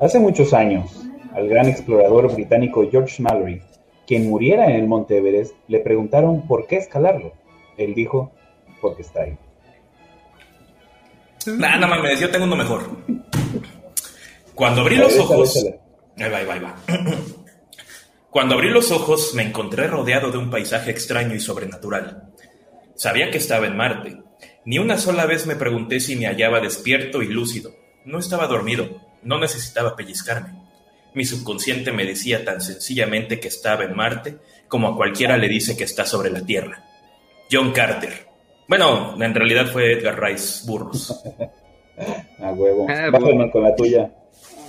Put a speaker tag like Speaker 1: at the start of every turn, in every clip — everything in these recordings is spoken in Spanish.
Speaker 1: Hace muchos años, al gran explorador británico George Mallory, quien muriera en el Monte Everest, le preguntaron por qué escalarlo. Él dijo, porque está ahí.
Speaker 2: Nah, no mames, yo tengo uno mejor. Cuando abrí los ojos. Ahí va, ahí va, ahí va. Cuando abrí los ojos, me encontré rodeado de un paisaje extraño y sobrenatural. Sabía que estaba en Marte. Ni una sola vez me pregunté si me hallaba despierto y lúcido. No estaba dormido, no necesitaba pellizcarme. Mi subconsciente me decía tan sencillamente que estaba en Marte como a cualquiera le dice que está sobre la Tierra. John Carter. Bueno, en realidad fue Edgar Rice Burros.
Speaker 1: A huevo. Ah, con la tuya.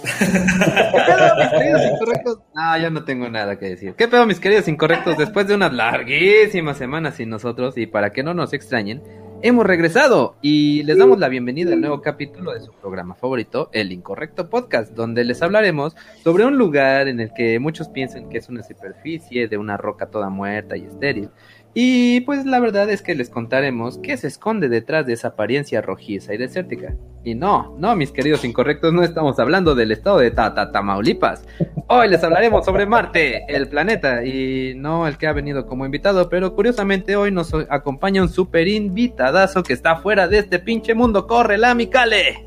Speaker 3: ¿Qué pedo, mis queridos incorrectos? No, yo no tengo nada que decir. ¿Qué pedo, mis queridos incorrectos? Después de unas larguísimas semanas sin nosotros, y para que no nos extrañen, hemos regresado y les damos la bienvenida al nuevo capítulo de su programa favorito, El Incorrecto Podcast, donde les hablaremos sobre un lugar en el que muchos piensan que es una superficie de una roca toda muerta y estéril, y pues la verdad es que les contaremos qué se esconde detrás de esa apariencia rojiza y desértica. Y no, no, mis queridos incorrectos, no estamos hablando del estado de Tata Tamaulipas. Hoy les hablaremos sobre Marte, el planeta, y no el que ha venido como invitado, pero curiosamente hoy nos acompaña un super invitadazo que está fuera de este pinche mundo. ¡Corre, la Micale!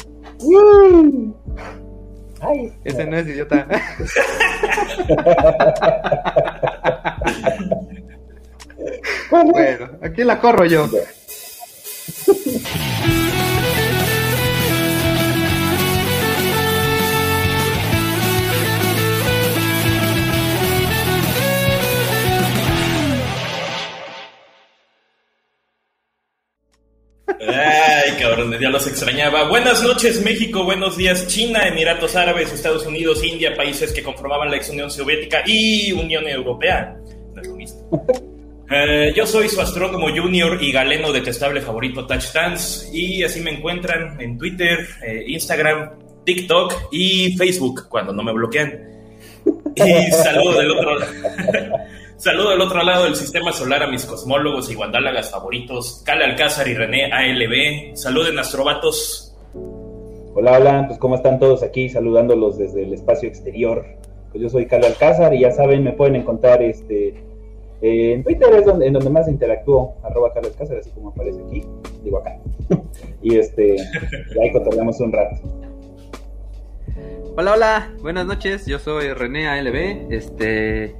Speaker 3: Ese no es idiota. Bueno, aquí la corro yo.
Speaker 2: Ay, cabrón, ya los extrañaba. Buenas noches, México. Buenos días, China, Emiratos Árabes, Estados Unidos, India, países que conformaban la ex Unión Soviética y Unión Europea. No es lo mismo. Eh, yo soy su astrónomo junior y galeno detestable favorito Touchdance y así me encuentran en Twitter, eh, Instagram, TikTok y Facebook cuando no me bloquean. Y saludo del otro saludo del otro lado del sistema solar a mis cosmólogos y guandálagas favoritos, Cale Alcázar y René ALB. Saluden astrobatos.
Speaker 1: Hola, hola, pues cómo están todos aquí saludándolos desde el espacio exterior. Pues yo soy Cale Alcázar y ya saben, me pueden encontrar este en Twitter es donde, en donde más interactúo, arroba Carlos Cáceres, así como aparece aquí, digo acá. y este, y ahí un rato.
Speaker 3: Hola, hola, buenas noches, yo soy René ALB, este,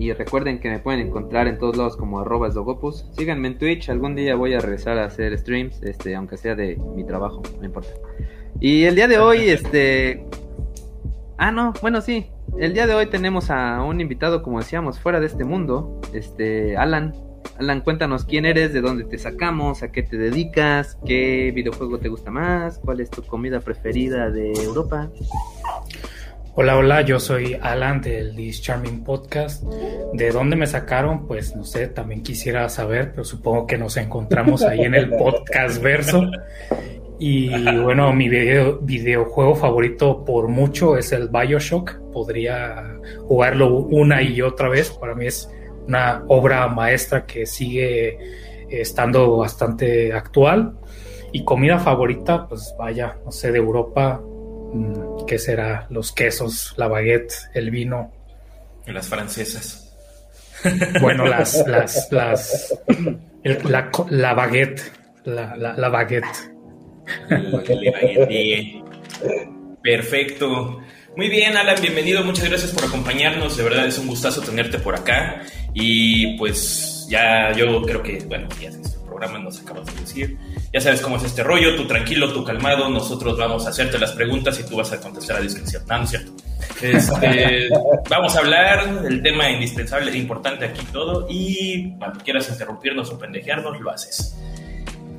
Speaker 3: y recuerden que me pueden encontrar en todos lados como arroba esdogopus. Síganme en Twitch, algún día voy a regresar a hacer streams, este, aunque sea de mi trabajo, no importa. Y el día de hoy, este... Ah, no, bueno, sí, el día de hoy tenemos a un invitado, como decíamos, fuera de este mundo, este Alan. Alan, cuéntanos quién eres, de dónde te sacamos, a qué te dedicas, qué videojuego te gusta más, cuál es tu comida preferida de Europa.
Speaker 4: Hola, hola, yo soy Alan del This Charming Podcast. ¿De dónde me sacaron? Pues no sé, también quisiera saber, pero supongo que nos encontramos ahí en el podcast verso. Y bueno, mi videojuego favorito por mucho es el Bioshock. Podría jugarlo una y otra vez. Para mí es una obra maestra que sigue estando bastante actual. Y comida favorita, pues vaya, no sé, de Europa, mm, ¿qué será? Los quesos, la baguette, el vino.
Speaker 2: Las francesas.
Speaker 4: Bueno, las, las, las, la, baguette, la, la baguette.
Speaker 2: Perfecto. Muy bien, Alan, bienvenido. Muchas gracias por acompañarnos. De verdad es un gustazo tenerte por acá. Y pues ya yo creo que, bueno, ya es este programa nos acabas de decir. Ya sabes cómo es este rollo, tú tranquilo, tú calmado. Nosotros vamos a hacerte las preguntas y tú vas a contestar a discreción. No, no es cierto. Este, vamos a hablar del tema indispensable e importante aquí todo. Y cuando quieras interrumpirnos o pendejearnos, lo haces.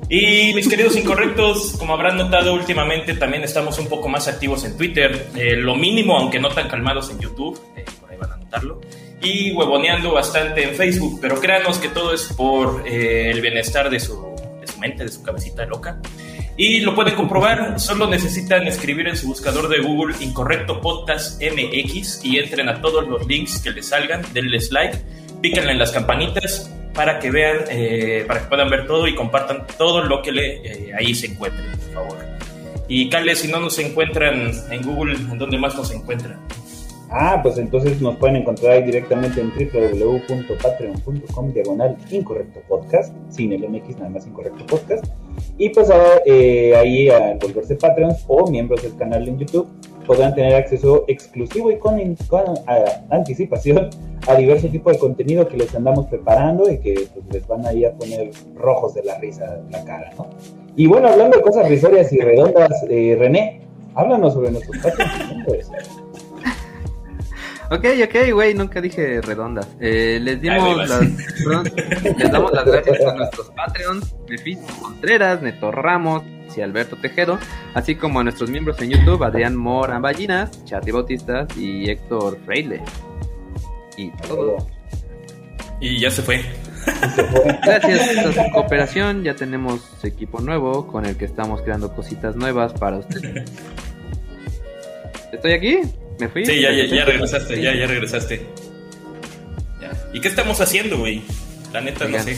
Speaker 2: Y mis queridos incorrectos, como habrán notado últimamente, también estamos un poco más activos en Twitter. Eh, lo mínimo, aunque no tan calmados en YouTube, eh, por ahí van a notarlo. Y huevoneando bastante en Facebook, pero créanos que todo es por eh, el bienestar de su, de su mente, de su cabecita loca. Y lo pueden comprobar, solo necesitan escribir en su buscador de Google Incorrecto Podcast MX y entren a todos los links que les salgan, denles like, píquenle en las campanitas para que vean, eh, para que puedan ver todo y compartan todo lo que le, eh, ahí se encuentre, por favor. Y Cale, si no nos encuentran en Google, ¿en dónde más nos encuentran?
Speaker 1: Ah, pues entonces nos pueden encontrar ahí directamente en www.patreon.com diagonal incorrecto podcast, sin el MX nada más incorrecto podcast. Y pues eh, ahí al volverse Patreons o miembros del canal en YouTube podrán tener acceso exclusivo y con, anticipación a diversos tipos de contenido que les andamos preparando y que pues, les van ahí a poner rojos de la risa en la cara, ¿no? Y bueno, hablando de cosas risorias y redondas, eh, René, háblanos sobre nuestros Patreons.
Speaker 3: Ok, ok, güey, nunca dije redondas. Eh, les, dimos las, les damos las gracias a nuestros Patreons, Mefito Contreras, Neto Ramos y Alberto Tejero, así como a nuestros miembros en YouTube, Adrián Mora Ballinas, Chati Bautistas y Héctor Freile. Y todo.
Speaker 2: Y ya se fue.
Speaker 3: Gracias a su cooperación ya tenemos equipo nuevo con el que estamos creando cositas nuevas para ustedes. ¿Estoy aquí? ¿Me fui?
Speaker 2: Sí, ya, ya, ya regresaste, ya, ya regresaste. ¿Y qué estamos haciendo, güey? La neta, no sé.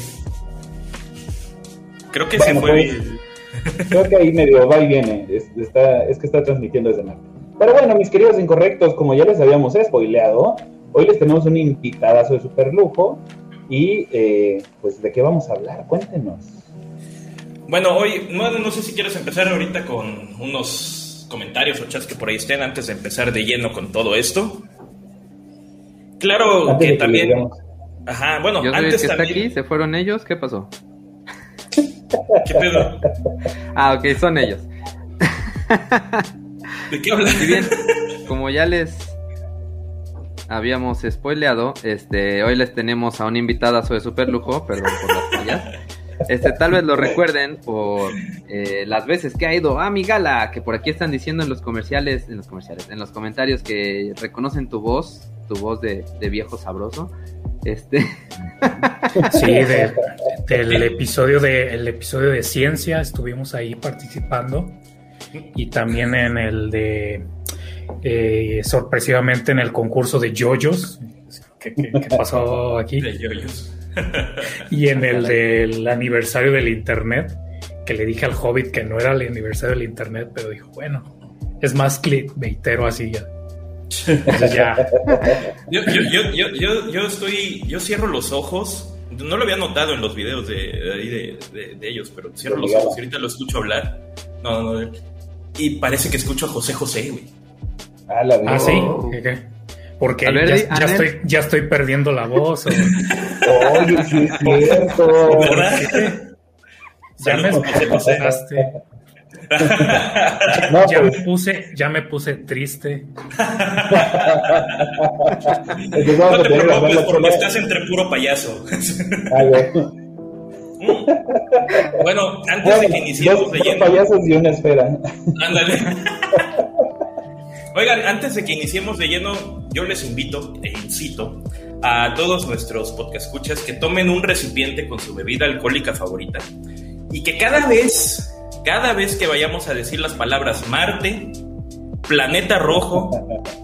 Speaker 2: Creo que se fue.
Speaker 1: Pues, creo que ahí medio va y viene. Es, está, es que está transmitiendo desde Mac. Pero bueno, mis queridos incorrectos, como ya les habíamos spoileado, hoy les tenemos un invitadazo de super lujo. Y eh, pues, ¿de qué vamos a hablar? Cuéntenos.
Speaker 2: Bueno, hoy, no, no sé si quieres empezar ahorita con unos comentarios o chats que por ahí estén antes de empezar de lleno con todo esto. Claro que, también. Ajá, bueno,
Speaker 3: antes que está aquí, se fueron ellos, ¿qué pasó?
Speaker 2: ¿Qué pedo?
Speaker 3: ah, ok, son ellos.
Speaker 2: ¿De qué hablas?
Speaker 3: Y bien, como ya les habíamos spoileado, este, hoy les tenemos a un invitado de super lujo, perdón por las fallas. Este, tal vez lo recuerden por eh, las veces que ha ido a mi gala, que por aquí están diciendo en los comerciales, en los comerciales, en los comentarios que reconocen tu voz, tu voz de, viejo sabroso. Este.
Speaker 4: Sí, del episodio de el episodio de ciencia estuvimos ahí participando y también en el de eh, sorpresivamente en el concurso de yoyos. ¿Qué, pasó aquí?
Speaker 2: De yoyos
Speaker 4: y en el del aniversario del internet, que le dije al Hobbit que no era el aniversario del internet, pero dijo, bueno, es más clickbaitero así ya. Entonces ya.
Speaker 2: Yo, yo, yo, yo, yo, estoy, yo cierro los ojos. No lo había notado en los videos de, de, de, ellos, pero cierro los ojos y ahorita lo escucho hablar. No, no, Y parece que escucho a José José, güey.
Speaker 4: Ah, ah sí. ¿Qué, porque ya, estoy, ya estoy perdiendo la voz.
Speaker 1: Oye, sí es cierto.
Speaker 4: ¿Verdad? Ya me escuchaste. ya, me pues. puse, ya me puse triste.
Speaker 2: no te preocupes porque estás entre puro payaso. bueno, antes de que iniciemos
Speaker 1: dos payasos y una esfera.
Speaker 2: Ándale. Oigan, antes de que iniciemos de lleno, yo les invito e incito a todos nuestros podcast escuchas que tomen un recipiente con su bebida alcohólica favorita y que cada vez, cada vez que vayamos a decir las palabras Marte, planeta rojo,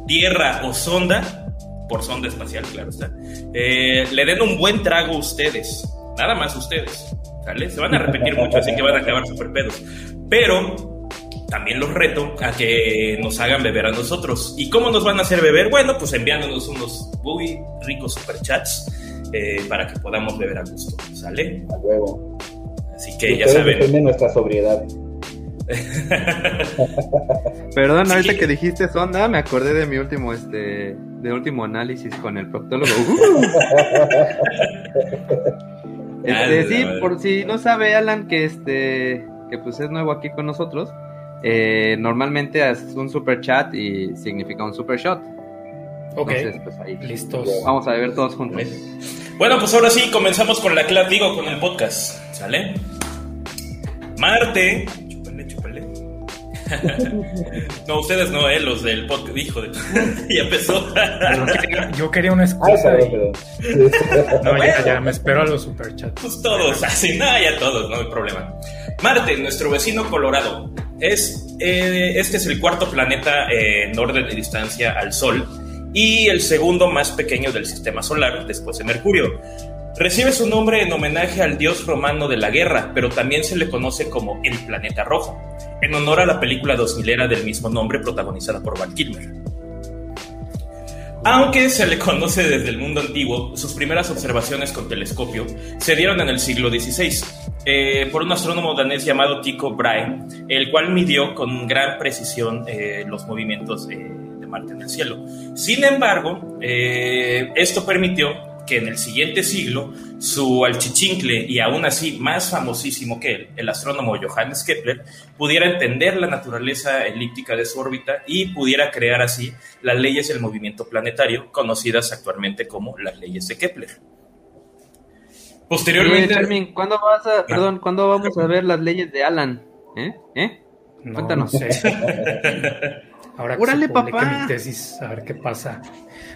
Speaker 2: Tierra o sonda, por sonda espacial, claro está, eh, le den un buen trago a ustedes, nada más ustedes, ¿sale? Se van a repetir mucho, así que van a acabar super pedos. Pero también los reto a que nos hagan beber a nosotros. ¿Y cómo nos van a hacer beber? Bueno, pues enviándonos unos muy ricos superchats eh, para que podamos beber a gusto, ¿sale?
Speaker 1: A luego.
Speaker 2: Así que ya saben.
Speaker 1: Depende de nuestra sobriedad.
Speaker 3: Perdón, ahorita que dijiste sonda, me acordé de mi último, este, de último análisis con el proctólogo. este, sí, por si no sabe Alan que este, que pues es nuevo aquí con nosotros, eh, normalmente es un super chat y significa un super shot.
Speaker 4: Ok, pues ahí listos.
Speaker 3: Vamos a ver todos juntos.
Speaker 2: Bueno, pues ahora sí, comenzamos con la clase, digo, con el podcast. ¿Sale? Marte. Chúpale, chúpale. no, ustedes no, eh, los del podcast. Hijo de. ya empezó.
Speaker 4: yo quería una excusa. no, ya, ya, me espero a los superchats.
Speaker 2: Pues todos, así, nada, ya todos, no hay problema. Marte, nuestro vecino colorado. Es, eh, este es el cuarto planeta en orden de distancia al Sol y el segundo más pequeño del sistema solar, después de Mercurio. Recibe su nombre en homenaje al dios romano de la guerra, pero también se le conoce como el planeta rojo. en honor a la película 2000 del mismo nombre protagonizada por Val Kilmer. Aunque se le conoce desde el mundo antiguo, sus primeras observaciones con telescopio se dieron en el siglo XVI eh, por un astrónomo danés llamado Tycho Brahe, el cual midió con gran precisión eh, los movimientos de Marte en el cielo. Sin embargo, eh, esto permitió que en el siguiente siglo su alchichincle y aún así más famosísimo que él, el astrónomo Johannes Kepler, pudiera entender la naturaleza elíptica de su órbita y pudiera crear así las leyes del movimiento planetario, conocidas actualmente como las leyes de Kepler.
Speaker 3: Posteriormente. ¿cuándo, vas a, perdón, ¿cuándo vamos a ver las leyes de Alan? ¿Eh? ¿Eh?
Speaker 4: Cuéntanos. sé. Ahora que se mi tesis, a ver qué pasa.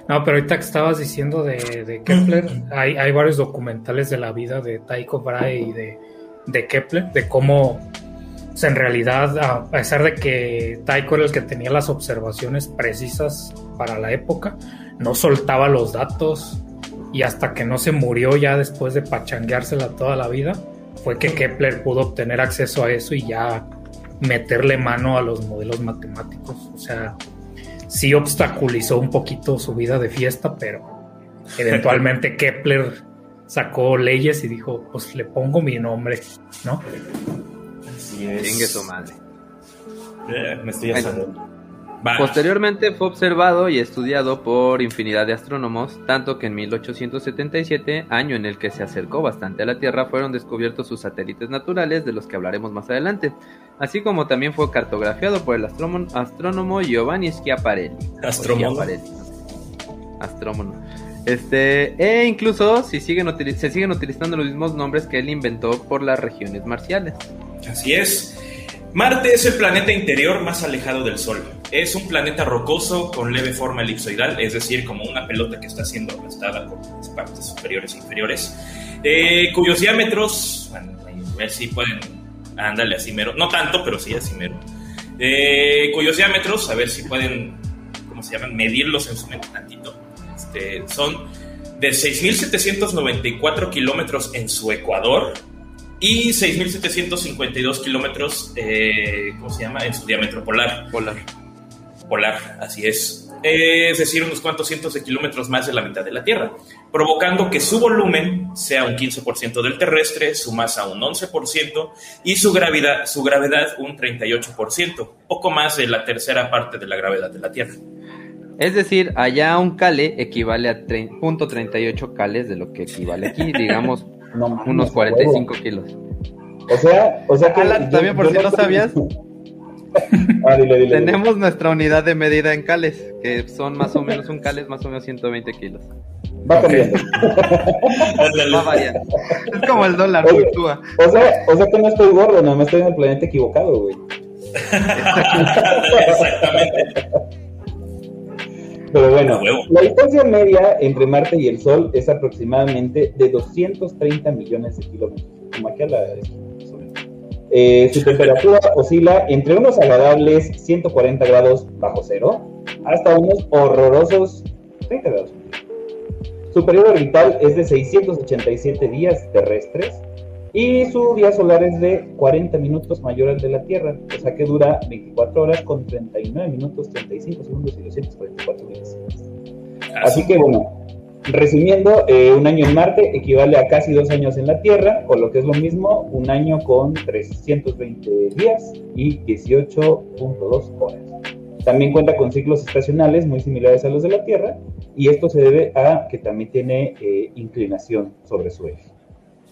Speaker 4: No, pero ahorita que estabas diciendo de, Kepler, hay, hay, varios documentales de la vida de Tycho Brahe y de, Kepler, de cómo pues, en realidad, a pesar de que Tycho era el que tenía las observaciones precisas para la época, no soltaba los datos y hasta que no se murió ya después de pachangueársela toda la vida, fue que Kepler pudo obtener acceso a eso y ya meterle mano a los modelos matemáticos. O sea, sí obstaculizó un poquito su vida de fiesta, pero eventualmente Kepler sacó leyes y dijo, pues le pongo mi nombre, ¿no?
Speaker 3: Así es. su madre.
Speaker 2: Eh, me estoy
Speaker 3: Posteriormente fue observado y estudiado por infinidad de astrónomos, tanto que en 1877, año en el que se acercó bastante a la Tierra, fueron descubiertos sus satélites naturales, de los que hablaremos más adelante, así como también fue cartografiado por el astrónomo, Giovanni Schiaparelli.
Speaker 2: Astrónomo.
Speaker 3: Astrónomo. Este, e incluso si siguen se siguen utilizando los mismos nombres que él inventó por las regiones marciales.
Speaker 2: Así es. Marte es el planeta interior más alejado del Sol. Es un planeta rocoso con leve forma elipsoidal, es decir, como una pelota que está siendo aplastada por las partes superiores e inferiores, eh, cuyos diámetros, bueno, a ver si pueden, ándale así mero, no tanto, pero sí así mero, eh, cuyos diámetros, a ver si pueden, ¿cómo se llaman?, medirlos en su mente este, son de 6.794 kilómetros en su ecuador, y 6.752 kilómetros, eh, ¿cómo se llama?, en su diámetro polar.
Speaker 3: Polar.
Speaker 2: Polar, así es. Es decir, unos cuantos cientos de kilómetros más de la mitad de la Tierra, provocando que su volumen sea un 15% del terrestre, su masa un 11% y su gravedad, su gravedad un 38%, poco más de la tercera parte de la gravedad de la Tierra.
Speaker 3: Es decir, allá un cale equivale a 0.38 cales de lo que equivale aquí, digamos unos 45 kilos.
Speaker 1: O sea, o sea que.
Speaker 3: también por si no, sabías. Ah, tenemos nuestra unidad de medida en cales, que son más o menos un cales, más o menos 120 kilos.
Speaker 1: Va cambiando.
Speaker 3: Va variando. Es como el dólar, fluctúa.
Speaker 1: O sea, o sea que no estoy gordo, no me estoy en el planeta equivocado, güey. Exactamente. Pero bueno, la distancia media entre Marte y el Sol es aproximadamente de 230 millones de kilómetros, como aquí a la eh, su temperatura oscila entre unos agradables 140 grados bajo cero hasta unos horrorosos 30 grados. Su periodo orbital es de 687 días terrestres y su día solar es de 40 minutos mayor al de la Tierra, o sea que dura 24 horas con 39 minutos, 35 segundos y 244 milisegundos. Así que bueno, resumiendo, eh, un año en Marte equivale a casi dos años en la Tierra, o lo que es lo mismo, un año con 320 días y 18.2 horas. También cuenta con ciclos estacionales muy similares a los de la Tierra, y esto se debe a que también tiene eh, inclinación sobre su eje.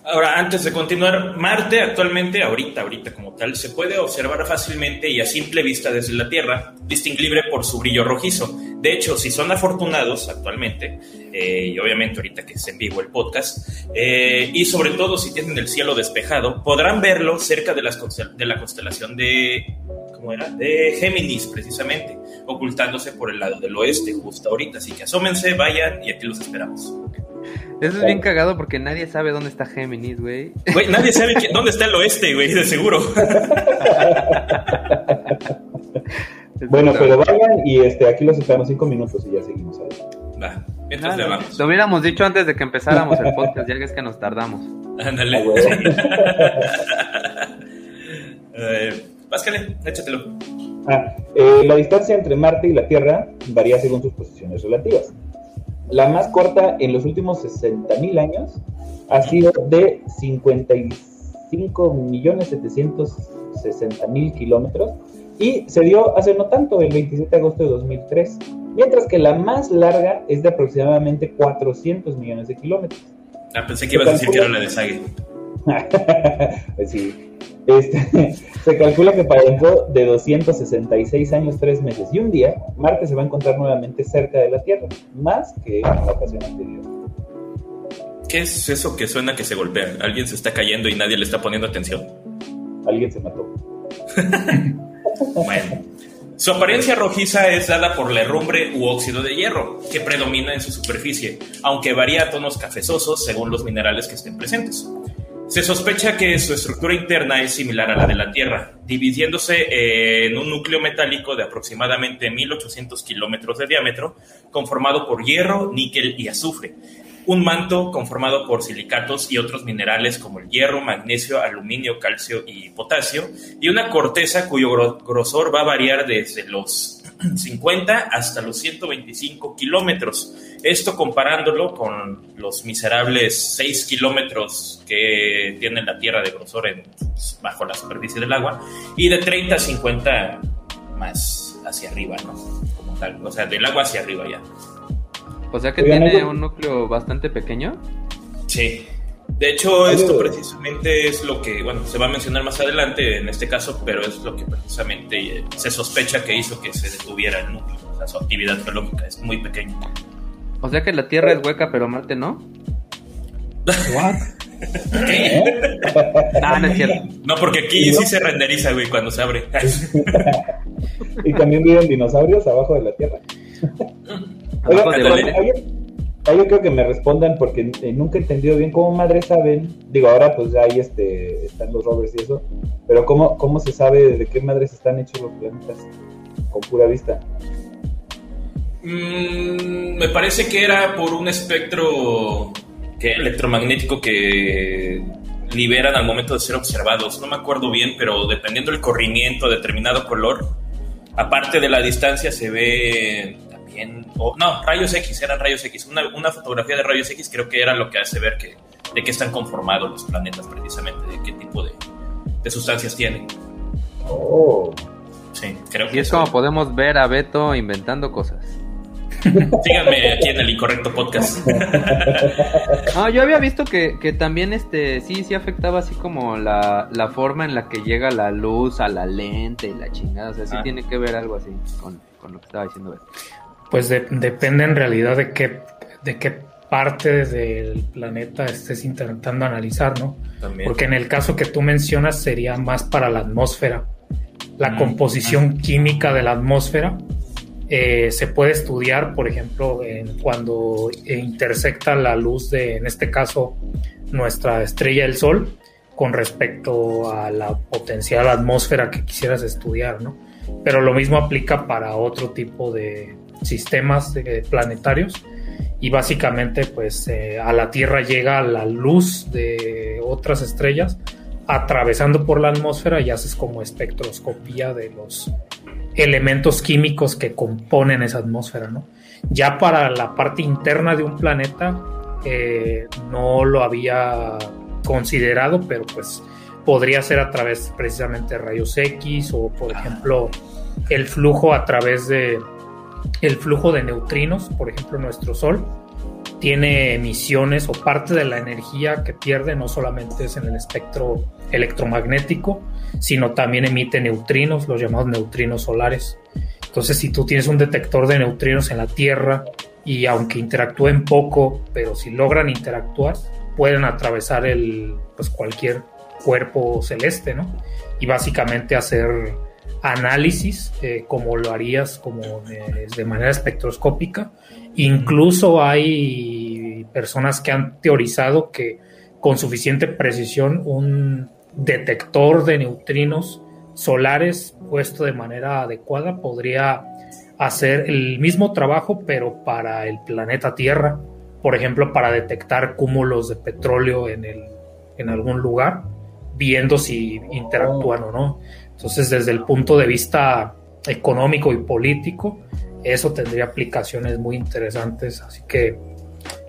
Speaker 2: Ahora, antes de continuar, Marte actualmente, ahorita, ahorita como tal, se puede observar fácilmente y a simple vista desde la Tierra, distinguible por su brillo rojizo. De hecho, si son afortunados actualmente, eh, y obviamente ahorita que es en vivo el podcast, eh, y sobre todo si tienen el cielo despejado, podrán verlo cerca de, de la constelación de, ¿cómo era? De Géminis, precisamente, ocultándose por el lado del oeste, justo ahorita. Así que asómense, vayan y aquí los esperamos.
Speaker 3: Eso es bien cagado porque nadie sabe dónde está Géminis, güey.
Speaker 2: Güey, nadie sabe dónde está el oeste, güey, de seguro.
Speaker 1: bueno, pero vayan y este, aquí los esperamos cinco minutos y ya seguimos ahí.
Speaker 2: Va, mientras le vamos.
Speaker 3: Lo hubiéramos dicho antes de que empezáramos el podcast, ya que es que nos tardamos.
Speaker 2: Ándale. Páscale, échatelo.
Speaker 1: Ah, eh, la distancia entre Marte y la Tierra varía según sus posiciones relativas. La más corta en los últimos 60.000 años ha sido de 55.760.000 kilómetros y se dio hace no tanto, el 27 de agosto de 2003, mientras que la más larga es de aproximadamente 400 millones de kilómetros.
Speaker 2: Ah, pensé que ibas a decir que era la de Sage.
Speaker 1: sí. Este, se calcula que para dentro de 266 años, 3 meses y un día, Marte se va a encontrar nuevamente cerca de la Tierra, más que en la ocasión anterior.
Speaker 2: ¿Qué es eso que suena que se golpea? Alguien se está cayendo y nadie le está poniendo atención.
Speaker 1: Alguien se mató.
Speaker 2: bueno. Su apariencia rojiza es dada por la herrumbre u óxido de hierro, que predomina en su superficie, aunque varía a tonos cafezosos según los minerales que estén presentes. Se sospecha que su estructura interna es similar a la de la Tierra, dividiéndose en un núcleo metálico de aproximadamente 1800 kilómetros de diámetro, conformado por hierro, níquel y azufre, un manto conformado por silicatos y otros minerales como el hierro, magnesio, aluminio, calcio y potasio, y una corteza cuyo grosor va a variar desde los 50 hasta los 125 kilómetros. Esto comparándolo con los miserables 6 kilómetros que tiene la Tierra de grosor en, bajo la superficie del agua, y de 30 a 50 más hacia arriba, ¿no? Como tal, o sea, del agua hacia arriba ya.
Speaker 3: O sea que tiene un núcleo bastante pequeño.
Speaker 2: Sí. De hecho, esto precisamente es lo que, bueno, se va a mencionar más adelante en este caso, pero es lo que precisamente eh, se sospecha que hizo que se detuviera el núcleo. O sea, su actividad geológica es muy pequeña.
Speaker 3: O sea que la Tierra es hueca, pero Marte no.
Speaker 1: ¿What?
Speaker 3: no, no es cierto.
Speaker 2: No, porque aquí sí se renderiza, güey, cuando se abre.
Speaker 1: y también viven dinosaurios abajo de la Tierra. Yo creo que me respondan porque eh, nunca he entendido bien cómo madre saben. Digo, ahora pues ahí este, están los rovers y eso. Pero cómo, cómo se sabe de qué madres están hechos los planetas con pura vista.
Speaker 2: Mm, me parece que era por un espectro que, electromagnético que liberan al momento de ser observados. No me acuerdo bien, pero dependiendo del corrimiento, determinado color, aparte de la distancia se ve no, rayos X, eran rayos X. Una, fotografía de rayos X creo que era lo que hace ver que, de qué están conformados los planetas precisamente, de qué tipo de, sustancias tienen.
Speaker 1: Oh.
Speaker 2: Sí, creo
Speaker 3: y es como podemos ver a Beto inventando cosas.
Speaker 2: Síganme aquí en el incorrecto podcast.
Speaker 3: no, yo había visto que, también este sí, sí afectaba así como la, forma en la que llega la luz a la lente y la chingada. O sea, sí ah. tiene que ver algo así con, con lo que estaba diciendo Beto
Speaker 4: pues depende en realidad de qué, de qué parte del planeta estés intentando analizar, ¿no? Porque en el caso que tú mencionas sería más para la atmósfera. La mm, composición química de la atmósfera eh, se puede estudiar, por ejemplo, en cuando intersecta la luz de, en este caso, nuestra estrella del Sol con respecto a la potencial atmósfera que quisieras estudiar, ¿no? Pero lo mismo aplica para otro tipo de, sistemas planetarios y básicamente pues eh, a la Tierra llega la luz de otras estrellas atravesando por la atmósfera y haces como espectroscopía de los elementos químicos que componen esa atmósfera, ¿no? Ya para la parte interna de un planeta eh, no lo había considerado, pero pues podría ser a través precisamente de rayos X o por ejemplo el flujo a través de el flujo de neutrinos, por ejemplo nuestro Sol, tiene emisiones o parte de la energía que pierde no solamente es en el espectro electromagnético, sino también emite neutrinos, los llamados neutrinos solares. Entonces, si tú tienes un detector de neutrinos en la Tierra y aunque interactúen poco, pero si logran interactuar, pueden atravesar el, pues cualquier cuerpo celeste, ¿no? Y básicamente hacer análisis eh, como lo harías como de, manera espectroscópica. Incluso hay personas que han teorizado que con suficiente precisión un detector de neutrinos solares puesto de manera adecuada podría hacer el mismo trabajo pero para el planeta Tierra, por ejemplo, para detectar cúmulos de petróleo en, el, en algún lugar viendo si interactúan o no. Entonces, desde el punto de vista económico y político, eso tendría aplicaciones muy interesantes. Así que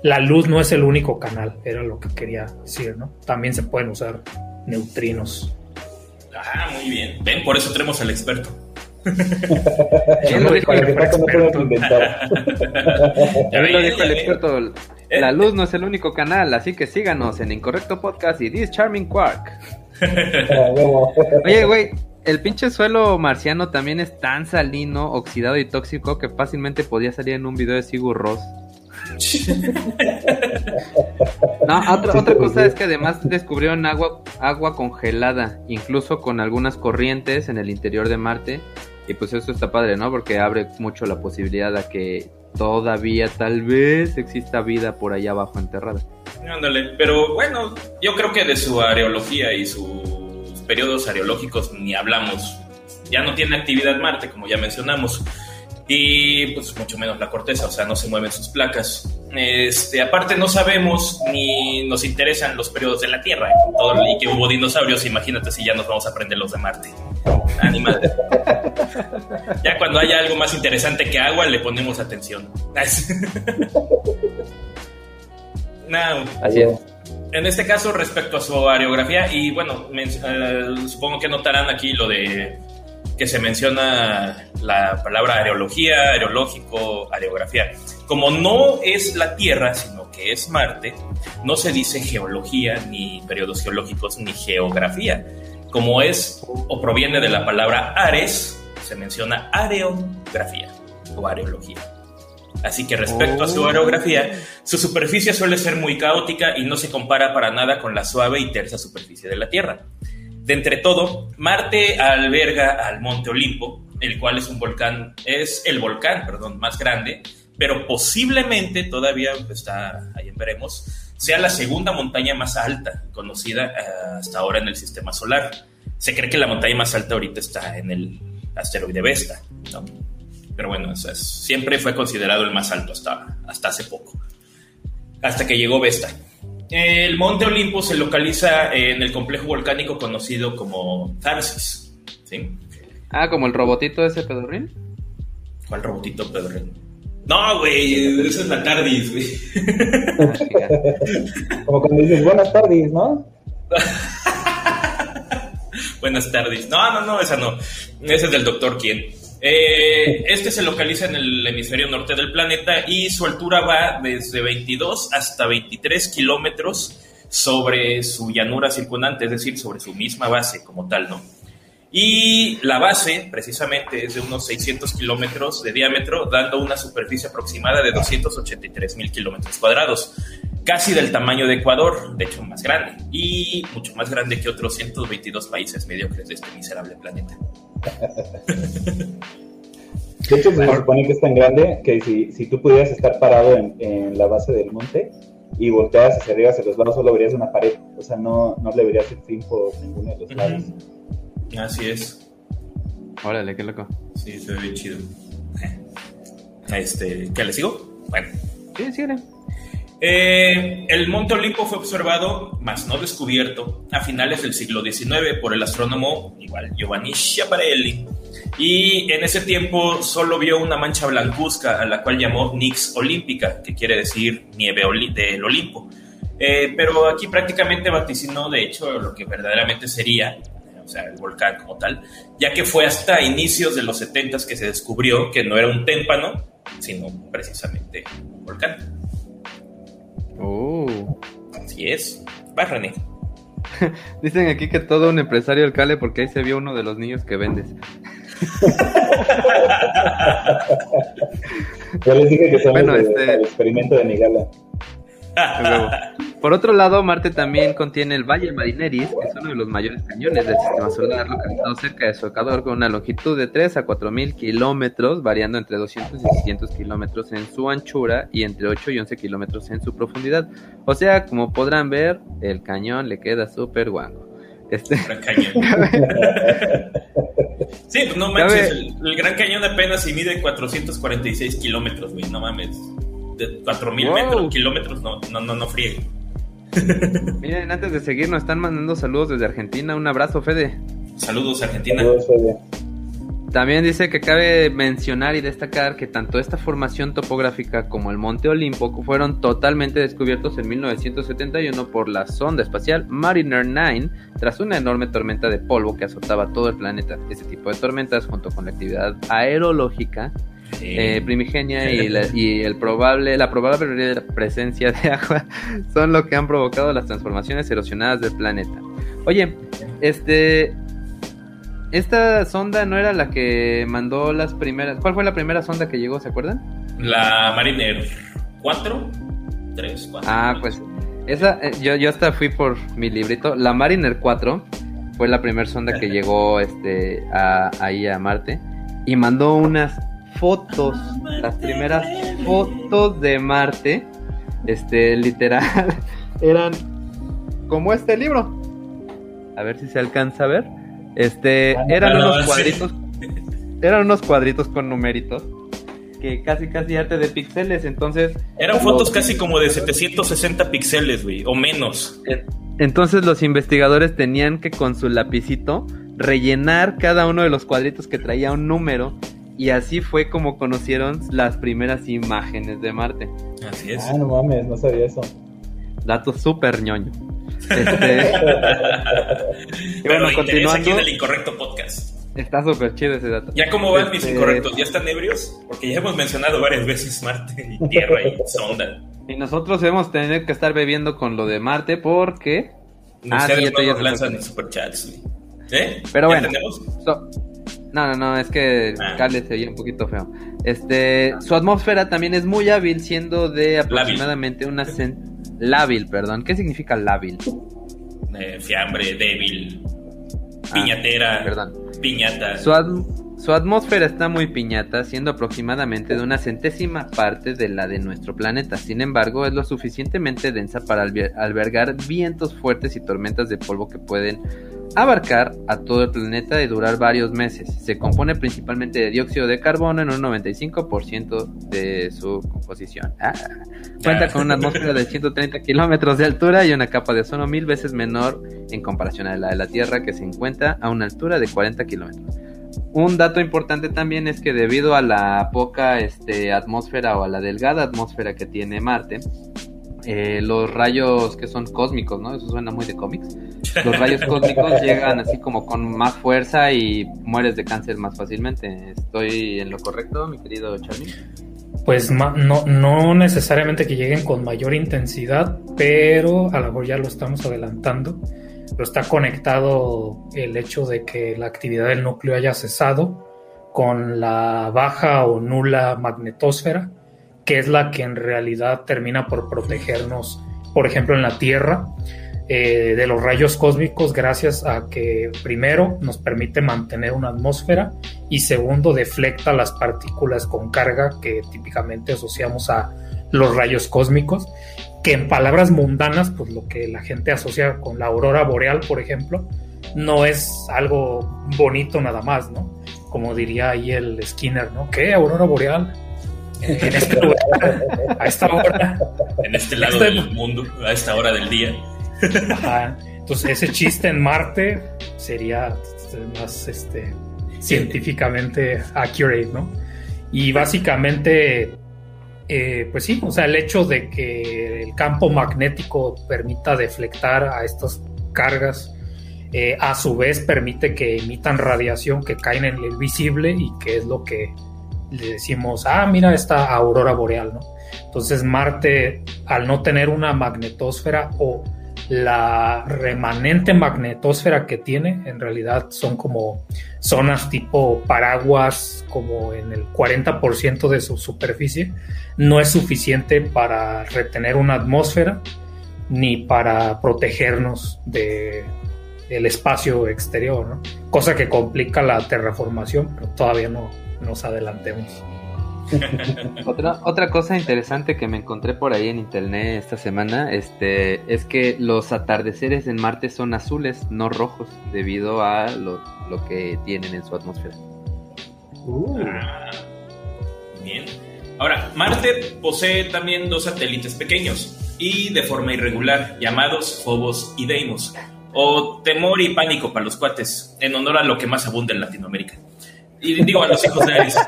Speaker 4: la luz no es el único canal, era lo que quería decir, ¿no? También se pueden usar neutrinos.
Speaker 2: Ah, muy bien. Ven, por eso tenemos al experto.
Speaker 3: Lo dijo el experto. Ya lo dijo el experto. La luz no es el único canal, así que síganos en Incorrecto Podcast y This Charming Quark. Oye, güey, el pinche suelo marciano también es tan salino, oxidado y tóxico que fácilmente podía salir en un video de Sigur Ross. No, otra, otra cosa es que además descubrieron agua, agua congelada, incluso con algunas corrientes en el interior de Marte. Y pues eso está padre, ¿no? Porque abre mucho la posibilidad a que todavía tal vez exista vida por allá abajo enterrada.
Speaker 2: Ándale, pero bueno, yo creo que de su areología y sus periodos areológicos ni hablamos. Ya no tiene actividad Marte, como ya mencionamos. Y pues mucho menos la corteza, o sea, no se mueven sus placas. Este, aparte no sabemos ni nos interesan los periodos de la Tierra todo, y que hubo dinosaurios, imagínate si ya nos vamos a aprender los de Marte. Animal. ya cuando haya algo más interesante que agua le ponemos atención.
Speaker 3: Así es.
Speaker 2: En este caso, respecto a su areografía, y bueno, eh, supongo que notarán aquí lo de que se menciona la palabra areología, areológico, areografía. Como no es la Tierra, sino que es Marte, no se dice geología, ni periodos geológicos, ni geografía. Como es o proviene de la palabra ares, se menciona areografía o areología. Así que respecto a su aerografía, su superficie suele ser muy caótica y no se compara para nada con la suave y tersa superficie de la Tierra. De entre todo, Marte alberga al Monte Olimpo, el cual es un volcán, es el volcán, más grande, pero posiblemente todavía está, ahí veremos, sea la segunda montaña más alta conocida eh, hasta ahora en el sistema solar. Se cree que la montaña más alta ahorita está en el asteroide Vesta, ¿no? Pero bueno, eso es- siempre fue considerado el más alto hasta, hasta hace poco, hasta que llegó Vesta. El monte Olimpo se localiza en el complejo volcánico conocido como Tharsis. ¿sí?
Speaker 3: Ah, como el robotito ese pedorrín.
Speaker 2: ¿Cuál robotito, Pedro? No, güey, esa es la TARDIS, güey.
Speaker 1: Como cuando dices buenas tardes, ¿no?
Speaker 2: Buenas tardes. No, no, no, esa no. Ese es del doctor Quien. Eh, este se localiza en el hemisferio norte del planeta y su altura va desde 22 hasta 23 kilómetros sobre su llanura circundante, es decir, sobre su misma base como tal, ¿no? Y la base, precisamente, es de unos 600 kilómetros de diámetro, dando una superficie aproximada de 283 mil kilómetros cuadrados, casi del tamaño de Ecuador, de hecho más grande, y mucho más grande que otros 122 países mediocres de este miserable planeta.
Speaker 1: De hecho, se supone que es tan grande que si, si tú pudieras estar parado en, en la base del monte y volteas hacia arriba, hacia los lados, solo verías una pared. O sea, no, no le verías el fin por ninguno de los lados.
Speaker 2: Así es.
Speaker 3: Órale, qué loco.
Speaker 2: Sí, se ve bien chido. Este, ¿qué le sigo? Bueno.
Speaker 3: Sí, sí, era.
Speaker 2: Eh, el Monte Olimpo fue observado, mas no descubierto, a finales del siglo XIX por el astrónomo igual Giovanni Schiaparelli. Y en ese tiempo solo vio una mancha blancuzca a la cual llamó Nix Olímpica, que quiere decir nieve del Olimpo. Eh, pero aquí prácticamente vaticinó, de hecho, lo que verdaderamente sería, o sea, el volcán como tal, ya que fue hasta inicios de los 70 que se descubrió que no era un témpano, sino precisamente un volcán.
Speaker 3: Uh.
Speaker 2: Así es. Va, René.
Speaker 3: Dicen aquí que todo un empresario del Cale porque ahí se vio uno de los niños que vendes.
Speaker 1: Yo les dije que
Speaker 3: Bueno,
Speaker 1: de-
Speaker 3: este-
Speaker 1: el experimento de Nigala.
Speaker 3: Por otro lado, Marte también contiene el Valle Marineris, que es uno de los mayores cañones del sistema solar, localizado cerca de su ecuador con una longitud de 3 a 4 mil kilómetros, variando entre 200 y 600 kilómetros en su anchura y entre 8 y 11 kilómetros en su profundidad. O sea, como podrán ver, el cañón le queda súper guango. Este,
Speaker 2: Gran Cañón. sí, pues no manches. El, el Gran Cañón apenas si mide 446 kilómetros, güey. No mames. De 4000
Speaker 3: Wow.
Speaker 2: metros, kilómetros, no, no, no, no friegue.
Speaker 3: Miren, antes de seguir, nos están mandando saludos desde Argentina. Un abrazo, Fede.
Speaker 2: Saludos, Argentina.
Speaker 1: Saludos, Fede.
Speaker 3: También dice que cabe mencionar y destacar que tanto esta formación topográfica como el Monte Olimpo fueron totalmente descubiertos en 1971 por la sonda espacial Mariner 9 tras una enorme tormenta de polvo que azotaba todo el planeta. Este tipo de tormentas, junto con la actividad aerológica eh, primigenia y, la, y el probable, la probable presencia de agua son lo que han provocado las transformaciones erosionadas del planeta. Oye, este, esta sonda no era la que mandó las primeras. ¿Cuál fue la primera sonda que llegó? ¿Se acuerdan?
Speaker 2: La Mariner 4, 3, 4.
Speaker 3: Ah, pues esa, eh, yo, yo hasta fui por mi librito. La Mariner 4 fue la primera sonda que llegó este, a, ahí a Marte y mandó unas fotos, las primeras fotos de Marte, este, literal, eran como este libro. A ver si se alcanza a ver. Este, eran
Speaker 2: no,
Speaker 3: unos cuadritos, eran unos cuadritos con numeritos que casi casi arte de píxeles, entonces
Speaker 2: Eran fotos
Speaker 3: los-
Speaker 2: casi como de 760 píxeles, güey, o menos.
Speaker 3: en- Entonces los investigadores tenían que con su lapicito rellenar cada uno de los cuadritos que traía un número y así fue como conocieron las primeras imágenes de Marte.
Speaker 2: Así es.
Speaker 1: Ah, no mames, no sabía eso.
Speaker 3: Dato súper ñoño. Este, y
Speaker 2: Pero
Speaker 3: bueno,
Speaker 2: interesa
Speaker 3: continuando,
Speaker 2: aquí en el incorrecto podcast.
Speaker 3: está súper chido ese dato.
Speaker 2: ¿Ya cómo van mis
Speaker 3: Este,
Speaker 2: incorrectos? ¿Ya están ebrios? Porque ya hemos mencionado varias veces Marte y Tierra y sonda.
Speaker 3: Y nosotros hemos tenido que estar bebiendo con lo de Marte porque... Ah, sí, ya
Speaker 2: no nos lanzan superchats. ¿Eh?
Speaker 3: Pero
Speaker 2: ¿Ya
Speaker 3: bueno.
Speaker 2: tenemos?
Speaker 3: So- no, no, no, es que
Speaker 2: Ah.
Speaker 3: Carles se oye un poquito feo. Este, su atmósfera también es muy hábil, siendo de aproximadamente una cen- lábil, perdón. ¿Qué significa lábil?
Speaker 2: Eh, fiambre, débil,
Speaker 3: Ah,
Speaker 2: piñatera,
Speaker 3: Perdón.
Speaker 2: piñata.
Speaker 3: Su, atm- su atmósfera está muy piñata, siendo aproximadamente de una centésima parte de la de nuestro planeta. Sin embargo, es lo suficientemente densa para alber- albergar vientos fuertes y tormentas de polvo que pueden abarcar a todo el planeta y durar varios meses. Se compone principalmente de dióxido de carbono en un 95% de su composición. Ah. Cuenta con una atmósfera de 130 kilómetros de altura y una capa de ozono mil veces menor en comparación a la de la Tierra que se encuentra a una altura de 40 kilómetros. Un dato importante también es que debido a la poca este, atmósfera o a la delgada atmósfera que tiene Marte, eh, los rayos que son cósmicos, ¿no? Eso suena muy de cómics. Los rayos cósmicos llegan así como con más fuerza y mueres de cáncer más fácilmente. ¿Estoy en lo correcto, mi querido Charlie?
Speaker 4: Pues no, no necesariamente que lleguen con mayor intensidad, pero a lo mejor ya lo estamos adelantando. Pero está conectado el hecho de que la actividad del núcleo haya cesado con la baja o nula magnetosfera, que es la que en realidad termina por protegernos, por ejemplo, en la Tierra, eh, de los rayos cósmicos, gracias a que primero nos permite mantener una atmósfera y segundo deflecta las partículas con carga que típicamente asociamos a los rayos cósmicos, que en palabras mundanas, pues lo que la gente asocia con la aurora boreal, por ejemplo, no es algo bonito nada más, ¿no? Como diría ahí el Skinner, ¿no? ¿Qué? ¿Aurora boreal? En este lugar, a esta hora.
Speaker 2: En este lado
Speaker 4: Este-
Speaker 2: del mundo, a esta hora del día.
Speaker 4: Ajá. Entonces, ese chiste en Marte sería más este, científicamente accurate, ¿no? Y básicamente, eh, pues sí, o sea, el hecho de que el campo magnético permita deflectar a estas cargas, eh, a su vez permite que emitan radiación que caen en el visible y que es lo que le decimos, ah, mira esta aurora boreal, ¿no? Entonces Marte, al no tener una magnetosfera o la remanente magnetosfera que tiene, en realidad son como zonas tipo paraguas, como en el 40% de su superficie, no es suficiente para retener una atmósfera ni para protegernos de el espacio exterior, ¿no? cosa que complica la terraformación, pero todavía no nos adelantemos.
Speaker 3: Otra, otra cosa interesante que me encontré por ahí en internet esta semana este, es que los atardeceres en Marte son azules, no rojos, debido a lo, lo que tienen en su atmósfera.
Speaker 1: Uh,
Speaker 2: Ah, bien. Ahora, Marte posee también dos satélites pequeños y de forma irregular, llamados Phobos y Deimos, o temor y pánico para los cuates, en honor a lo que más abunda en Latinoamérica. Y digo a los hijos de Aries.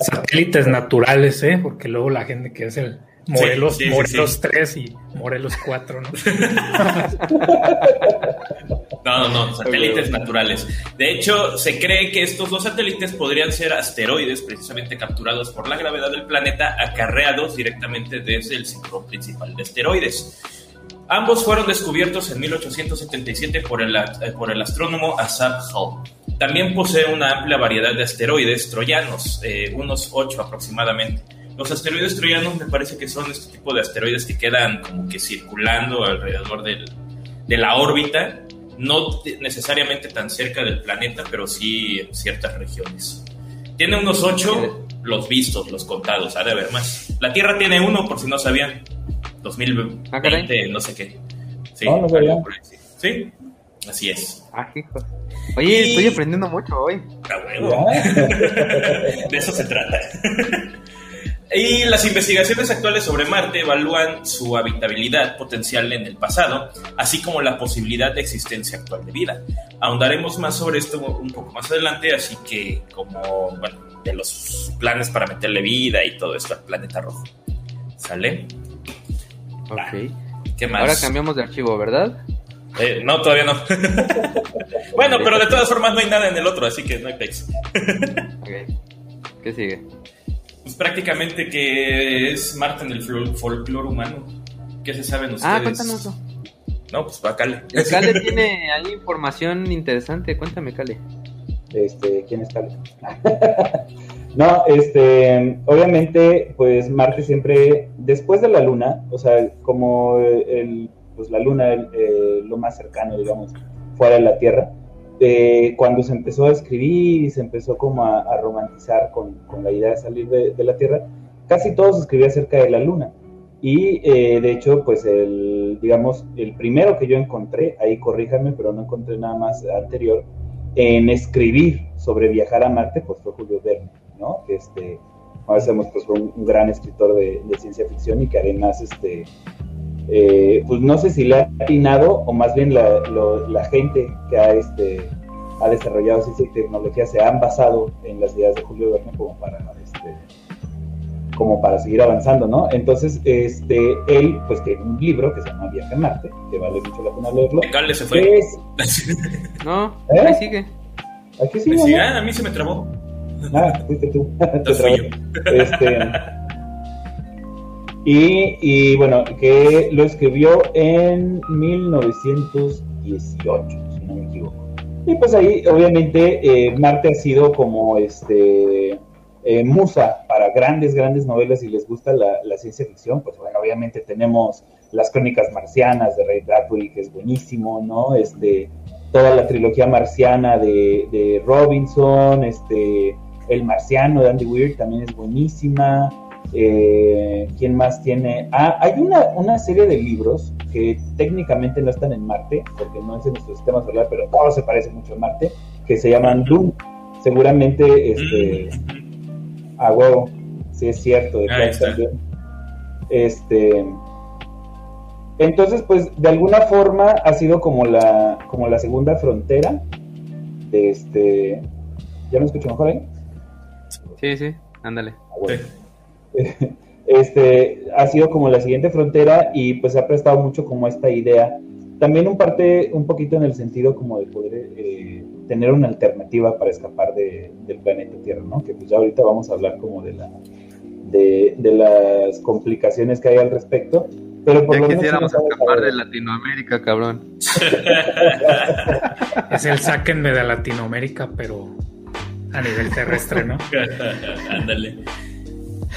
Speaker 4: Satélites naturales, ¿eh? Porque luego la gente que es el Morelos,
Speaker 2: Sí,
Speaker 4: Morelos
Speaker 2: sí.
Speaker 4: 3 y Morelos 4, ¿no?
Speaker 2: No, no, no, satélites naturales. De hecho, se cree que estos dos satélites podrían ser asteroides precisamente capturados por la gravedad del planeta, acarreados directamente desde el cinturón principal de asteroides. Ambos fueron descubiertos en 1877 por el, eh, por el astrónomo Asaph Hall. También posee una amplia variedad de asteroides troyanos, eh, unos 8 aproximadamente. Los asteroides troyanos me parece que son este tipo de asteroides que quedan como que circulando alrededor del, de la órbita, no te- necesariamente tan cerca del planeta, pero sí en ciertas regiones. Tiene unos 8, los vistos, los contados, ha de haber más. La Tierra tiene uno, por si no sabían. 2020,
Speaker 3: Ah,
Speaker 2: no sé qué. Sí,
Speaker 1: no
Speaker 2: ahí, sí. Sí, así es.
Speaker 3: Ah, hijo. Oye,
Speaker 2: Y-
Speaker 3: estoy aprendiendo mucho hoy.
Speaker 2: A huevo. De eso se trata. Y las investigaciones actuales sobre Marte evalúan su habitabilidad potencial en el pasado, así como la posibilidad de existencia actual de vida. Ahondaremos más sobre esto un poco más adelante, así que como, bueno, de los planes para meterle vida y todo esto al planeta rojo. ¿Sale?
Speaker 3: Ok.
Speaker 2: ¿Qué más?
Speaker 3: Ahora cambiamos de archivo, ¿verdad?
Speaker 2: Eh, no, todavía no. bueno, pero de todas formas no hay nada en el otro, así que no hay pex.
Speaker 3: Ok. ¿Qué sigue?
Speaker 2: Pues prácticamente que es Marte en el fol- folclore humano. ¿Qué se saben ustedes?
Speaker 3: Ah, cuéntanoslo.
Speaker 2: No, pues va, Cale.
Speaker 3: Cale tiene ahí información interesante. Cuéntame, Cale.
Speaker 1: Este, ¿quién está? No, este, obviamente, pues Marte siempre, después de la Luna, o sea, como el, pues la Luna, el- eh, lo más cercano, digamos, fuera de la Tierra, eh, cuando se empezó a escribir y se empezó como a, romantizar con, con la idea de salir de, de la Tierra, casi todo se escribía acerca de la Luna. Y eh, de hecho, pues el, digamos, el primero que yo encontré, ahí corríjanme, pero no encontré nada más anterior, en escribir sobre viajar a Marte, pues fue Julio Verne, ¿no? Que este, sabemos, pues fue un, un gran escritor de, de ciencia ficción y que además, este, eh, pues no sé si le ha atinado o más bien la, lo- la gente que ha, este, ha desarrollado ciencia y tecnología se han basado en las ideas de Julio Verne como para, este, como para seguir avanzando, ¿no? Entonces, este, él, pues tiene un libro que se llama Viaje a Marte, que vale mucho la pena leerlo.
Speaker 2: Cale se fue.
Speaker 1: es,
Speaker 3: No,
Speaker 1: ¿Eh?
Speaker 3: ahí sigue.
Speaker 1: aquí sí,
Speaker 2: Me
Speaker 1: ¿no?
Speaker 2: sigue. Ah, a mí se me trabó.
Speaker 1: Ah, fuiste tú. Te
Speaker 2: Entonces fui yo.
Speaker 1: Este, y, y bueno, que lo escribió en 1918, si no me equivoco. Y pues ahí, obviamente, eh, Marte ha sido como este eh, musa para grandes, grandes novelas y les gusta la, la ciencia ficción. Pues bueno, obviamente tenemos las crónicas marcianas de Ray Bradbury, que es buenísimo, ¿no? Este, toda la trilogía marciana de, de Robinson, este, El Marciano de Andy Weir también es buenísima. Eh, ¿Quién más tiene? Ah, hay una, una serie de libros que técnicamente no están en Marte, porque no es en nuestro sistema solar, pero todo se parece mucho a Marte, que se llaman Dune. Seguramente, este,
Speaker 2: Mm.
Speaker 1: a huevo, sí es cierto, de también. Este, entonces, pues, de alguna forma ha sido como la, como la segunda frontera de este. ¿Ya me escucho mejor ahí?
Speaker 3: Sí, sí, ándale.
Speaker 1: Ah, bueno. Este, ha sido como la siguiente frontera y pues se ha prestado mucho como esta idea. También un parte, un poquito en el sentido como de poder eh, tener una alternativa para escapar de- del planeta Tierra, ¿no? Que pues ya ahorita vamos a hablar como de la de, de las complicaciones que hay al respecto. Pero por
Speaker 3: Ya
Speaker 1: lo menos
Speaker 3: quisiéramos escapar de. Latinoamérica, cabrón.
Speaker 4: Es el sáquenme de Latinoamérica, pero a nivel terrestre, ¿no?
Speaker 2: Ándale.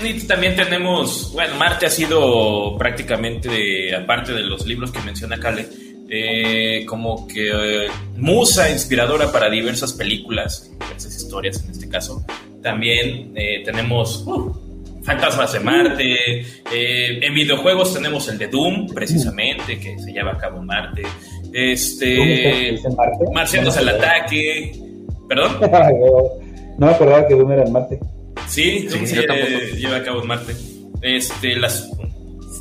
Speaker 2: Y también tenemos, bueno, Marte ha sido prácticamente, aparte de los libros que menciona Kale, eh, como que eh, musa inspiradora para diversas películas, diversas historias en este caso. También eh, tenemos uh, Fantasmas de Marte. eh, en videojuegos tenemos el de Doom, precisamente, que se lleva a cabo en Marte.
Speaker 1: ¿Tú
Speaker 2: Este. Marcianos
Speaker 1: No
Speaker 2: al ataque. ¿Perdón?
Speaker 1: no me acordaba que Doom era en Marte.
Speaker 2: Sí,
Speaker 3: Sí,
Speaker 2: sí,
Speaker 3: yo
Speaker 2: eh, lleva a cabo en Marte. este, las,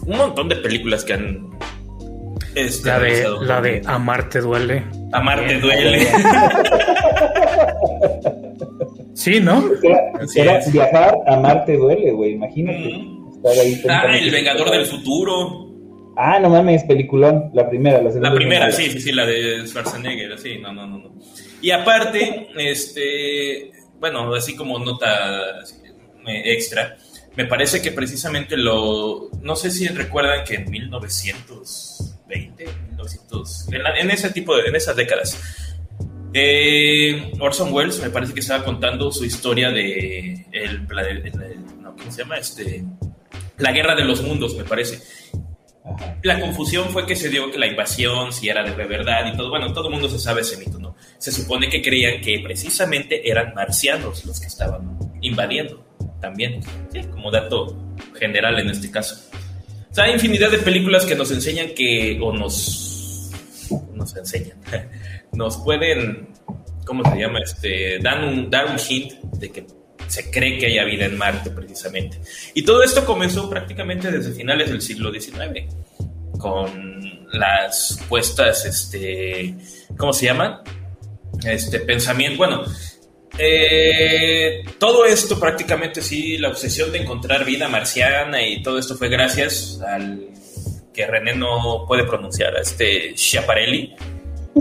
Speaker 2: un montón de películas que han... Este,
Speaker 4: La de, la de Amarte duele.
Speaker 2: Amarte duele.
Speaker 4: Sí, ¿no?
Speaker 1: Era, viajar a Marte duele, güey. Imagínate.
Speaker 2: Mm.
Speaker 1: Estar ahí
Speaker 2: Ah, El Vengador del Futuro.
Speaker 1: Ah, no mames, peliculón. La primera, la
Speaker 2: primera, sí, sí, sí, la de Schwarzenegger, sí, no, no, no, no. Y aparte, este, bueno, así como nota eh, extra, me parece que precisamente lo, no sé si recuerdan que en 1920, 1900, en, la- en ese tipo de, en esas décadas, eh, Orson Welles me parece que estaba contando su historia de el, el- el- no, ¿cómo se llama? Este, la guerra de los mundos, me parece. La confusión fue que se dio que la invasión, si era de verdad y todo, bueno, todo el mundo se sabe ese mito, ¿no? Se supone que creían que precisamente eran marcianos los que estaban invadiendo también, sí, como dato general en este caso. O sea, hay infinidad de películas que nos enseñan que, o nos, nos enseñan, nos pueden, ¿cómo se llama? Este, dan dar un hint de que se cree que haya vida en Marte precisamente. Y todo esto comenzó prácticamente desde finales del siglo XIX, con las supuestas, este, ¿cómo se llaman? Este pensamiento, bueno, eh, todo esto prácticamente sí, la obsesión de encontrar vida marciana y todo esto fue gracias al que René no puede pronunciar, a este Schiaparelli,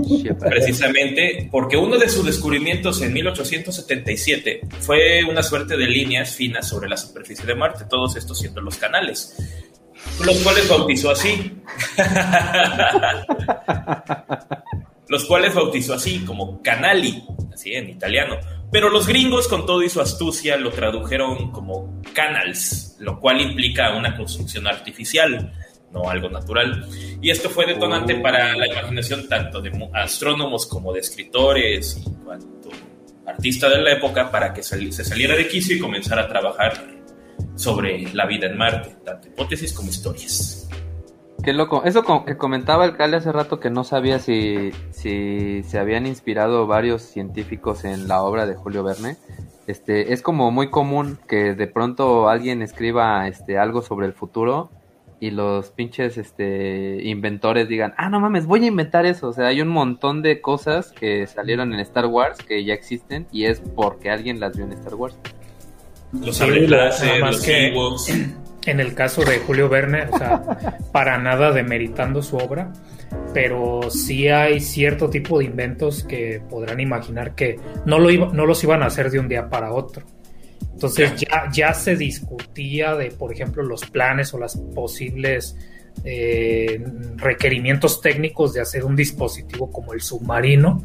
Speaker 2: precisamente porque uno de sus descubrimientos en 1877 fue una suerte de líneas finas sobre la superficie de Marte, todos estos siendo los canales, los cuales bautizó así. los cuales bautizó así como canali, así en italiano. Pero los gringos, con todo y su astucia, lo tradujeron como canals, lo cual implica una construcción artificial, no algo natural. Y esto fue detonante para la imaginación tanto de astrónomos como de escritores y cuanto artista de la época para que se saliera de quicio y comenzara a trabajar sobre la vida en Marte, tanto hipótesis como historias.
Speaker 3: Qué loco. Eso que comentaba el Cali hace rato que no sabía si, si se habían inspirado varios científicos en la obra de Julio Verne. Este, es como muy común que de pronto alguien escriba este algo sobre el futuro y los pinches este inventores digan, "Ah, no mames, voy a inventar eso." O sea, hay un montón de cosas que salieron en Star Wars que ya existen y es porque alguien las vio en Star Wars.
Speaker 2: Los
Speaker 4: Sí, más
Speaker 2: los
Speaker 4: que-
Speaker 2: Ewoks.
Speaker 4: En el caso de Julio Verne, o sea, para nada demeritando su obra, pero sí hay cierto tipo de inventos que podrán imaginar que no, lo iba- no los iban a hacer de un día para otro. Entonces ya, ya se discutía de, por ejemplo, los planes o las posibles eh, requerimientos técnicos de hacer un dispositivo como el submarino,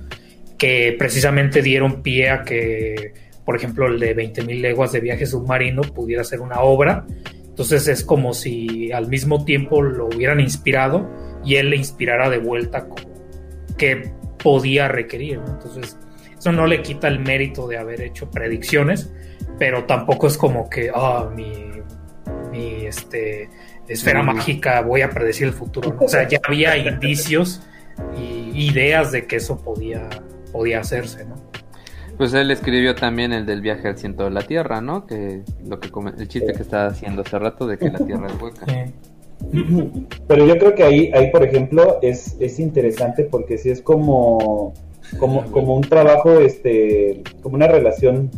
Speaker 4: que precisamente dieron pie a que, por ejemplo, el de 20.000 leguas de viaje submarino pudiera ser una obra. Entonces es como si al mismo tiempo lo hubieran inspirado y él le inspirara de vuelta como que podía requerir. ¿no? Entonces eso no le quita el mérito de haber hecho predicciones, pero tampoco es como que, ah, mi, mi este, esfera
Speaker 3: Mm.
Speaker 4: mágica voy a predecir el futuro. ¿no? O sea, ya había indicios y ideas de que eso podía, podía hacerse, ¿no?
Speaker 3: Pues él escribió también el del viaje al centro de la Tierra, ¿no? Que lo que el chiste que estaba haciendo hace rato de que la Tierra es hueca.
Speaker 1: Pero yo creo que ahí, ahí por ejemplo, es, es interesante porque sí es como, como, como un trabajo, este, como una relación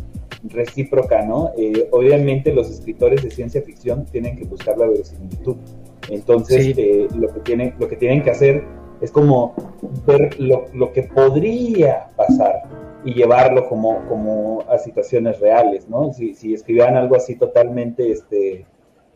Speaker 1: recíproca, ¿no? Eh, obviamente los escritores de ciencia ficción tienen que buscar la verosimilitud. Entonces,
Speaker 4: Sí.
Speaker 1: eh, lo, que tienen, lo que tienen que hacer es como ver lo, lo que podría pasar y llevarlo como, como a situaciones reales, ¿no? Si, si escribieran algo así totalmente este,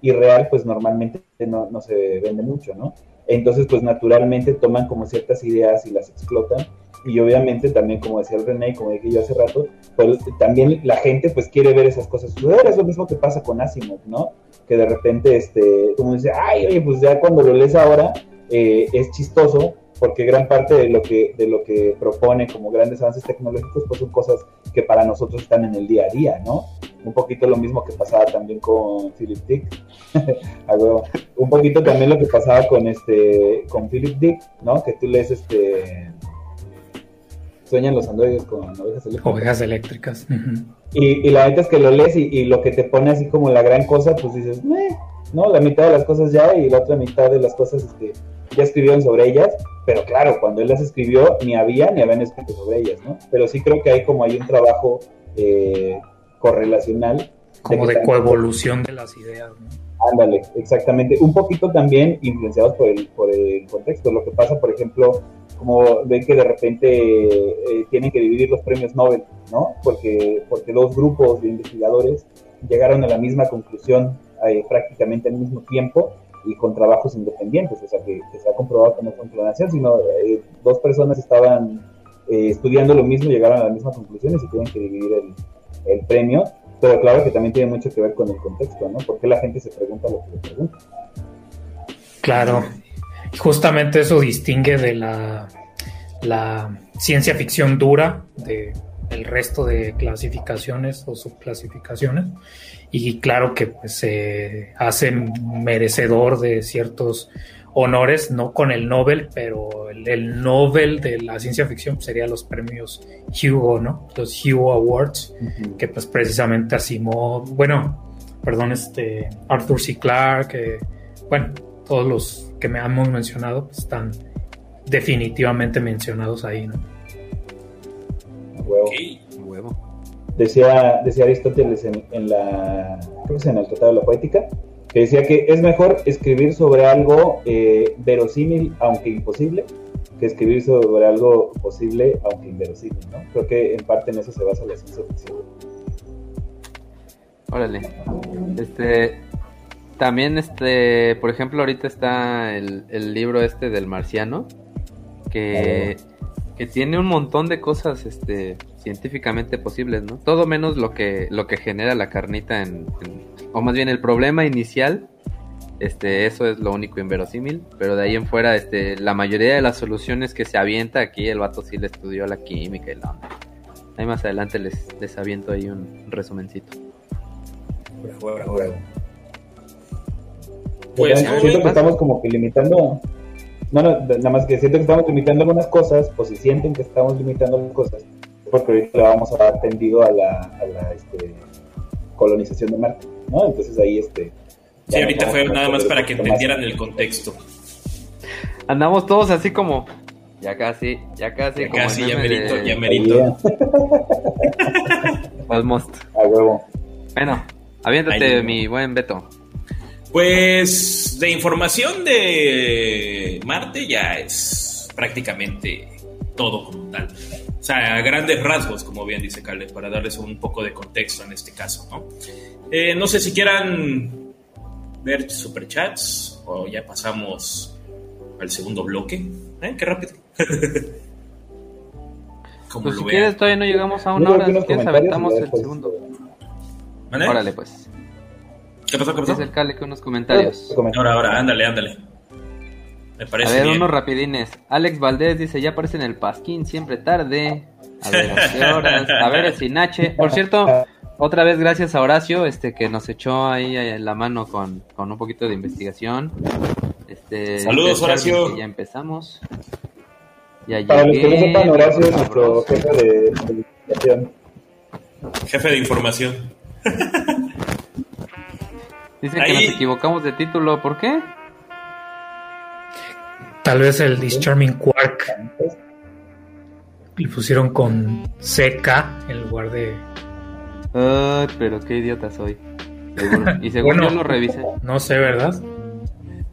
Speaker 1: irreal, pues normalmente no, no se vende mucho, ¿no? Entonces, pues naturalmente toman como ciertas ideas y las explotan. Y obviamente también, como decía el René, como dije yo hace rato, pues también la gente pues quiere ver esas cosas. Es lo mismo que pasa con Asimov, ¿no? Que de repente, este, como dice, ay, oye, pues ya cuando lo lees ahora, eh, es chistoso, porque gran parte de lo que de lo que propone como grandes avances tecnológicos pues son cosas que para nosotros están en el día a día, ¿no? Un poquito lo mismo que pasaba también con Philip Dick, un poquito también lo que pasaba con este con Philip Dick, ¿no? Que tú lees este sueñan los androides con ovejas eléctricas.
Speaker 4: Ovejas eléctricas. Ujú.
Speaker 1: Y, y la neta es que lo lees y, y lo que te pone así como la gran cosa, pues dices, "Meh", ¿no? La mitad de las cosas ya y la otra mitad de las cosas este, ya escribieron sobre ellas, pero claro, cuando él las escribió ni había ni habían escrito sobre ellas, ¿no? Pero sí creo que hay como hay un trabajo eh, correlacional.
Speaker 4: Como de, coevolución de las ideas, ¿no?
Speaker 1: Ándale, exactamente. Un poquito también influenciados por el, por el contexto. Lo que pasa, por ejemplo, como ven que de repente eh, tienen que dividir los premios Nobel, ¿no? Porque, porque dos grupos de investigadores llegaron a la misma conclusión eh, prácticamente al mismo tiempo y con trabajos independientes, o sea que, se ha comprobado que no fue clonación, sino eh, dos personas estaban estudiando lo mismo llegaron a las mismas conclusiones y tienen que dividir el, el premio, pero claro que también tiene mucho que ver con el contexto, ¿no? Porque la gente se pregunta lo que le pregunta.
Speaker 4: Claro, justamente eso distingue de la, la ciencia ficción dura de el resto de clasificaciones o subclasificaciones y claro que pues, se hace merecedor de ciertos honores, no con el Nobel, pero el, Nobel de la ciencia ficción sería los premios Hugo, ¿no? Los Hugo Awards, que pues precisamente Asimov, bueno, perdón, este Arthur C. Clarke, bueno, todos los que me hemos mencionado pues, están definitivamente mencionados ahí, ¿no?
Speaker 1: Huevo. Decía, decía Aristóteles en, la, creo que en el Tratado de la Poética, que decía que es mejor escribir sobre algo eh, verosímil, aunque imposible, que escribir sobre algo posible, aunque inverosímil, ¿no? Creo que en parte en eso se basa la ciencia ficción.
Speaker 3: Órale. Este, también, este, por ejemplo, ahorita está el, libro este del marciano, que, que, tiene un montón de cosas, este, científicamente posibles, ¿no? Todo menos lo que, lo que genera la carnita en, o más bien el problema inicial, este, eso es lo único inverosímil, pero de ahí en fuera, este, la mayoría de las soluciones que se avienta aquí, el vato sí le estudió la química y la onda. Ahí más adelante les, les aviento ahí un resumencito.
Speaker 1: Pues, siento que estamos como que limitando. No, no, nada más que siento que estamos limitando algunas cosas, o si sienten que estamos limitando algunas cosas, porque ahorita le vamos a dar tendido a la, a la este, colonización de Marte, ¿no? Entonces ahí este.
Speaker 2: Sí, ahorita fue nada más para que entendieran el contexto.
Speaker 3: Andamos todos así como. Ya casi, ya casi.
Speaker 2: Ya casi, ya merito, ya merito.
Speaker 3: Almost.
Speaker 1: A huevo.
Speaker 3: Bueno, aviéntate, mi buen Beto.
Speaker 2: Pues de información de Marte ya es prácticamente todo como tal. O sea, a grandes rasgos, como bien dice Calde, para darles un poco de contexto en este caso, ¿no? Eh, no sé si quieran ver superchats o ya pasamos al segundo bloque. ¿Eh? Qué rápido.
Speaker 3: pues si quieres, todavía no llegamos a una hora, si quieres aventamos el segundo. Órale, pues.
Speaker 2: ¿Qué pasó? ¿Qué pasó?
Speaker 3: Dice el Cale que unos comentarios.
Speaker 2: Ahora, ahora, ándale, ándale.
Speaker 3: Me parece A ver, unos rapidines. Alex Valdés dice, ya aparece en el Pasquín, siempre tarde. A ver, ¿qué horas? A ver, Sinache. Por cierto, otra vez gracias a Horacio, este que nos echó ahí en la mano con, con un poquito de investigación. Este,
Speaker 2: Saludos, Horacio.
Speaker 3: Ya empezamos.
Speaker 1: Ya Para los que no sepan, Horacio es nuestro jefe de, investigación.
Speaker 2: Jefe de información.
Speaker 3: Dice que nos equivocamos de título, ¿por qué?
Speaker 4: Tal vez el Discharming Quark le pusieron con CK en lugar de.
Speaker 3: Ay, pero qué idiota soy. Y según yo lo revisé.
Speaker 4: No sé, ¿verdad?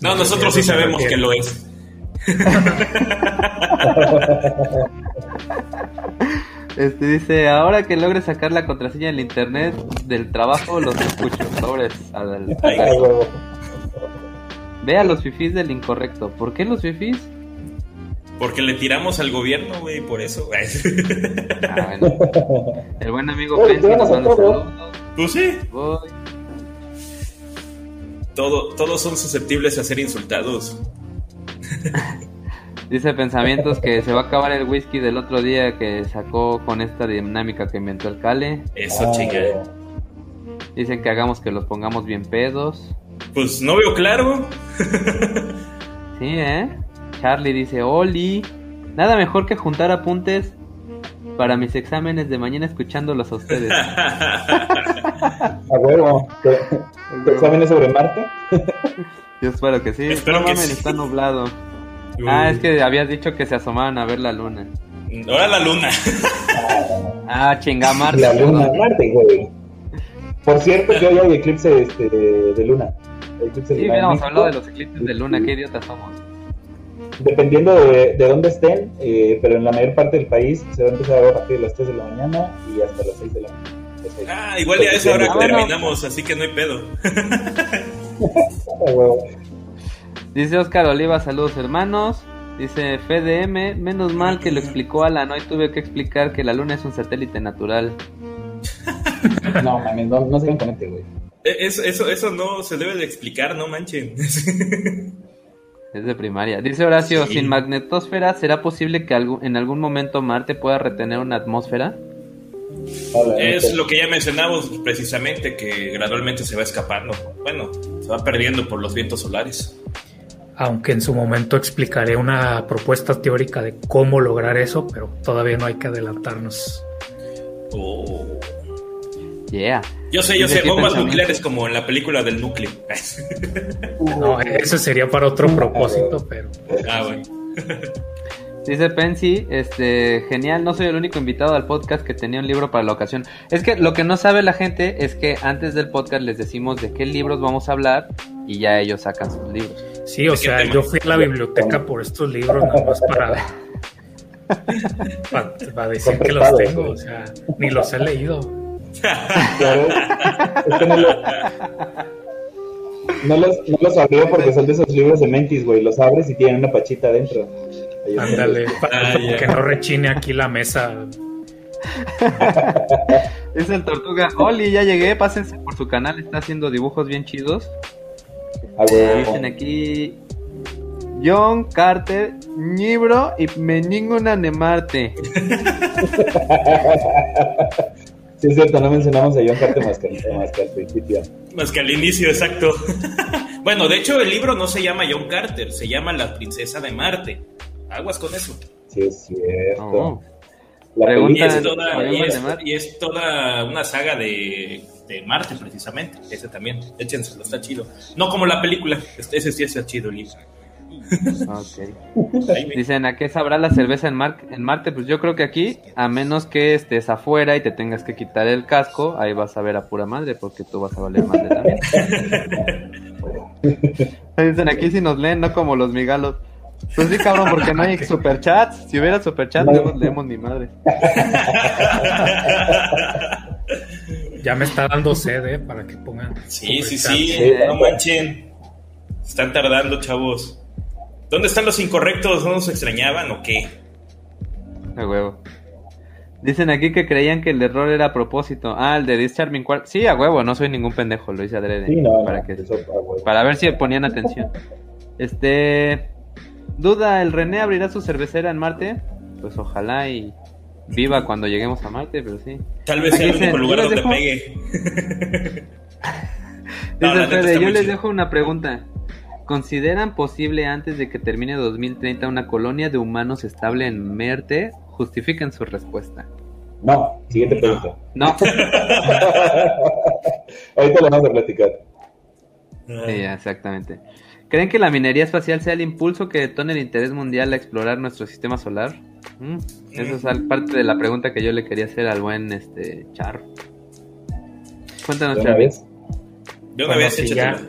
Speaker 2: No, nosotros sí sabemos que lo es.
Speaker 3: Este dice, ahora que logre sacar la contraseña del internet del trabajo, los escucho. Sobres. Ve a los fifís del incorrecto. ¿Por qué los fifís?
Speaker 2: Porque le tiramos al gobierno, güey, por eso.
Speaker 3: Ah, El buen amigo nos
Speaker 2: manda Pues sí. Todo, todos son susceptibles a ser insultados.
Speaker 3: Dice Pensamientos que se va a acabar el whisky del otro día que sacó con esta dinámica que inventó el Cale.
Speaker 2: Eso, chica.
Speaker 3: Dicen que hagamos que los pongamos bien pedos.
Speaker 2: Pues no veo claro.
Speaker 3: sí, ¿eh? Charlie dice, Oli, nada mejor que juntar apuntes para mis exámenes de mañana escuchándolos a ustedes.
Speaker 1: a huevo. ¿Exámenes sobre Marte?
Speaker 3: Yo espero que sí.
Speaker 2: Espero
Speaker 3: no
Speaker 2: que
Speaker 3: mames,
Speaker 2: sí.
Speaker 3: está nublado. Ah, es que habías dicho que se asomaban a ver la luna.
Speaker 2: Ahora la luna.
Speaker 3: Ah, chinga Marte.
Speaker 1: La luna. Marte, güey. Por cierto, que hoy hay eclipse este, de, de luna. Eclipse
Speaker 3: Sí, habíamos hablado de los eclipses de luna, qué idiotas somos.
Speaker 1: Dependiendo de, de dónde estén, eh, pero en la mayor parte del país se va a empezar a ver a partir de las 3 de la mañana y hasta las 6 de la mañana.
Speaker 2: Ah, igual ya a esa hora
Speaker 3: Ah, bueno.
Speaker 2: terminamos, así que no hay pedo.
Speaker 3: Dice Oscar Oliva, saludos hermanos. Dice FDM, menos mal que lo explicó Alan, hoy tuve que explicar que la luna es un satélite natural.
Speaker 1: No, mames, no, no se ven con este, güey.
Speaker 2: Eh, Eso, eso, eso no se debe de explicar, no manchen.
Speaker 3: Es de primaria. Dice Horacio,
Speaker 2: Sí.
Speaker 3: sin magnetosfera, ¿será posible que en algún momento Marte pueda retener una atmósfera?
Speaker 2: Es lo que ya mencionamos precisamente, que gradualmente se va escapando. Bueno, se va perdiendo por los vientos solares.
Speaker 4: Aunque en su momento explicaré una propuesta teórica de cómo lograr eso, pero todavía no hay que adelantarnos.
Speaker 2: Oh.
Speaker 3: Yeah.
Speaker 2: Yo sé, yo sé, bombas nucleares como en la película del núcleo.
Speaker 4: No, ese sería para otro propósito, pero
Speaker 2: ah, bueno.
Speaker 3: Dice Pensi, este, genial, no soy el único invitado al podcast que tenía un libro para la ocasión. Es que lo que no sabe la gente es que antes del podcast les decimos de qué libros vamos a hablar y ya ellos sacan sus libros.
Speaker 4: sí, o
Speaker 2: ¿De qué
Speaker 4: sea, yo fui a la biblioteca por estos libros nada más para, para, para decir que los tengo, o sea, ni los he leído.
Speaker 1: Claro. Es que no, lo- no los, no los abrió porque son de esos libros de Mentis, güey. Los abres y tienen una pachita adentro.
Speaker 4: Ándale, para
Speaker 2: Ah,
Speaker 4: que no rechine aquí la mesa.
Speaker 3: Es el Tortuga. Oli, ya llegué, pásense por su canal, está haciendo dibujos bien chidos.
Speaker 1: Ah.
Speaker 3: Dicen aquí John Carter, Nibro y Meninguna Nemarte.
Speaker 1: Sí, es cierto, no mencionamos a John Carter más que, más que al principio.
Speaker 2: Más que al inicio, exacto. bueno, de hecho, el libro no se llama John Carter, se llama La Princesa de Marte. Aguas con eso.
Speaker 1: Sí, es cierto.
Speaker 3: Oh.
Speaker 1: La
Speaker 3: Pregunta-
Speaker 2: Y es, toda,
Speaker 3: ¿Sabemos
Speaker 2: y, es, y toda una saga de, de Marte, precisamente. Ese también. Échenselo, está chido. No como la película. Este- Ese sí está chido el libro.
Speaker 3: Dicen, ¿a qué sabrá la cerveza en, Mar- en Marte? Pues yo creo que aquí, a menos que estés afuera y te tengas que quitar el casco, ahí vas a ver a pura madre, porque tú vas a valer madre también. Dicen, aquí si nos leen, no como los migalos. Pues sí, cabrón, porque no hay superchats. Si hubiera superchats,
Speaker 1: No.
Speaker 3: leemos ni madre.
Speaker 4: Ya me está dando sed, ¿eh? Para que pongan.
Speaker 2: Sí, sí, sí.
Speaker 1: Sí.
Speaker 2: No manchen. Están tardando, chavos. ¿Dónde están los incorrectos? ¿No nos extrañaban o qué?
Speaker 3: A huevo. Dicen aquí que creían que el error era a propósito. Ah, el de Discharming Quark. Sí, a huevo, no soy ningún pendejo, lo hice adrede.
Speaker 1: Sí, no,
Speaker 3: para
Speaker 1: no,
Speaker 3: que
Speaker 1: eso.
Speaker 3: Para ver si ponían atención. Este. Duda, ¿el René abrirá su cervecera en Marte? Pues ojalá y viva cuando lleguemos a Marte, pero sí.
Speaker 2: Tal vez sea el único lugar donde
Speaker 3: dejo-
Speaker 2: pegue. No,
Speaker 3: Dice Fede, yo les
Speaker 2: chido.
Speaker 3: dejo una pregunta. ¿Consideran posible antes de que termine 2030 una colonia de humanos estable en Marte? Justifiquen su respuesta.
Speaker 1: No, siguiente pregunta.
Speaker 3: No.
Speaker 1: Ahorita lo vamos a platicar.
Speaker 3: Sí, exactamente. ¿Creen que la minería espacial sea el impulso que detone el interés mundial a explorar nuestro sistema solar? Mm, Esa es parte de la pregunta que yo le quería hacer al buen este Char. Cuéntanos,
Speaker 1: ¿De una
Speaker 3: Charly.
Speaker 1: vez?
Speaker 2: De una
Speaker 4: Bueno,
Speaker 2: vez,
Speaker 4: ya.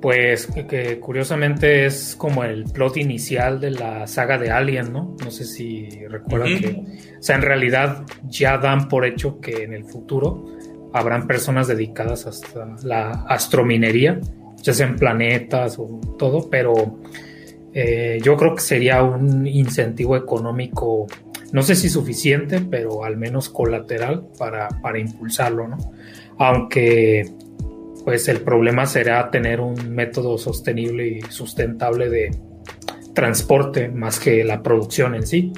Speaker 4: Pues que, que curiosamente es como el plot inicial de la saga de Alien, ¿no? No sé si recuerdan que, o sea, en realidad ya dan por hecho que en el futuro habrán personas dedicadas hasta la astrominería, ya sea en planetas o todo, pero eh, yo creo que sería un incentivo económico, no sé si suficiente, pero al menos colateral para, para impulsarlo, ¿no? Aunque pues el problema será tener un método sostenible y sustentable de transporte más que la producción en sí.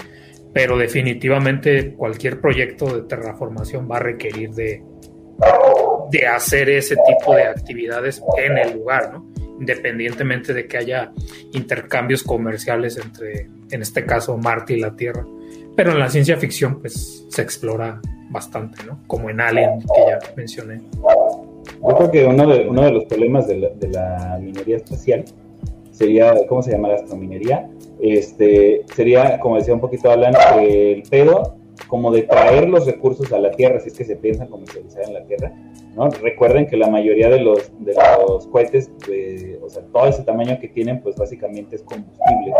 Speaker 4: Pero definitivamente cualquier proyecto de terraformación va a requerir de, de hacer ese tipo de actividades en el lugar, ¿no? Independientemente de que haya intercambios comerciales entre, en este caso, Marte y la Tierra. Pero en la ciencia ficción, pues se explora bastante, ¿no? Como en Alien, que ya mencioné.
Speaker 1: Yo creo que uno de, uno de los problemas de la, de la minería espacial sería, ¿cómo se llama la astrominería? Este, sería, como decía un poquito Alan, el pedo como de traer los recursos a la Tierra, si es que se piensa comercializar en la Tierra, ¿no? Recuerden que la mayoría de los, de los cohetes, eh, o sea, todo ese tamaño que tienen, pues básicamente es combustible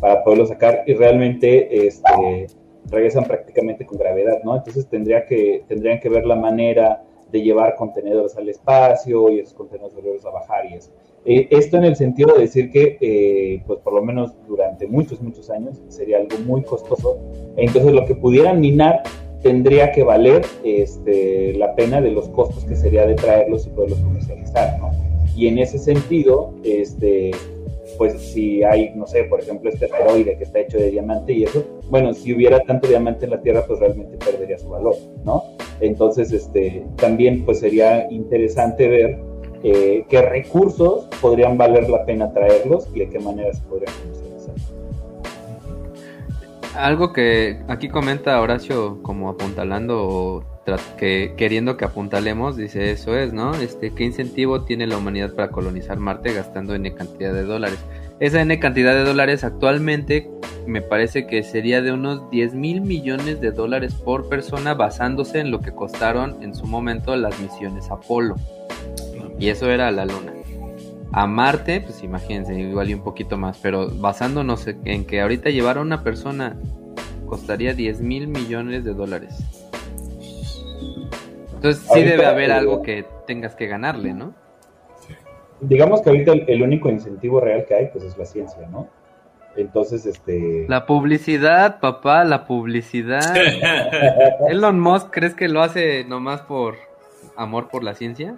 Speaker 1: para poderlo sacar y realmente este, regresan prácticamente con gravedad, ¿no? Entonces tendría que, tendrían que ver la manera de llevar contenedores al espacio y esos contenedores a bajar y eso. Eh, esto en el sentido de decir que, eh, pues por lo menos durante muchos, muchos años sería algo muy costoso. Entonces lo que pudieran minar tendría que valer este, la pena de los costos que sería de traerlos y poderlos comercializar, ¿no? Y en ese sentido, este, pues si hay, no sé, por ejemplo, este asteroide que está hecho de diamante y eso, bueno, si hubiera tanto diamante en la Tierra, pues realmente perdería su valor, ¿no? Entonces, este, también pues sería interesante ver eh, qué recursos podrían valer la pena traerlos y de qué manera se podrían comercializar.
Speaker 3: Algo que aquí comenta Horacio como apuntalando o que queriendo que apuntalemos, dice eso es, ¿no? Este, ¿qué incentivo tiene la humanidad para colonizar Marte gastando N cantidad de dólares? Esa N cantidad de dólares actualmente me parece que sería de unos 10 mil millones de dólares por persona basándose en lo que costaron en su momento las misiones Apolo. Y eso era la Luna. A Marte, pues imagínense, igual y un poquito más, pero basándonos en que ahorita llevar a una persona costaría 10 mil millones de dólares. Entonces sí debe haber algo que tengas que ganarle, ¿no?
Speaker 1: Digamos que ahorita el, único incentivo real que hay, pues es la ciencia, ¿no? Entonces, este...
Speaker 3: La publicidad, papá, la publicidad. Elon Musk, ¿crees que lo hace nomás por amor por la ciencia?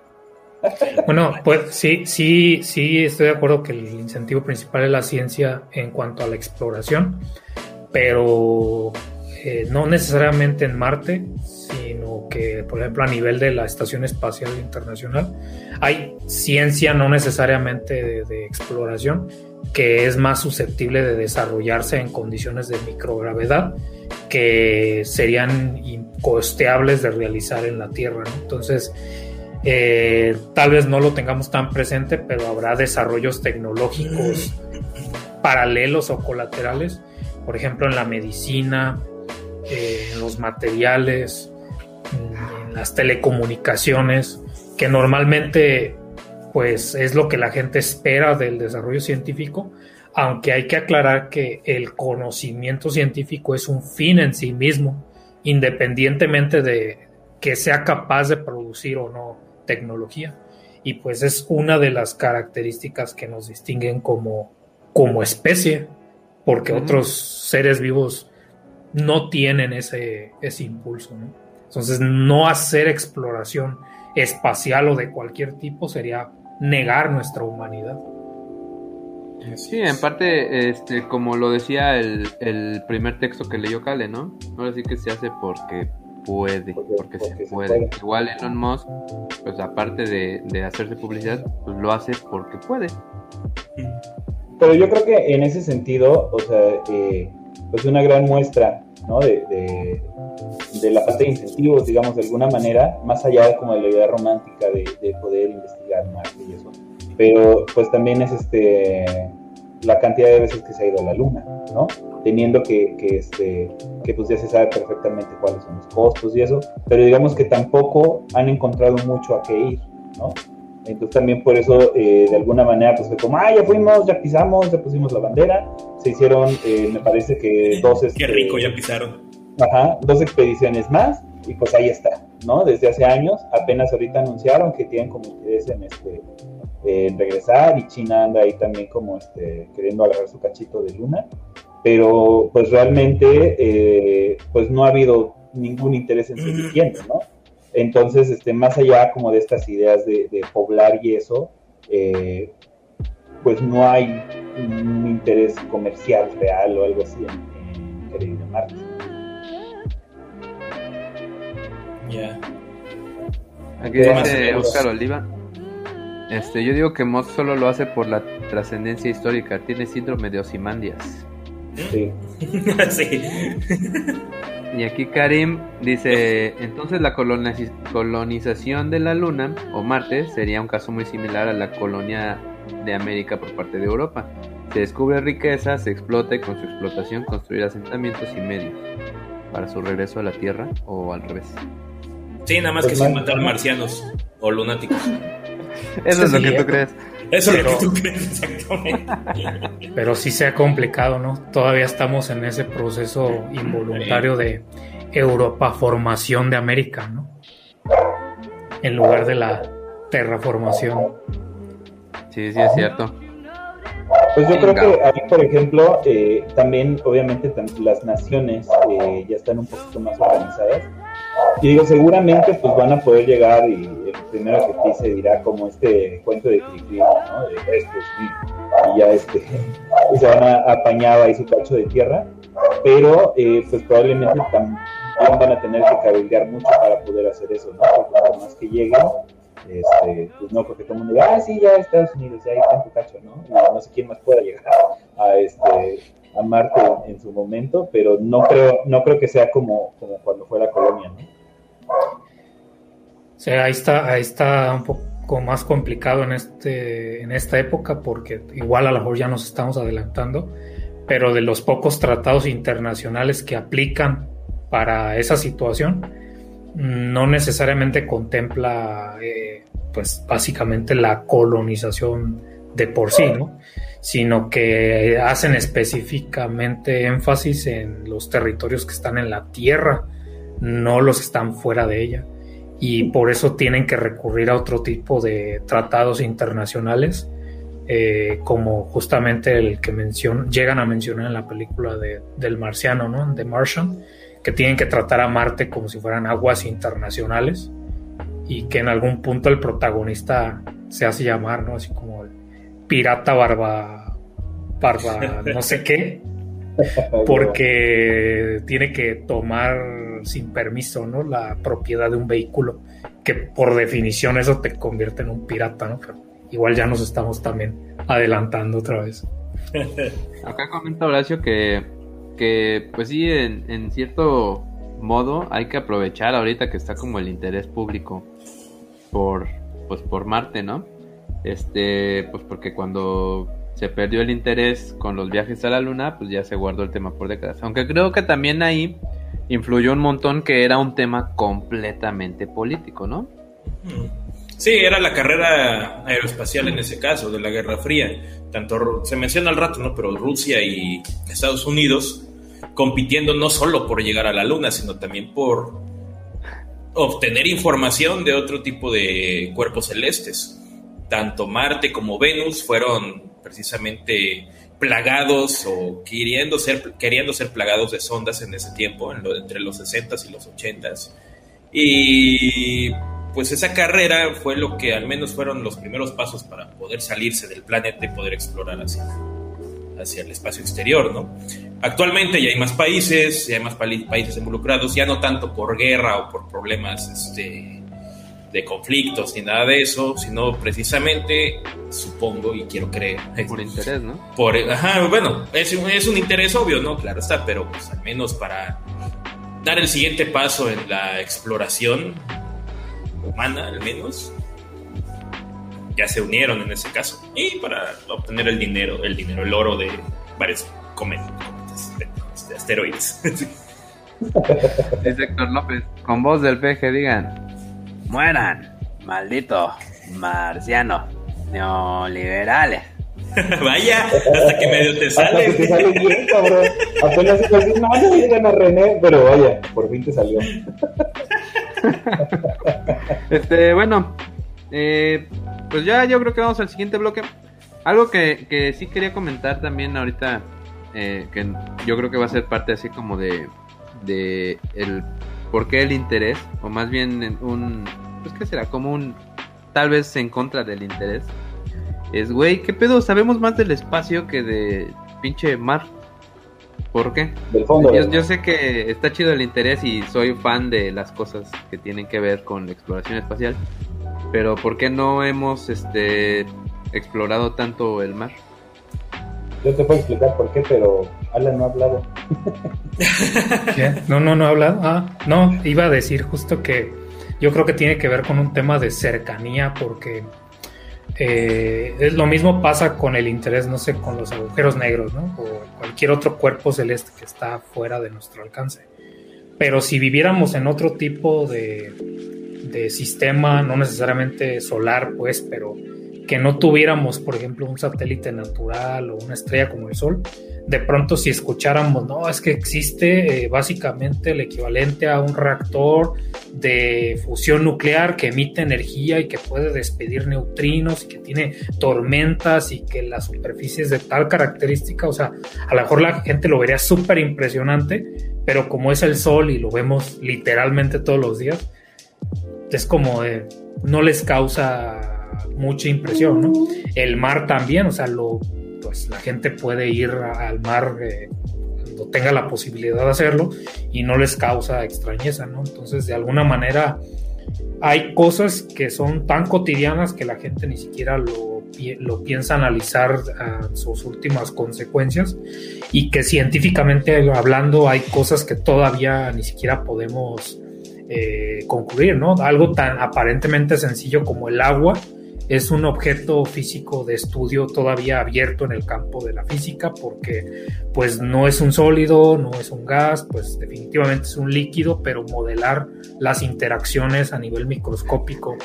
Speaker 4: Bueno, pues sí, sí, sí, estoy de acuerdo que el incentivo principal es la ciencia en cuanto a la exploración, pero eh, no necesariamente en Marte, sino que, por ejemplo, a nivel de la Estación Espacial Internacional, hay ciencia no necesariamente de, exploración, que es más susceptible de desarrollarse en condiciones de microgravedad que serían incosteables de realizar en la Tierra. Entonces, eh, tal vez no lo tengamos tan presente, pero habrá desarrollos tecnológicos paralelos o colaterales, por ejemplo en la medicina, eh, en los materiales, en las telecomunicaciones, que normalmente pues es lo que la gente espera del desarrollo científico, aunque hay que aclarar que el conocimiento científico es un fin en sí mismo, independientemente de que sea capaz de producir o no tecnología. Y pues es una de las características que nos distinguen como, como especie, porque otros seres vivos no tienen ese, ese impulso. Entonces, no hacer exploración espacial o de cualquier tipo sería negar nuestra humanidad.
Speaker 3: Sí, en parte, este, como lo decía el, el primer texto que leyó Kale, ¿no? Ahora sí que se hace porque puede, porque, se, puede. Igual Elon Musk, pues aparte de, de hacerse publicidad, pues lo hace porque puede.
Speaker 1: Pero yo creo que en ese sentido, o sea, eh, pues una gran muestra, ¿no? De, de, la falta de incentivos, digamos, de alguna manera, más allá de como de la idea romántica de, de poder investigar más y eso. Pero pues también es este la cantidad de veces que se ha ido a la luna, ¿no? Teniendo que, que, este, que pues ya se sabe perfectamente cuáles son los costos y eso, pero digamos que tampoco han encontrado mucho a qué ir, ¿no? Entonces también por eso, eh, de alguna manera, pues fue como, ah, ya fuimos, ya pisamos, ya pusimos la bandera, se hicieron, eh, me parece que dos...
Speaker 2: Qué rico, ya pisaron.
Speaker 1: Ajá, dos expediciones más, y pues ahí está, ¿no? Desde hace años, apenas ahorita anunciaron que tienen como interés en este en regresar y China anda ahí también como este, queriendo agarrar su cachito de luna, pero pues realmente eh, pues no ha habido ningún interés en seguir yendo, ¿no? Entonces, este, más allá como de estas ideas de, poblar y eso, eh, pues no hay un interés comercial real o algo así en, querer ir a Marte.
Speaker 3: Ya. Aquí dice Oscar Oliva. Este, yo digo que Moss solo lo hace por la trascendencia histórica. Tiene síndrome de Osimandias.
Speaker 1: Sí.
Speaker 2: sí.
Speaker 3: Y aquí Karim dice, entonces la colonización de la Luna o Marte sería un caso muy similar a la colonia de América por parte de Europa. Se descubre riqueza, se explota y con su explotación construir asentamientos y medios para su regreso a la Tierra o al revés.
Speaker 2: Sí, nada más que sin matar marcianos o lunáticos.
Speaker 3: Eso es lo que tú crees.
Speaker 2: Eso es lo que tú crees, exactamente.
Speaker 4: Pero sí se ha complicado, ¿no? Todavía estamos en ese proceso involuntario de Europa formación de América, ¿no? En lugar de la terraformación.
Speaker 3: Sí, sí, es cierto.
Speaker 1: Pues yo creo que ahí, por ejemplo, eh, también, obviamente, las naciones eh, ya están un poquito más organizadas y digo, seguramente pues van a poder llegar y primero que te dice dirá como este cuento de Cricri, ¿no? De esto y ya este, y se van a apañar ahí su cacho de tierra, pero eh, pues probablemente también van a tener que cabildear mucho para poder hacer eso, ¿no? Porque por más que lleguen, este, pues no, porque todo el mundo diga, ah, sí, ya Estados Unidos, ya ahí está tu cacho, ¿no? Y no sé quién más pueda llegar a este a Marte en, su momento, pero no creo, no creo que sea como, como cuando fue la colonia, ¿no?
Speaker 4: Sí, ahí está, ahí está un poco más complicado en este, en esta época, porque igual a lo mejor ya nos estamos adelantando, pero de los pocos tratados internacionales que aplican para esa situación, no necesariamente contempla, eh, pues básicamente la colonización de por sí, ¿no? sino que hacen específicamente énfasis en los territorios que están en la tierra, no los que están fuera de ella. Y por eso tienen que recurrir a otro tipo de tratados internacionales, eh, como justamente el que mencion llegan a mencionar en la película de, del marciano, ¿no? The Martian, que tienen que tratar a Marte como si fueran aguas internacionales y que en algún punto el protagonista se hace llamar, ¿no? Así como el pirata barba, barba no sé qué, porque tiene que tomar sin permiso, ¿no? La propiedad de un vehículo, que por definición eso te convierte en un pirata, ¿no? Pero igual ya nos estamos también adelantando otra vez.
Speaker 3: Acá comenta Horacio que, que pues sí, en, en cierto modo hay que aprovechar ahorita que está como el interés público por, pues por Marte, ¿no? Este, pues porque cuando se perdió el interés con los viajes a la luna, pues ya se guardó el tema por décadas. Aunque creo que también ahí influyó un montón que era un tema completamente político, ¿no?
Speaker 2: Sí, era la carrera aeroespacial en ese caso, de la Guerra Fría. Tanto se menciona al rato, ¿no? Pero Rusia y Estados Unidos compitiendo no solo por llegar a la Luna, sino también por obtener información de otro tipo de cuerpos celestes tanto Marte como Venus fueron precisamente plagados o queriendo ser, queriendo ser plagados de sondas en ese tiempo, entre los 60s y los 80s. Y pues esa carrera fue lo que al menos fueron los primeros pasos para poder salirse del planeta y poder explorar hacia, hacia el espacio exterior, ¿no? Actualmente ya hay más países, ya hay más países involucrados, ya no tanto por guerra o por problemas este, de conflictos ni nada de eso, sino precisamente, supongo y quiero creer.
Speaker 3: Por interés, ¿no?
Speaker 2: Por, ajá, bueno, es, es un interés obvio, ¿no? Claro está, pero pues al menos para dar el siguiente paso en la exploración humana, al menos, ya se unieron en ese caso. Y para obtener el dinero, el dinero, el oro de varios cometas, de, asteroides.
Speaker 3: Es Héctor López, con voz del peje, digan. Mueran, maldito marciano, neoliberales.
Speaker 2: Vaya, hasta que medio te sale.
Speaker 1: Hasta que te sale bien, cabrón. Apenas se decir, no, no digan a René, pero vaya, por fin te salió.
Speaker 3: este, bueno, eh, pues ya yo creo que vamos al siguiente bloque. Algo que, que sí quería comentar también ahorita, eh, que yo creo que va a ser parte así como de, de el por qué el interés, o más bien un, pues qué será, como un, tal vez en contra del interés, es, güey, ¿qué pedo? Sabemos más del espacio que de pinche mar. ¿Por qué? yo, yo, sé que está chido el interés y soy fan de las cosas que tienen que ver con la exploración espacial, pero ¿por qué no hemos este explorado tanto el mar?
Speaker 1: Yo te puedo explicar por qué, pero Alan no ha hablado.
Speaker 4: ¿Qué? No, no, no ha hablado. Ah, no, iba a decir justo que yo creo que tiene que ver con un tema de cercanía porque eh, es lo mismo pasa con el interés, no sé, con los agujeros negros, ¿no? O cualquier otro cuerpo celeste que está fuera de nuestro alcance. Pero si viviéramos en otro tipo de, de sistema, no necesariamente solar, pues, pero que no tuviéramos, por ejemplo, un satélite natural o una estrella como el Sol, de pronto si escucháramos, no, es que existe eh, básicamente el equivalente a un reactor de fusión nuclear que emite energía y que puede despedir neutrinos y que tiene tormentas y que la superficie es de tal característica, o sea, a lo mejor la gente lo vería súper impresionante, pero como es el Sol y lo vemos literalmente todos los días, es como no les causa mucha impresión, ¿no? El mar también, o sea, pues la gente puede ir al mar eh, cuando tenga la posibilidad de hacerlo y no les causa extrañeza, ¿no? Entonces, de alguna manera, hay cosas que son tan cotidianas que la gente ni siquiera lo, piensa analizar a sus últimas consecuencias y que científicamente hablando hay cosas que todavía ni siquiera podemos eh, concluir, ¿no? Algo tan aparentemente sencillo como el agua es un objeto físico de estudio todavía abierto en el campo de la física porque pues no es un sólido, no es un gas, pues definitivamente es un líquido, pero modelar las interacciones a nivel microscópico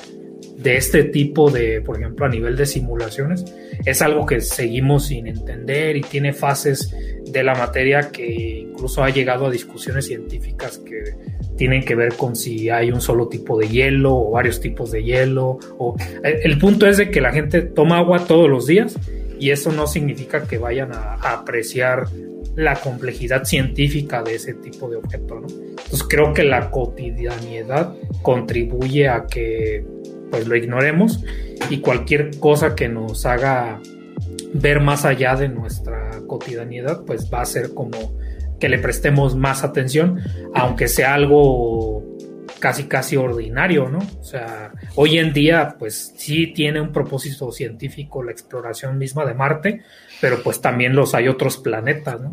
Speaker 4: de este tipo de, por ejemplo, a nivel de simulaciones, es algo que seguimos sin entender y tiene fases de la materia que incluso ha llegado a discusiones científicas que tienen que ver con si hay un solo tipo de hielo o varios tipos de hielo. O, el punto es de que la gente toma agua todos los días y eso no significa que vayan a, apreciar la complejidad científica de ese tipo de objeto. ¿no? Entonces creo que la cotidianidad contribuye a que pues lo ignoremos y cualquier cosa que nos haga ver más allá de nuestra cotidianidad pues va a ser como que le prestemos más atención, aunque sea algo casi casi ordinario, ¿no? O sea, hoy en día pues sí tiene un propósito científico la exploración misma de Marte, pero pues también los hay otros planetas, ¿no?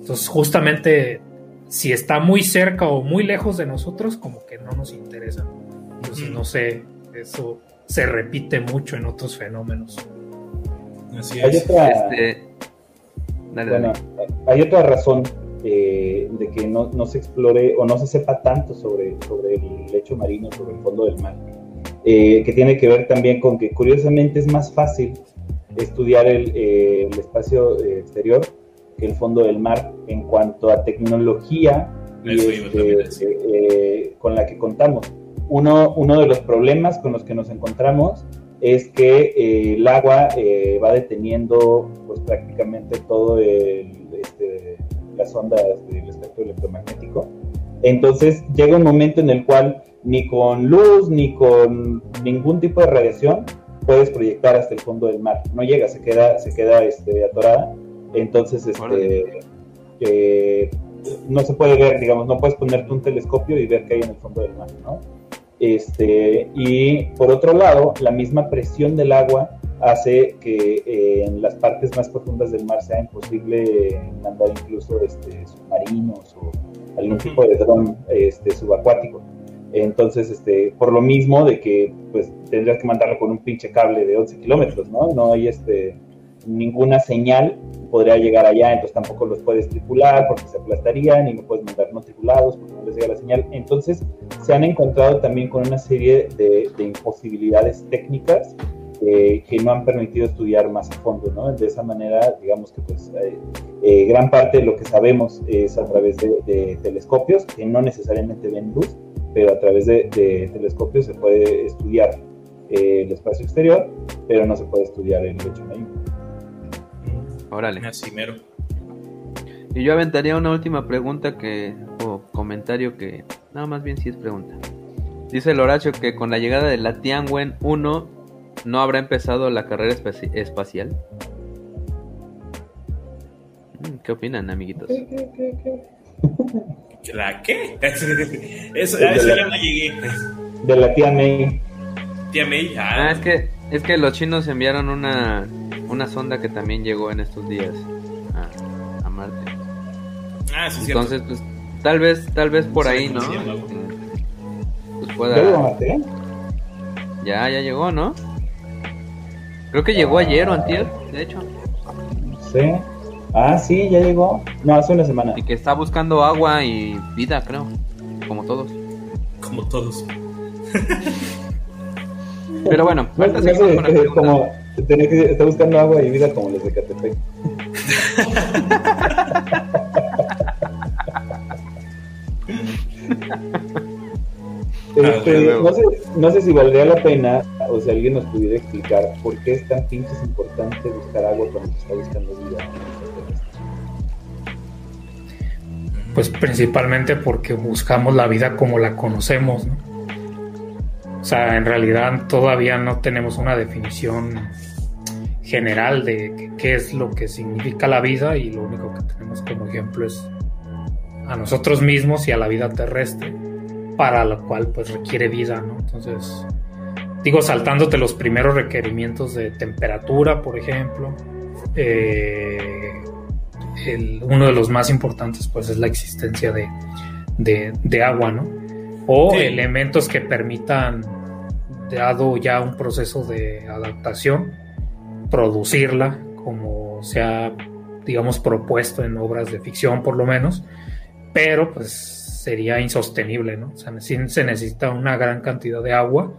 Speaker 4: Entonces justamente si está muy cerca o muy lejos de nosotros, como que no nos interesa. Entonces no sé, eso se repite mucho en otros fenómenos.
Speaker 1: Así es. Hay otra, este, hay otra razón eh, de que no, no, se explore o no se sepa tanto sobre, sobre el lecho marino, sobre el fondo del mar, eh, que tiene que ver también con que curiosamente es más fácil estudiar el, eh, el espacio exterior que el fondo del mar en cuanto a tecnología y este, con la que contamos. Uno, uno de los problemas con los que nos encontramos es que el agua va deteniendo pues prácticamente todo el, este, las ondas del espectro electromagnético. Entonces llega un momento en el cual ni con luz ni con ningún tipo de radiación puedes proyectar hasta el fondo del mar. No llega, se queda, se queda este, atorada. Entonces, este, eh, no se puede ver, digamos, no puedes ponerte un telescopio y ver qué hay en el fondo del mar, ¿no? Este, y por otro lado, la misma presión del agua hace que eh, en las partes más profundas del mar sea imposible mandar incluso este, submarinos o algún tipo de dron este, subacuático. Entonces, este, por lo mismo de que pues tendrías que mandarlo con un pinche cable de 11 kilómetros, ¿no? No hay este, ninguna señal podría llegar allá, entonces tampoco los puedes tripular porque se aplastarían y no puedes mandar no tripulados porque no les llega la señal. Entonces, se han encontrado también con una serie de, de imposibilidades técnicas que no han permitido estudiar más a fondo, ¿no? De esa manera, digamos que pues eh, eh, gran parte de lo que sabemos es a través de, telescopios, que no necesariamente ven luz, pero a través de, telescopios se puede estudiar eh, el espacio exterior, pero no se puede estudiar el lecho marino.
Speaker 3: Órale.
Speaker 2: Así mero.
Speaker 3: Y yo aventaría una última pregunta que, o comentario que, nada más bien si es pregunta. Dice el Horacio que con la llegada de la Tianwen 1 ¿No habrá empezado la carrera espacial? Mm, ¿Qué opinan, amiguitos?
Speaker 2: ¿La qué? Eso, a eso ya no llegué.
Speaker 1: De la tía May.
Speaker 2: Tía May,
Speaker 3: ah. ah. es que, es que los chinos enviaron una, una sonda que también llegó en estos días a, a Marte.
Speaker 2: Ah, sí, cierto.
Speaker 3: Entonces, pues, tal vez, tal vez por
Speaker 2: Sí,
Speaker 3: ahí, ¿no? Pues
Speaker 1: ¿Ya
Speaker 3: pueda... Ya, ya llegó, ¿no? Creo que llegó ayer o antier, de hecho.
Speaker 1: Sí. Ah, sí, ya llegó. No, hace una semana.
Speaker 3: Y que está buscando agua y vida, creo. Como todos.
Speaker 2: Como todos.
Speaker 3: Pero bueno,
Speaker 1: No,
Speaker 3: ahorita
Speaker 1: no
Speaker 3: seguimos
Speaker 1: sé,
Speaker 3: con la
Speaker 1: es
Speaker 3: pregunta.
Speaker 1: como tenía que está buscando agua y vida como los de Catepec. Este, no, sé, no sé si valdría la pena o si alguien nos pudiera explicar por qué es tan pinches importante buscar agua cuando se está buscando vida.
Speaker 4: Pues principalmente porque buscamos la vida como la conocemos, ¿no? O sea, en realidad todavía no tenemos una definición general de qué- es lo que significa la vida y lo único que tenemos como ejemplo es a nosotros mismos y a la vida terrestre, para lo cual pues requiere vida, ¿no? Entonces, digo, saltándote los primeros requerimientos de temperatura, por ejemplo, eh, el- uno de los más importantes pues es la existencia de, de- de agua, ¿no? O
Speaker 2: Sí.
Speaker 4: elementos que permitan, dado ya un proceso de adaptación, producirla como se ha, digamos, propuesto en obras de ficción por lo menos, pero pues sería insostenible, ¿no? O sea, se necesita una gran cantidad de agua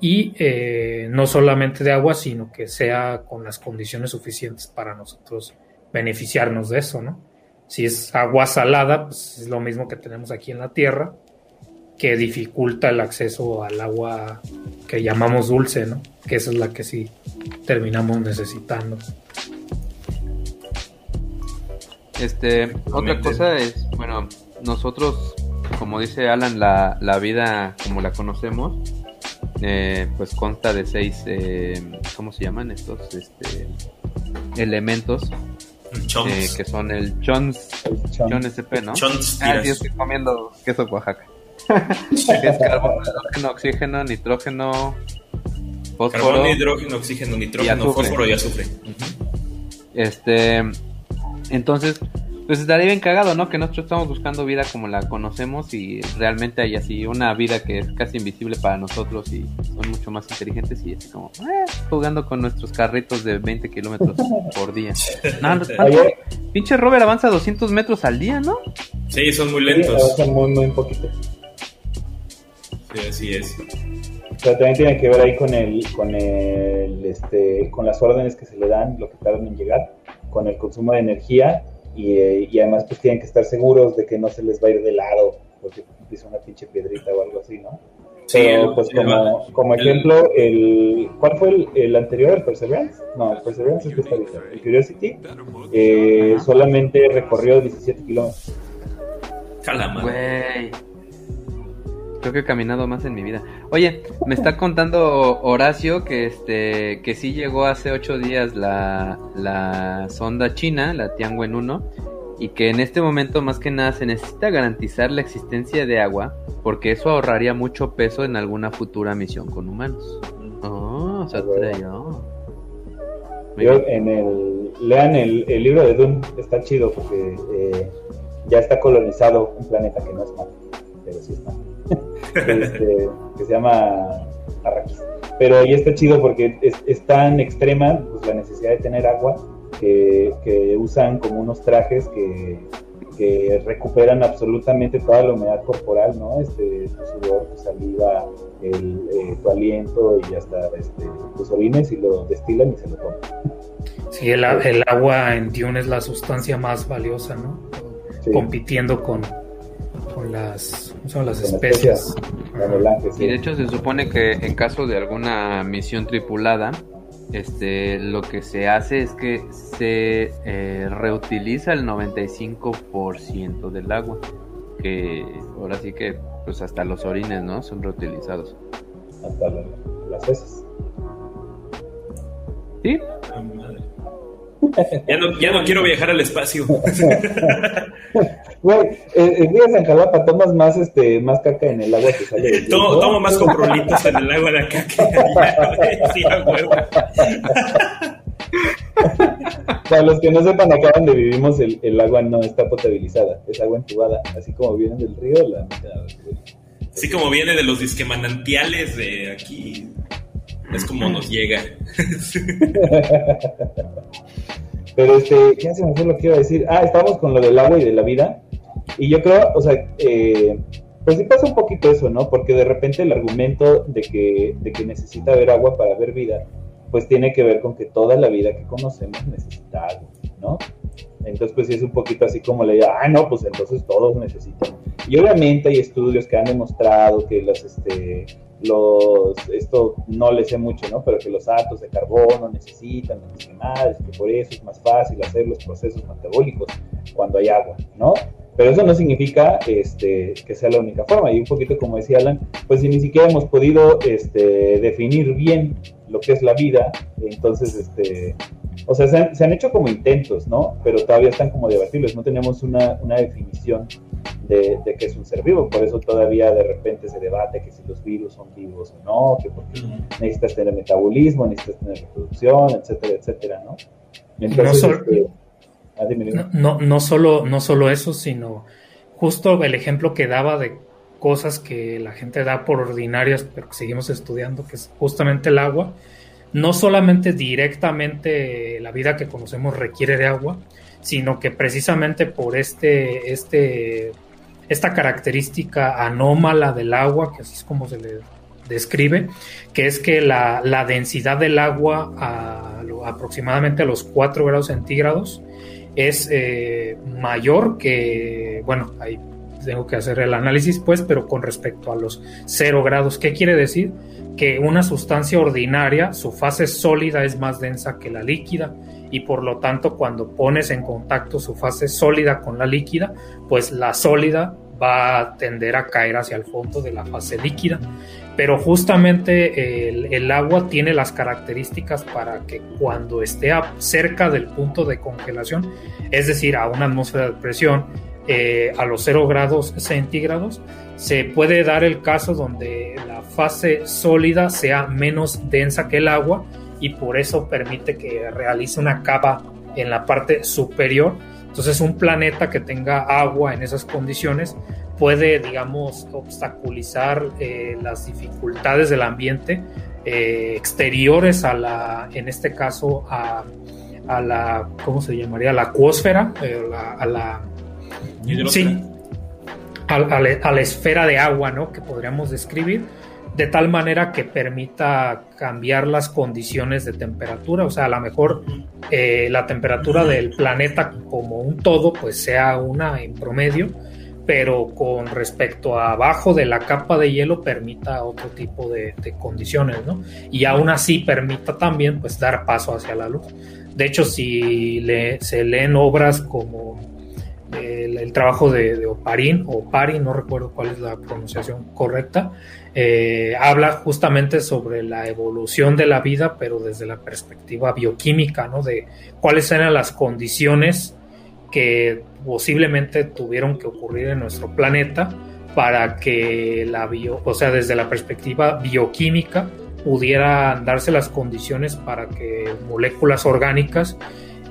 Speaker 4: y eh, no solamente de agua, sino que sea con las condiciones suficientes para nosotros beneficiarnos de eso, ¿no? Si es agua salada, pues es lo mismo que tenemos aquí en la Tierra, que dificulta el acceso al agua que llamamos dulce, ¿no? Que esa es la que sí terminamos necesitando.
Speaker 3: Este, otra cosa es, bueno, nosotros, como dice Alan, la, la vida como la conocemos, eh, pues consta de seis, eh, ¿cómo se llaman estos? Este, elementos, eh,
Speaker 2: Chons.
Speaker 3: que son el chons, chon SP, ¿no?
Speaker 2: Chons
Speaker 3: Ah, sí, estoy comiendo queso Oaxaca. Es carbono, hidrógeno, oxígeno, nitrógeno, fósforo.
Speaker 2: Carbono, hidrógeno, oxígeno, nitrógeno,
Speaker 3: azufre.
Speaker 2: fósforo y azufre.
Speaker 3: Este, entonces, pues estaría bien cagado, ¿no? Que nosotros estamos buscando vida como la conocemos y realmente hay así una vida que es casi invisible para nosotros y son mucho más inteligentes y así como eh, jugando con nuestros carritos de 20 kilómetros por día. No.
Speaker 1: Ayer,
Speaker 3: Pinche Robert avanza 200 metros al día, ¿no?
Speaker 2: Sí, son muy
Speaker 1: sí,
Speaker 2: lentos.
Speaker 1: avanzan muy, muy poquito.
Speaker 2: Sí, así es.
Speaker 1: Pero también tiene que ver ahí con el, con el, este, con las órdenes que se le dan, lo que tardan en llegar, con el consumo de energía y, eh, y además pues tienen que estar seguros de que no se les va a ir de lado porque pisa una pinche piedrita o algo así, ¿no?
Speaker 2: Sí,
Speaker 1: Pero
Speaker 2: el-
Speaker 1: pues
Speaker 2: el-
Speaker 1: como, como
Speaker 2: el-
Speaker 1: ejemplo, el, ¿cuál fue el, el anterior, el Perseverance? No, el Perseverance es que está ahorita. El Curiosity eh, solamente recorrió 17 kilómetros.
Speaker 3: Güey. Creo que he caminado más en mi vida. Oye, me está contando Horacio que este que sí llegó hace ocho días la, la sonda china, la Tianwen 1, y que en este momento más que nada se necesita garantizar la existencia de agua, porque eso ahorraría mucho peso en alguna futura misión con humanos. Oh, se atrevió. Bien.
Speaker 1: en el, lean el, el libro de Dune, está chido porque eh, ya está colonizado un planeta que no es malo, pero sí es malo. Este, que se llama Arrakis. Pero ya está chido porque es, es tan extrema pues, la necesidad de tener agua que, que usan como unos trajes que, que recuperan absolutamente toda la humedad corporal, ¿no? Este, tu sudor, tu saliva, el, eh, tu aliento y hasta este, tus orines y lo destilan y se lo toman.
Speaker 4: Sí, el, agua en Dune es la sustancia más valiosa, ¿no?
Speaker 1: Sí.
Speaker 4: Compitiendo con, con las, ¿cómo se llaman? las
Speaker 1: sí.
Speaker 3: Y de hecho se supone que en caso de alguna misión tripulada, este, lo que se hace es que se eh, reutiliza el 95% del agua, que ahora sí que pues hasta los orines, ¿no? Son reutilizados.
Speaker 1: hasta la- las heces.
Speaker 3: Sí,
Speaker 2: Ah, madre. Ya no, ya no quiero viajar al espacio.
Speaker 1: Güey, eh, el día de San Jalapa tomas más, este, más caca en el agua que sale
Speaker 2: tomo, tomo más coprolitos en el agua de acá que allá. Sí, huevo.
Speaker 1: Para los que no sepan, acá donde vivimos el, el, agua no está potabilizada, es agua entubada, así como viene del río, la
Speaker 2: Así como viene de los disquemanantiales de aquí, es como nos llega.
Speaker 1: Pero este, ¿qué se me fue lo que iba a decir? Ah, estamos con lo del agua y de la vida. Y yo creo, o sea, eh, pues sí pasa un poquito eso, ¿no? Porque de repente el argumento de que, de que necesita haber agua para haber vida, pues tiene que ver con que toda la vida que conocemos necesita agua, ¿no? Entonces, pues sí es un poquito así como le digo, ah, no, pues entonces todos necesitan. Y obviamente hay estudios que han demostrado que los, este, los, esto no le sé mucho, ¿no? Pero que los átomos de carbono necesitan más, que por eso es más fácil hacer los procesos metabólicos cuando hay agua, ¿no? Pero eso no significa este, que sea la única forma. Y un poquito como decía Alan, pues si ni siquiera hemos podido este, definir bien lo que es la vida, entonces, este, o sea, se han, hecho como intentos, ¿no? Pero todavía están como debatibles, no tenemos una, una definición de, de qué es un ser vivo, por eso todavía de repente se debate que si los virus son vivos o no, que porque necesitas tener metabolismo, necesitas tener reproducción, etcétera, etcétera, ¿no?
Speaker 4: Entonces, este, Ah, no, no, solo, no solo eso, sino justo el ejemplo que daba de cosas que la gente da por ordinarias, pero que seguimos estudiando, que es justamente el agua. No solamente directamente la vida que conocemos requiere de agua, sino que precisamente por este, este, esta característica anómala del agua, que así es como se le describe, que es que la, densidad del agua aproximadamente a los 4 grados centígrados es eh, mayor que, bueno, ahí tengo que hacer el análisis pues, pero con respecto a los 0 grados, ¿qué quiere decir? Que una sustancia ordinaria, su fase sólida es más densa que la líquida y por lo tanto cuando pones en contacto su fase sólida con la líquida, pues la sólida va a tender a caer hacia el fondo de la fase líquida. Pero justamente el, agua tiene las características para que cuando esté cerca del punto de congelación, es decir, a una atmósfera de presión, eh, a los 0 grados centígrados, se puede dar el caso donde la fase sólida sea menos densa que el agua y por eso permite que realice una capa en la parte superior entonces un planeta que tenga agua en esas condiciones puede, digamos, obstaculizar eh, las dificultades del ambiente eh, exteriores a la, en este caso, a, la, ¿cómo se llamaría? La acuósfera, a la... Sí, a, a, la esfera de agua, ¿no? Que podríamos describir de tal manera que permita cambiar las condiciones de temperatura, o sea, a lo mejor eh, la temperatura del planeta como un todo pues sea una en promedio, pero con respecto a abajo de la capa de hielo permita otro tipo de, condiciones, ¿no? Y aún así permita también pues dar paso hacia la luz. De hecho, si se leen obras como el, trabajo de, de Oparin, o Oparin, no recuerdo cuál es la pronunciación correcta, eh, habla justamente sobre la evolución de la vida, pero desde la perspectiva bioquímica, ¿no? De cuáles eran las condiciones que posiblemente tuvieron que ocurrir en nuestro planeta para que la bio, o sea, desde la perspectiva bioquímica, pudieran darse las condiciones para que moléculas orgánicas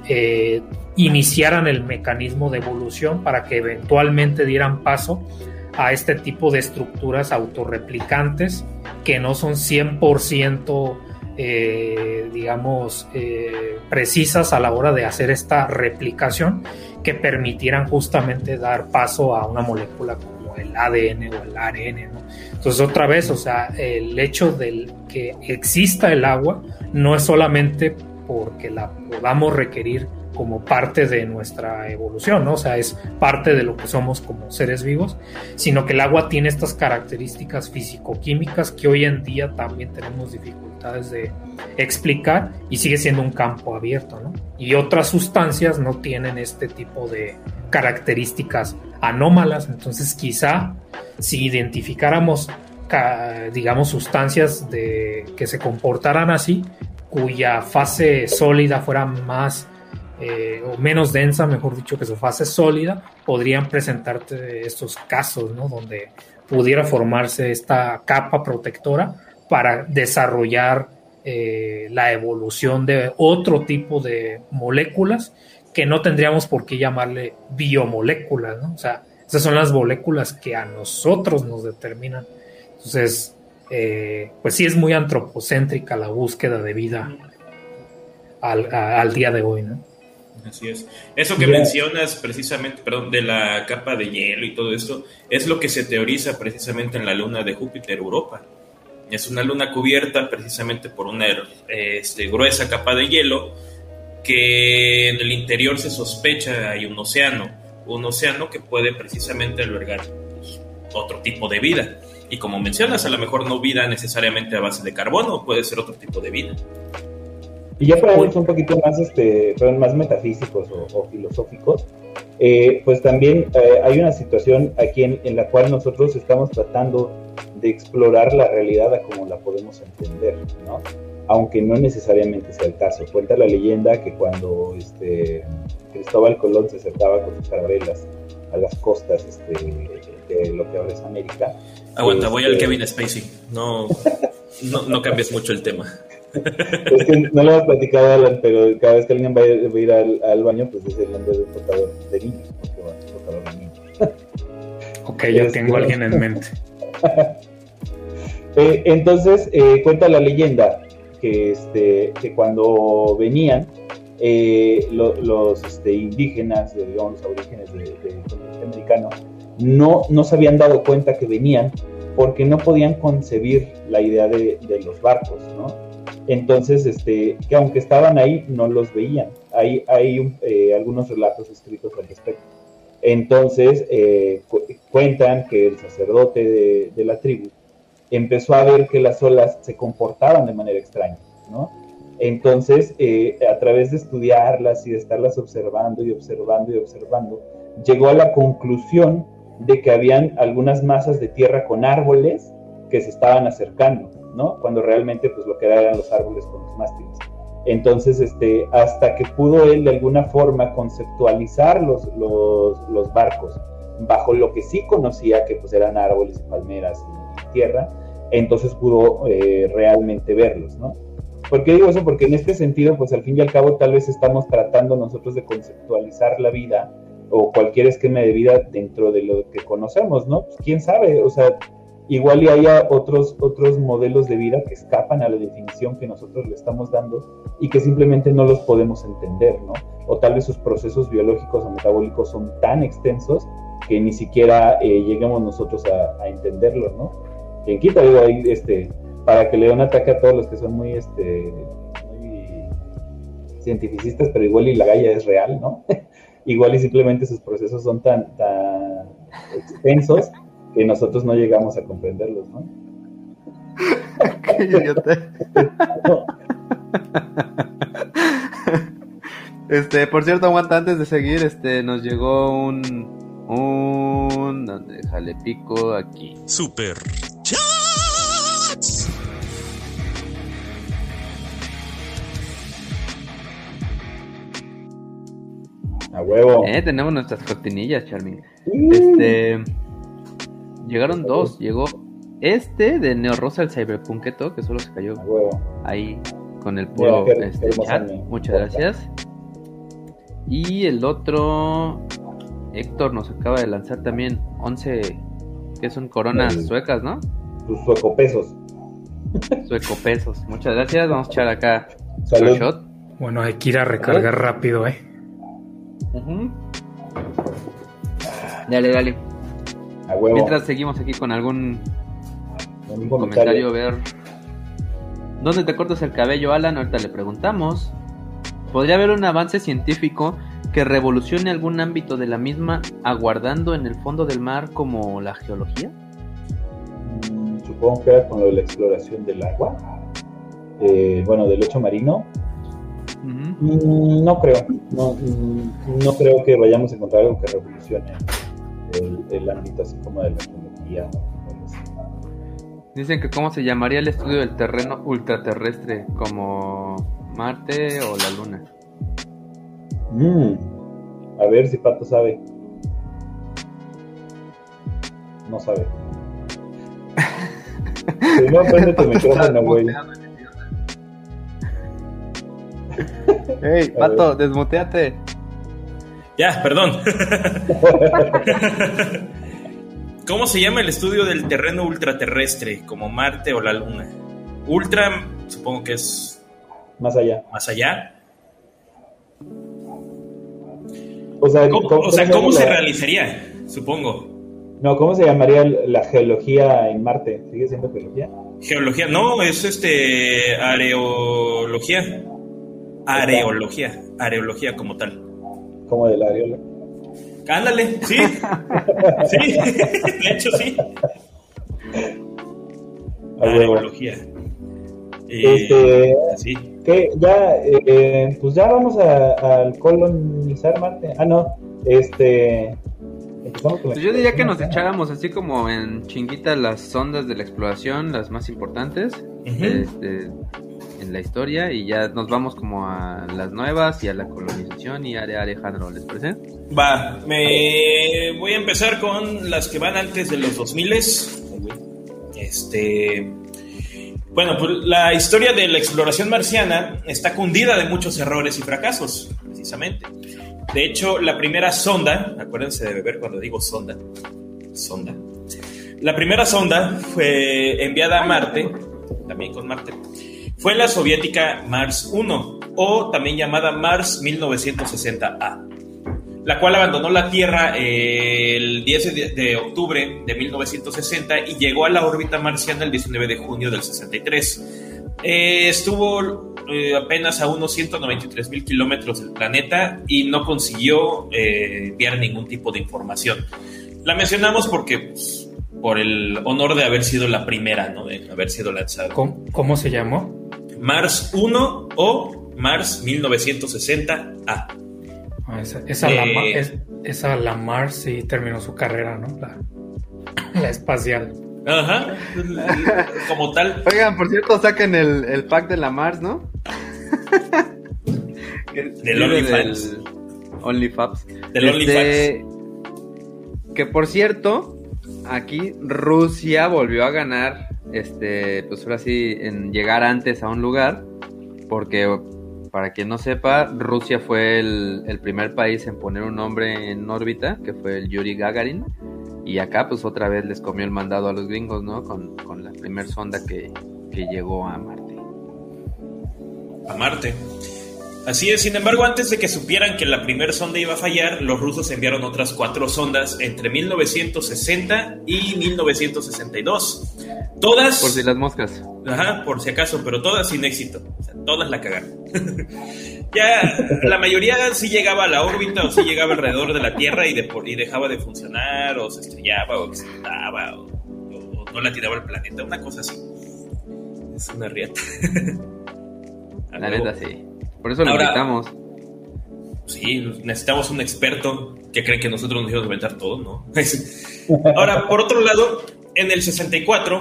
Speaker 4: eh, iniciaran el mecanismo de evolución para que eventualmente dieran paso a este tipo de estructuras autorreplicantes que no son 100% eh, digamos eh, precisas a la hora de hacer esta replicación que permitieran justamente dar paso a una molécula como el ADN o el ARN. Entonces otra vez, o sea, el hecho de que exista el agua no es solamente porque la podamos requerir como parte de nuestra evolución, ¿no? O sea, es parte de lo que somos como seres vivos, sino que el agua tiene estas características físico-químicas que hoy en día también tenemos dificultades de explicar y sigue siendo un campo abierto, ¿no? Y otras sustancias no tienen este tipo de características anómalas, entonces quizá si identificáramos digamos sustancias de que se comportaran así cuya fase sólida fuera más eh, o menos densa, mejor dicho, que su fase sólida, podrían presentarte estos casos, ¿no? Donde pudiera formarse esta capa protectora para desarrollar eh, la evolución de otro tipo de moléculas que no tendríamos por qué llamarle biomoléculas, ¿no? O sea, esas son las moléculas que a nosotros nos determinan. Entonces, eh, pues sí es muy antropocéntrica la búsqueda de vida al, día de hoy, ¿no?
Speaker 2: Así es. Eso que mencionas precisamente, perdón, de la capa de hielo y todo esto, es lo que se teoriza precisamente en la luna de Júpiter, Europa. Es una luna cubierta precisamente por una este, gruesa capa de hielo que en el interior se sospecha hay un océano, un océano que puede precisamente albergar otro tipo de vida. Y como mencionas, a lo mejor no vida necesariamente a base de carbono, puede ser otro tipo de vida.
Speaker 1: Y ya para un poquito más, este, más metafísicos o, filosóficos, eh, pues también eh, hay una situación aquí en, en, la cual nosotros estamos tratando de explorar la realidad a como la podemos entender, ¿no? Aunque no necesariamente sea el caso. Cuenta la leyenda que cuando este, Cristóbal Colón se acercaba con sus carabelas a las costas este, de lo que ahora es América.
Speaker 2: Aguanta, voy al este, Kevin Spacey. No, no, no cambies mucho el tema.
Speaker 1: Es que no lo hemos platicado, Alan, pero cada vez que alguien va a ir, al, baño, pues dice el nombre del portador de niños, porque va portador de niños.
Speaker 4: Ok, ya tengo a alguien en mente.
Speaker 1: Eh, entonces, eh, cuenta la leyenda que, este, que cuando venían eh, los este, indígenas, digamos, los aborígenes del continente americano, no, no se habían dado cuenta que venían porque no podían concebir la idea de, los barcos, ¿no? Entonces, este, que aunque estaban ahí, no los veían. Hay, hay algunos relatos escritos al respecto. Entonces, cuentan que el sacerdote de la tribu empezó a ver que las olas se comportaban de manera extraña. Entonces, eh, a través de estudiarlas y de estarlas observando y observando y observando, llegó a la conclusión de que habían algunas masas de tierra con árboles que se estaban acercando, ¿no? Cuando realmente, pues lo que eran los árboles con los mástiles. Entonces, este, hasta que pudo él de alguna forma conceptualizar los, los, los barcos bajo lo que sí conocía, que pues eran árboles y palmeras y tierra, entonces pudo eh, realmente verlos, ¿no? ¿Por qué digo eso? Porque en este sentido, pues al fin y al cabo tal vez estamos tratando nosotros de conceptualizar la vida o cualquier esquema de vida dentro de lo que conocemos, ¿no? Pues, quién sabe, o sea, igual y haya otros, otros modelos de vida que escapan a la definición que nosotros le estamos dando y que simplemente no los podemos entender, ¿no? O tal vez sus procesos biológicos o metabólicos son tan extensos que ni siquiera eh, lleguemos nosotros a, a entenderlos, ¿no? quien quita, digo, ahí, este, para que le dé un ataque a todos los que son muy, este, muy cientificistas, pero igual y la galla es real, ¿no? igual y simplemente sus procesos son tan, tan extensos que nosotros no llegamos a comprenderlos, ¿no?
Speaker 3: Qué idiota. Este, por cierto, aguanta antes de seguir, este, nos llegó un, un. Déjale pico aquí.
Speaker 2: Super
Speaker 1: a huevo.
Speaker 3: Eh, tenemos nuestras cortinillas, Charming. Este. Llegaron dos. Llegó este de Neo Rosa, el Cyberpunketo, que solo se cayó ahí con el puro este, chat. Muchas gracias. Y el otro, Héctor nos acaba de lanzar también 11, que son coronas suecas, ¿no?
Speaker 1: tus suecopesos.
Speaker 3: Suecopesos. Muchas gracias. Vamos a echar acá
Speaker 1: Salud.
Speaker 3: shot.
Speaker 4: Bueno, hay que ir a recargar rápido, ¿eh?
Speaker 3: Dale, dale.
Speaker 1: A huevo.
Speaker 3: Mientras seguimos aquí con algún
Speaker 1: Un
Speaker 3: comentario, ver. ¿Dónde te cortas el cabello, Alan? Ahorita le preguntamos. ¿Podría haber un avance científico que revolucione algún ámbito de la misma, aguardando en el fondo del mar como la geología?
Speaker 1: supongo que era con lo de la exploración del agua, eh, bueno, del lecho marino. Mm, no creo, no, mm, no, creo que vayamos a encontrar algo que revolucione el, ámbito así como de la tecnología.
Speaker 3: Dicen que cómo se llamaría el estudio del terreno ultraterrestre, como Marte o la Luna.
Speaker 1: Mm, a ver si Pato sabe. No sabe.
Speaker 3: Ey, pato, desmuteate.
Speaker 2: Ya, perdón. ¿Cómo se llama el estudio del terreno ultraterrestre, como Marte o la Luna? Ultra, supongo que es
Speaker 1: Más allá.
Speaker 2: más allá.
Speaker 1: O sea,
Speaker 2: ¿Cómo,
Speaker 1: ¿cómo-
Speaker 2: o sea,
Speaker 1: cómo
Speaker 2: ¿cómo
Speaker 1: se
Speaker 2: se realizaría? Supongo.
Speaker 1: No, ¿cómo se llamaría la geología en Marte? ¿Sigue siendo geología?
Speaker 2: Geología, no, es este areología. Areología, areología como tal.
Speaker 1: Como de la areola.
Speaker 2: Ándale, sí. sí, de hecho sí.
Speaker 1: Ah, huevo.
Speaker 2: Areología. Eh,
Speaker 1: Este,
Speaker 2: sí.
Speaker 1: ¿qué? Ya, eh, pues ya vamos a, al colonizar Marte. Ah, no, este... la
Speaker 3: Pues yo diría que nos echáramos así como en chinguita las sondas de la exploración, las más importantes este, en la historia, y ya nos vamos como a las nuevas y a la colonización y a Alejandro, ¿les parece?
Speaker 2: Va, me voy a empezar con las que van antes de los 2000 Este, bueno, pues la historia de la exploración marciana está cundida de muchos errores y fracasos, precisamente. De hecho, la primera sonda, acuérdense de beber cuando digo sonda, sonda. La primera sonda fue enviada a Marte, también con Marte, fue la soviética Mars 1, o también llamada Mars 1960A la cual abandonó la Tierra eh, el 10 de, octubre de 1960 y llegó a la órbita marciana el 19 de junio del 63. Eh, estuvo eh, apenas a unos 193 mil kilómetros del planeta y no consiguió enviar ningún tipo de información. La mencionamos porque, pues, por el honor de haber sido la primera, ¿no? De haber sido lanzada.
Speaker 4: ¿Cómo, cómo se llamó?
Speaker 2: Mars 1 o Mars 1960A.
Speaker 4: Ah, Esa, esa,
Speaker 2: Eh.
Speaker 4: la, es- esa la Mars sí terminó su carrera, ¿no? La, la espacial.
Speaker 2: Ajá, como tal.
Speaker 3: Oigan, por cierto, saquen el, el pack de la Mars, ¿no?
Speaker 2: Del OnlyFans.
Speaker 3: OnlyFans.
Speaker 2: Del
Speaker 3: Este, Que por cierto, aquí Rusia volvió a ganar, este, pues ahora sí, en llegar antes a un lugar, porque para quien no sepa, Rusia fue el, primer país en poner un hombre en órbita, que fue el Yuri Gagarin, y acá pues otra vez les comió el mandado a los gringos, ¿no? Con, con la primer sonda que, que llegó a Marte.
Speaker 2: a Marte. Así es, sin embargo, antes de que supieran que la primera sonda iba a fallar, los rusos enviaron otras cuatro sondas entre 1960 y 1962. Todas,
Speaker 3: Por si las moscas.
Speaker 2: ajá, por si acaso, pero todas sin éxito. O sea, todas la cagaron. ya la mayoría sí llegaba a la órbita o sí llegaba alrededor de la Tierra y, de, y dejaba de funcionar o se estrellaba o explotaba o, o no la tiraba al planeta, una cosa así. Es una riata.
Speaker 3: La neta, sí. Por eso lo
Speaker 2: Ahora-
Speaker 3: invitamos.
Speaker 2: Sí, necesitamos un experto que cree que nosotros nos íbamos a inventar todo, ¿no? Ahora, por otro lado, en el 64,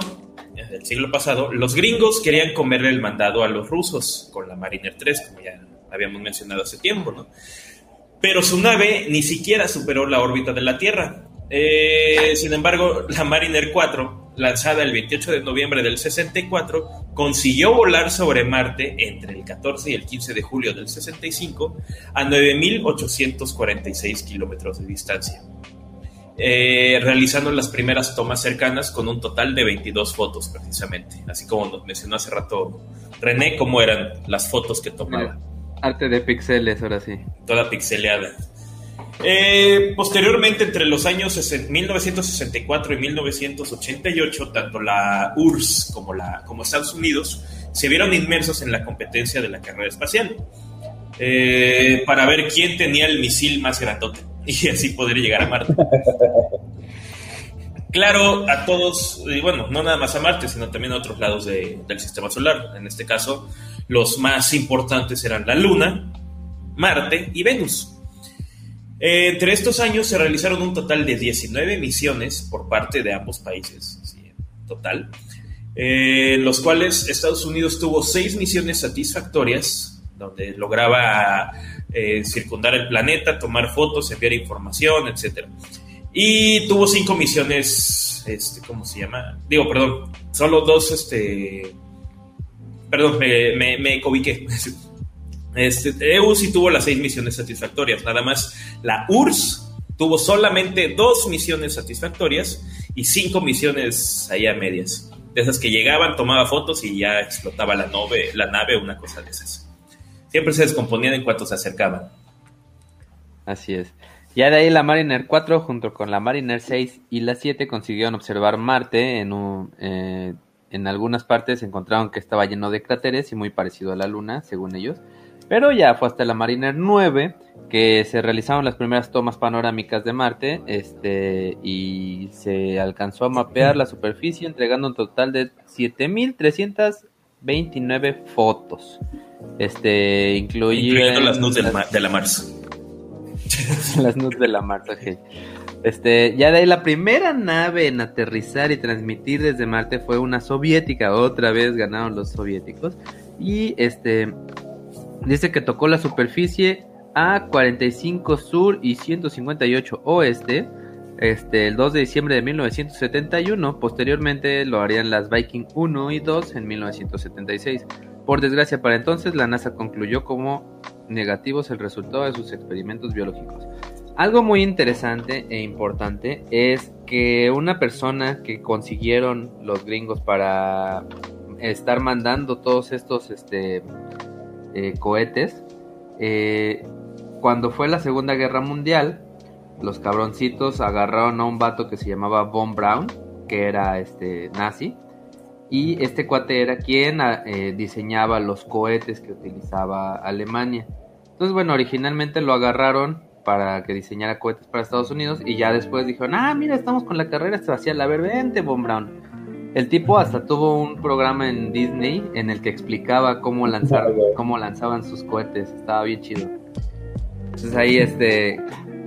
Speaker 2: del siglo pasado, los gringos querían comerle el mandado a los rusos con la Mariner 3, como ya habíamos mencionado hace tiempo, ¿no? Pero su nave ni siquiera superó la órbita de la Tierra. Eh, sin embargo, la Mariner 4, lanzada el 28 de noviembre del 64, consiguió volar sobre Marte entre el 14 y el 15 de julio del 65 a 9.846 kilómetros de distancia, eh, realizando las primeras tomas cercanas con un total de 22 fotos precisamente, así como nos mencionó hace rato René, cómo eran las fotos que tomaba
Speaker 3: Arte de pixeles, ahora sí.
Speaker 2: toda pixeleada. Eh, posteriormente, entre los años 60 1964 y 1988, tanto la URSS como, la, Estados Unidos se vieron inmersos en la competencia de la carrera espacial eh, para ver quién tenía el misil más grandote y así poder llegar a Marte. Claro, a todos, y bueno, no nada más a Marte, sino también a otros lados de- del sistema solar. En este caso, los más importantes eran la Luna, Marte y Venus. Eh, entre estos años se realizaron un total de 19 misiones por parte de ambos países, sí, total, eh, los cuales Estados Unidos tuvo seis misiones satisfactorias, donde lograba eh, circundar el planeta, tomar fotos, enviar información, etc. Y tuvo cinco misiones, este, ¿cómo se llama? Digo, perdón, solo dos, este, perdón, me cobiqué. Este, EU sí tuvo las seis misiones satisfactorias, nada más la URSS tuvo solamente dos misiones satisfactorias y cinco misiones ahí a medias. De esas que llegaban, tomaba fotos y ya explotaba la nave, la una cosa de esas. Siempre se descomponían en cuanto se acercaban.
Speaker 3: Así es. Ya de ahí la Mariner 4 junto con la Mariner 6 y la 7 consiguieron observar Marte en, un, eh, en algunas partes encontraron que estaba lleno de cráteres y muy parecido a la Luna, según ellos. Pero ya fue hasta la Mariner 9 que se realizaron las primeras tomas panorámicas de Marte este, y se alcanzó a mapear la superficie entregando un total de 7.329 fotos. Este,
Speaker 2: incluyendo las nudes de la Mars.
Speaker 3: las nudes de la Mars, ok. Este, ya de ahí la primera nave en aterrizar y transmitir desde Marte fue una soviética, otra vez ganaron los soviéticos. Y este, dice que tocó la superficie a 45 sur y 158 oeste, este, el 2 de diciembre de 1971. Posteriormente lo harían las Viking 1 y 2 en 1976. Por desgracia para entonces, la NASA concluyó como negativos el resultado de sus experimentos biológicos. Algo muy interesante e importante es que una persona que consiguieron los gringos para estar mandando todos estos este, eh, cohetes, eh, cuando fue la Segunda Guerra Mundial, los cabroncitos agarraron a un vato que se llamaba Von Braun, que era este nazi, y este cuate era quien ah, eh, diseñaba los cohetes que utilizaba Alemania. Entonces, bueno, originalmente lo agarraron para que diseñara cohetes para Estados Unidos y ya después dijeron, ah, mira, estamos con la carrera espacial, a ver, vente, Von Braun. El tipo hasta tuvo un programa en Disney en el que explicaba cómo lanzar, cómo lanzaban sus cohetes, estaba bien chido. Entonces ahí este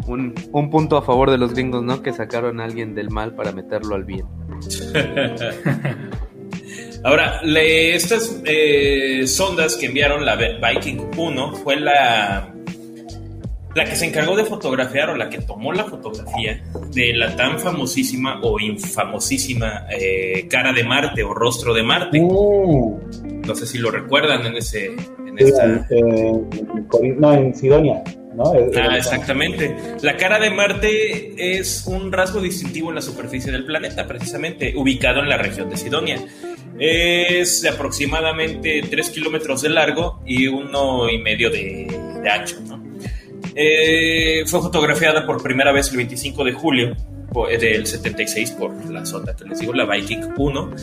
Speaker 3: un, punto a favor de los gringos, ¿no? Que sacaron a alguien del mal para meterlo al bien.
Speaker 2: Ahora, estas eh, sondas que enviaron la Viking 1 fue la, la que se encargó de fotografiar o la que tomó la fotografía de la tan famosísima o infamosísima eh, cara de Marte o rostro de Marte. Uh. No sé si lo recuerdan en ese... En esta...
Speaker 1: no, en Sidonia
Speaker 2: ah, exactamente. La cara de Marte es un rasgo distintivo en la superficie del planeta, precisamente, ubicado en la región de Sidonia. Es de aproximadamente 3 kilómetros de largo y uno y medio de, ancho. Eh, fue fotografiada por primera vez el 25 de julio del 76 por la sonda que les digo, la Viking 1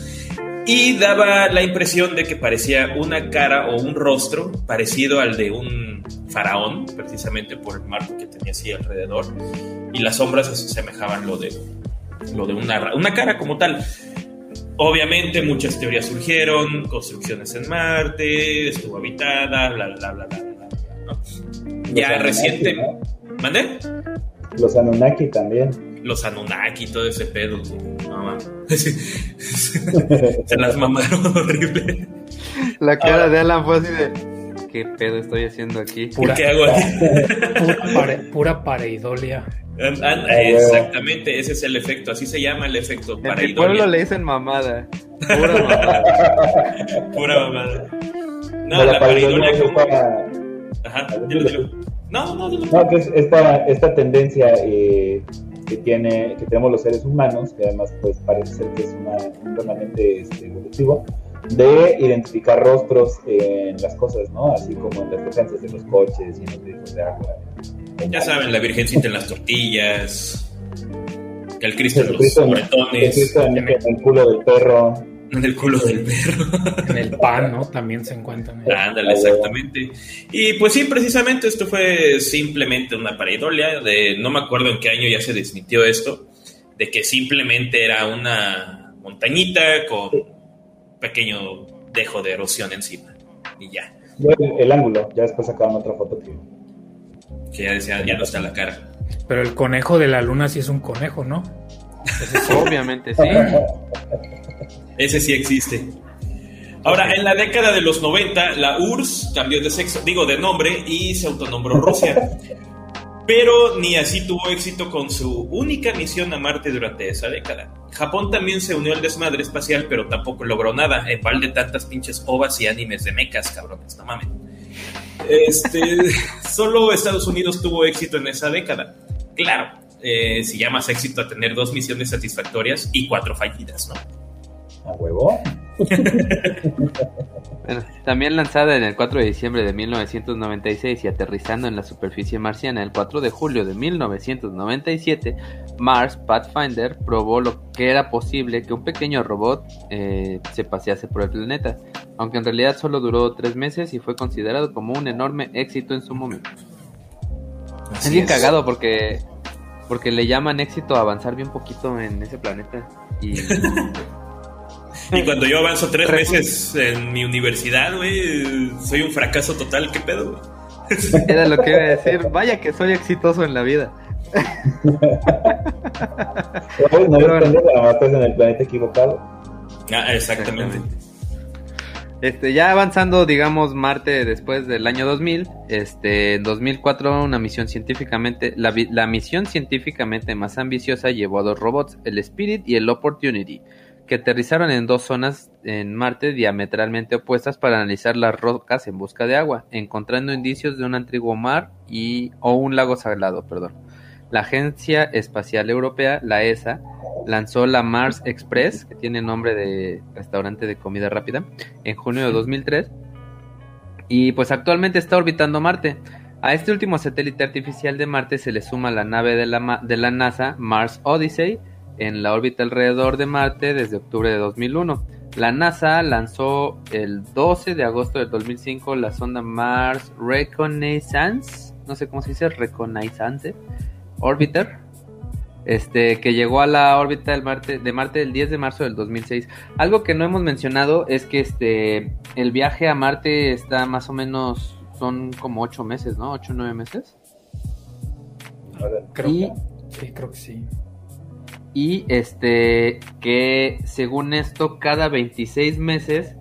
Speaker 2: y daba la impresión de que parecía una cara o un rostro parecido al de un faraón, precisamente por el marco que tenía así alrededor, y las sombras asemejaban lo de, lo de una, una cara como tal. Obviamente muchas teorías surgieron, construcciones en Marte, estuvo habitada, bla, bla, bla, bla, Ya reciente... ¿Mande?
Speaker 1: Los Anunnaki también
Speaker 2: los Anunnaki y todo ese pedo. No, Se las mamaron horrible.
Speaker 3: La cara de Alan fue así de. ¿Qué pedo estoy haciendo aquí?
Speaker 2: Pura, ¿Qué hago aquí?
Speaker 4: pura, pareidolia.
Speaker 2: Exactamente, ese es el efecto, así se llama el efecto
Speaker 3: pareidolia. En el pueblo le dicen mamada. Pura mamada.
Speaker 2: Pura mamada. No, la, pareidolia como... Ajá,
Speaker 1: No, no, no. No, que es esta, esta tendencia eh, que tiene que tenemos los seres humanos, que además pues parece ser que es una, un remanente este, evolutivo, de identificar rostros en las cosas, ¿no? Así como en las defensas de los coches y en los grifos de agua.
Speaker 2: Ya saben, la virgencita en las tortillas, que el Cristo en los moretones.
Speaker 1: en el culo del perro.
Speaker 2: En el culo del perro.
Speaker 4: En el pan, ¿no? También se encuentran.
Speaker 2: Ándale, exactamente. Y pues sí, precisamente esto fue simplemente una pareidolia de, no me acuerdo en qué año ya se desmintió esto, de que simplemente era una montañita con pequeño dejo de erosión encima. Y ya.
Speaker 1: El, ángulo, ya después sacaron otra foto que...
Speaker 2: Que ya decía, ya no está la cara.
Speaker 4: Pero el conejo de la luna sí es un conejo, ¿no?
Speaker 3: Obviamente sí.
Speaker 2: Ese sí existe. Ahora, en la década de los 90, la URSS cambió de sexo, digo de nombre, y se autonombró Rusia. Pero ni así tuvo éxito con su única misión a Marte durante esa década. Japón también se unió al desmadre espacial, pero tampoco logró nada. En pal de tantas pinches ovas y animes de mecas, cabrones, no mames. Este, solo Estados Unidos tuvo éxito en esa década. Claro, eh, si llamas éxito a tener dos misiones satisfactorias y cuatro fallidas, ¿no?
Speaker 1: A huevo.
Speaker 3: Bueno, también lanzada en el 4 de diciembre de 1996 y aterrizando en la superficie marciana el 4 de julio de 1997, Mars Pathfinder probó lo que era posible que un pequeño robot eh, se pasease por el planeta, aunque en realidad solo duró tres meses y fue considerado como un enorme éxito en su momento. es bien cagado porque, porque le llaman éxito a avanzar bien poquito en ese planeta y...
Speaker 2: Y cuando yo avanzo tres meses en mi universidad, güey, soy un fracaso total. ¿Qué pedo, güey?
Speaker 3: Era lo que iba a decir. Vaya que soy exitoso en la vida.
Speaker 1: no no bueno. la matas en el planeta equivocado.
Speaker 2: Ah, exactamente.
Speaker 3: Este, ya avanzando, digamos, Marte después del año 2000, este, en 2004 una misión científicamente, la, la misión científicamente más ambiciosa llevó a dos robots, el Spirit y el Opportunity, que aterrizaron en dos zonas en Marte diametralmente opuestas para analizar las rocas en busca de agua, encontrando indicios de un antiguo mar y o un lago sagrado, perdón. La Agencia Espacial Europea, la ESA, lanzó la Mars Express, que tiene nombre de restaurante de comida rápida, en junio de 2003 y pues actualmente está orbitando Marte. A este último satélite artificial de Marte se le suma la nave de la, de la NASA Mars Odyssey, en la órbita alrededor de Marte desde octubre de 2001. La NASA lanzó el 12 de agosto de 2005 la sonda Mars Reconnaissance, no sé cómo se dice, Reconnaissance Orbiter, este, que llegó a la órbita del Marte, de Marte el 10 de marzo del 2006. Algo que no hemos mencionado es que este, el viaje a Marte está más o menos, son como 8 meses, ¿no? 8 o 9 meses.
Speaker 4: Creo, y, sí, creo que sí
Speaker 3: y este que según esto cada 26 meses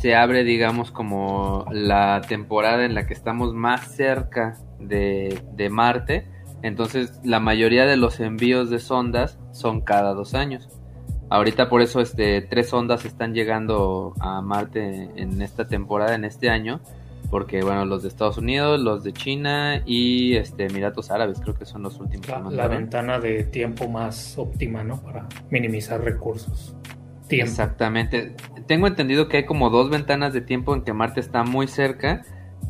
Speaker 3: se abre digamos como la temporada en la que estamos más cerca de, de, Marte. Entonces la mayoría de los envíos de sondas son cada dos años. Ahorita por eso este tres sondas están llegando a Marte en esta temporada en este año porque bueno, los de Estados Unidos, los de China y este Emiratos Árabes creo que son los últimos.
Speaker 4: La, la ventana de tiempo más óptima, ¿no? Para minimizar recursos.
Speaker 3: Exactamente. Tengo entendido que hay como dos ventanas de tiempo en que Marte está muy cerca,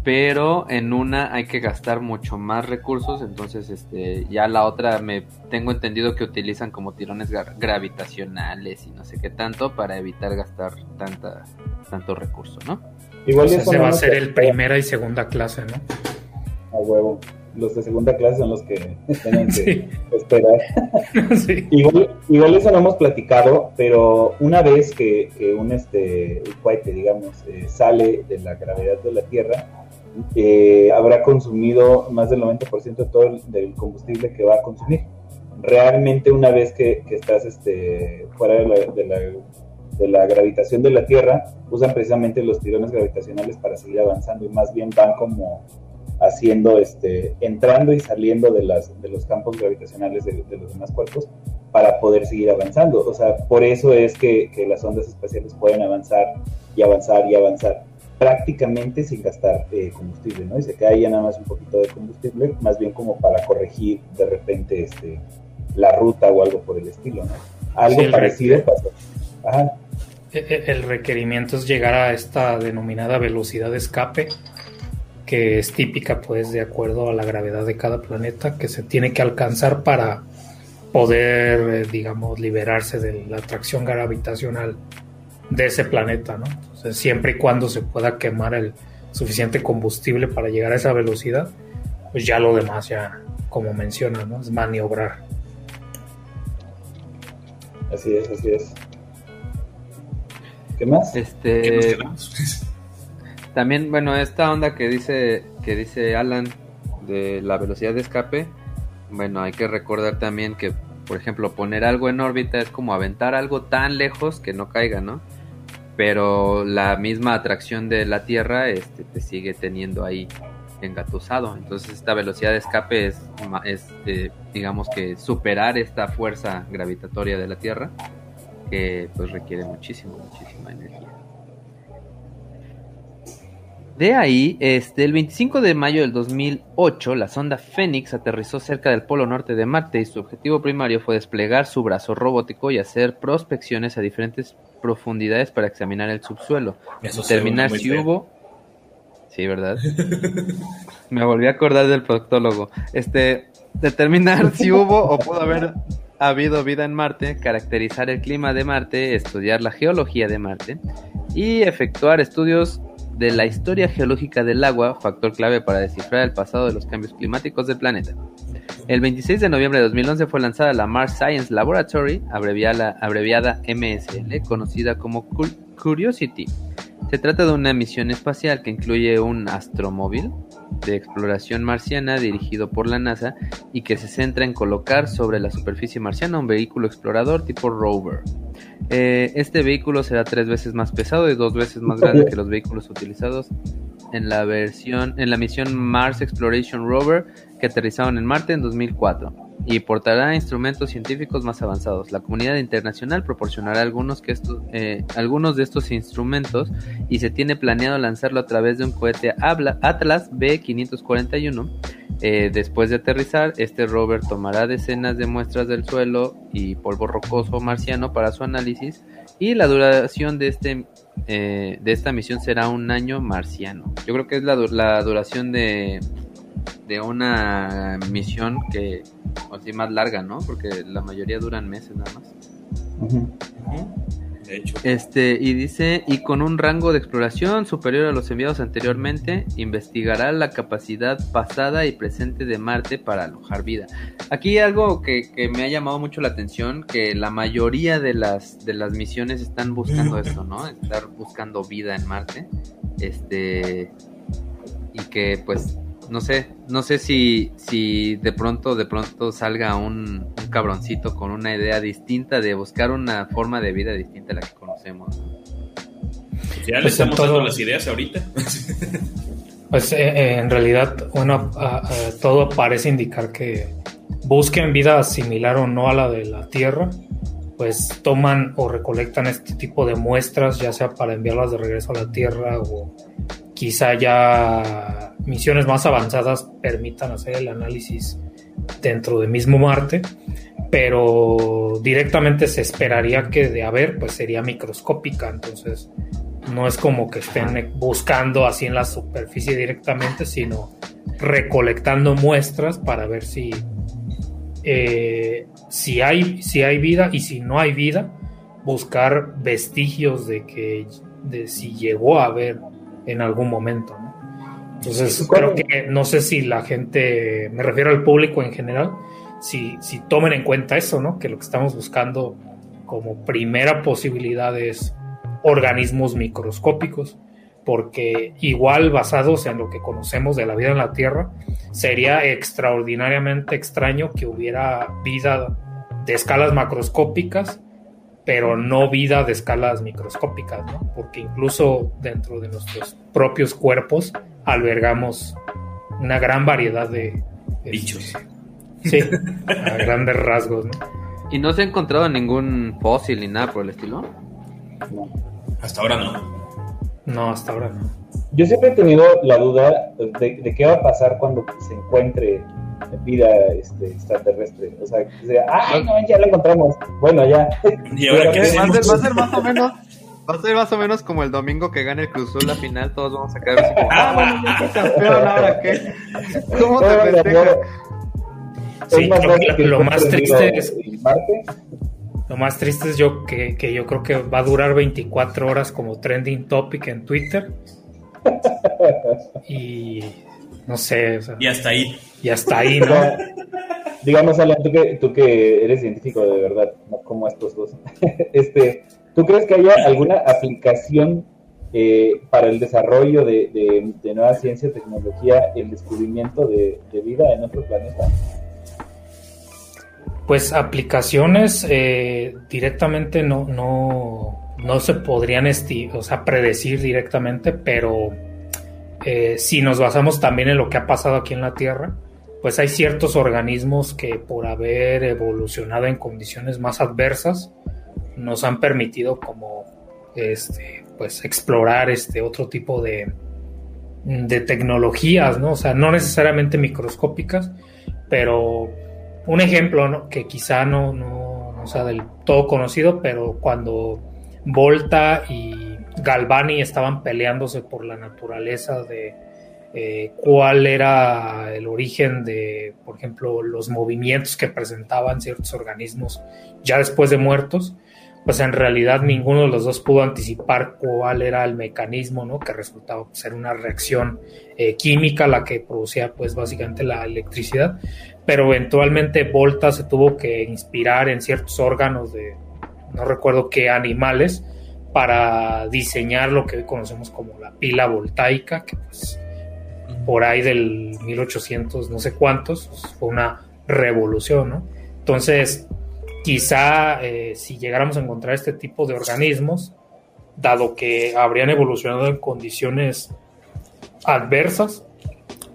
Speaker 3: pero en una hay que gastar mucho más recursos, entonces este ya la otra me tengo entendido que utilizan como tirones gravitacionales y no sé qué tanto para evitar gastar tanta tanto recurso, ¿no?
Speaker 4: Igual se va a ser el primera y segunda clase, ¿no?
Speaker 1: A huevo. Los de segunda clase son los que tienen que esperar. igual, eso no hemos platicado, pero una vez que, un este cohete, digamos, eh, sale de la gravedad de la Tierra, eh, habrá consumido más del 90% de todo el, del combustible que va a consumir. Realmente una vez que, estás este, fuera de la de la gravitación de la Tierra, usan precisamente los tirones gravitacionales para seguir avanzando y más bien van como haciendo, este, entrando y saliendo de, las, de los campos gravitacionales de, los demás cuerpos para poder seguir avanzando. O sea, por eso es que, las ondas espaciales pueden avanzar y avanzar y avanzar prácticamente sin gastar eh, combustible, ¿no? Y se queda ya nada más un poquito de combustible, más bien como para corregir de repente este, la ruta o algo por el estilo, ¿no? Algo parecido pasa.
Speaker 4: Ajá. E, e, el requerimiento es llegar a esta denominada velocidad de escape, que es típica pues de acuerdo a la gravedad de cada planeta, que se tiene que alcanzar para poder, eh, digamos, liberarse de la atracción gravitacional de ese planeta, ¿no? Entonces, siempre y cuando se pueda quemar el suficiente combustible para llegar a esa velocidad, pues ya lo demás ya, como menciona, ¿no? Es maniobrar.
Speaker 1: Así es, así es. ¿Qué más?
Speaker 3: Este. también, bueno, esta onda que dice, que dice Alan de la velocidad de escape, bueno, hay que recordar también que, por ejemplo, poner algo en órbita es como aventar algo tan lejos que no caiga, ¿no? Pero la misma atracción de la Tierra este, te sigue teniendo ahí engatusado. Entonces esta velocidad de escape es, es eh, digamos que superar esta fuerza gravitatoria de la Tierra que pues requiere muchísimo, muchísima energía. De ahí, este, el 25 de mayo del 2008, la sonda Phoenix aterrizó cerca del polo norte de Marte y su objetivo primario fue desplegar su brazo robótico y hacer prospecciones a diferentes profundidades para examinar el subsuelo,
Speaker 2: Eso
Speaker 3: determinar si
Speaker 2: feo.
Speaker 3: hubo... Sí, ¿verdad? Me volví a acordar del proctólogo. Este, determinar si hubo o pudo haber habido vida en Marte, caracterizar el clima de Marte, estudiar la geología de Marte y efectuar estudios de la historia geológica del agua, factor clave para descifrar el pasado de los cambios climáticos del planeta. El 26 de noviembre de 2011 fue lanzada la Mars Science Laboratory, abreviada, abreviada MSL, conocida como Cur- Curiosity. Se trata de una misión espacial que incluye un astromóvil de exploración marciana dirigido por la NASA y que se centra en colocar sobre la superficie marciana un vehículo explorador tipo rover. Eh, este vehículo será tres veces más pesado y dos veces más grande que los vehículos utilizados en la versión en la misión Mars Exploration Rover que aterrizaron en Marte en 2004 y portará instrumentos científicos más avanzados. La comunidad internacional proporcionará algunos, que eh, algunos de estos instrumentos y se tiene planeado lanzarlo a través de un cohete Atlas B541. Eh, después de aterrizar, este rover tomará decenas de muestras del suelo y polvo rocoso marciano para su análisis y la duración de este eh, de esta misión será un año marciano. Yo creo que es la, la duración de, de una misión que así más larga, ¿no? Porque la mayoría duran meses nada más.
Speaker 2: De hecho.
Speaker 3: Este, y dice, y con un rango de exploración superior a los enviados anteriormente, investigará la capacidad pasada y presente de Marte para alojar vida. Aquí algo que, que me ha llamado mucho la atención, que la mayoría de las, de las misiones están buscando esto, ¿no? Estar buscando vida en Marte. Este, y que pues, no sé, no sé si, si de pronto, de pronto salga un, un cabroncito con una idea distinta de buscar una forma de vida distinta a la que conocemos.
Speaker 2: Pues ya le
Speaker 4: Pues en
Speaker 2: estamos
Speaker 4: todo-
Speaker 2: dando las ideas ahorita.
Speaker 4: Pues eh, eh, en realidad, bueno, a- a- todo parece indicar que busquen vida similar o no a la de la Tierra, pues toman o recolectan este tipo de muestras, ya sea para enviarlas de regreso a la Tierra o quizá ya misiones más avanzadas permitan hacer el análisis dentro de mismo Marte, pero directamente se esperaría que de haber, pues sería microscópica, entonces no es como que estén buscando así en la superficie directamente, sino recolectando muestras para ver si, eh, si, hay, si hay vida y si no hay vida, buscar vestigios de que de si llegó a haber en algún momento. ¿no? Entonces creo
Speaker 1: ¿cuál-
Speaker 4: que no sé si la gente, me refiero al público en general, si, si tomen en cuenta eso, ¿no? que lo que estamos buscando como primera posibilidad es organismos microscópicos, porque igual basados en lo que conocemos de la vida en la Tierra, sería extraordinariamente extraño que hubiera vida de escalas macroscópicas, pero no vida de escalas microscópicas, ¿no? porque incluso dentro de nuestros propios cuerpos albergamos una gran variedad de
Speaker 2: Bichos.
Speaker 4: Sí, a grandes rasgos. ¿no?
Speaker 3: ¿Y no se ha encontrado ningún fósil ni nada por el estilo?
Speaker 1: No.
Speaker 2: Hasta ahora no.
Speaker 4: No, hasta ahora no.
Speaker 1: Yo siempre he tenido la duda de, de qué va a pasar cuando se encuentre vida este, extraterrestre. O sea, que sea, ¡ay, no, ya la encontramos! Bueno, ya.
Speaker 2: ¿Y ahora qué
Speaker 1: Va a
Speaker 2: hacemos?
Speaker 3: va a ser más o menos. Va a ser más o menos como el domingo que gana el Cruz Azul la final, todos vamos a quedar así como, ah, bueno, ya fue campeón, ahora qué. ¿Cómo se
Speaker 1: Bueno,
Speaker 3: festeja?
Speaker 1: bueno,
Speaker 4: Sí,
Speaker 1: más
Speaker 4: creo que lo más triste es-
Speaker 1: Marte.
Speaker 4: Lo más triste es yo que, que yo creo que va a durar 24 horas como trending topic en Twitter. Y no sé, o sea,
Speaker 2: Y hasta ahí.
Speaker 4: y hasta ahí, ¿no?
Speaker 1: Ya, digamos, Alan, tú que, tú que eres científico de verdad, no como estos dos, este, ¿tú crees que haya alguna aplicación eh, para el desarrollo de, de, de nueva ciencia, tecnología, el descubrimiento de, de vida en otro planeta?
Speaker 4: Pues aplicaciones eh, directamente no, no, no se podrían esti o sea, predecir directamente, pero eh, si nos basamos también en lo que ha pasado aquí en la Tierra, pues hay ciertos organismos que por haber evolucionado en condiciones más adversas nos han permitido como este pues explorar este otro tipo de de tecnologías, ¿no? O sea, no necesariamente microscópicas, pero un ejemplo que quizá no, no, no, sea del todo conocido, pero cuando Volta y Galvani estaban peleándose por la naturaleza de eh, cuál era el origen de, por ejemplo, los movimientos que presentaban ciertos organismos ya después de muertos, pues en realidad ninguno de los dos pudo anticipar cuál era el mecanismo, ¿no? Que resultaba ser una reacción eh, química la que producía, pues básicamente la electricidad, pero eventualmente Volta se tuvo que inspirar en ciertos órganos de, no recuerdo qué animales, para diseñar lo que hoy conocemos como la pila voltaica, que pues por ahí del 1800 no sé cuántos, pues, fue una revolución, ¿no? Entonces, quizá eh, si llegáramos a encontrar este tipo de organismos, dado que habrían evolucionado en condiciones adversas,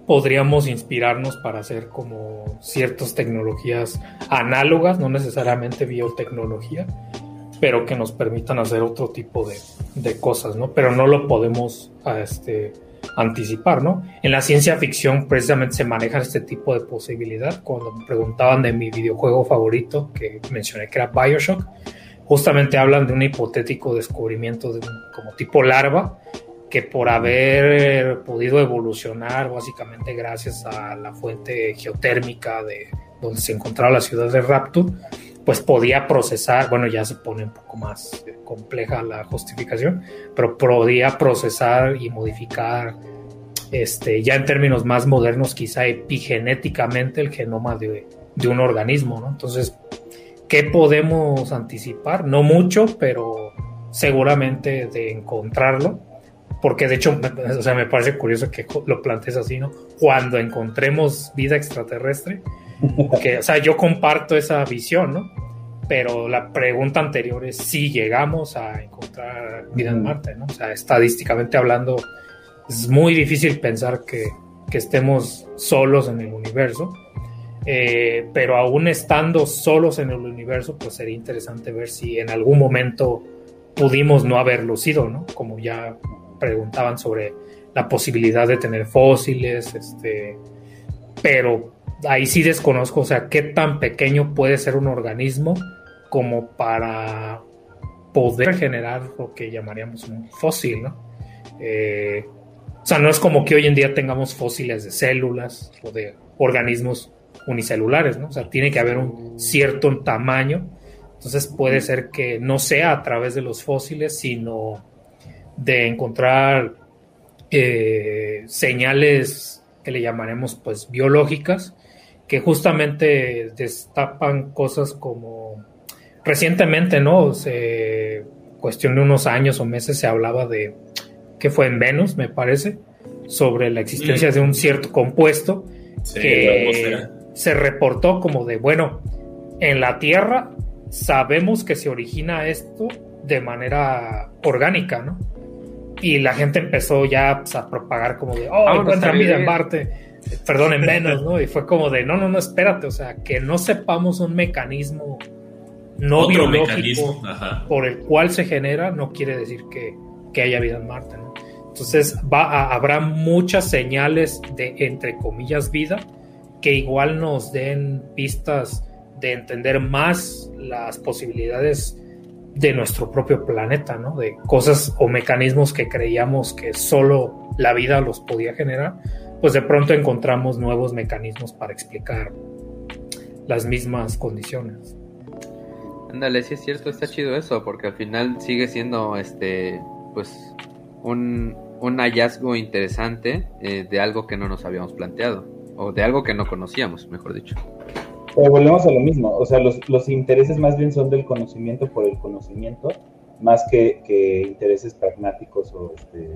Speaker 4: podríamos inspirarnos para hacer como ciertas tecnologías análogas, no necesariamente biotecnología, pero que nos permitan hacer otro tipo de, de cosas, ¿no? Pero no lo podemos este, anticipar, ¿no? En la ciencia ficción precisamente se maneja este tipo de posibilidad. Cuando me preguntaban de mi videojuego favorito, que mencioné que era Bioshock, justamente hablan de un hipotético descubrimiento de como tipo larva, que por haber podido evolucionar básicamente gracias a la fuente geotérmica de donde se encontraba la ciudad de Rapture, pues podía procesar, bueno, ya se pone un poco más compleja la justificación, pero podía procesar y modificar, este, ya en términos más modernos, quizá epigenéticamente el genoma de, un organismo, ¿no? Entonces, ¿qué podemos anticipar? No mucho, pero seguramente de encontrarlo, porque de hecho, o sea, me parece curioso que lo plantees así, ¿no? Cuando encontremos vida extraterrestre, que, o sea, yo comparto esa visión, ¿no? Pero la pregunta anterior es si llegamos a encontrar vida en Marte, ¿no? O sea, estadísticamente hablando, es muy difícil pensar que, que estemos solos en el universo. Eh, pero aún estando solos en el universo, pues sería interesante ver si en algún momento pudimos no haberlo sido, ¿no? Como ya preguntaban sobre la posibilidad de tener fósiles, este, pero ahí sí desconozco, o sea, qué tan pequeño puede ser un organismo como para poder generar lo que llamaríamos un fósil, ¿no? Eh, o sea, no es como que hoy en día tengamos fósiles de células o de organismos unicelulares, ¿no? O sea, tiene que haber un cierto tamaño. Entonces puede ser que no sea a través de los fósiles, sino de encontrar eh, señales que le llamaremos pues biológicas que justamente destapan cosas como recientemente, ¿no? Se, cuestión de unos años o meses se hablaba de que fue en Venus, me parece, sobre la existencia mm. de un cierto compuesto que se reportó como de, bueno, en la Tierra sabemos que se origina esto de manera orgánica, ¿no? Y la gente empezó ya pues, a propagar como de, oh, encuentran vida en Marte perdón, en menos, ¿no? Y fue como de, no, no, no, espérate, o sea, que no sepamos un mecanismo no biológico por el cual se genera, no quiere decir que, haya vida en Marte, ¿no? Entonces va habrá muchas señales de, entre comillas, vida que igual nos den pistas de entender más las posibilidades de nuestro propio planeta, ¿no? De cosas o mecanismos que creíamos que solo la vida los podía generar, pues de pronto encontramos nuevos mecanismos para explicar las mismas condiciones.
Speaker 3: Ándale, sí es cierto, está chido eso, porque al final sigue siendo este, pues, un, hallazgo interesante eh, de algo que no nos habíamos planteado, o de algo que no conocíamos, mejor dicho.
Speaker 1: Pero volvemos a lo mismo, o sea, los, los intereses más bien son del conocimiento por el conocimiento, más que, que intereses pragmáticos o este,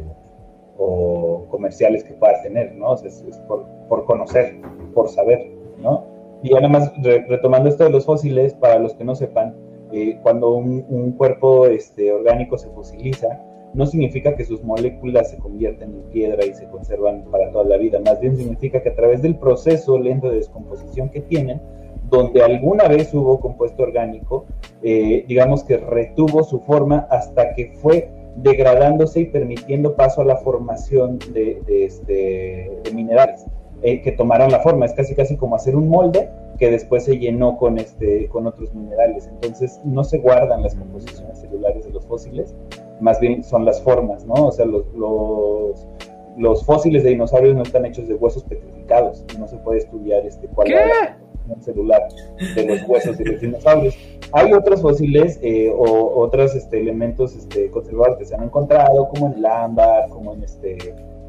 Speaker 1: o comerciales que puedas tener, ¿no? O sea, es, por, conocer, por saber, ¿no? Y nada más retomando esto de los fósiles, para los que no sepan, eh, cuando un, cuerpo este, orgánico se fosiliza, no significa que sus moléculas se convierten en piedra y se conservan para toda la vida, más bien significa que a través del proceso lento de descomposición que tienen, donde alguna vez hubo compuesto orgánico, eh, digamos que retuvo su forma hasta que fue degradándose y permitiendo paso a la formación de, este, de minerales eh, que tomaron la forma. Es casi casi como hacer un molde que después se llenó con, este, con otros minerales. Entonces no se guardan las composiciones celulares de los fósiles, más bien son las formas, ¿no? O sea, los, los, los fósiles de dinosaurios no están hechos de huesos petrificados, no se puede estudiar este, cuál composición celular de los huesos de los dinosaurios. Hay otros fósiles eh, o otros este, elementos este, conservados que se han encontrado, como en el ámbar, como en este,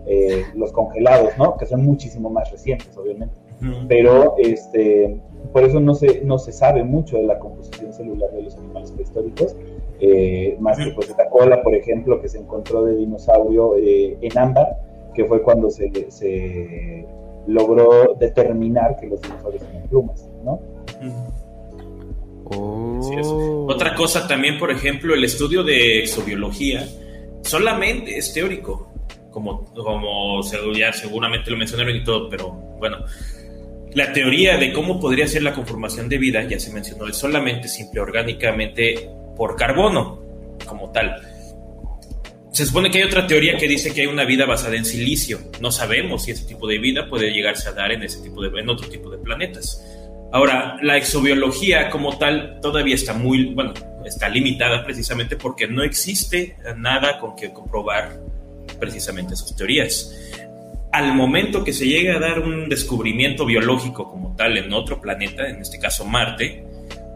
Speaker 1: eh, los congelados, ¿no? Que son muchísimo más recientes, obviamente. Pero este, por eso no se, no se sabe mucho de la composición celular de los animales prehistóricos, eh, más que pues la cola, por ejemplo, que se encontró de dinosaurio en ámbar, que fue cuando se, se logró determinar que los dinosaurios tenían plumas, ¿no?
Speaker 2: Oh. Otra cosa también, por ejemplo, el estudio de exobiología solamente es teórico, como, como ya seguramente lo mencionaron y todo, pero bueno, la teoría de cómo podría ser la conformación de vida, ya se mencionó, es solamente simple orgánicamente por carbono, como tal. Se supone que hay otra teoría que dice que hay una vida basada en silicio. No sabemos si ese tipo de vida puede llegarse a dar en ese tipo de en otro tipo de planetas. Ahora, la exobiología como tal todavía está muy, bueno, está limitada precisamente porque no existe nada con que comprobar precisamente esas teorías. Al momento que se llegue a dar un descubrimiento biológico como tal en otro planeta, en este caso Marte,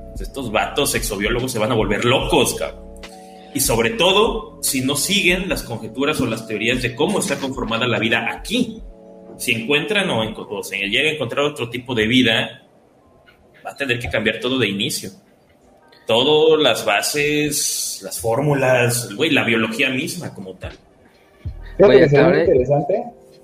Speaker 2: pues estos vatos exobiólogos se van a volver locos, cabrón. Y sobre todo, si no siguen las conjeturas o las teorías de cómo está conformada la vida aquí. Si encuentran o, o se llega a encontrar otro tipo de vida, va a tener que cambiar todo de inicio. Todas las bases, las fórmulas, güey, la biología misma como tal.
Speaker 1: Oye, que ahora... interesante.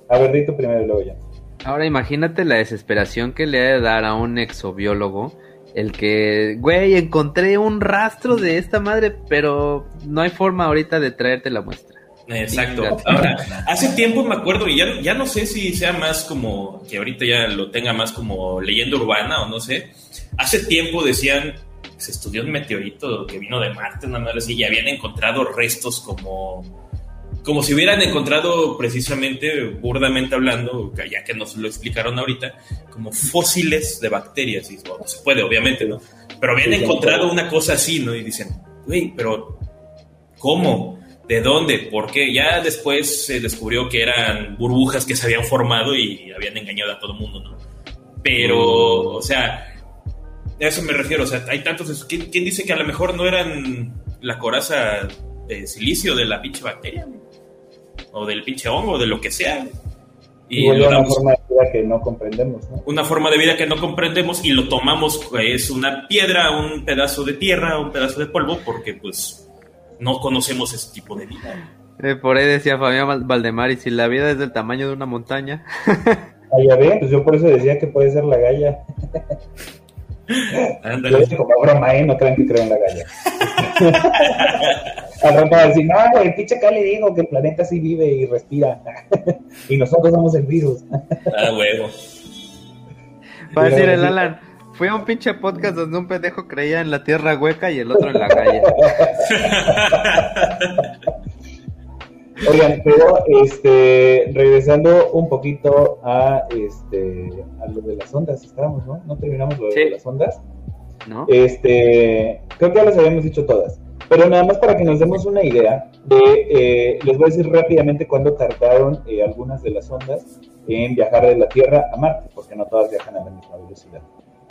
Speaker 1: A ver, di primero y luego ya.
Speaker 3: Ahora imagínate la desesperación que le ha de dar a un exobiólogo el que, güey, encontré un rastro de esta madre, pero no hay forma ahorita de traerte la muestra.
Speaker 2: Exacto. Ahora, hace tiempo me acuerdo, y ya, ya no sé si sea más como, que ahorita ya lo tenga más como leyenda urbana o no sé. Hace tiempo decían, se estudió un meteorito que vino de Marte, una madre así, y habían encontrado restos como, como si hubieran encontrado precisamente, burdamente hablando, ya que nos lo explicaron ahorita, como fósiles de bacterias. Y bueno, se puede, obviamente, ¿no? Pero habían encontrado una cosa así, ¿no? Y dicen, güey, pero ¿cómo? ¿De dónde? Porque ya después se descubrió que eran burbujas que se habían formado y habían engañado a todo el mundo, ¿no? Pero, o sea, a eso me refiero, o sea, hay tantos... ¿Quién, dice que a lo mejor no eran la coraza de silicio de la pinche bacteria? O del pinche hongo, de lo que sea.
Speaker 1: Y, una forma de vida que no comprendemos, ¿no?
Speaker 2: Una forma de vida que no comprendemos y lo tomamos, es una piedra, un pedazo de tierra, un pedazo de polvo, porque pues no conocemos ese tipo de vida.
Speaker 3: Eh, por ahí decía Fabián Valdemar, y si la vida es del tamaño de una montaña.
Speaker 1: ah, ya ven, pues yo por eso decía que puede ser la galla. Ándale. Como broma, ¿eh? No crean que creo en la galla. Al rato va a decir, no, el pinche Cali dijo que el planeta sí vive y respira. y nosotros somos el virus.
Speaker 2: ah, huevo.
Speaker 3: Va a decir el Alan, Fui a un pinche podcast donde un pendejo creía en la tierra hueca y el otro en la calle.
Speaker 1: Oigan, pero este, regresando un poquito a este a lo de las ondas, estábamos, ¿no? No terminamos lo de las ondas. ¿No? Este, creo que ya las habíamos dicho todas. Pero nada más para que nos demos una idea de, eh, les voy a decir rápidamente cuándo tardaron eh, algunas de las ondas en viajar de la Tierra a Marte, porque no todas viajan a la misma velocidad.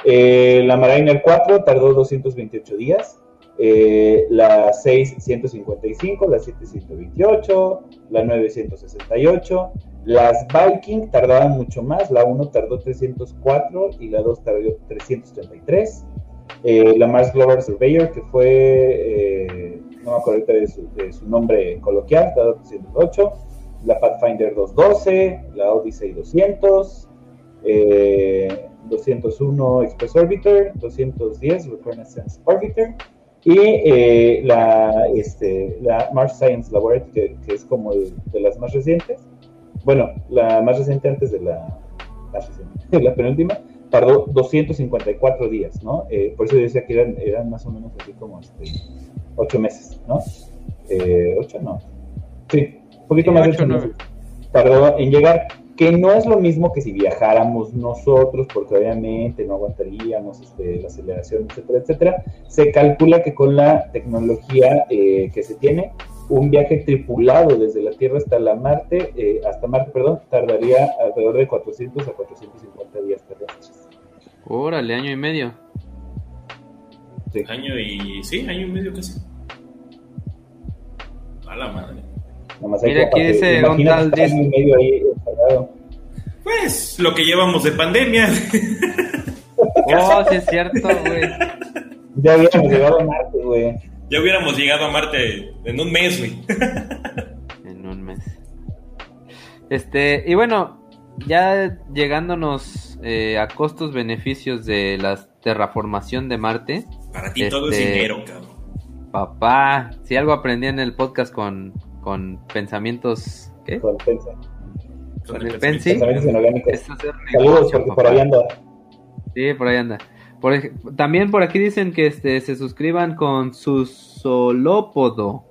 Speaker 1: Eh, la Mariner 4 tardó 228 días. Eh, la 6, 155, la 7, 128, la 9, 168. Las Viking tardaban mucho más, la 1 tardó 304 y la 2 tardó 333. Eh, la Mars Global Surveyor, que fue, eh, no me acuerdo de su, de su nombre coloquial, tardó 308. La Pathfinder 212, la Odyssey 200. Eh, 201 Express Orbiter, 210 Reconnaissance Orbiter y eh, la, este, la Mars Science Laboratory, que, es como de las más recientes. Bueno, la más reciente antes de la, la penúltima, tardó 254 días, ¿no? Eh, por eso yo decía que eran, eran más o menos así como este, 8 meses, ¿no? eh, ocho, no. Sí, un poquito más de ocho meses. Tardó en llegar, que no es lo mismo que si viajáramos nosotros, porque obviamente no aguantaríamos este, la aceleración, etcétera, etcétera. Se calcula que con la tecnología eh, que se tiene, un viaje tripulado desde la Tierra hasta la Marte, eh, hasta Marte, perdón, tardaría alrededor de 400 a 450 días terrestres.
Speaker 3: Órale, año y medio.
Speaker 2: Sí. Año y. Sí, año y medio casi. A la madre.
Speaker 3: Mira, aquí dice un tal. Medio ahí
Speaker 2: pues lo que llevamos de pandemia.
Speaker 3: oh, sí es cierto, güey.
Speaker 1: Ya hubiéramos llegado a Marte, güey.
Speaker 2: Ya hubiéramos llegado a Marte en un mes, güey.
Speaker 3: en un mes. Este, y bueno, ya llegándonos eh, a costos beneficios de la terraformación de Marte.
Speaker 2: Para ti todo es este, dinero, cabrón.
Speaker 3: Papá, si algo aprendí en el podcast con, con pensamientos. ¿Qué?
Speaker 1: Con
Speaker 3: con el Pensi.
Speaker 1: Saludos, porque por ahí anda.
Speaker 3: Sí, por ahí anda. también por aquí dicen que este, se suscriban con su solópodo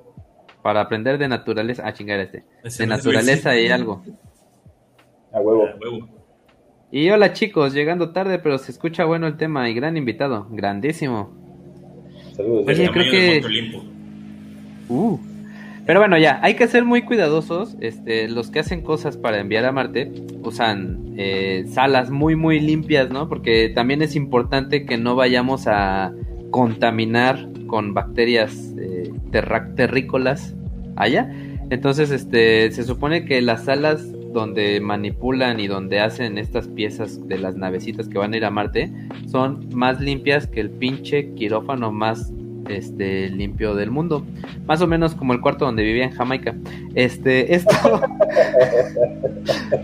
Speaker 3: para aprender de naturaleza. Ah, chingar este. de naturaleza y algo.
Speaker 1: A huevo.
Speaker 3: Y hola chicos, llegando tarde, pero se escucha bueno el tema y gran invitado, grandísimo.
Speaker 1: Saludos.
Speaker 3: Oye, creo que... Uh, pero bueno, ya, hay que ser muy cuidadosos. Este, los que hacen cosas para enviar a Marte usan eh, salas muy, muy limpias, ¿no? Porque también es importante que no vayamos a contaminar con bacterias eh, terrícolas allá. Entonces, este, se supone que las salas donde manipulan y donde hacen estas piezas de las navecitas que van a ir a Marte son más limpias que el pinche quirófano más este limpio del mundo. Más o menos como el cuarto donde vivía en Jamaica. Este, esto,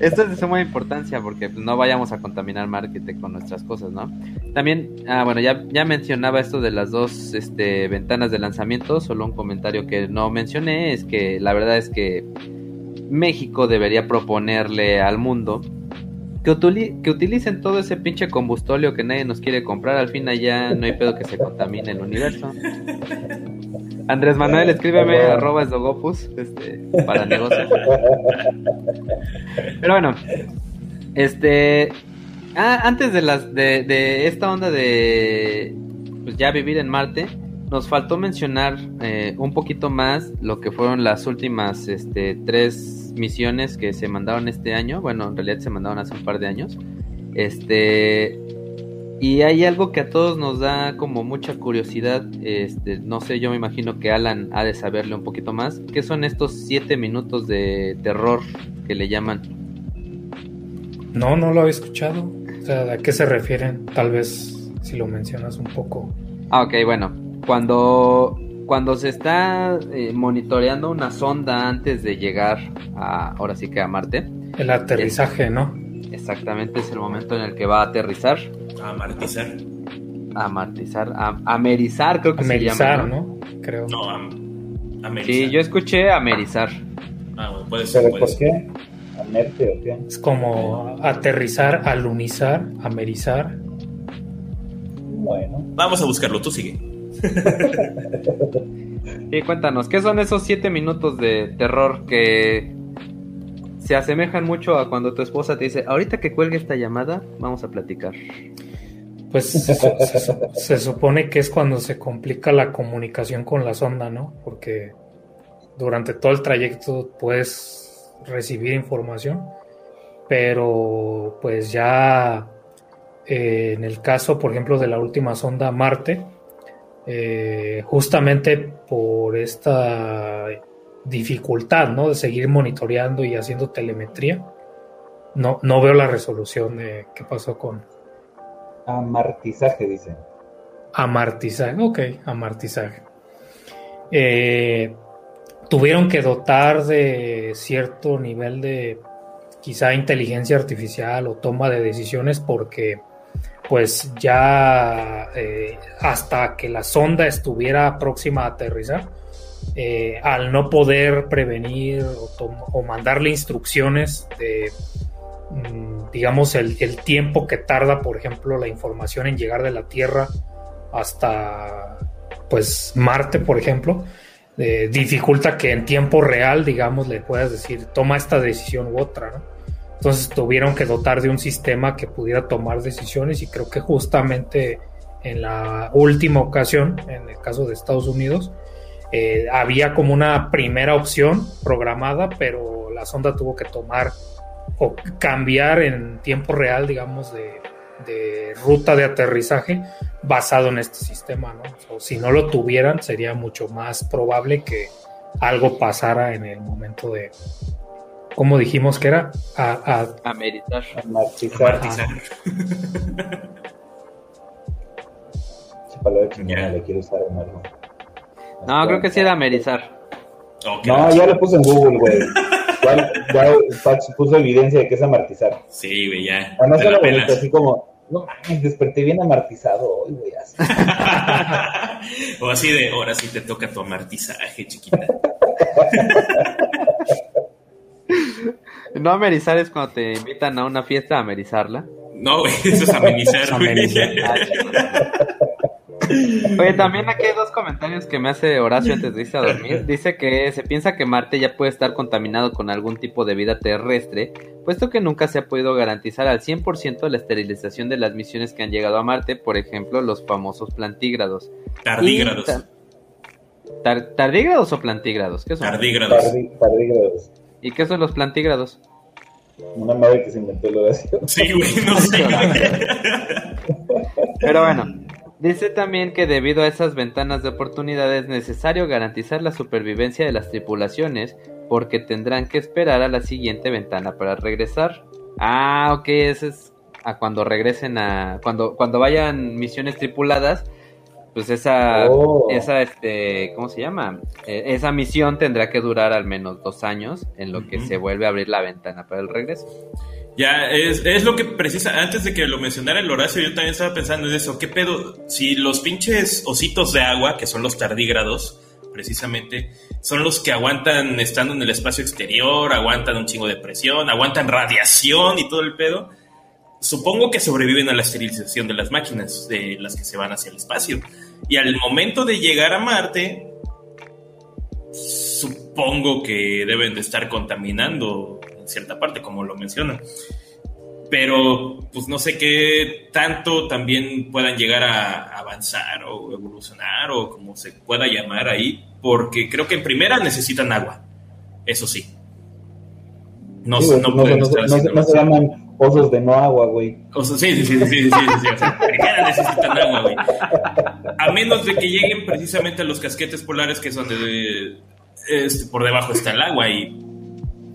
Speaker 3: esto es de suma importancia porque pues, no vayamos a contaminar marketing con nuestras cosas, ¿no? También, ah, bueno, ya, ya mencionaba esto de las dos este, ventanas de lanzamiento. Solo un comentario que no mencioné es que la verdad es que México debería proponerle al mundo que, que utilicen todo ese pinche combustóleo que nadie nos quiere comprar. Al fin allá no hay pedo que se contamine el universo. Andrés Manuel, escríbeme arroba esdogopus este, para negocios. Pero bueno, este. Ah, antes de las de, de esta onda de pues ya vivir en Marte, nos faltó mencionar eh, un poquito más lo que fueron las últimas este, tres misiones que se mandaron este año. Bueno, en realidad se mandaron hace un par de años. Este. Y hay algo que a todos nos da como mucha curiosidad. Este, no sé, yo me imagino que Alan ha de saberle un poquito más. ¿Qué son estos siete minutos de terror que le llaman?
Speaker 4: No, no lo había escuchado. O sea, ¿a qué se refieren? Tal vez si lo mencionas un poco.
Speaker 3: Ah, ok, bueno cuando, cuando se está eh, monitoreando una sonda antes de llegar a, ahora sí que a Marte.
Speaker 4: El aterrizaje, ¿no?
Speaker 3: Exactamente, es el momento en el que va a aterrizar.
Speaker 2: A amartizar.
Speaker 3: A amartizar, a amerizar creo que se llama. ¿no?
Speaker 4: ¿no? Creo.
Speaker 2: No, a, amerizar.
Speaker 3: Sí, yo escuché amerizar.
Speaker 2: Ah, bueno, puede ser.
Speaker 1: ¿Pero por qué? ¿Amerte o qué?
Speaker 4: Es como aterrizar, alunizar, amerizar.
Speaker 1: Bueno.
Speaker 2: Vamos a buscarlo, tú sigue.
Speaker 3: Y cuéntanos, ¿qué son esos siete minutos de terror que se asemejan mucho a cuando tu esposa te dice, ahorita que cuelgue esta llamada, vamos a platicar?
Speaker 4: Pues se, supone que es cuando se complica la comunicación con la sonda, ¿no? Porque durante todo el trayecto puedes recibir información, pero pues ya eh, en el caso, por ejemplo, de la última sonda Marte, eh, justamente por esta dificultad, ¿no? De seguir monitoreando y haciendo telemetría. No, no veo la resolución de qué pasó con...
Speaker 1: Amartizaje, dice.
Speaker 4: Amartizaje, ok, amartizaje. Eh, tuvieron que dotar de cierto nivel de quizá inteligencia artificial o toma de decisiones porque pues ya eh, hasta que la sonda estuviera próxima a aterrizar, eh, al no poder prevenir o, mandarle instrucciones de, mm, digamos, el, tiempo que tarda, por ejemplo, la información en llegar de la Tierra hasta, pues, Marte, por ejemplo, eh, dificulta que en tiempo real, digamos, le puedas decir, toma esta decisión u otra, ¿no? Entonces tuvieron que dotar de un sistema que pudiera tomar decisiones y creo que justamente en la última ocasión, en el caso de Estados Unidos, eh, había como una primera opción programada, pero la sonda tuvo que tomar o cambiar en tiempo real, digamos, de, ruta de aterrizaje basado en este sistema, ¿no? O si no lo tuvieran, sería mucho más probable que algo pasara en el momento de, ¿cómo dijimos que era? A, a,
Speaker 3: Ameritar.
Speaker 1: Amartizar. Esa palabra chingona le quiero usar en algo.
Speaker 3: No, creo que sí era amerizar.
Speaker 1: No, ya lo puse en Google, güey. Ya, ya Pax puso evidencia de que es amartizar.
Speaker 2: Sí, güey, ya.
Speaker 1: Además, era bonito, así como, no mames, desperté bien amartizado hoy, güey. así.
Speaker 2: o así de, ahora sí te toca tu amartizaje, chiquita.
Speaker 3: No amerizar es cuando te invitan a una fiesta a amerizarla.
Speaker 2: No, güey, eso es amenizar.
Speaker 3: Oye, también aquí hay dos comentarios que me hace Horacio antes de irse a dormir. Dice que se piensa que Marte ya puede estar contaminado con algún tipo de vida terrestre, puesto que nunca se ha podido garantizar al 100% la esterilización de las misiones que han llegado a Marte, por ejemplo, los famosos plantígrados.
Speaker 2: Tardígrados.
Speaker 3: Tar- ¿Tardígrados o plantígrados? ¿Qué son?
Speaker 2: Tardígrados.
Speaker 1: Tardígrados.
Speaker 3: ¿Y qué son los plantígrados?
Speaker 1: Una madre que se inventó el Horacio.
Speaker 2: Sí, güey, no sé.
Speaker 3: Pero bueno, dice también que debido a esas ventanas de oportunidad es necesario garantizar la supervivencia de las tripulaciones porque tendrán que esperar a la siguiente ventana para regresar. Ah, ok, ese es a cuando regresen a cuando cuando vayan misiones tripuladas, pues esa
Speaker 1: Oh.
Speaker 3: esa este, ¿cómo se llama? Eh, esa misión tendrá que durar al menos dos años en lo que se vuelve a abrir la ventana para el regreso.
Speaker 2: Ya, es, es lo que precisa. Antes de que lo mencionara el Horacio, yo también estaba pensando en eso. ¿Qué pedo? Si los pinches ositos de agua, que son los tardígrados, precisamente, son los que aguantan estando en el espacio exterior, aguantan un chingo de presión, aguantan radiación y todo el pedo. Supongo que sobreviven a la esterilización de las máquinas, de las que se van hacia el espacio. Y al momento de llegar a Marte, supongo que deben de estar contaminando en cierta parte, como lo mencionan. Pero, pues no sé qué tanto también puedan llegar a avanzar o evolucionar o como se pueda llamar ahí, porque creo que en primera necesitan agua, eso sí. No,
Speaker 1: Sí,
Speaker 2: no
Speaker 1: no,
Speaker 2: pueden
Speaker 1: no,
Speaker 2: estar
Speaker 1: no se- se llaman Osos de no agua, güey.
Speaker 2: Osos, sí, sí, sí, sí, sí, sí, sí, O sea, ya necesitan agua, güey. A menos de que lleguen precisamente a los casquetes polares, que es donde este, por debajo está el agua y.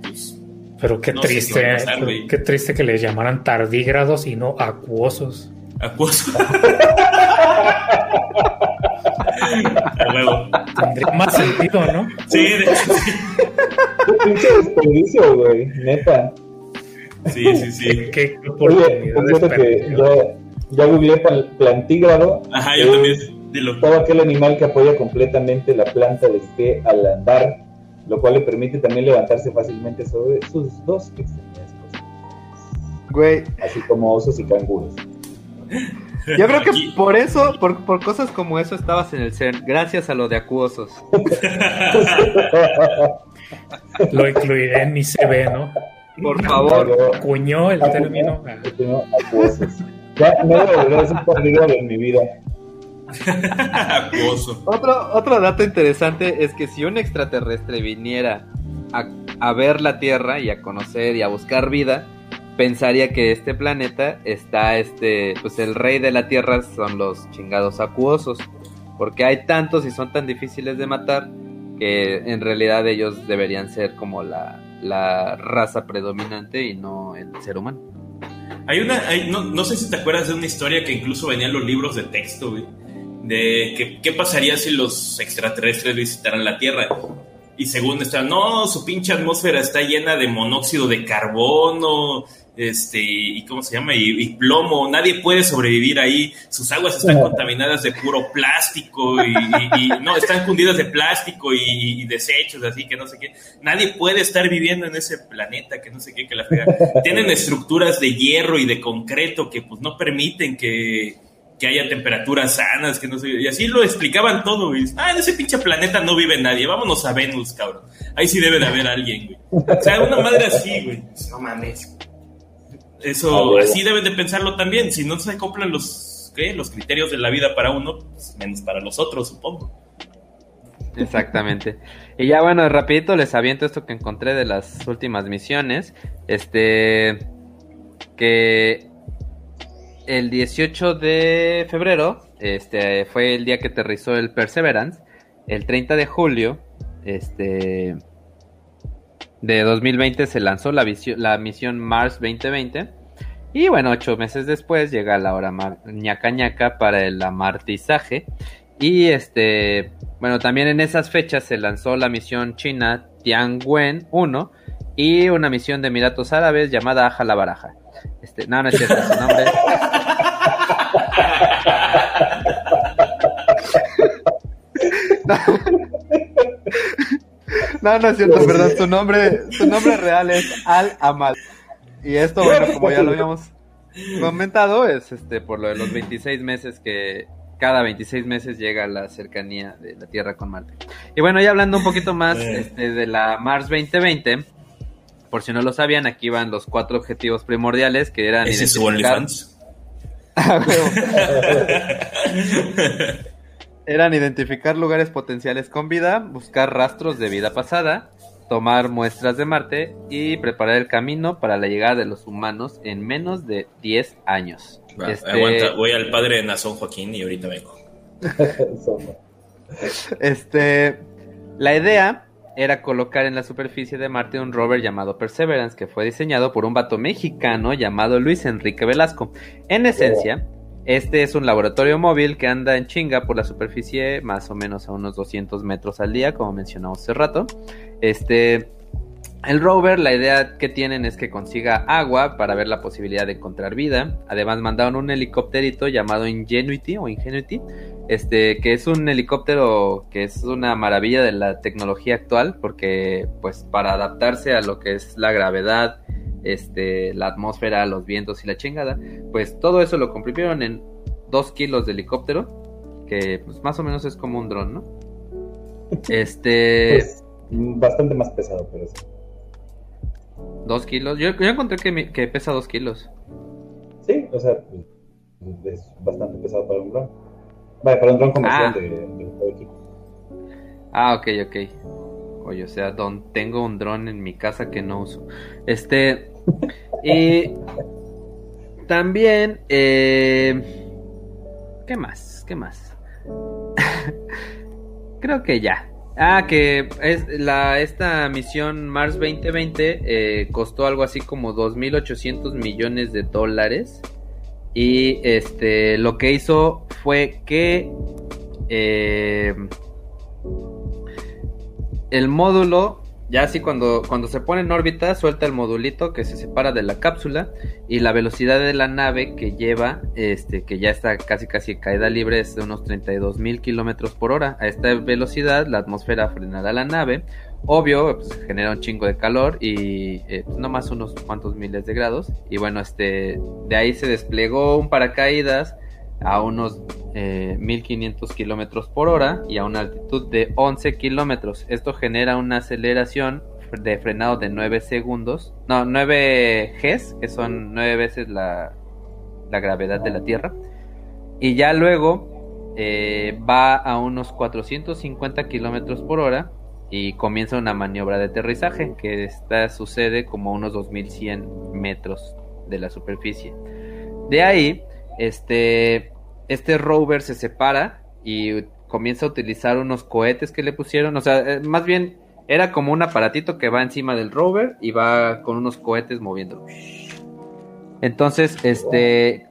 Speaker 2: Pues,
Speaker 4: Pero qué triste, qué,
Speaker 2: eh,
Speaker 4: qué triste que les llamaran tardígrados y no acuosos.
Speaker 2: Acuosos. Luego.
Speaker 4: Tendría más sentido, ¿no?
Speaker 2: Sí, de hecho.
Speaker 1: Qué pinche desperdicio, güey. Neta.
Speaker 2: Sí, sí, sí.
Speaker 4: Qué, qué oportunidad
Speaker 1: que
Speaker 4: desperdicio.
Speaker 1: ya, googleé pal- plantígrado.
Speaker 2: Ajá, yo también. Dilo.
Speaker 1: Todo aquel animal que apoya completamente la planta de pie al andar, lo cual le permite también levantarse fácilmente sobre sus dos extremidades,
Speaker 3: Güey,
Speaker 1: así como osos y canguros.
Speaker 3: Yo creo que
Speaker 2: Aquí-
Speaker 3: por eso, por, por cosas como eso estabas en el CERN, gracias a lo de acuosos.
Speaker 4: Lo incluiré en mi CV, ¿no?
Speaker 3: Por favor.
Speaker 4: Acuñó el término.
Speaker 1: Ya no debo volver a ser tardígrado en mi vida.
Speaker 2: Acuoso.
Speaker 3: Otro, otro dato interesante es que si un extraterrestre viniera a, a ver la Tierra y a conocer y a buscar vida, pensaría que este planeta está, este, pues el rey de la Tierra son los chingados acuosos, porque hay tantos y son tan difíciles de matar que en realidad ellos deberían ser como la, la raza predominante y no el ser humano.
Speaker 2: Hay una, hay- no, sé si te acuerdas de una historia que incluso venía en los libros de texto. De que, qué pasaría si los extraterrestres visitaran la Tierra. Y según está, no, su pinche atmósfera está llena de monóxido de carbono, este, y cómo se llama, y, y plomo, nadie puede sobrevivir ahí, sus aguas están contaminadas de puro plástico, y, y- y- no, están fundidas de plástico y, y desechos, así que no sé qué, nadie puede estar viviendo en ese planeta, que no sé qué, que la frega. Tienen estructuras de hierro y de concreto que pues no permiten que, que haya temperaturas sanas, que no sé, y así lo explicaban todo, güey. Ah, en ese pinche planeta no vive nadie, vámonos a Venus, cabrón. Ahí sí debe de haber alguien, güey. O sea, una madre así, güey. No mames. Eso, así deben de pensarlo también. Si no se acoplan los, ¿qué? los criterios de la vida para uno, pues menos para los otros, supongo.
Speaker 3: Exactamente. Y ya bueno, rapidito les aviento esto que encontré de las últimas misiones. Este que el 18 de febrero, este fue el día que aterrizó el Perseverance. El 30 de julio, este de 2020 se lanzó la, la misión Mars 2020. Y bueno, ocho meses después llega la hora ñaca ñaca para el amartizaje. Y este, bueno, también en esas fechas se lanzó la misión china Tianwen 1 y una misión de Emiratos Árabes llamada Aja la Baraja. Este, no, no es cierto, su nombre. No, no es cierto, perdón. Su nombre, su nombre real es Al Amal. Y esto, bueno, como ya lo habíamos comentado, es este por lo de los 26 meses que cada 26 meses llega la cercanía de la Tierra con Marte. Y bueno, ya hablando un poquito más eh. este, de la Mars 2020, por si no lo sabían, aquí van los cuatro objetivos primordiales que eran...
Speaker 2: ¿Ese es su OnlyFans?
Speaker 3: Eran identificar lugares potenciales con vida, buscar rastros de vida pasada, tomar muestras de Marte y preparar el camino para la llegada de los humanos en menos de 10 años.
Speaker 2: Este, aguanta, voy al padre de Nazón Joaquín y ahorita vengo.
Speaker 3: este, la idea era colocar en la superficie de Marte un rover llamado Perseverance, que fue diseñado por un vato mexicano llamado Luis Enrique Velasco. En esencia, este es un laboratorio móvil que anda en chinga por la superficie, más o menos a unos 200 metros al día, como mencionamos hace rato. Este, el rover, la idea que tienen es que consiga agua para ver la posibilidad de encontrar vida. Además, mandaron un helicópterito llamado Ingenuity o Ingenuity, este, que es un helicóptero que es una maravilla de la tecnología actual, porque, pues, para adaptarse a lo que es la gravedad este, la atmósfera, los vientos y la chingada, pues todo eso lo comprimieron en dos kilos de helicóptero, que pues más o menos es como un dron, ¿no? Este... Pues,
Speaker 1: bastante más pesado, pero sí.
Speaker 3: Dos kilos. Yo, yo encontré que, que, pesa dos kilos.
Speaker 1: Sí, o sea, es bastante pesado para un dron. Vale, para un dron comercial ah. de, de, equipo.
Speaker 3: Ah, ok, ok. Oye, o sea, don, tengo un dron en mi casa que no uso. Este, y también, eh, ¿qué más? ¿Qué más? Creo que ya. Ah, que es la, esta misión Mars 2020 eh, costó algo así como 2.800 millones de dólares. Y este, lo que hizo fue que eh, el módulo ya así cuando, cuando se pone en órbita, suelta el modulito que se separa de la cápsula y la velocidad de la nave que lleva, este, que ya está casi casi caída libre, es de unos 32 mil kilómetros por hora. A esta velocidad, la atmósfera frenará la nave. Obvio, pues, genera un chingo de calor y eh, pues, no más unos cuantos miles de grados. Y bueno, este, de ahí se desplegó un paracaídas a unos 1500 eh, kilómetros por hora y a una altitud de 11 kilómetros. Esto genera una aceleración de frenado de 9 segundos, no, 9 Gs, que son 9 veces la, la gravedad de la Tierra. Y ya luego eh, va a unos 450 kilómetros por hora y comienza una maniobra de aterrizaje que esta sucede como a unos 2100 metros de la superficie. De ahí este, este rover se separa y comienza a utilizar unos cohetes que le pusieron, o sea, eh, más bien era como un aparatito que va encima del rover y va con unos cohetes moviéndolo. Entonces, este,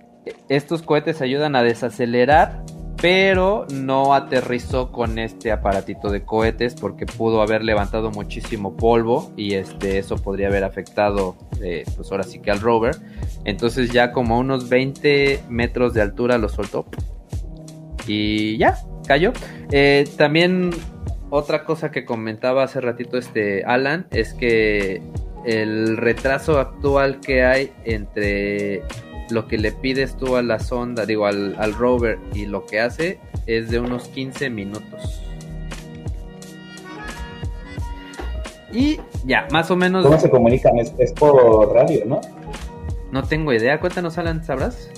Speaker 3: estos cohetes ayudan a desacelerar pero no aterrizó con este aparatito de cohetes porque pudo haber levantado muchísimo polvo y este eso podría haber afectado eh, pues ahora sí que al rover. Entonces ya como unos 20 metros de altura lo soltó y ya cayó. Eh, también otra cosa que comentaba hace ratito este Alan es que el retraso actual que hay entre lo que le pides tú a la sonda, digo, al, al rover y lo que hace es de unos 15 minutos. Y ya, más o menos.
Speaker 1: ¿Cómo se comunican? Es, es por radio, ¿no?
Speaker 3: No tengo idea. Cuéntanos, Alan, ¿sabrás?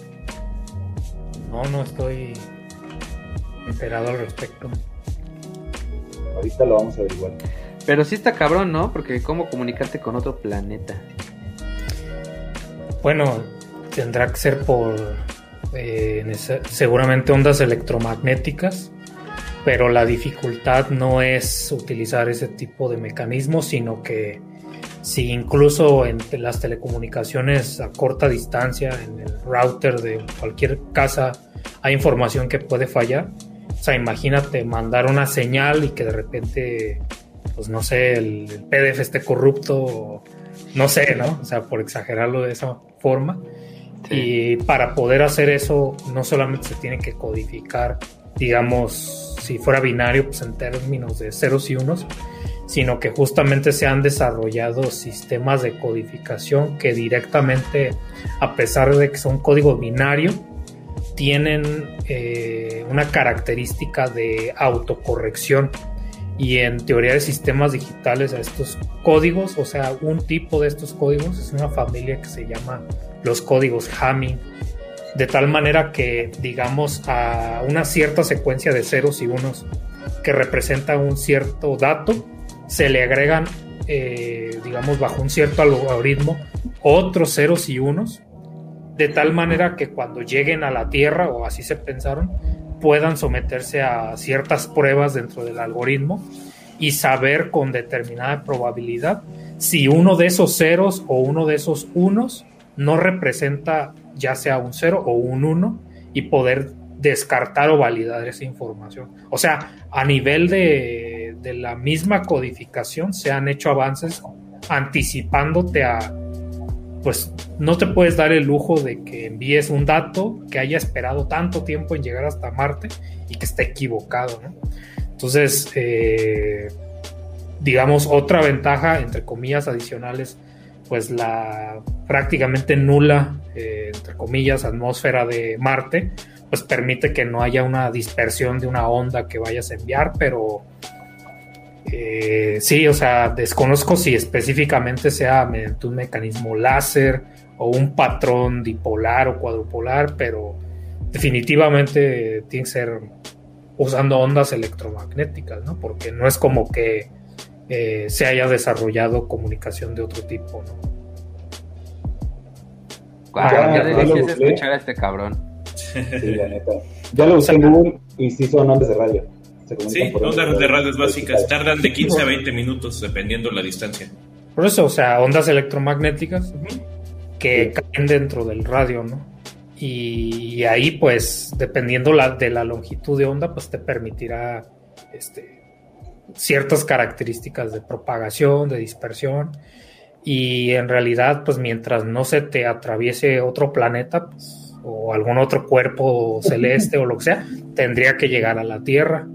Speaker 4: No, no estoy enterado al respecto.
Speaker 1: Ahorita lo vamos a averiguar.
Speaker 3: Pero sí está cabrón, ¿no? Porque cómo comunicarte con otro planeta.
Speaker 4: Bueno, tendrá que ser por eh, seguramente ondas electromagnéticas, pero la dificultad no es utilizar ese tipo de mecanismos, sino que si incluso en las telecomunicaciones a corta distancia, en el router de cualquier casa, hay información que puede fallar. O sea, imagínate mandar una señal y que de repente, pues no sé, el, PDF esté corrupto, no sé, ¿no? O sea, por exagerarlo de esa forma. Y para poder hacer eso, no solamente se tiene que codificar, digamos, si fuera binario, pues en términos de ceros y unos, sino que justamente se han desarrollado sistemas de codificación que directamente, a pesar de que son código binario, tienen eh, una característica de autocorrección. Y en teoría de sistemas digitales a estos códigos, o sea, un tipo de estos códigos es una familia que se llama los códigos Hamming, de tal manera que, digamos, a una cierta secuencia de ceros y unos que representa un cierto dato, se le agregan, eh, digamos, bajo un cierto algoritmo, otros ceros y unos, de tal manera que cuando lleguen a la Tierra, o así se pensaron, puedan someterse a ciertas pruebas dentro del algoritmo y saber con determinada probabilidad si uno de esos ceros o uno de esos unos no representa ya sea un cero o un uno y poder descartar o validar esa información. O sea, a nivel de, de la misma codificación se han hecho avances anticipándote a, pues no te puedes dar el lujo de que envíes un dato que haya esperado tanto tiempo en llegar hasta Marte y que esté equivocado, ¿no? Entonces, eh, digamos, otra ventaja, entre comillas, adicionales, pues la prácticamente nula, eh, entre comillas, atmósfera de Marte, pues permite que no haya una dispersión de una onda que vayas a enviar, pero eh, sí, o sea, desconozco si específicamente sea mediante un mecanismo láser o un patrón dipolar o cuadrupolar, pero definitivamente tiene que ser usando ondas electromagnéticas, ¿no? Porque no es como que eh, se haya desarrollado comunicación de otro tipo, ¿no?
Speaker 1: Ya,
Speaker 3: qué
Speaker 1: ya lo busqué.
Speaker 3: escuchar a este cabrón.
Speaker 1: Sí, la neta. Ya lo usé en Google y sí son ondas de radio. Se comunican
Speaker 2: Sí,
Speaker 1: por
Speaker 2: ondas de radios
Speaker 1: radio.
Speaker 2: básicas tardan de 15 a 20 minutos dependiendo la distancia.
Speaker 4: Por eso, o sea, ondas electromagnéticas que
Speaker 1: Sí.
Speaker 4: caen dentro del radio, ¿no? Y ahí, pues, dependiendo la, de la longitud de onda, pues te permitirá este, ciertas características de propagación, de dispersión. Y en realidad, pues mientras no se te atraviese otro planeta, pues, o algún otro cuerpo celeste o lo que sea, tendría que llegar a la Tierra.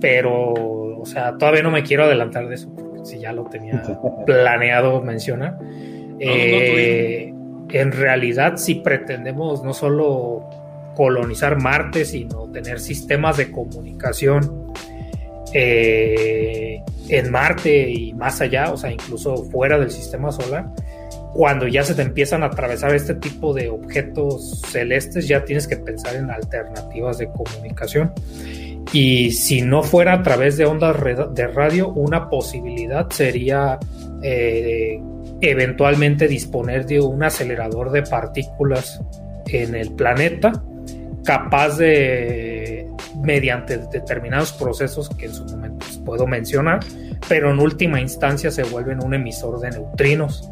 Speaker 4: Pero, o sea, todavía no me quiero adelantar de eso, porque si ya lo tenía planeado mencionar. Eh, en realidad, si pretendemos no solo colonizar Marte, sino tener sistemas de comunicación eh, en Marte y más allá, o sea, incluso fuera del sistema solar, cuando ya se te empiezan a atravesar este tipo de objetos celestes, ya tienes que pensar en alternativas de comunicación. Y si no fuera a través de ondas de radio, una posibilidad sería eh, eventualmente disponer de un acelerador de partículas en el planeta capaz de, mediante determinados procesos que en su momento puedo mencionar, pero en última instancia se vuelven un emisor de neutrinos.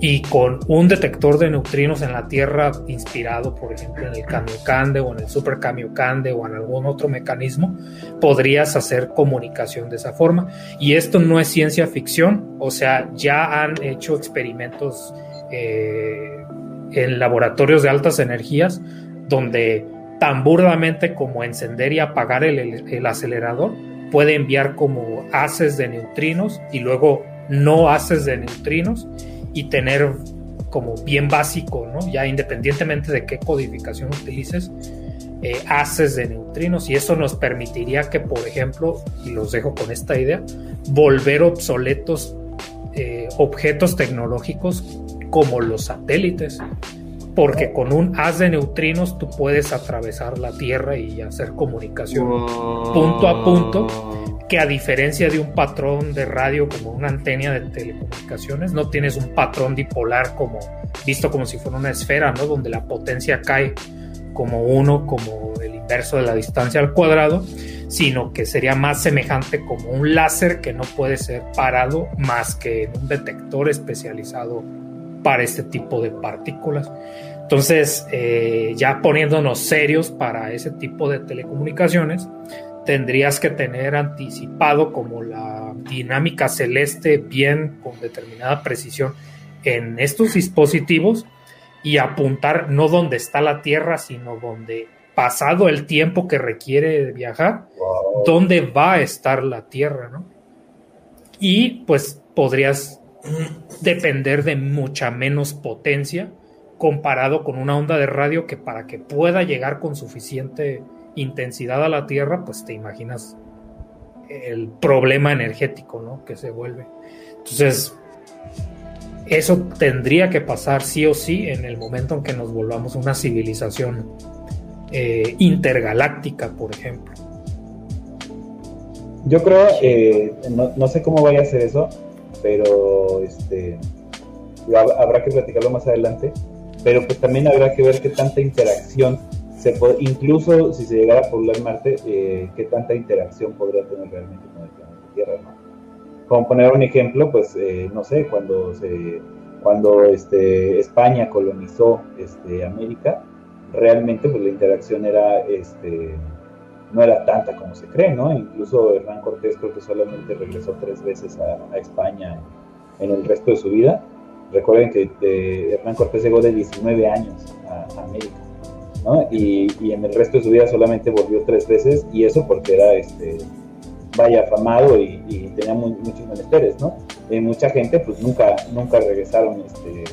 Speaker 4: Y con un detector de neutrinos en la Tierra inspirado, por ejemplo, en el Kamiokande o en el Super Kamiokande o en algún otro mecanismo, podrías hacer comunicación de esa forma. Y esto no es ciencia ficción, o sea, ya han hecho experimentos eh, en laboratorios de altas energías donde tan burdamente como encender y apagar el, el- el acelerador puede enviar como haces de neutrinos y luego no haces de neutrinos y tener como bien básico. Ya independientemente de qué codificación utilices, eh, haces de neutrinos y eso nos permitiría que, por ejemplo, y los dejo con esta idea, volver obsoletos eh, objetos tecnológicos como los satélites, porque con un haz de neutrinos tú puedes atravesar la Tierra y hacer comunicación punto a punto, que a diferencia de un patrón de radio como una antena de telecomunicaciones, no tienes un patrón dipolar como visto como si fuera una esfera, ¿no? Donde la potencia cae como uno, como el inverso de la distancia al cuadrado, sino que sería más semejante como un láser que no puede ser parado más que en un detector especializado para este tipo de partículas. Entonces, eh, ya poniéndonos serios para ese tipo de telecomunicaciones, tendrías que tener anticipado como la dinámica celeste bien con determinada precisión en estos dispositivos y apuntar no donde está la Tierra, sino donde pasado el tiempo que requiere viajar, dónde va a estar la Tierra, ¿no? Y pues podrías depender de mucha menos potencia comparado con una onda de radio que para que pueda llegar con suficiente intensidad a la Tierra, pues te imaginas el problema energético, ¿no? Que se vuelve. Entonces, eso tendría que pasar sí o sí en el momento en que nos volvamos una civilización eh, intergaláctica, por ejemplo.
Speaker 1: Yo creo, eh, no, sé cómo vaya a ser eso, pero este habrá que platicarlo más adelante. Pero pues también habrá que ver qué tanta interacción se puede, incluso si se llegara a poblar Marte, eh, qué tanta interacción podría tener realmente con el planeta Tierra, ¿no? Como poner un ejemplo, pues eh, no sé, cuando se cuando este, España colonizó este, América, realmente pues la interacción era este, no era tanta como se cree, ¿no? Incluso Hernán Cortés creo que solamente regresó tres veces a, España en el resto de su vida. Recuerden que eh, Hernán Cortés llegó de 19 años a, América, ¿no? Y, y, en el resto de su vida solamente volvió tres veces y eso porque era este vaya afamado y, tenía muchos menesteres, ¿no? Y mucha gente pues nunca, nunca regresaron, este,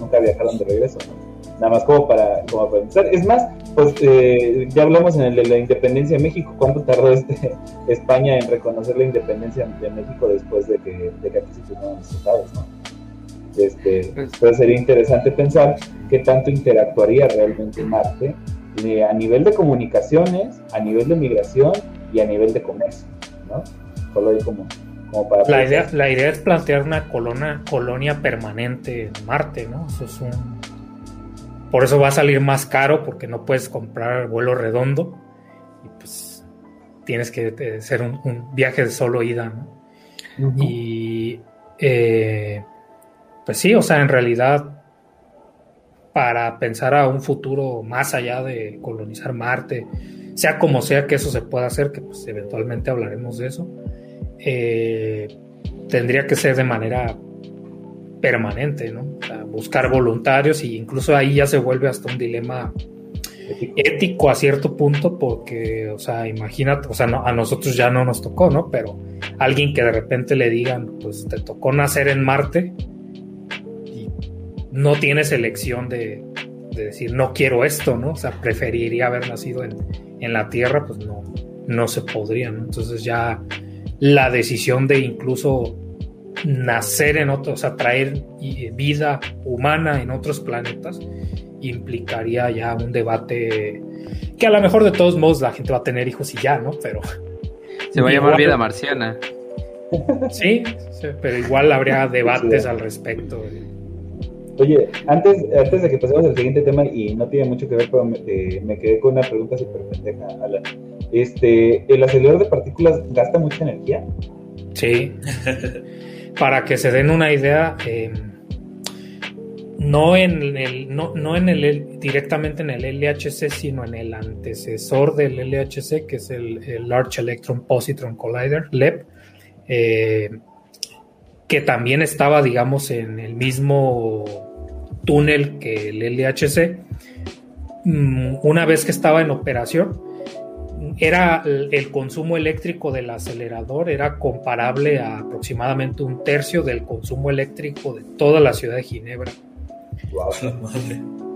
Speaker 1: nunca viajaron de regreso, ¿no? Nada más como para, como para pensar. Es más, pues eh, ya hablamos en el de la independencia de México, ¿cuánto tardó este España en reconocer la independencia de México después de que, de que aquí se firmaron los estados, ¿no? Este, pues entonces sería interesante pensar qué tanto interactuaría realmente Marte eh, a nivel de comunicaciones, a nivel de migración y a nivel de comercio. Solo hay como, para...
Speaker 4: La idea, la idea es plantear una colonia, colonia permanente en Marte, ¿no? Eso es un... Por eso va a salir más caro porque no puedes comprar vuelo redondo y pues tienes que hacer un, viaje de solo ida, Y eh, pues sí, o sea, en realidad para pensar a un futuro más allá de colonizar Marte, sea como sea que eso se pueda hacer, que pues eventualmente hablaremos de eso, eh, tendría que ser de manera permanente, ¿no? buscar voluntarios y incluso ahí ya se vuelve hasta un dilema ético. a cierto punto porque, o sea, imagínate, o sea, a nosotros ya no nos tocó, ¿no? Pero alguien que de repente le digan, pues te tocó nacer en Marte y no tienes elección de, de decir, no quiero esto, ¿no? O sea, preferiría haber nacido en, en la Tierra, pues no, no se podría, ¿no? Entonces ya la decisión de incluso nacer en otros, o sea, traer vida humana en otros planetas, implicaría ya un debate que a lo mejor de todos modos la gente va a tener hijos y ya, ¿no? Pero...
Speaker 3: Se va a llamar vida marciana.
Speaker 4: Sí, pero igual habría debates al respecto.
Speaker 1: Oye, antes, antes de que pasemos al siguiente tema, y no tiene mucho que ver, pero me, eh, quedé con una pregunta súper pendeja, Alan. Este, ¿El acelerador de partículas gasta mucha energía?
Speaker 4: Sí. Para que se den una idea, em, no en el, no, no en el directamente en el LHC, sino en el antecesor del LHC, que es el, Large Electron Positron Collider, LEP. Eh, que también estaba, digamos, en el mismo túnel que el LHC. Mm, una vez que estaba en operación, era el consumo eléctrico del acelerador era comparable a aproximadamente un tercio del consumo eléctrico de toda la ciudad de Ginebra.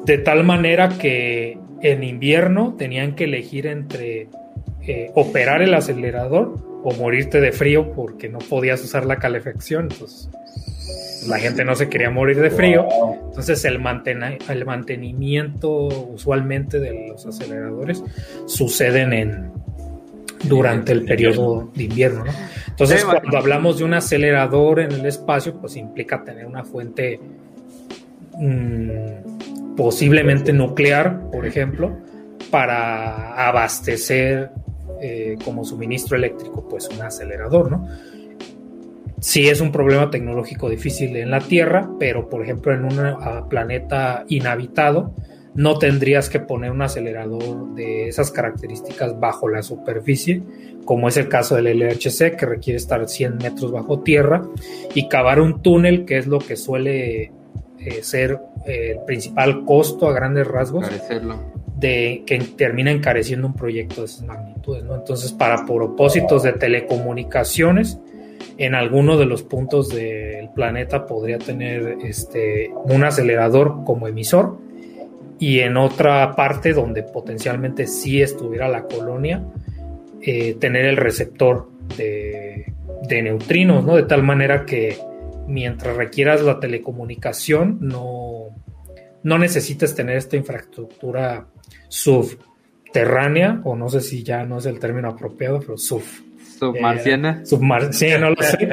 Speaker 4: De tal manera que en invierno tenían que elegir entre eh, operar el acelerador o morirte de frío porque no podías usar la calefacción. Entonces, la gente no se quería morir de frío. Entonces, el, el mantenimiento usualmente de los aceleradores suceden en durante el periodo de invierno. Entonces, cuando hablamos de un acelerador en el espacio, pues implica tener una fuente mm, posiblemente nuclear, por ejemplo, para abastecer eh, como suministro eléctrico, pues un acelerador, ¿no? Sí es un problema tecnológico difícil en la Tierra, pero por ejemplo en un ah, planeta inhabitado no tendrías que poner un acelerador de esas características bajo la superficie, como es el caso del LHC, que requiere estar 100 metros bajo tierra, y cavar un túnel, que es lo que suele eh, ser eh, el principal costo a grandes rasgos de que termina encareciendo un proyecto de esas magnitudes, ¿no? Entonces, para propósitos de telecomunicaciones, en alguno de los puntos del planeta podría tener este, un acelerador como emisor y en otra parte donde potencialmente sí estuviera la colonia, eh, tener el receptor de, de, neutrinos, ¿no? De tal manera que mientras requieras la telecomunicación, no, no necesites tener esta infraestructura subterránea, o no sé si ya no es el término apropiado, pero sub.
Speaker 3: Submarciana.
Speaker 4: Eh, sí, no lo sé.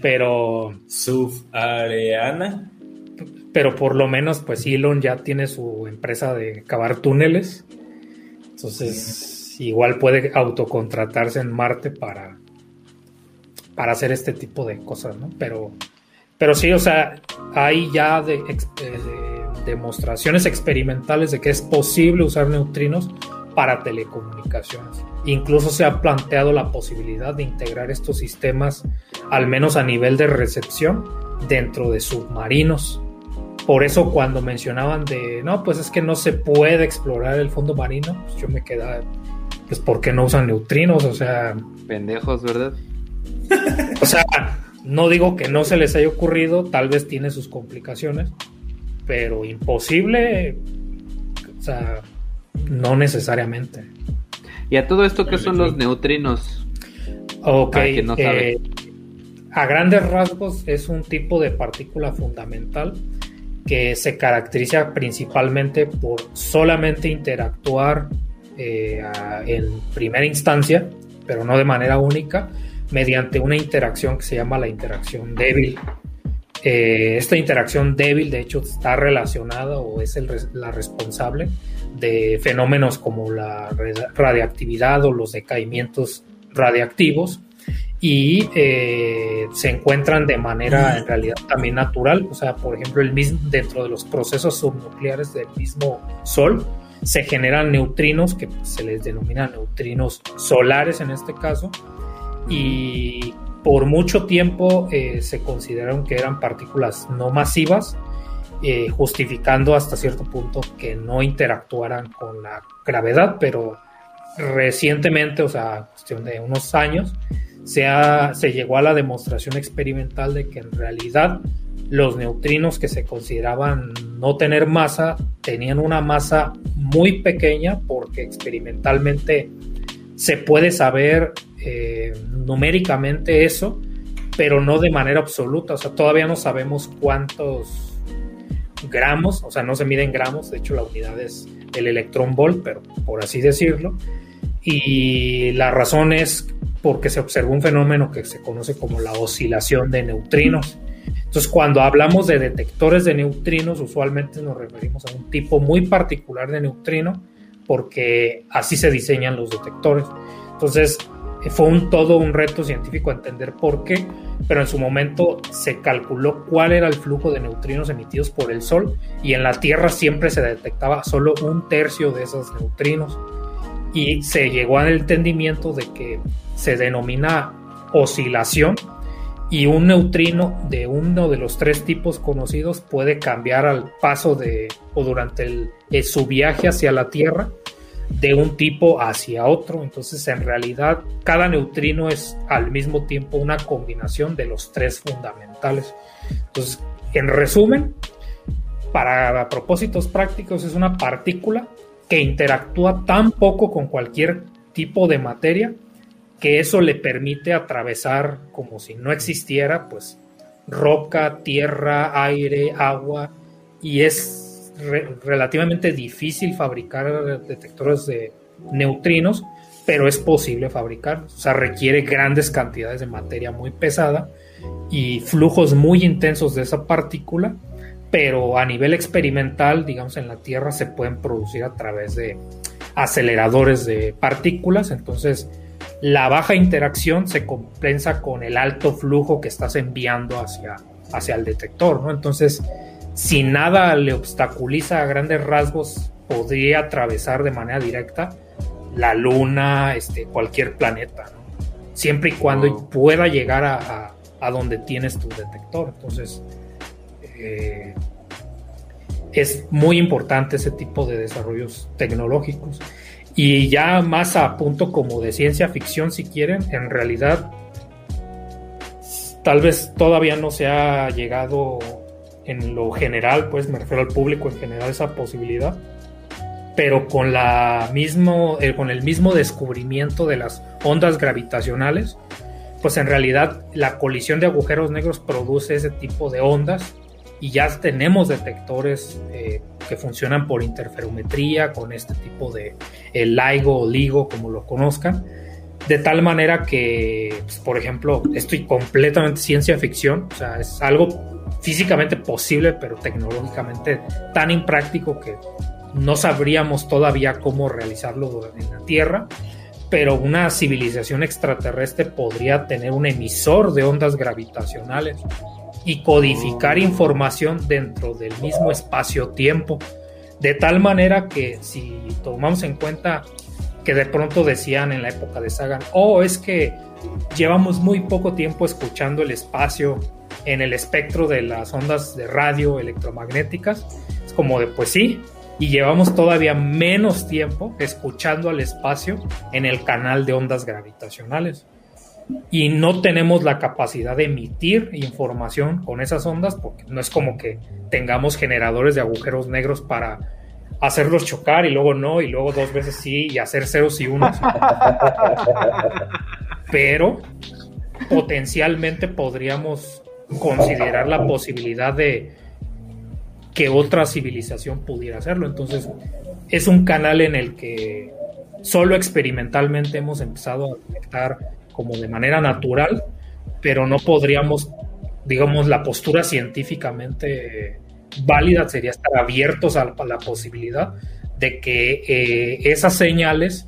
Speaker 4: pero.
Speaker 2: Subareana.
Speaker 4: Pero por lo menos, pues Elon ya tiene su empresa de cavar túneles. Entonces, igual puede autocontratarse en Marte para, para hacer este tipo de cosas, ¿no? Pero, pero sí, o sea, hay ya de, de demostraciones experimentales de que es posible usar neutrinos para telecomunicaciones. Incluso se ha planteado la posibilidad de integrar estos sistemas, al menos a nivel de recepción, dentro de submarinos. Por eso cuando mencionaban de, no, pues es que no se puede explorar el fondo marino, pues yo me quedaba, pues ¿por qué no usan neutrinos? O sea...
Speaker 3: Pendejos, ¿verdad?
Speaker 4: O sea, no digo que no se les haya ocurrido, tal vez tiene sus complicaciones, pero imposible, o sea, no necesariamente.
Speaker 3: ¿Y a todo esto qué son los neutrinos?
Speaker 4: Ok, eh, a grandes rasgos es un tipo de partícula fundamental que se caracteriza principalmente por solamente interactuar eh, en primera instancia, pero no de manera única, mediante una interacción que se llama la interacción débil. Eh, esta interacción débil, de hecho, está relacionada o es la responsable de fenómenos como la radiactividad o los decaimientos radiactivos y eh, se encuentran de manera en realidad también natural, o sea, por ejemplo, el mismo, dentro de los procesos subnucleares del mismo Sol se generan neutrinos que se les denomina neutrinos solares en este caso y por mucho tiempo eh, se consideraron que eran partículas no masivas, eh, justificando hasta cierto punto que no interactuaran con la gravedad, pero recientemente, o sea, cuestión de unos años, se, llegó a la demostración experimental de que en realidad los neutrinos que se consideraban no tener masa tenían una masa muy pequeña porque experimentalmente se puede saber eh, numéricamente eso, pero no de manera absoluta. O sea, todavía no sabemos cuántos gramos, o sea, no se miden gramos, de hecho la unidad es el electrón volt, pero por así decirlo. Y la razón es porque se observó un fenómeno que se conoce como la oscilación de neutrinos. Entonces, cuando hablamos de detectores de neutrinos, usualmente nos referimos a un tipo muy particular de neutrino, porque así se diseñan los detectores. Entonces, fue un todo un reto científico entender por qué, pero en su momento se calculó cuál era el flujo de neutrinos emitidos por el Sol y en la Tierra siempre se detectaba solo un tercio de esos neutrinos. Y se llegó al entendimiento de que se denomina oscilación y un neutrino de uno de los tres tipos conocidos puede cambiar al paso de o durante el, su viaje hacia la Tierra de un tipo hacia otro. Entonces, en realidad, cada neutrino es al mismo tiempo una combinación de los tres fundamentales. Entonces, en resumen, para propósitos prácticos es una partícula que interactúa tan poco con cualquier tipo de materia que eso le permite atravesar como si no existiera, pues roca, tierra, aire, agua, y es relativamente difícil fabricar detectores de neutrinos, pero es posible fabricar, o sea, requiere grandes cantidades de materia muy pesada y flujos muy intensos de esa partícula, pero a nivel experimental, digamos, en la Tierra se pueden producir a través de aceleradores de partículas, entonces la baja interacción se compensa con el alto flujo que estás enviando hacia, hacia el detector, ¿no? Entonces, si nada le obstaculiza a grandes rasgos, podría atravesar de manera directa la luna, este, cualquier planeta, ¿no? Siempre y cuando pueda llegar a, a, donde tienes tu detector. Entonces, eh, es muy importante ese tipo de desarrollos tecnológicos. Y ya más a punto como de ciencia ficción, si quieren, en realidad tal vez todavía no se ha llegado en lo general, pues me refiero al público en general esa posibilidad, pero con la mismo, eh, con el mismo descubrimiento de las ondas gravitacionales, pues en realidad la colisión de agujeros negros produce ese tipo de ondas y ya tenemos detectores eh, que funcionan por interferometría con este tipo de el LIGO o LIGO como lo conozcan de tal manera que pues, por ejemplo estoy completamente ciencia ficción o sea es algo físicamente posible pero tecnológicamente tan impráctico que no sabríamos todavía cómo realizarlo en la Tierra pero una civilización extraterrestre podría tener un emisor de ondas gravitacionales y codificar información dentro del mismo espacio-tiempo. De tal manera que si tomamos en cuenta que de pronto decían en la época de Sagan, oh, es que llevamos muy poco tiempo escuchando el espacio en el espectro de las ondas de radio electromagnéticas, es como de pues sí, y llevamos todavía menos tiempo escuchando al espacio en el canal de ondas gravitacionales y no tenemos la capacidad de emitir información con esas ondas porque no es como que tengamos generadores de agujeros negros para hacerlos chocar y luego no y luego dos veces sí y hacer ceros y unos. Pero potencialmente podríamos considerar la posibilidad de que otra civilización pudiera hacerlo. Entonces es un canal en el que solo experimentalmente hemos empezado a detectar como de manera natural, pero no podríamos, digamos, la postura científicamente válida sería estar abiertos a la posibilidad de que eh, esas señales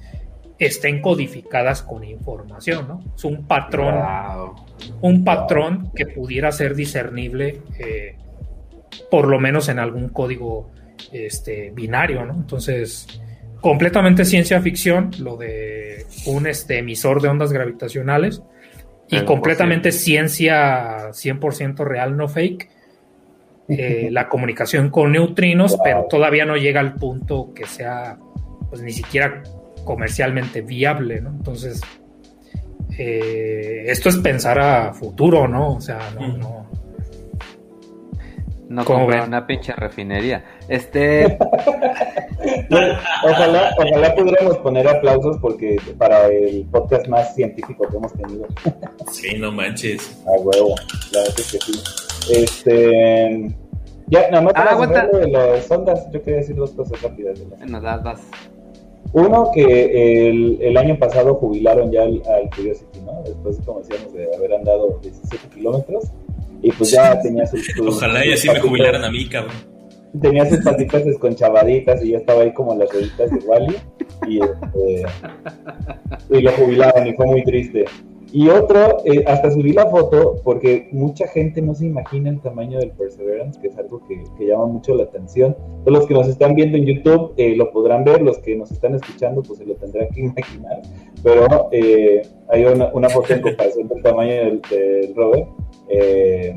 Speaker 4: estén codificadas con información, ¿no? Es un patrón, un patrón que pudiera ser discernible, eh, por lo menos en algún código este, binario, ¿no? Entonces, completamente ciencia ficción, lo de un este, emisor de ondas gravitacionales, y completamente ciencia 100% real, no fake. Eh, la comunicación con neutrinos, pero todavía no llega al punto que sea, pues ni siquiera comercialmente viable, ¿no? Entonces, eh, esto es pensar a futuro, ¿no? O sea, no, no,
Speaker 3: no como una pinche refinería. Este.
Speaker 1: ojalá, ojalá pudiéramos poner aplausos porque para el podcast más científico que hemos tenido.
Speaker 2: sí, no manches.
Speaker 1: A huevo, la verdad es que sí. Este. Ya, nada más ah, de las ondas. Yo quería decir dos cosas rápidas.
Speaker 3: Bueno, das, das.
Speaker 1: Uno, que el, el, año pasado jubilaron ya al, al Curiosity, ¿no? Después, como decíamos, de haber andado 17 kilómetros y pues ya tenía sus...
Speaker 2: Ojalá y así me jubilaran a mí, cabrón.
Speaker 1: Tenía sus patitas desconchavaditas y ya estaba ahí como las rueditas de Wally y, este, y lo jubilaron y fue muy triste. Y otro, eh, hasta subí la foto porque mucha gente no se imagina el tamaño del Perseverance, que es algo que, llama mucho la atención. Los que nos están viendo en YouTube eh, lo podrán ver, los que nos están escuchando pues se lo tendrán que imaginar. Pero eh, hay una, foto en comparación del tamaño del, del rover eh,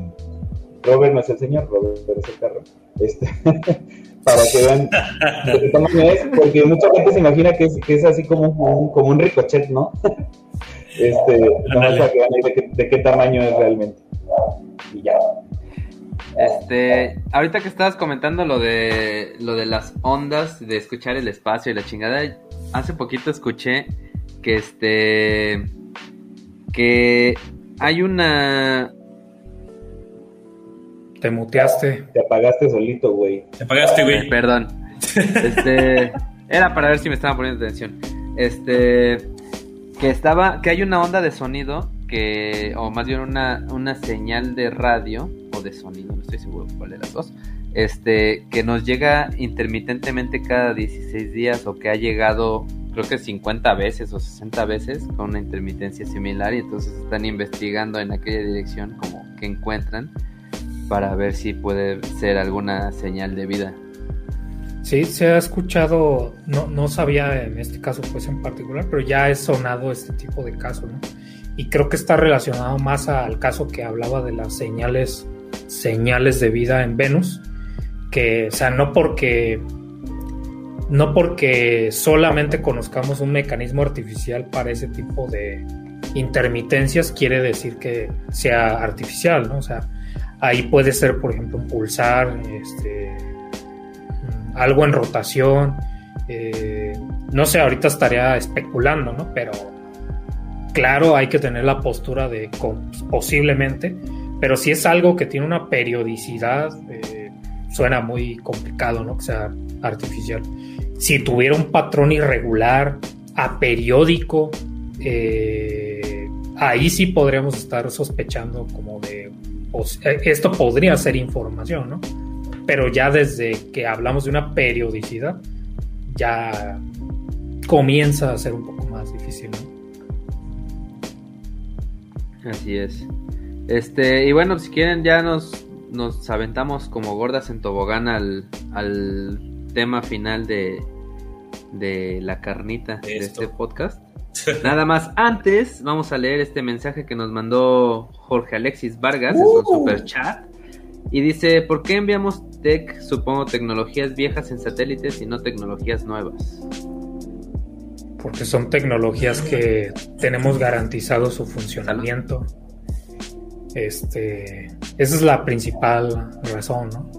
Speaker 1: Robert no es el señor, Robert es el carro. Este, para que vean qué tamaño es, porque mucha gente se imagina que es, que es así como un, como un ricochet, ¿no? Este, no para que vean de qué, de qué tamaño es realmente. Y ya.
Speaker 3: Este, ahorita que estabas comentando lo de lo de las ondas, de escuchar el espacio y la chingada, hace poquito escuché que este que hay una
Speaker 4: Te muteaste.
Speaker 1: Te apagaste solito, güey.
Speaker 2: Te apagaste, güey.
Speaker 3: Perdón. Este, era para ver si me estaban poniendo atención. Este, que estaba, que hay una onda de sonido que, o más bien una, una señal de radio o de sonido, no estoy seguro cuál de las dos, este, que nos llega intermitentemente cada 16 días o que ha llegado creo que 50 veces o 60 veces con una intermitencia similar y entonces están investigando en aquella dirección como que encuentran para ver si puede ser alguna señal de vida.
Speaker 4: Sí, se ha escuchado, no, no sabía en este caso pues en particular, pero ya he sonado este tipo de caso, ¿no? Y creo que está relacionado más al caso que hablaba de las señales, señales de vida en Venus, que, o sea, no porque, no porque solamente conozcamos un mecanismo artificial para ese tipo de intermitencias quiere decir que sea artificial, ¿no? O sea, ahí puede ser, por ejemplo, un pulsar, este, algo en rotación. Eh, no sé, ahorita estaría especulando, ¿no? Pero claro, hay que tener la postura de posiblemente, pero si es algo que tiene una periodicidad, eh, suena muy complicado, ¿no? Que sea artificial. Si tuviera un patrón irregular, aperiódico, eh, ahí sí podríamos estar sospechando como de, esto podría ser información, ¿no? Pero ya desde que hablamos de una periodicidad, ya comienza a ser un poco más difícil.
Speaker 3: ¿no? Así es. Este, y bueno, si quieren ya nos, nos aventamos como gordas en tobogán al, al tema final de, de la carnita de este podcast. Nada más, antes vamos a leer este mensaje que nos mandó Jorge Alexis Vargas uh. en su super chat. Y dice, ¿por qué enviamos tech, supongo, tecnologías viejas en satélites y no tecnologías nuevas?
Speaker 4: Porque son tecnologías que tenemos garantizado su funcionamiento. Este, esa es la principal razón, ¿no?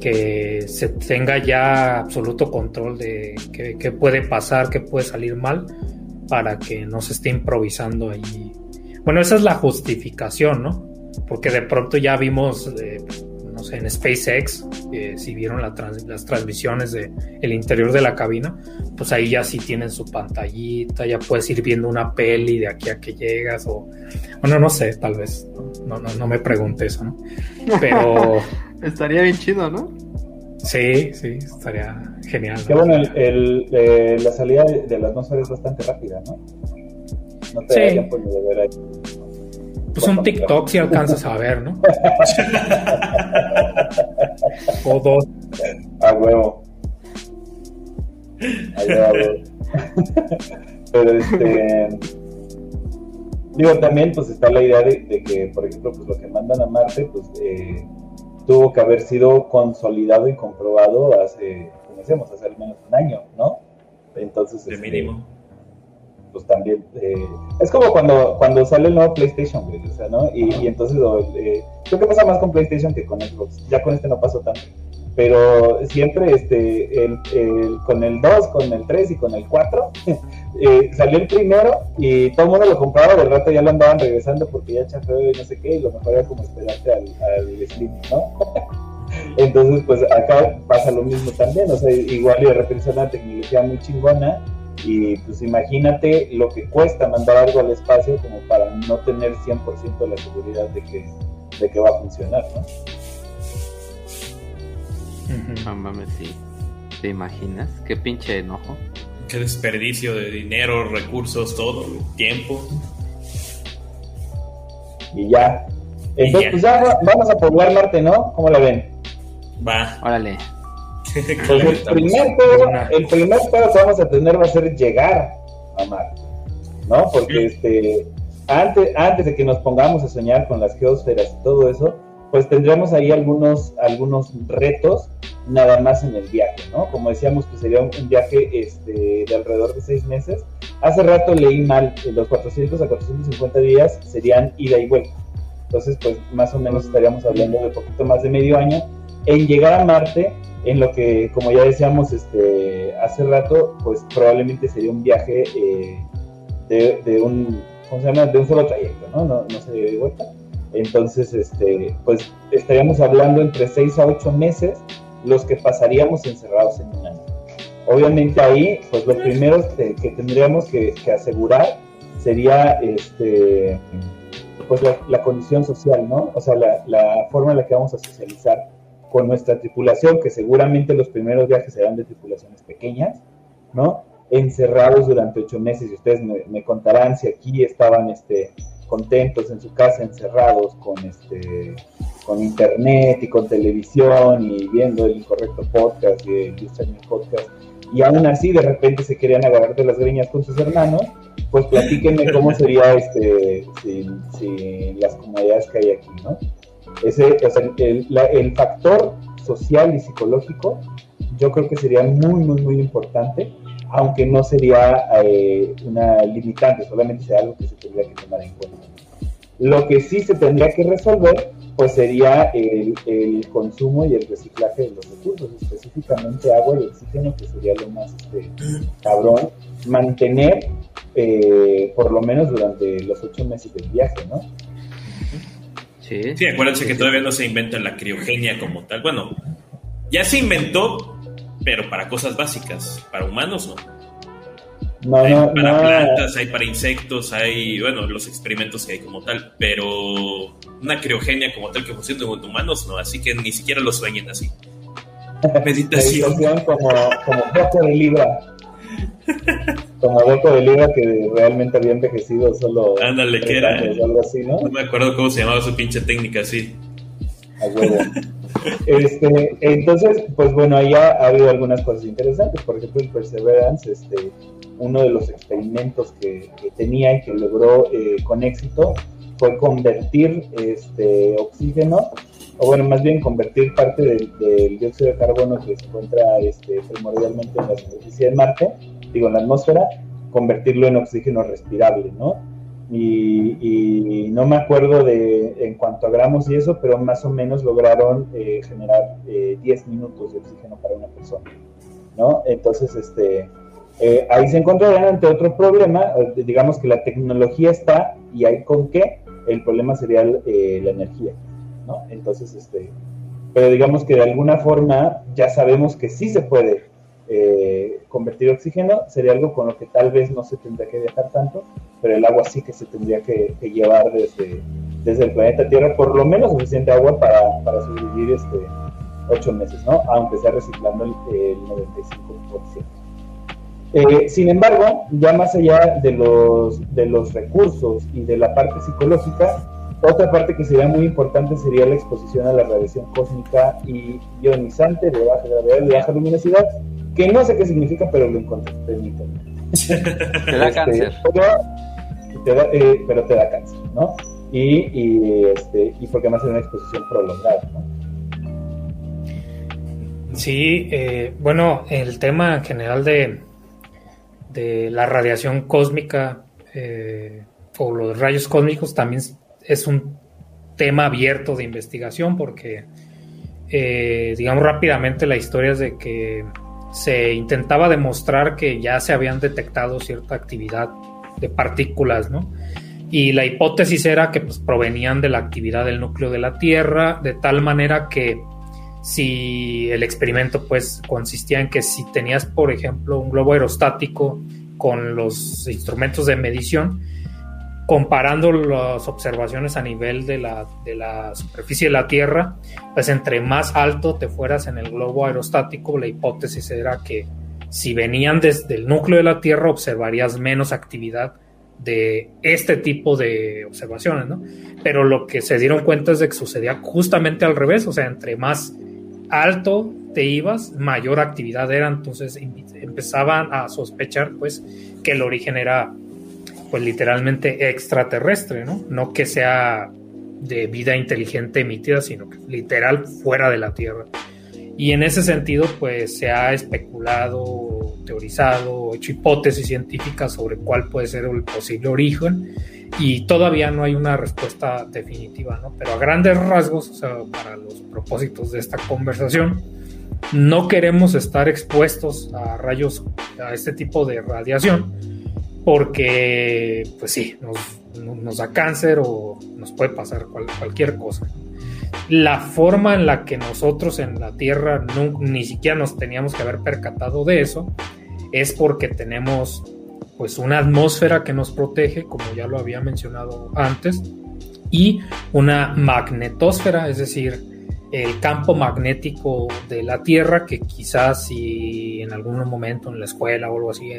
Speaker 4: Que se tenga ya absoluto control de qué, puede pasar, qué puede salir mal, para que no se esté improvisando ahí. Bueno, esa es la justificación, ¿no? porque de pronto ya vimos, eh, en SpaceX, eh, si vieron las transmisiones del el interior de la cabina, pues ahí ya sí tienen su pantallita, ya puedes ir viendo una peli de aquí a que llegas, o bueno, no sé, tal vez, no, no, no me pregunte eso, ¿no? Pero...
Speaker 3: Estaría bien chido, ¿no?
Speaker 4: Sí, sí, estaría genial.
Speaker 1: Qué bueno, el, eh, la salida de, la atmósfera es bastante rápida, ¿no? No te sí. de ver ahí.
Speaker 4: Pues un TikTok si alcanzas a ver, ¿no? o dos.
Speaker 1: A huevo. A huevo. Pero este. Digo, también pues está la idea de, que, por ejemplo, pues lo que mandan a Marte, pues eh, tuvo que haber sido consolidado y comprobado hace, como decíamos, hace al menos un año, ¿no? Entonces,
Speaker 2: de este, mínimo
Speaker 1: pues también eh, es como cuando, cuando sale el nuevo PlayStation, güey, o sea, ¿no? Y, entonces eh, creo que pasa más con PlayStation que con Xbox, ya con este no pasó tanto, pero siempre este, el, con el 2, con el 3 y con el 4, eh, salió el primero y todo el mundo lo compraba, del rato ya lo andaban regresando porque ya chafeó y no sé qué, y lo mejor era como esperarte al, al Slim, ¿no? Entonces, pues acá pasa lo mismo también, o sea, igual y de repente es una tecnología muy chingona, y pues imagínate lo que cuesta mandar algo al espacio como para no tener 100% la seguridad de que, de que va a funcionar, ¿no?
Speaker 3: No mames, sí. ¿Te imaginas? Qué pinche enojo.
Speaker 2: Qué desperdicio de dinero, recursos, todo, tiempo.
Speaker 1: Y ya. Entonces, pues ya vamos a poblar Marte, ¿no? ¿Cómo la ven?
Speaker 2: Va.
Speaker 3: Órale.
Speaker 1: El, primer pedo, el primer pedo que vamos a tener va a ser llegar a Marte, ¿no? Porque este, antes, antes de que nos pongamos a soñar con las geosferas y todo eso, pues tendríamos ahí algunos, algunos retos nada más en el viaje, ¿no? Como decíamos que sería un, viaje este, de alrededor de seis meses. Hace rato leí mal, los 400 a 450 días serían ida y vuelta. Entonces, pues más o menos estaríamos hablando de poquito más de medio año en llegar a Marte, en lo que, como ya decíamos este, hace rato, pues probablemente sería un viaje eh, de, un, ¿cómo se llama? De un solo trayecto, ¿no? No, no se de vuelta. Entonces, este, pues estaríamos hablando entre 6 a 8 meses los que pasaríamos encerrados en un año. Obviamente ahí, pues lo primero que, tendríamos que, asegurar sería este, pues la, condición social, ¿no? O sea, la, la, forma en la que vamos a socializar con nuestra tripulación, que seguramente los primeros viajes serán de tripulaciones pequeñas, ¿no? Encerrados durante ocho meses, y ustedes me, contarán si aquí estaban este, contentos en su casa, encerrados con este con internet y con televisión y viendo el incorrecto podcast y el podcast y aún así de repente se querían agarrar de las greñas con sus hermanos, pues platíquenme cómo sería este sin, las comodidades que hay aquí, ¿no? Ese, o sea, el, el factor social y psicológico yo creo que sería muy, muy, muy importante aunque no sería eh, una limitante, solamente sería algo que se tendría que tomar en cuenta. Lo que sí se tendría que resolver, pues sería el, consumo y el reciclaje de los recursos, específicamente agua y oxígeno, que sería lo más este, cabrón, mantener eh, por lo menos durante los ocho meses del viaje, ¿no?
Speaker 2: Sí, sí acuérdense que todavía no se inventa la criogenia como tal. Bueno, ya se inventó, pero para cosas básicas, para humanos no.
Speaker 1: No,
Speaker 2: hay
Speaker 1: no,
Speaker 2: para plantas, hay para insectos, hay, bueno, los experimentos que hay como tal, pero una criogenia como tal que funcione con humanos, no, así que ni siquiera lo sueñen así.
Speaker 1: Meditación. como, como poco de libra. Como poco de libra que realmente había envejecido solo.
Speaker 2: Ándale, que era.
Speaker 1: algo así, ¿no?
Speaker 2: no me acuerdo cómo se llamaba su pinche técnica así.
Speaker 1: A huevo. Este, entonces, pues bueno, ahí ha, habido algunas cosas interesantes. Por ejemplo, el Perseverance, este, uno de los experimentos que, tenía y que logró eh, con éxito fue convertir este oxígeno, o bueno, más bien convertir parte del, dióxido de carbono que se encuentra este, primordialmente en la superficie de Marte, digo, en la atmósfera, convertirlo en oxígeno respirable, ¿no? y, no me acuerdo de en cuanto a gramos y eso, pero más o menos lograron eh, generar 10 eh, minutos de oxígeno para una persona, ¿no? Entonces, este, eh, ahí se encontrarían ante otro problema, digamos que la tecnología está y hay con qué, el problema sería la energía, ¿no? Entonces, este, pero digamos que de alguna forma ya sabemos que sí se puede eh, convertir oxígeno sería algo con lo que tal vez no se tendría que viajar tanto, pero el agua sí que se tendría que, llevar desde, desde el planeta Tierra, por lo menos suficiente agua para, para sobrevivir este, ocho meses, ¿no? Aunque sea reciclando el, 95%. Eh, sin embargo, ya más allá de los, de los recursos y de la parte psicológica, otra parte que sería muy importante sería la exposición a la radiación cósmica y ionizante de baja gravedad y de baja luminosidad, que no sé qué significa, pero lo encontré en internet.
Speaker 3: Te da este, cáncer.
Speaker 1: Eh, pero, te da cáncer, ¿no? Y, y, este, y porque además es una exposición prolongada, ¿no?
Speaker 4: Sí, eh, bueno, el tema en general de, de la radiación cósmica eh, o los rayos cósmicos también es un tema abierto de investigación porque, digamos rápidamente, la historia es de que se intentaba demostrar que ya se habían detectado cierta actividad de partículas, ¿no? Y la hipótesis era que pues, provenían de la actividad del núcleo de la Tierra, de tal manera que si el experimento pues consistía en que si tenías, por ejemplo, un globo aerostático con los instrumentos de medición, comparando las observaciones a nivel de la, de la, superficie de la Tierra, pues entre más alto te fueras en el globo aerostático, la hipótesis era que si venían desde el núcleo de la Tierra observarías menos actividad de este tipo de observaciones, ¿no? Pero lo que se dieron cuenta es de que sucedía justamente al revés, o sea, entre más alto te ibas, mayor actividad era, entonces empezaban a sospechar pues que el origen era pues literalmente extraterrestre, ¿no? No que sea de vida inteligente emitida, sino que literal fuera de la Tierra. Y en ese sentido, pues se ha especulado, teorizado, hecho hipótesis científicas sobre cuál puede ser el posible origen. y todavía no hay una respuesta definitiva, ¿no? Pero a grandes rasgos, para los propósitos de esta conversación, no queremos estar expuestos a rayos, a este tipo de radiación, porque, pues sí, nos, da cáncer o nos puede pasar cualquier cosa. La forma en la que nosotros en la Tierra ni siquiera nos teníamos que haber percatado de eso es porque tenemos pues una atmósfera que nos protege, como ya lo había mencionado antes, y una magnetosfera, es decir, el campo magnético de la Tierra, que quizás si en algún momento en la escuela o algo así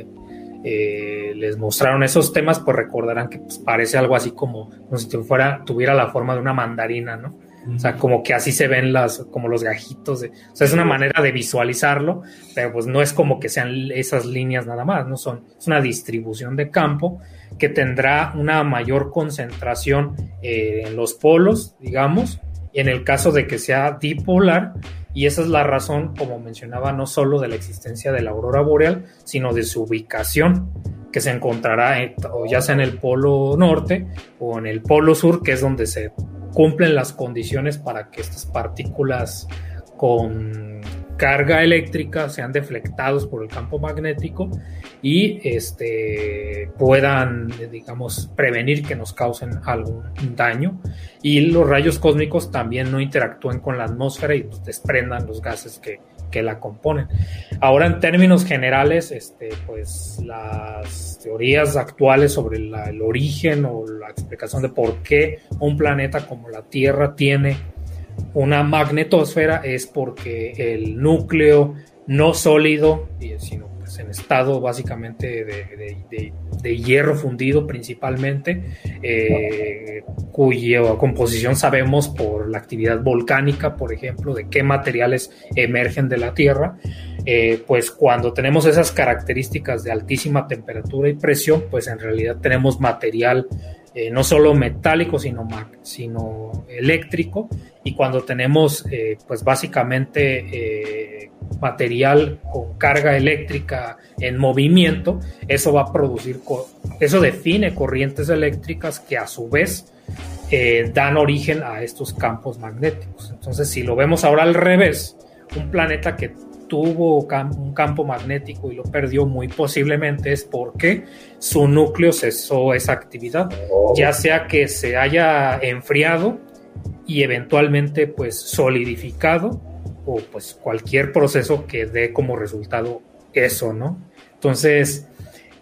Speaker 4: eh, les mostraron esos temas, pues recordarán que pues, parece algo así como, como si tuviera la forma de una mandarina, ¿no? O sea, como que así se ven las, como los gajitos. O sea, es una manera de visualizarlo, pero pues no es como que sean esas líneas nada más, ¿no? Son, es una distribución de campo que tendrá una mayor concentración eh, en los polos, digamos, y en el caso de que sea dipolar, y esa es la razón, como mencionaba, no solo de la existencia de la aurora boreal, sino de su ubicación, que se encontrará ya sea en el polo norte o en el polo sur, que es donde se cumplen las condiciones para que estas partículas con carga eléctrica sean deflectados por el campo magnético y este, puedan, digamos, prevenir que nos causen algún daño. Y los rayos cósmicos también no interactúen con la atmósfera y pues, desprendan los gases que, que la componen. Ahora, en términos generales, este, pues las teorías actuales sobre el origen o la explicación de por qué un planeta como la Tierra tiene una magnetosfera es porque el núcleo no sólido, sino pues en estado básicamente de, hierro fundido principalmente, eh, cuya composición sabemos por la actividad volcánica, por ejemplo, de qué materiales emergen de la Tierra, eh, pues cuando tenemos esas características de altísima temperatura y presión, pues en realidad tenemos material eh, no solo metálico, sino, sino eléctrico. Y cuando tenemos, eh, pues básicamente, eh, material con carga eléctrica en movimiento, eso va a producir, eso define corrientes eléctricas que a su vez dan origen a estos campos magnéticos. Entonces, si lo vemos ahora al revés, un planeta que tuvo un campo magnético y lo perdió muy posiblemente es porque su núcleo cesó esa actividad, oh. ya sea que se haya enfriado y eventualmente pues solidificado o pues cualquier proceso que dé como resultado eso, ¿no? Entonces,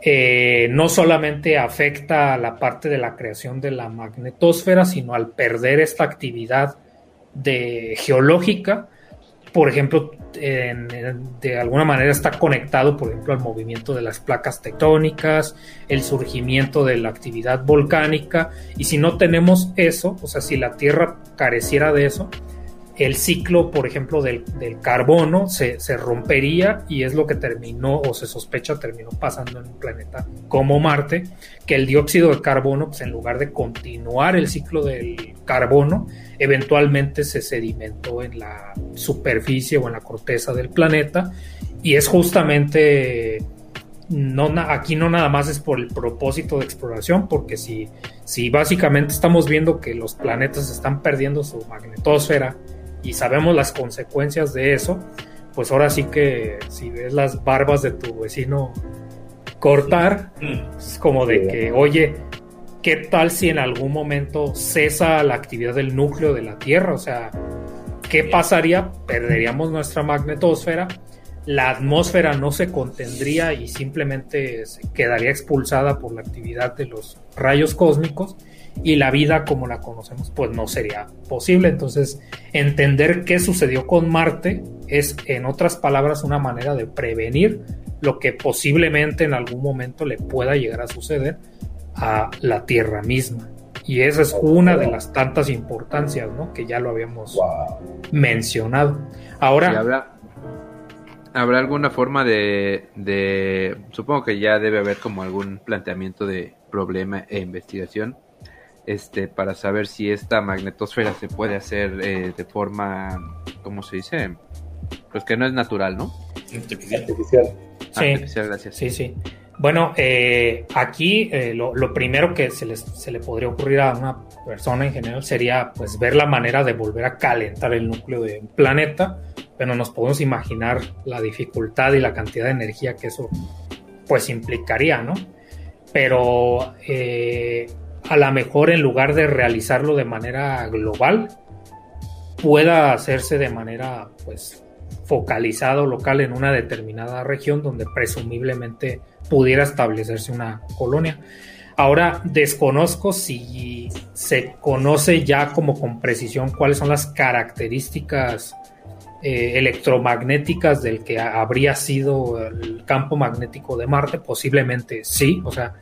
Speaker 4: eh, no solamente afecta a la parte de la creación de la magnetosfera, sino al perder esta actividad de geológica, por ejemplo, de alguna manera está conectado, por ejemplo, al movimiento de las placas tectónicas, el surgimiento de la actividad volcánica, y si no tenemos eso, o sea, si la Tierra careciera de eso, el ciclo, por ejemplo, del, carbono se, rompería y es lo que terminó o se sospecha terminó pasando en un planeta como Marte, que el dióxido de carbono, pues en lugar de continuar el ciclo del carbono, eventualmente se sedimentó en la superficie o en la corteza del planeta. Y es justamente no, aquí no nada más es por el propósito de exploración, porque si, si básicamente estamos viendo que los planetas están perdiendo su magnetosfera y sabemos las consecuencias de eso, pues ahora sí que si ves las barbas de tu vecino cortar, mm. es como de que, oye, ¿qué tal si en algún momento cesa la actividad del núcleo de la Tierra? O sea, ¿qué pasaría? Perderíamos nuestra magnetosfera, la atmósfera no se contendría y simplemente se quedaría expulsada por la actividad de los rayos cósmicos y la vida como la conocemos pues no sería posible. Entonces, entender qué sucedió con Marte es, en otras palabras, una manera de prevenir lo que posiblemente en algún momento le pueda llegar a suceder a la Tierra misma. Y esa es una de las tantas importancias, ¿no? Que ya lo habíamos mencionado. Ahora...
Speaker 3: habrá, ¿Habrá alguna forma de, de... Supongo que ya debe haber como algún planteamiento de problema e investigación este, para saber si esta magnetosfera se puede hacer eh, de forma, ¿cómo se dice? Pues que no es natural, ¿no?
Speaker 1: Artificial.
Speaker 4: Artificial. Sí, gracias. Sí, sí. Bueno, eh, aquí eh, lo, primero que se, se le podría ocurrir a una persona en general sería pues ver la manera de volver a calentar el núcleo de un planeta, pero nos podemos imaginar la dificultad y la cantidad de energía que eso pues implicaría, ¿no? Pero eh, a lo mejor en lugar de realizarlo de manera global, pueda hacerse de manera pues focalizado local en una determinada región donde presumiblemente pudiera establecerse una colonia. Ahora desconozco si se conoce ya como con precisión cuáles son las características eh, electromagnéticas del que habría sido el campo magnético de Marte. Posiblemente sí, o sea,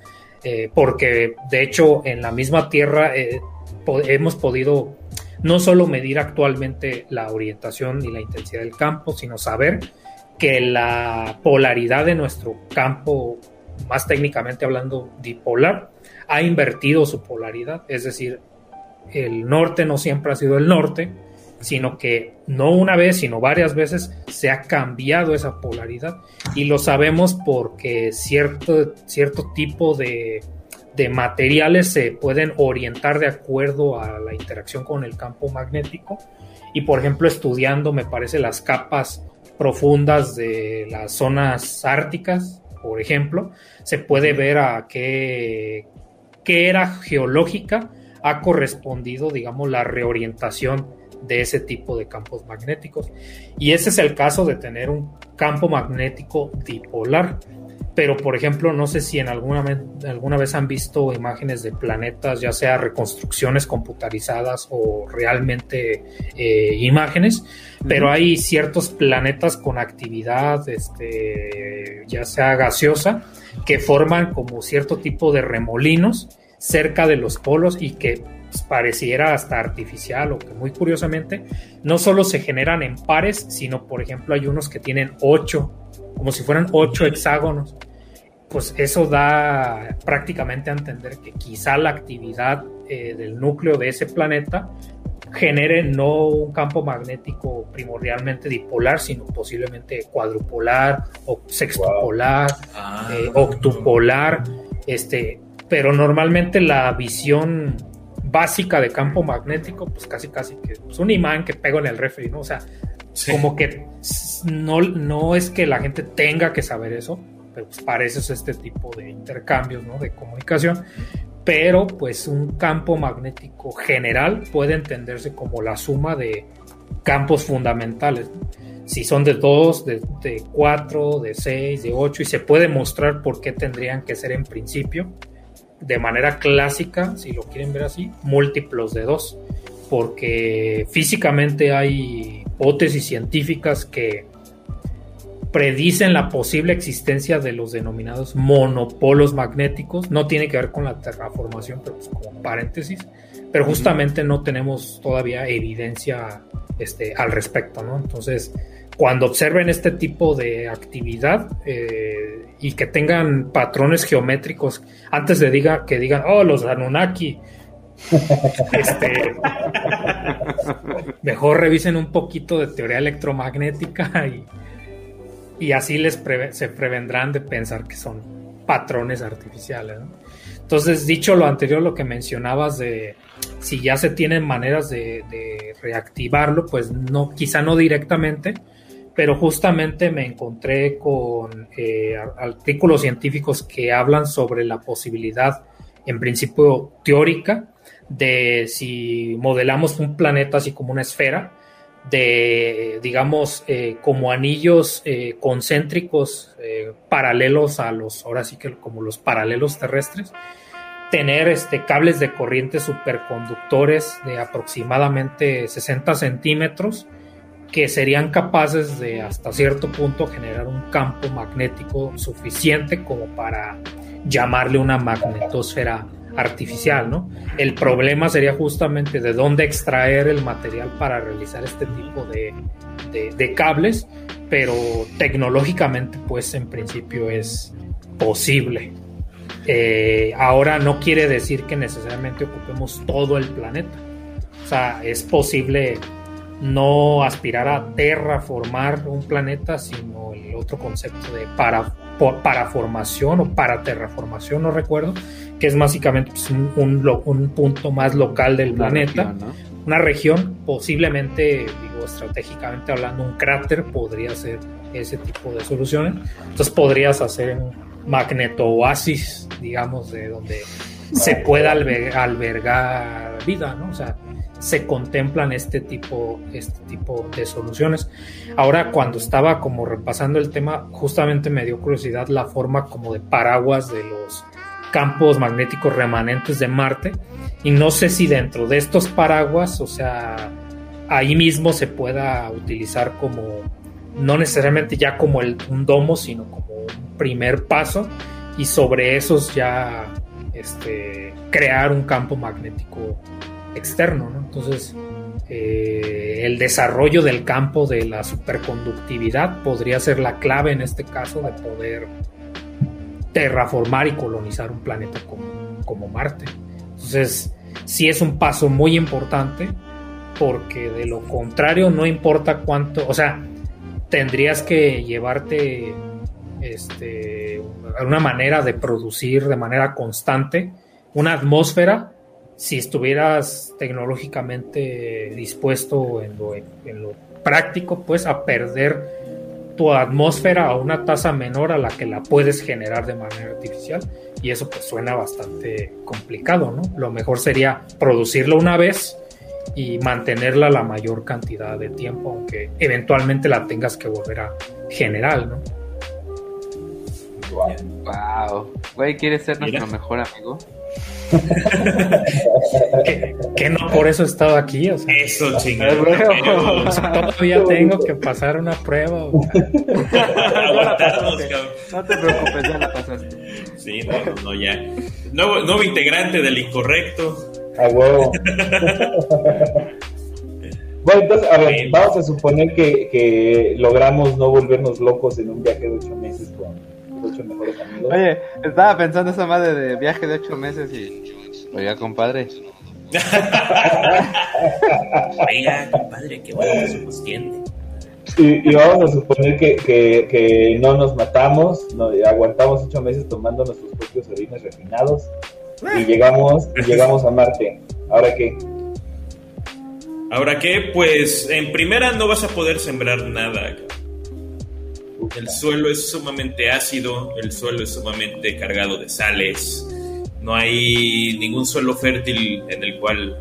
Speaker 4: eh, porque de hecho en la misma Tierra eh, hemos podido no solo medir actualmente la orientación y la intensidad del campo, sino saber que la polaridad de nuestro campo, más técnicamente hablando dipolar, ha invertido su polaridad, es decir, el norte no siempre ha sido el norte, sino que no una vez, sino varias veces se ha cambiado esa polaridad. Y lo sabemos porque cierto, cierto tipo de, de materiales se pueden orientar de acuerdo a la interacción con el campo magnético. Y por ejemplo estudiando me parece las capas profundas de las zonas árticas, por ejemplo, se puede ver a qué, qué era geológica ha correspondido, digamos, la reorientación de ese tipo de campos magnéticos. Y ese es el caso de tener un campo magnético dipolar. Pero, por ejemplo, no sé si en alguna, alguna vez han visto imágenes de planetas, ya sea reconstrucciones computarizadas o realmente eh, imágenes, pero hay ciertos planetas con actividad, este, ya sea gaseosa, que forman como cierto tipo de remolinos cerca de los polos y que pues, pareciera hasta artificial o que muy curiosamente no solo se generan en pares, sino por ejemplo hay unos que tienen ocho como si fueran ocho hexágonos. Pues eso da prácticamente a entender que quizá la actividad eh, del núcleo de ese planeta genere no un campo magnético primordialmente dipolar, sino posiblemente cuadrupolar o sextupolar, ah. eh, octupolar, este, pero normalmente la visión básica de campo magnético, pues casi casi que es un imán que pego en el refri, ¿no? O sea, como que no, no es que la gente tenga que saber eso, pero pues para eso es este tipo de intercambios, ¿no? De comunicación. Pero pues un campo magnético general puede entenderse como la suma de campos fundamentales. Si son de 2, de, de 4, de 6, de 8, y se puede mostrar por qué tendrían que ser en principio, de manera clásica, si lo quieren ver así, múltiplos de 2 porque físicamente hay hipótesis científicas que predicen la posible existencia de los denominados monopolos magnéticos. No tiene que ver con la terraformación, pero pues como paréntesis. Pero justamente no tenemos todavía evidencia este, al respecto, ¿no? Entonces, cuando observen este tipo de actividad eh, y que tengan patrones geométricos, antes de diga, que digan, oh, los Anunnaki, este, mejor revisen un poquito de teoría electromagnética y, y así les se prevendrán de pensar que son patrones artificiales. Entonces, dicho lo anterior, lo que mencionabas de si ya se tienen maneras de, reactivarlo, pues no, quizá no directamente, pero justamente me encontré con eh, artículos científicos que hablan sobre la posibilidad, en principio teórica, de si modelamos un planeta así como una esfera, de, digamos, eh, como anillos eh, concéntricos paralelos a los, ahora sí que como los paralelos terrestres, tener este, cables de corriente superconductores de aproximadamente 60 centímetros que serían capaces de hasta cierto punto generar un campo magnético suficiente como para llamarle una magnetosfera artificial, ¿no? El problema sería justamente de dónde extraer el material para realizar este tipo de, de, cables, pero tecnológicamente, pues en principio es posible. Eh, ahora no quiere decir que necesariamente ocupemos todo el planeta. O sea, es posible no aspirar a terraformar un planeta, sino el otro concepto de para paraformación o para terraformación, no recuerdo, que es básicamente pues, un, un, punto más local del planeta, una región, posiblemente, digo, estratégicamente hablando, un cráter podría ser ese tipo de soluciones. Entonces podrías hacer un magneto oasis, digamos, de donde se pueda albergar vida, ¿no? O sea, se contemplan este tipo, este tipo de soluciones. Ahora, cuando estaba como repasando el tema, justamente me dio curiosidad la forma como de paraguas de los campos magnéticos remanentes de Marte. Y no sé si dentro de estos paraguas, o sea, ahí mismo se pueda utilizar como, no necesariamente ya como el, un domo, sino como un primer paso. Y sobre esos ya este, crear un campo magnético externo, ¿no? Entonces, eh, el desarrollo del campo de la superconductividad podría ser la clave en este caso de poder terraformar y colonizar un planeta como, Marte. Entonces, sí es un paso muy importante porque de lo contrario no importa cuánto, o sea, tendrías que llevarte este, una manera de producir de manera constante una atmósfera si estuvieras tecnológicamente dispuesto en lo, en lo práctico, pues a perder tu atmósfera a una tasa menor a la que la puedes generar de manera artificial y eso pues suena bastante complicado, ¿no? Lo mejor sería producirlo una vez y mantenerla la mayor cantidad de tiempo, aunque eventualmente la tengas que volver a generar, ¿no?
Speaker 3: Wow. Güey, ¿quieres ser nuestro mejor amigo?
Speaker 4: Que, no por eso he estado aquí. O sea,
Speaker 2: eso, chingado.
Speaker 4: todavía tengo que pasar una prueba. no
Speaker 3: te preocupes, ya la pasaste.
Speaker 2: Sí, no, no, ya. Nuevo, nuevo integrante del incorrecto.
Speaker 1: A huevo. Bueno, entonces, a ver, vamos a suponer que, que, logramos no volvernos locos en un viaje de ocho meses con ocho mejores amigos.
Speaker 3: Oye, estaba pensando esa madre de viaje de ocho meses y Oiga, compadre.
Speaker 2: Oiga, compadre, qué bueno que se tiene.
Speaker 1: Y, vamos a suponer que, que, no nos matamos, no, aguantamos ocho meses tomando nuestros propios orines refinados y llegamos, y llegamos a Marte. ¿Ahora qué?
Speaker 2: ¿Ahora qué? Pues en primera no vas a poder sembrar nada. El suelo es sumamente ácido, el suelo es sumamente cargado de sales no hay ningún suelo fértil en el cual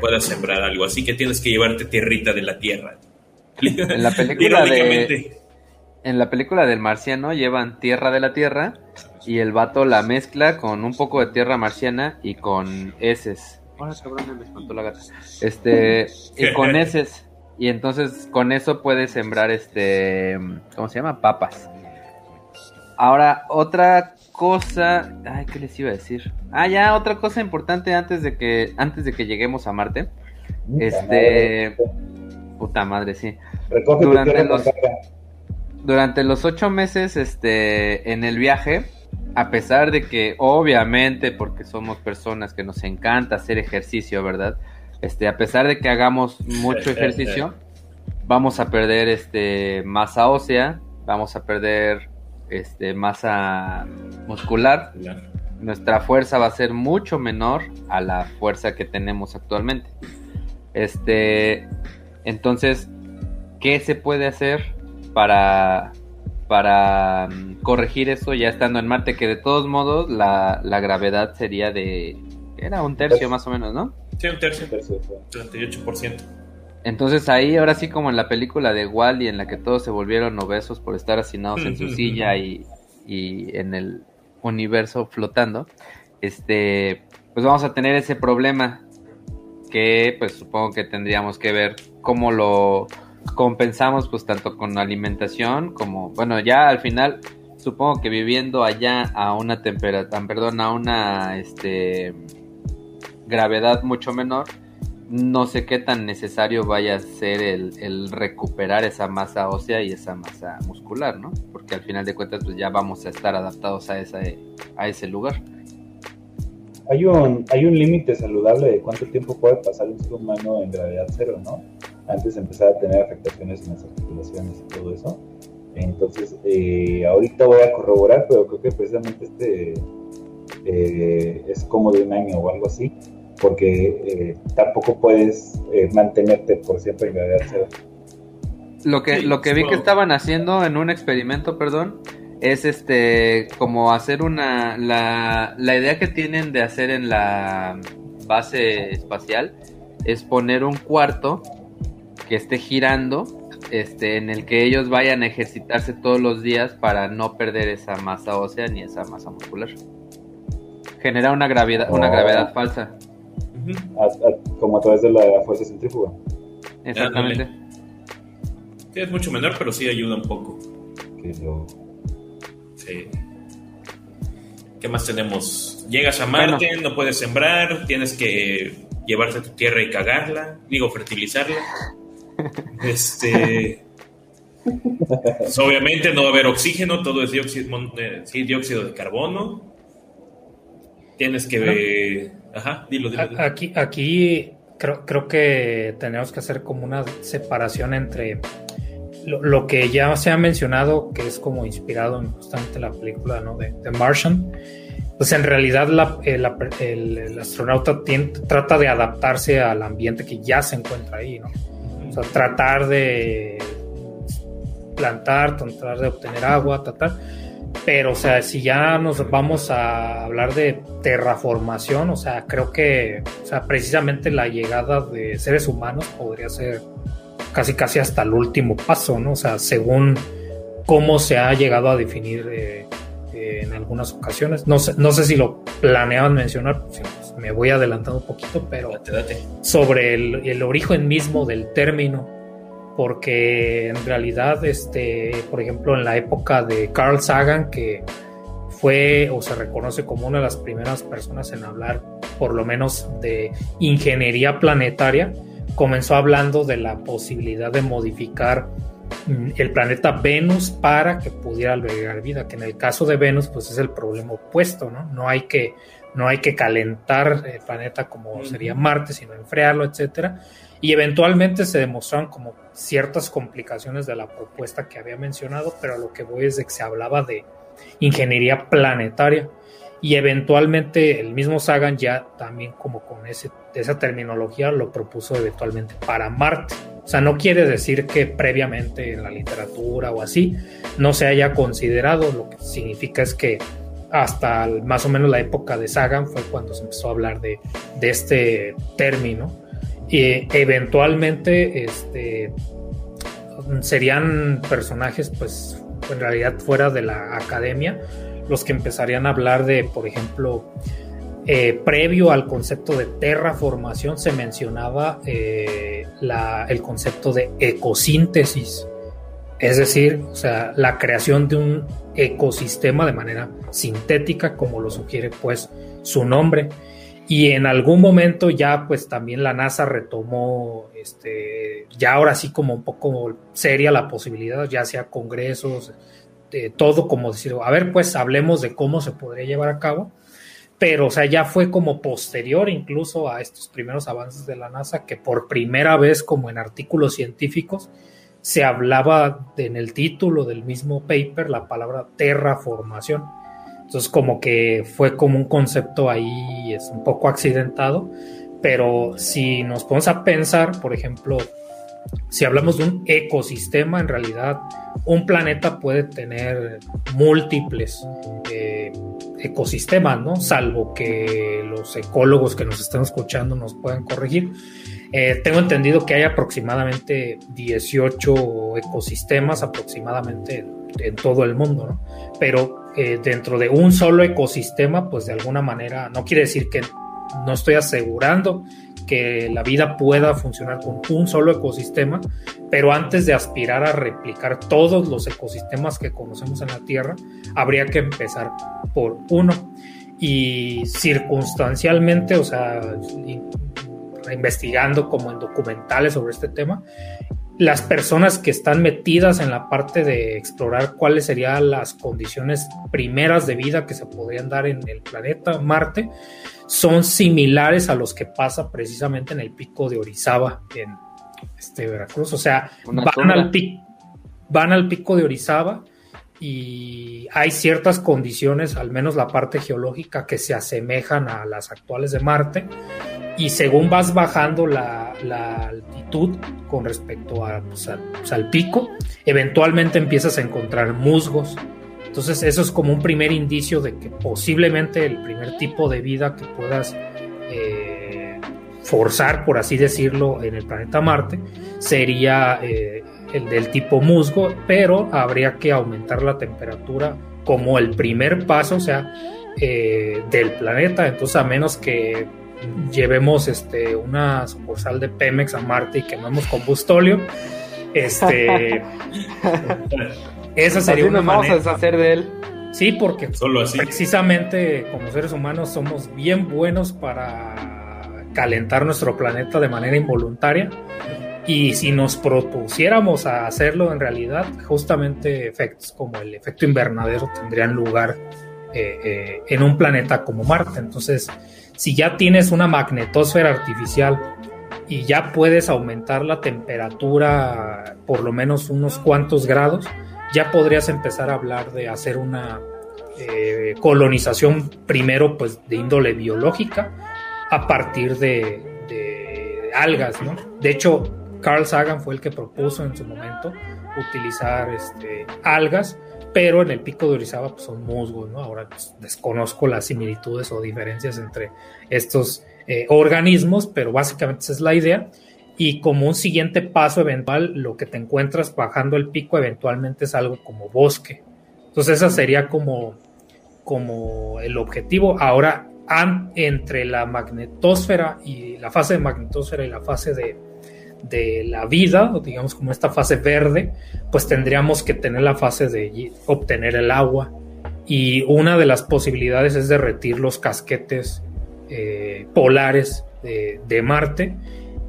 Speaker 2: puedas sembrar algo, así que tienes que llevarte tierrita de la tierra.
Speaker 3: En la película de, en la película del marciano llevan tierra de la tierra y el vato la mezcla con un poco de tierra marciana y con heces. Este, y con heces. Y entonces con eso puedes sembrar este, ¿cómo se llama? Papas. Ahora, otra cosa, ay, ¿qué les iba a decir? Ah, ya, otra cosa importante antes de que antes de que lleguemos a Marte. este puta madre, sí. Durante los, durante los ocho meses este, en el viaje, a pesar de que obviamente, porque somos personas que nos encanta hacer ejercicio, ¿verdad? Este, a pesar de que hagamos mucho ejercicio, vamos a perder este masa ósea, vamos a perder este, masa muscular, nuestra fuerza va a ser mucho menor a la fuerza que tenemos actualmente. Este, entonces, ¿qué se puede hacer para, para mm, corregir eso ya estando en Marte? Que de todos modos la, la gravedad sería de... Era un tercio más o menos, ¿no?
Speaker 2: Sí, un tercio. 38%.
Speaker 3: Entonces ahí, ahora sí como en la película de Wally, en la que todos se volvieron obesos por estar hacinados en su silla y, en el universo flotando, este, pues vamos a tener ese problema que pues supongo que tendríamos que ver cómo lo compensamos pues tanto con alimentación como, bueno, ya al final supongo que viviendo allá a una temperatura, perdón, a una este gravedad mucho menor, no sé qué tan necesario vaya a ser el, recuperar esa masa ósea y esa masa muscular, ¿no? Porque al final de cuentas pues ya vamos a estar adaptados a, esa, a ese lugar.
Speaker 1: Hay un, hay un límite saludable de cuánto tiempo puede pasar un ser humano en gravedad cero, ¿no? Antes de empezar a tener afectaciones en las articulaciones y todo eso. Entonces, eh, ahorita voy a corroborar, pero creo que precisamente este eh, es como de un año o algo así, porque eh, tampoco puedes mantenerte por siempre en gravedad cero.
Speaker 3: Lo que, lo que vi que estaban haciendo en un experimento, perdón, es este como hacer una la, la idea que tienen de hacer en la base espacial es poner un cuarto que esté girando este en el que ellos vayan a ejercitarse todos los días para no perder esa masa ósea ni esa masa muscular genera una gravedad una oh. gravedad falsa
Speaker 1: como a través de la fuerza centrífuga
Speaker 3: exactamente
Speaker 2: sí, es mucho menor pero sí ayuda un poco ¿Qué más tenemos? Llegas a Marte, no puedes sembrar, tienes que llevarte tu tierra y cagarla, digo, fertilizarla. Este. Pues, obviamente no va a haber oxígeno, todo es dióxido, eh, dióxido de carbono. Tienes que. Ajá, dilo, dilo,
Speaker 4: Aquí, aquí creo, creo que tenemos que hacer como una separación entre lo, que ya se ha mencionado, que es como inspirado en justamente la película ¿no? de, de Martian, pues en realidad el, el, astronauta trata de adaptarse al ambiente que ya se encuentra ahí, ¿no? O sea, tratar de plantar, tratar de obtener agua, tratar. Pero, o sea, si ya nos vamos a hablar de terraformación, o sea, creo que, o sea, precisamente la llegada de seres humanos podría ser casi casi hasta el último paso, ¿no? O sea, según cómo se ha llegado a definir eh, eh, en algunas ocasiones. No sé, no sé si lo planeaban mencionar, pues, me voy adelantando un poquito, pero sobre el, origen mismo del término, porque en realidad, este, por ejemplo, en la época de Carl Sagan, que fue o se reconoce como una de las primeras personas en hablar, por lo menos, de ingeniería planetaria, comenzó hablando de la posibilidad de modificar mm, el planeta Venus para que pudiera albergar vida, que en el caso de Venus pues es el problema opuesto, ¿no? No hay que, no hay que calentar el planeta como sería Marte, sino enfriarlo, etcétera. Y eventualmente se demostraron como ciertas complicaciones de la propuesta que había mencionado, pero lo que voy es de que se hablaba de ingeniería planetaria y eventualmente el mismo Sagan ya también como con ese, esa terminología lo propuso eventualmente para Marte. O sea, no quiere decir que previamente en la literatura o así no se haya considerado, lo que significa es que hasta más o menos la época de Sagan fue cuando se empezó a hablar de, de este término. Y eventualmente este, serían personajes pues en realidad fuera de la academia los que empezarían a hablar de, por ejemplo, eh, previo al concepto de terraformación se mencionaba eh, el concepto de ecosíntesis, es decir, o sea, la creación de un ecosistema de manera sintética, como lo sugiere pues su nombre. Y en algún momento ya pues también la NASA retomó, este, ya ahora sí como un poco seria la posibilidad, ya sea congresos, todo como decir, a ver, pues hablemos de cómo se podría llevar a cabo, pero o sea, ya fue como posterior incluso a estos primeros avances de la NASA que por primera vez como en artículos científicos se hablaba en el título del mismo paper la palabra terraformación. Entonces como que fue como un concepto ahí es un poco accidentado, pero si nos ponemos a pensar, por ejemplo, si hablamos de un ecosistema, en realidad un planeta puede tener múltiples eh, ecosistemas, ¿no? Salvo que los ecólogos que nos están escuchando nos puedan corregir. Eh, tengo entendido que hay aproximadamente 18 ecosistemas aproximadamente en, todo el mundo, ¿no? Pero eh, dentro de un solo ecosistema, pues de alguna manera, no quiere decir que no estoy asegurando que la vida pueda funcionar con un solo ecosistema, pero antes de aspirar a replicar todos los ecosistemas que conocemos en la Tierra, habría que empezar por uno. Y circunstancialmente, o sea, investigando como en documentales sobre este tema, las personas que están metidas en la parte de explorar cuáles serían las condiciones primeras de vida que se podrían dar en el planeta Marte, son similares a los que pasa precisamente en el pico de Orizaba en este Veracruz. O sea, van al pico. van al pico de Orizaba y hay ciertas condiciones, al menos la parte geológica, que se asemejan a las actuales de Marte. Y según vas bajando la, altitud con respecto pues, pues, al pico, eventualmente empiezas a encontrar musgos. Entonces eso es como un primer indicio de que posiblemente el primer tipo de vida que puedas eh, forzar, por así decirlo, en el planeta Marte sería eh, el del tipo musgo, pero habría que aumentar la temperatura como el primer paso, o sea, eh, del planeta. Entonces, a menos que llevemos este, una sucursal de Pemex a Marte y quememos combustóleo, este, esa sería una
Speaker 3: vamos a deshacer de él.
Speaker 4: Sí, porque precisamente como seres humanos somos bien buenos para calentar nuestro planeta de manera involuntaria y si nos propusiéramos a hacerlo en realidad, justamente efectos como el efecto invernadero tendrían lugar eh, eh, en un planeta como Marte. Entonces, si ya tienes una magnetosfera artificial y ya puedes aumentar la temperatura por lo menos unos cuantos grados, ya podrías empezar a hablar de hacer una eh, colonización primero pues de índole biológica a partir de, de algas, ¿no? De hecho, Carl Sagan fue el que propuso en su momento utilizar este, algas, pero en el pico de Orizaba pues, son musgos, ¿no? Ahora pues, desconozco las similitudes o diferencias entre estos eh, organismos, pero básicamente esa es la idea. Y como un siguiente paso eventual, lo que te encuentras bajando el pico eventualmente es algo como bosque. Entonces esa sería como, como el objetivo. Ahora, entre la magnetosfera y la fase de magnetosfera y la fase de, de la vida, digamos como esta fase verde, pues tendríamos que tener la fase de obtener el agua. Y una de las posibilidades es derretir los casquetes eh, polares de, Marte,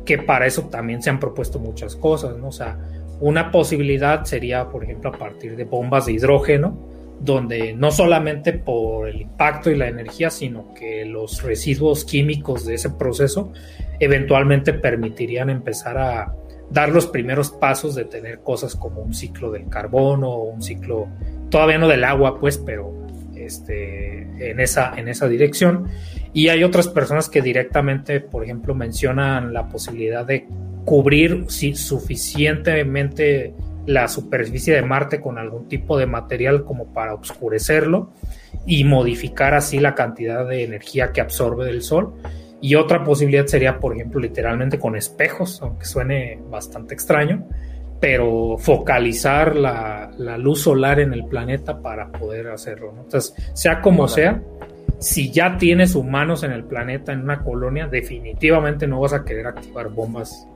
Speaker 4: que para eso también se han propuesto muchas cosas, ¿no? O sea, una posibilidad sería, por ejemplo, a partir de bombas de hidrógeno, donde no solamente por el impacto y la energía, sino que los residuos químicos de ese proceso eventualmente permitirían empezar a dar los primeros pasos de tener cosas como un ciclo del carbono un ciclo, todavía no del agua, pues, pero este, en, esa, en esa dirección. Y hay otras personas que directamente, por ejemplo, mencionan la posibilidad de cubrir si, suficientemente la superficie de Marte con algún tipo de material como para oscurecerlo y modificar así la cantidad de energía que absorbe del Sol. Y otra posibilidad sería, por ejemplo, literalmente con espejos, aunque suene bastante extraño, pero focalizar la, luz solar en el planeta para poder hacerlo. Entonces, sea como sea, si ya tienes humanos en el planeta, en una colonia, definitivamente no vas a querer activar bombas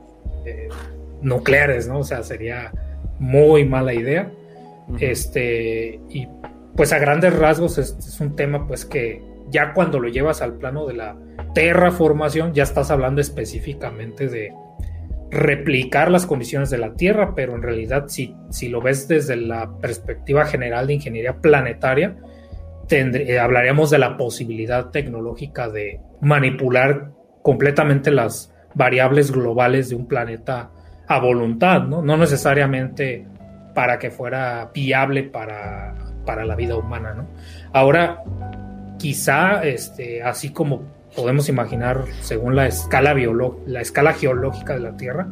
Speaker 4: eh, nucleares, ¿no? O sea, sería muy mala idea. Este, y pues a grandes rasgos es, un tema pues que ya cuando lo llevas al plano de la terraformación ya estás hablando específicamente de replicar las condiciones de la Tierra, pero en realidad si, si lo ves desde la perspectiva general de ingeniería planetaria, eh, hablaríamos de la posibilidad tecnológica de manipular completamente las variables globales de un planeta a voluntad, ¿no? No necesariamente para que fuera viable para, para la vida humana, ¿no? Ahora, quizá, este, así como podemos imaginar, según la escala, la escala geológica de la Tierra,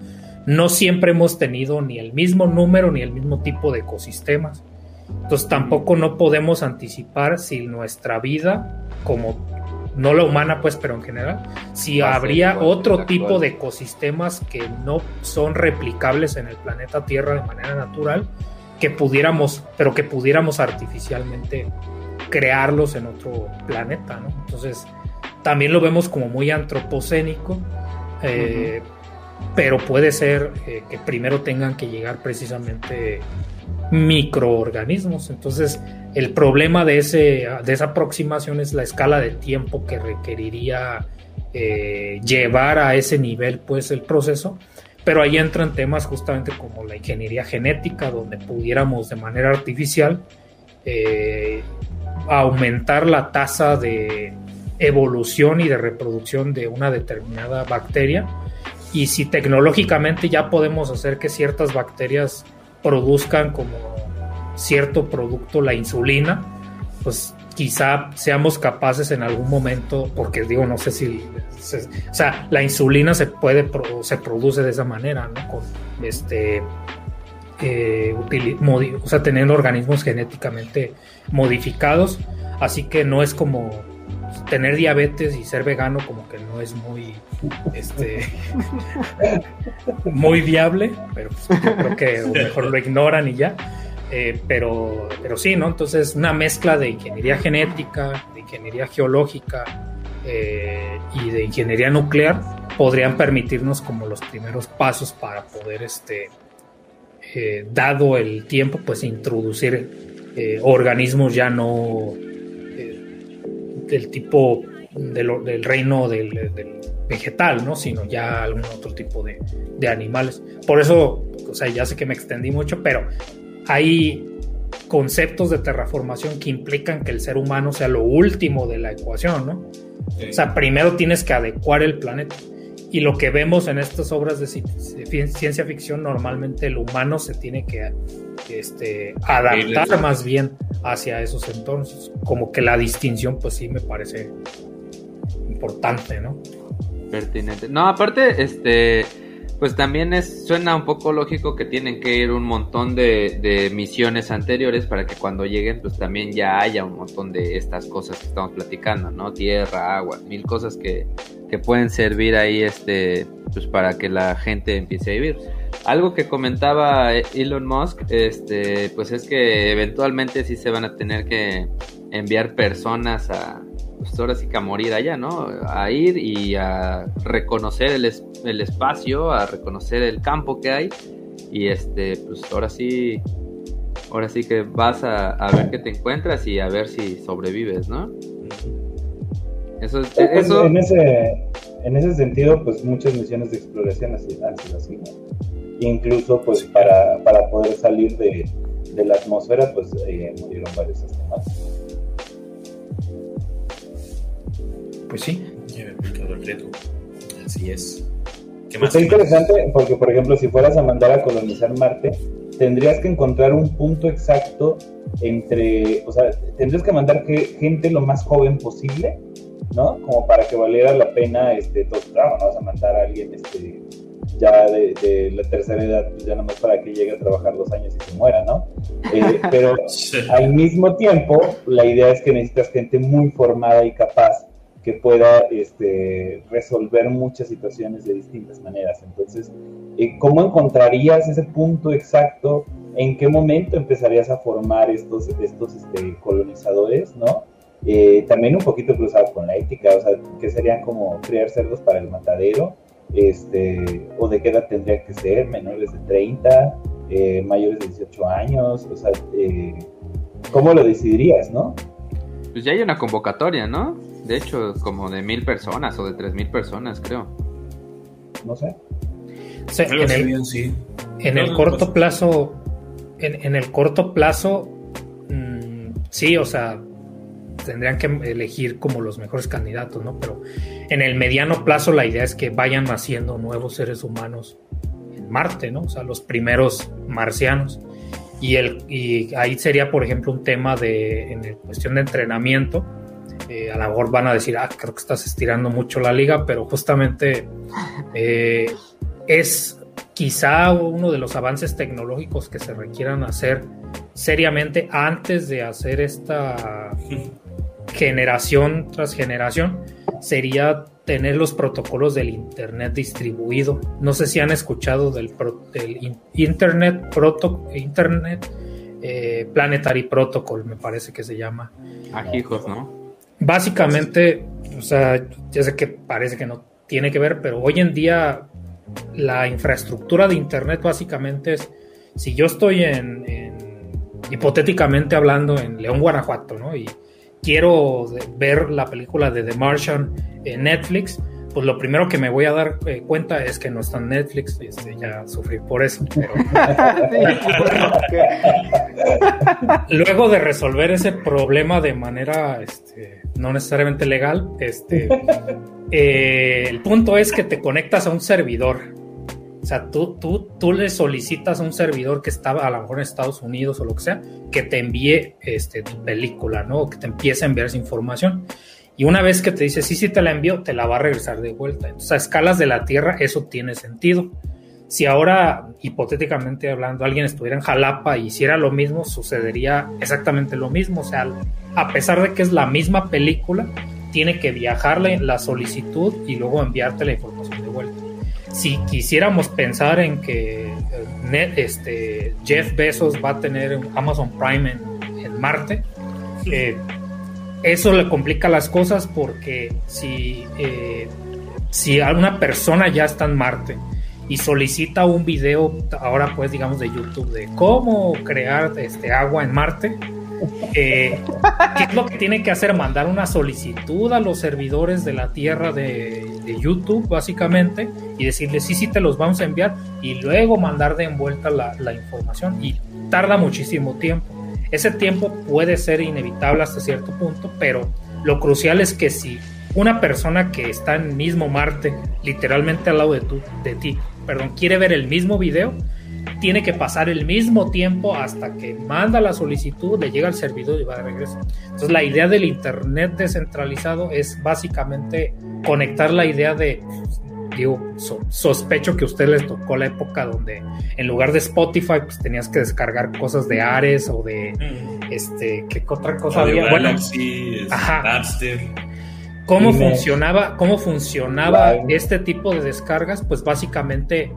Speaker 4: no siempre hemos tenido ni el mismo número ni el mismo tipo de ecosistemas. Entonces tampoco no podemos anticipar si nuestra vida como no la humana pues, pero en general, si habría otro tipo de ecosistemas que no son replicables en el planeta Tierra de manera natural, que pudiéramos, pero que pudiéramos artificialmente crearlos en otro planeta, ¿no? Entonces, también lo vemos como muy antropocénico, eh, pero puede ser eh, que primero tengan que llegar precisamente microorganismos. Entonces, el problema de, ese, de esa aproximación es la escala de tiempo que requeriría eh, llevar a ese nivel pues el proceso. Pero ahí entran temas justamente como la ingeniería genética, donde pudiéramos de manera artificial eh, aumentar la tasa de evolución y de reproducción de una determinada bacteria. Y si tecnológicamente ya podemos hacer que ciertas bacterias produzcan como cierto producto, la insulina, pues quizá seamos capaces en algún momento, porque digo, no sé si, o sea, la insulina se puede, se produce de esa manera, ¿no? Con este, eh, o sea, teniendo organismos genéticamente modificados, así que no es como tener diabetes y ser vegano como que no es muy este muy viable pero pues, creo que mejor lo ignoran y ya eh, pero, pero sí, ¿no? Entonces, una mezcla de ingeniería genética, de ingeniería geológica eh, y de ingeniería nuclear podrían permitirnos como los primeros pasos para poder, este, eh, dado el tiempo, pues introducir organismos ya no del tipo del reino del, vegetal, ¿no? Sino ya algún otro tipo de, de animales. Por eso, o sea, ya sé que me extendí mucho, pero hay conceptos de terraformación que implican que el ser humano sea lo último de la ecuación, ¿no? O sea, primero tienes que adecuar el planeta. Y lo que vemos en estas obras de ciencia ficción, normalmente el humano se tiene que este, adaptar más bien hacia esos entornos. Como que la distinción, pues sí me parece importante, ¿no?
Speaker 3: Pertinente. No, aparte, este, pues también es, suena un poco lógico que tienen que ir un montón de, misiones anteriores para que cuando lleguen, pues también ya haya un montón de estas cosas que estamos platicando, ¿no? Tierra, agua, mil cosas que, que pueden servir ahí, este, pues para que la gente empiece a vivir. Algo que comentaba Elon Musk, este, pues es que eventualmente sí se van a tener que enviar personas a, pues ahora sí que a morir allá, ¿no? A ir y a reconocer el, el espacio, a reconocer el campo que hay y este, pues ahora sí, ahora sí que vas a, ver qué te encuentras y a ver si sobrevives, ¿no?
Speaker 1: Eso, es, pues, eso... En, ese, en ese sentido, pues muchas misiones de exploración han sido así, ¿no? Incluso, pues para, para poder salir de, de la atmósfera, pues eh, murieron varios astronautas.
Speaker 2: Pues sí. el reto. Así es.
Speaker 1: ¿Qué más? Está interesante porque, por ejemplo, si fueras a mandar a colonizar Marte, tendrías que encontrar un punto exacto entre, o sea, tendrías que mandar gente lo más joven posible, ¿no? Como para que valiera la pena este, todo el trabajo, no vas a mandar a alguien este, ya de, la tercera edad, pues ya nomás para que llegue a trabajar dos años y se muera, ¿no? Eh, pero al mismo tiempo, la idea es que necesitas gente muy formada y capaz que pueda este, resolver muchas situaciones de distintas maneras. Entonces, eh, ¿cómo encontrarías ese punto exacto? ¿En qué momento empezarías a formar estos, este, colonizadores? Eh, también un poquito cruzado con la ética, o sea, ¿qué serían como criar cerdos para el matadero? Este, ¿O de qué edad tendría que ser? ¿Menores de 30? Eh, ¿Mayores de 18 años? O sea, ¿cómo lo decidirías, no?
Speaker 3: Pues ya hay una convocatoria, ¿no? De hecho, como de mil personas o de tres mil personas, creo.
Speaker 1: No sé.
Speaker 4: en el, sí. en el corto plazo, en, el corto plazo, mm, sí, o sea, tendrían que elegir como los mejores candidatos, ¿no? Pero en el mediano plazo la idea es que vayan naciendo nuevos seres humanos en Marte, ¿no? O sea, los primeros marcianos. Y, el, y ahí sería, por ejemplo, un tema de, en cuestión de entrenamiento, eh, a lo mejor van a decir, ah, creo que estás estirando mucho la liga, pero justamente eh, es quizá uno de los avances tecnológicos que se requieran hacer seriamente antes de hacer esta generación tras generación, sería tener los protocolos del Internet distribuido. No sé si han escuchado del, Internet, proto, Internet eh, Planetary Protocol, me parece que se llama.
Speaker 3: Ajijos, ¿no?
Speaker 4: Básicamente, o sea, ya sé que parece que no tiene que ver, pero hoy en día la infraestructura de Internet básicamente es, si yo estoy en, hipotéticamente hablando, en León, Guanajuato, ¿no? Y quiero ver la película de The Martian en Netflix, pues lo primero que me voy a dar eh, cuenta es que no está en Netflix, este, ya sufrí por eso. Luego de resolver ese problema de manera este, no necesariamente legal, este, eh, el punto es que te conectas a un servidor O sea, tú, tú, tú le solicitas a un servidor que estaba a lo mejor en Estados Unidos o lo que sea, que te envíe este, tu película, ¿no? O que te empiece a enviar esa información. Y una vez que te dice, sí, sí, te la envío, te la va a regresar de vuelta. Entonces, a escalas de la Tierra, eso tiene sentido. Si ahora, hipotéticamente hablando, alguien estuviera en Jalapa y hiciera lo mismo, sucedería exactamente lo mismo. O sea, a pesar de que es la misma película, tiene que viajarle la solicitud y luego enviarte la información de vuelta si quisiéramos pensar en que eh, este, Jeff Bezos va a tener Amazon Prime en, Marte, eh, eso le complica las cosas porque si, eh, si alguna persona ya está en Marte y solicita un video, ahora pues digamos de YouTube, de cómo crear este, agua en Marte, eh, ¿Qué es lo que tiene que hacer? Mandar una solicitud a los servidores de la Tierra de, YouTube, básicamente, y decirle sí, sí, te los vamos a enviar, y luego mandar de envuelta la, la información. Y tarda muchísimo tiempo. Ese tiempo puede ser inevitable hasta cierto punto, pero lo crucial es que si una persona que está en mismo Marte, literalmente al lado de, tu, de ti, perdón, quiere ver el mismo video, tiene que pasar el mismo tiempo hasta que manda la solicitud, le llega al servidor y va de regreso. Entonces la idea del Internet descentralizado es básicamente conectar la idea de, digo, sospecho que a usted les tocó la época donde en lugar de Spotify pues tenías que descargar cosas de Ares o de, mm. este, ¿qué otra cosa había?
Speaker 2: Bueno, ajá.
Speaker 4: ¿Cómo funcionaba, cómo funcionaba este tipo de descargas? Pues básicamente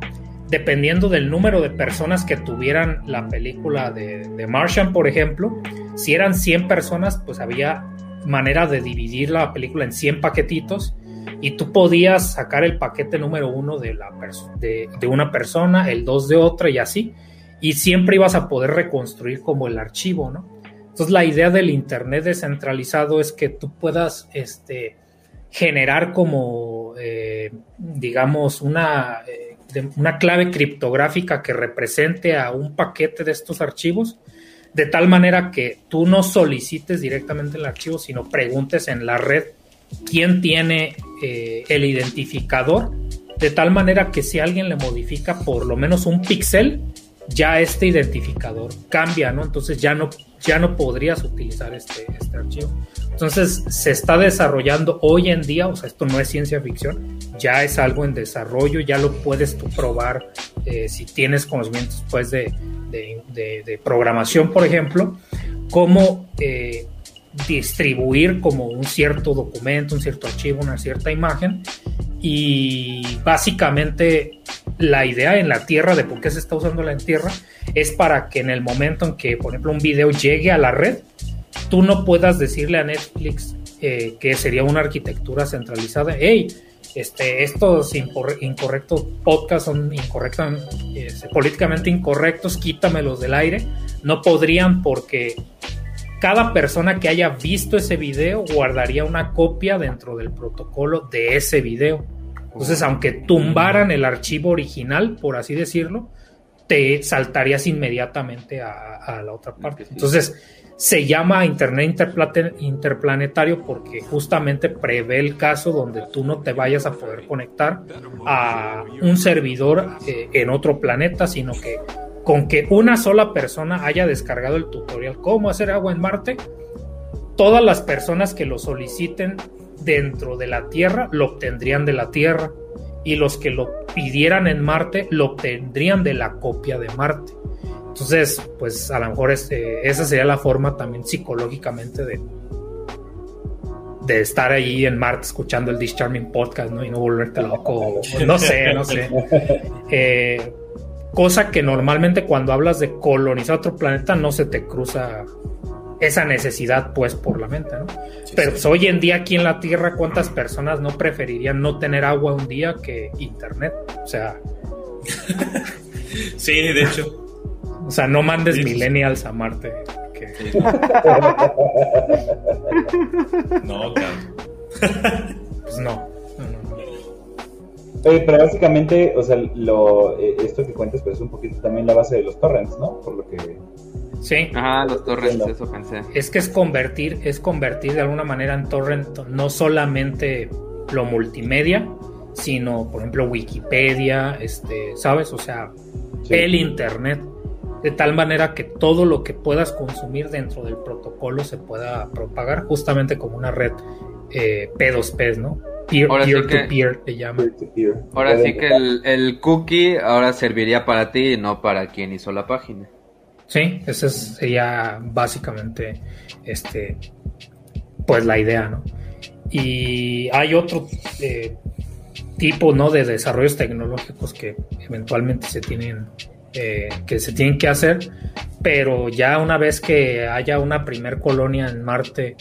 Speaker 4: dependiendo del número de personas que tuvieran la película de, de Martian, por ejemplo, si eran 100 personas, pues había manera de dividir la película en 100 paquetitos y tú podías sacar el paquete número uno de, una persona, el dos de otra y así, y siempre ibas a poder reconstruir como el archivo, ¿no? Entonces la idea del Internet descentralizado es que tú puedas este, generar como, eh, digamos, una... Eh, una clave criptográfica que represente a un paquete de estos archivos, de tal manera que tú no solicites directamente el archivo, sino preguntes en la red quién tiene eh, el identificador, de tal manera que si alguien le modifica por lo menos un píxel, ya este identificador cambia, ¿no? Entonces ya no, ya no podrías utilizar este, este archivo. Entonces se está desarrollando hoy en día, o sea, esto no es ciencia ficción, ya es algo en desarrollo, ya lo puedes tú probar eh, si tienes conocimientos pues, de, programación, por ejemplo, cómo eh, distribuir como un cierto documento, un cierto archivo, una cierta imagen. Y básicamente la idea en la Tierra de por qué se está usando la Tierra es para que en el momento en que, por ejemplo, un video llegue a la red, tú no puedas decirle a Netflix eh, que sería una arquitectura centralizada, hey, este, estos incorrectos podcasts son incorrectos, este, políticamente incorrectos, quítamelos del aire. No podrían porque cada persona que haya visto ese video guardaría una copia dentro del protocolo de ese video. Entonces, aunque tumbaran el archivo original, por así decirlo, te saltarías inmediatamente a, a la otra parte. Entonces, se llama Internet interplanetario porque justamente prevé el caso donde tú no te vayas a poder conectar a un servidor eh, en otro planeta, sino que con que una sola persona haya descargado el tutorial cómo hacer agua en Marte, todas las personas que lo soliciten dentro de la Tierra lo obtendrían de la Tierra y los que lo pidieran en Marte lo obtendrían de la copia de Marte. Entonces, pues a lo mejor este, esa sería la forma también psicológicamente de, de estar ahí en Marte escuchando el Discharming Podcast, ¿no? Y no volverte loco. No sé, no sé. Eh, cosa que normalmente cuando hablas de colonizar otro planeta no se te cruza esa necesidad pues por la mente, ¿no? Pero pues, hoy en día aquí en la Tierra, ¿cuántas personas no preferirían no tener agua un día que internet? O sea...
Speaker 2: sí, de hecho.
Speaker 4: O sea, no mandes millennials a Marte.
Speaker 2: no,
Speaker 4: claro. pues no.
Speaker 1: Oye, pero básicamente, o sea, lo, eh, esto que cuentas pues es un poquito también la base de los torrents, ¿no? Por lo que...
Speaker 4: Sí.
Speaker 3: Ajá, los torrents, eso pensé.
Speaker 4: Es que es convertir, es convertir de alguna manera en torrent no solamente lo multimedia, sino, por ejemplo, Wikipedia, este, ¿sabes? O sea, el Internet, de tal manera que todo lo que puedas consumir dentro del protocolo se pueda propagar justamente como una red eh, P2P, ¿no? Peer,
Speaker 3: Ahora sí
Speaker 4: peer
Speaker 3: que-
Speaker 4: to peer le llaman.
Speaker 1: Peer-to-peer.
Speaker 3: Ahora sí que el, el cookie ahora serviría para ti y no para quien hizo la página.
Speaker 4: Sí, esa es- sería básicamente este pues la idea, ¿no? Y hay otro eh, tipo ¿no? de desarrollos tecnológicos que eventualmente se tienen eh, que se tienen que hacer, pero ya una vez que haya una primer colonia en Marte,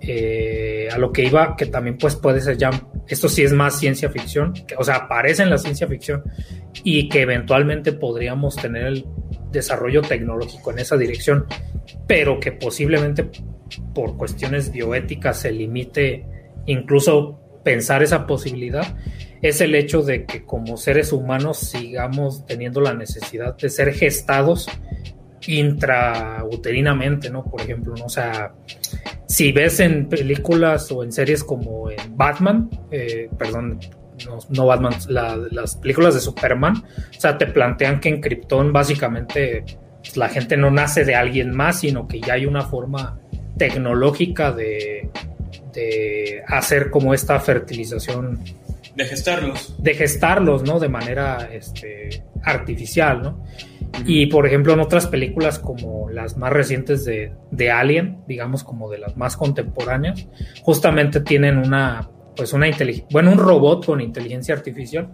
Speaker 4: eh, a lo que iba, que también pues puede ser ya, esto sí es más ciencia ficción, o sea, aparece en la ciencia ficción y que eventualmente podríamos tener el desarrollo tecnológico en esa dirección, pero que posiblemente por cuestiones bioéticas se limite incluso pensar esa posibilidad, es el hecho de que como seres humanos sigamos teniendo la necesidad de ser gestados intrauterinamente, ¿no? Por ejemplo, ¿no? O sea, si ves en películas o en series como en Batman, eh, perdón, no, Batman, la- las películas de Superman, o sea, te plantean que en Krypton básicamente pues, la gente no nace de alguien más, sino que ya hay una forma tecnológica de, de hacer como esta fertilización
Speaker 2: De gestarlos.
Speaker 4: de gestarlos, ¿no? De manera este, artificial, ¿no? Y por ejemplo, en otras películas como las más recientes de, de Alien, digamos como de las más contemporáneas, justamente tienen una, pues una inteligencia, bueno, un robot con inteligencia artificial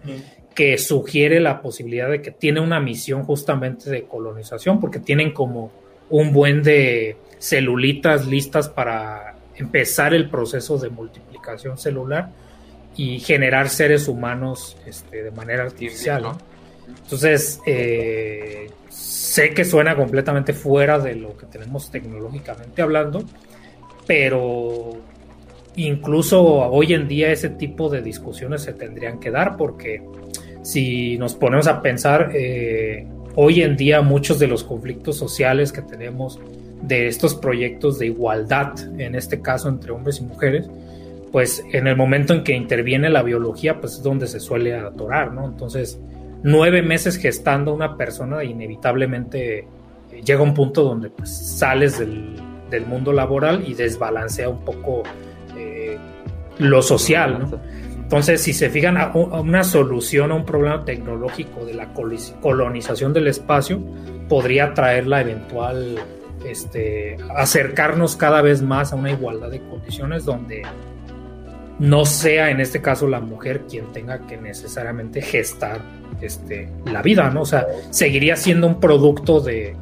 Speaker 4: que sugiere la posibilidad de que tiene una misión justamente de colonización, porque tienen como un buen de celulitas listas para empezar el proceso de multiplicación celular y generar seres humanos este, de manera artificial. ¿no? Entonces, eh, sé que suena completamente fuera de lo que tenemos tecnológicamente hablando, pero incluso hoy en día ese tipo de discusiones se tendrían que dar porque si nos ponemos a pensar, eh, hoy en día muchos de los conflictos sociales que tenemos de estos proyectos de igualdad, en este caso entre hombres y mujeres, pues en el momento en que interviene la biología, pues es donde se suele atorar, ¿no? Entonces, nueve meses gestando una persona, inevitablemente eh, llega un punto donde pues, sales del, mundo laboral y desbalancea un poco eh, lo social, ¿no? Entonces, si se fijan a, una solución a un problema tecnológico de la colonización del espacio, podría traer la eventual este, acercarnos cada vez más a una igualdad de condiciones donde no sea en este caso la mujer quien tenga que necesariamente gestar este, la vida, ¿no? O sea, seguiría siendo un producto de,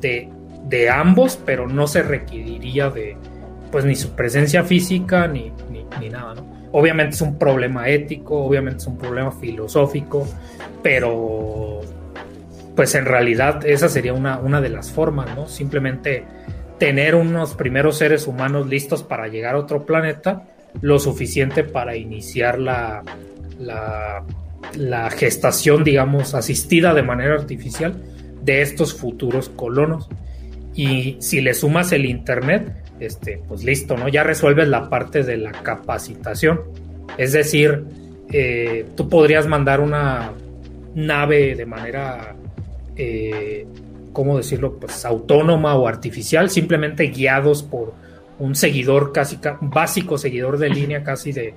Speaker 4: de, de ambos, pero no se requeriría de pues ni su presencia física ni, ni, nada, ¿no? Obviamente es un problema ético, obviamente es un problema filosófico, pero pues en realidad esa sería una, una de las formas, ¿no? Simplemente tener unos primeros seres humanos listos para llegar a otro planeta, lo suficiente para iniciar la, la, gestación, digamos, asistida de manera artificial de estos futuros colonos. Y si le sumas el Internet, este, pues listo, ¿no? Ya resuelves la parte de la capacitación. Es decir, eh, tú podrías mandar una nave de manera, eh, ¿cómo decirlo? Pues autónoma o artificial, simplemente guiados por un seguidor casi, ca- básico seguidor de línea casi de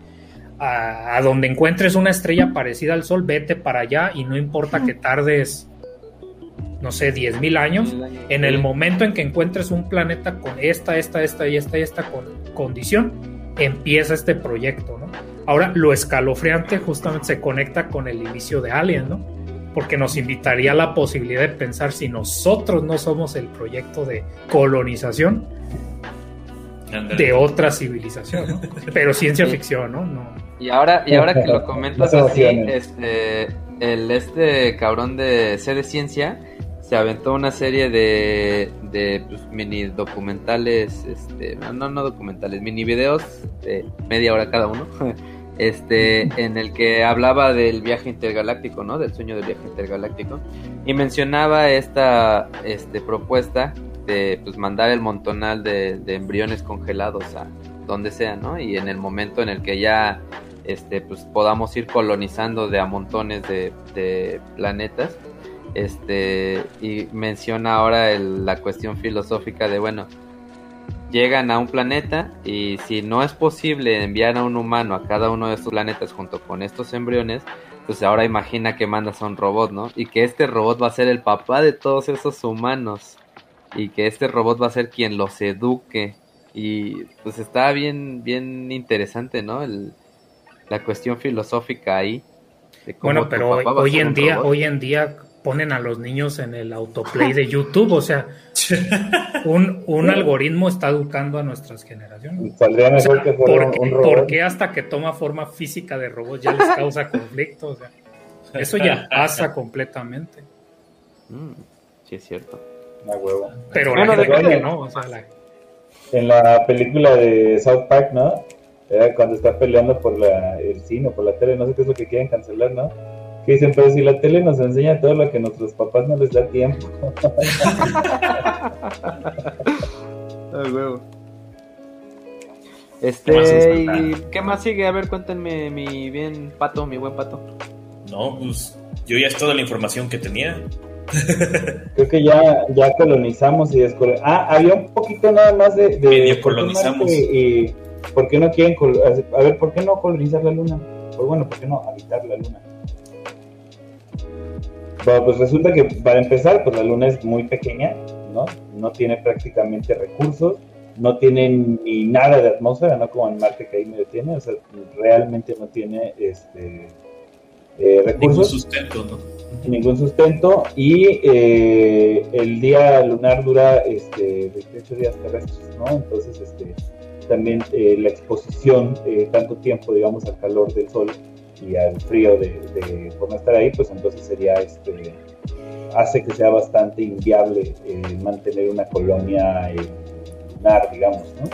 Speaker 4: a, a donde encuentres una estrella parecida al Sol, vete para allá y no importa que tardes, no sé, 10.000 años, en el momento en que encuentres un planeta con esta, esta, esta y esta y esta con- condición, empieza este proyecto, ¿no? Ahora, lo escalofriante justamente se conecta con el inicio de Alien, ¿no? Porque nos invitaría a la posibilidad de pensar si nosotros no somos el proyecto de colonización De otra civilización, ¿no? Pero ciencia ficción, ¿no? no
Speaker 3: Y ahora, y ahora que lo comentas así, este, el este cabrón de C de Ciencia se aventó una serie de, de pues, mini documentales, este, no, no, no documentales, mini videos de media hora cada uno, este, en el que hablaba del viaje intergaláctico, ¿no? Del sueño del viaje intergaláctico y mencionaba esta, este, propuesta de pues mandar el montonal de, de embriones congelados a donde sea, ¿no? Y en el momento en el que ya este, pues podamos ir colonizando de a montones de, de planetas. Este, y menciona ahora el- la cuestión filosófica de, bueno, llegan a un planeta y si no es posible enviar a un humano a cada uno de estos planetas junto con estos embriones, pues ahora imagina que mandas a un robot, ¿no? Y que este robot va a ser el papá de todos esos humanos y que este robot va a ser quien los eduque y pues está bien bien interesante, ¿no? El, la cuestión filosófica ahí. de cómo
Speaker 4: Bueno, pero hoy, en día,
Speaker 3: robot.
Speaker 4: hoy en día ponen a los niños en el autoplay de YouTube, o sea, un, un algoritmo está educando a nuestras generaciones.
Speaker 1: Saldría
Speaker 4: O
Speaker 1: mejor
Speaker 4: sea,
Speaker 1: que fuera
Speaker 4: ¿por, qué,
Speaker 1: un robot.
Speaker 4: por qué hasta que toma forma física de robot ya les causa conflicto? O sea, eso ya pasa completamente.
Speaker 3: Mm, sí, es cierto.
Speaker 1: A huevo.
Speaker 4: Pero
Speaker 3: Bueno,
Speaker 4: la gente que no, o sea, la-
Speaker 1: En la película de South Park, ¿no? Era cuando está peleando por la, el cine o por la tele, no sé qué es lo que quieren cancelar, ¿no? Que dicen, pero si la tele nos enseña todo lo que a nuestros papás no les da tiempo.
Speaker 3: Este,
Speaker 2: ¿Qué más nos
Speaker 3: ¿y
Speaker 2: falta?
Speaker 3: qué más sigue? A ver, cuéntenme mi bien pato, mi buen pato.
Speaker 2: No, pues yo ya es toda la información que tenía.
Speaker 1: Creo que ya, ya colonizamos y descolonizamos. Ah, había un poquito nada más de... de
Speaker 2: Medio colonizamos.
Speaker 1: Y, ¿Por qué no quieren... col- A ver, ¿por qué no colonizar la luna? Pues bueno, ¿por qué no habitar la luna? Bueno, pues resulta que para empezar, pues la luna es muy pequeña, ¿no? No tiene prácticamente recursos, no tiene ni nada de atmósfera, no como en Marte que ahí medio tiene, o sea, realmente no tiene este eh,
Speaker 2: Ningún
Speaker 1: recursos
Speaker 2: sustento, ¿no?
Speaker 1: Ningún sustento y eh, el día lunar dura este 28 días terrestres, ¿no? Entonces, este también eh, la exposición eh, tanto tiempo, digamos, al calor del sol y al frío de, por no estar ahí, pues entonces sería este hace que sea bastante inviable mantener una colonia lunar, digamos, ¿no?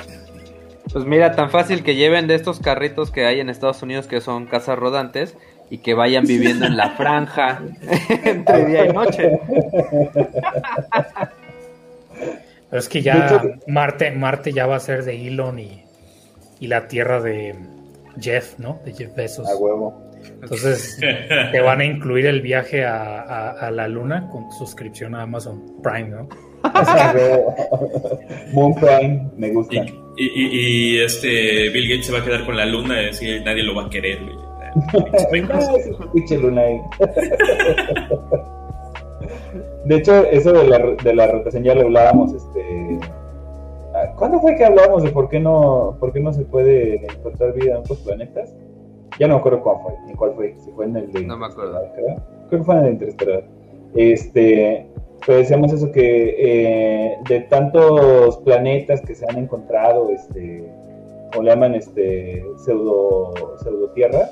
Speaker 3: Pues mira, tan fácil que lleven de estos carritos que hay en Estados Unidos que son casas rodantes y que vayan viviendo en la franja entre día y noche.
Speaker 4: pero es que ya Marte, Marte ya va a ser de Elon y, y la Tierra de Jeff, ¿no? De Jeff Bezos.
Speaker 1: A huevo.
Speaker 4: Entonces te van a incluir el viaje a, a- a la Luna con tu suscripción a Amazon Prime, ¿no?
Speaker 1: A huevo. Moon Prime, me gusta.
Speaker 2: Y, y, y- y, este Bill Gates se va a quedar con la luna y decir nadie lo va a querer, güey.
Speaker 1: De hecho, eso de la, de la rotación ya lo hablábamos, este... ah, ¿Cuándo fue que hablábamos de por qué no, por qué no se puede encontrar vida en otros planetas? Ya no me acuerdo cuál fue, ni cuál fue, si fue en el de
Speaker 3: No me acuerdo.
Speaker 1: Creo que fue en el de Interestelar. Este, pero decíamos eso que eh, de tantos planetas que se han encontrado, este, o le llaman este pseudo, pseudo tierra,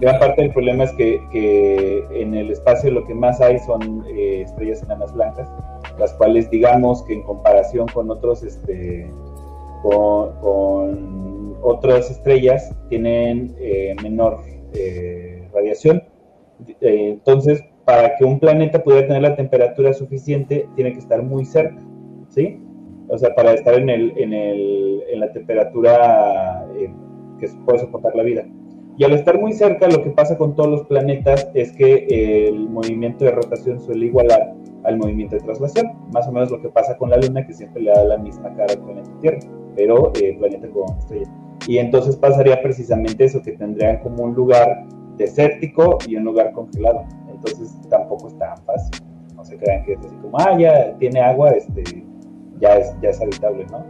Speaker 1: gran parte del problema es que, en el espacio lo que más hay son eh, estrellas enanas blancas, las cuales digamos que en comparación con otros este con, otras estrellas tienen eh, menor eh, radiación. Eh, entonces, para que un planeta pudiera tener la temperatura suficiente, tiene que estar muy cerca, ¿sí? O sea, para estar en, el, en, el, en la temperatura que puede soportar la vida. Y al estar muy cerca, lo que pasa con todos los planetas es que eh, el movimiento de rotación suele igualar al movimiento de traslación. Más o menos lo que pasa con la Luna, que siempre le da la misma cara al planeta Tierra, pero eh, planeta con estrella. Y entonces pasaría precisamente eso, que tendrían como un lugar desértico y un lugar congelado. Entonces tampoco es tan fácil. No se crean que es así como, ah, ya tiene agua, este, ya es, ya es habitable, ¿no?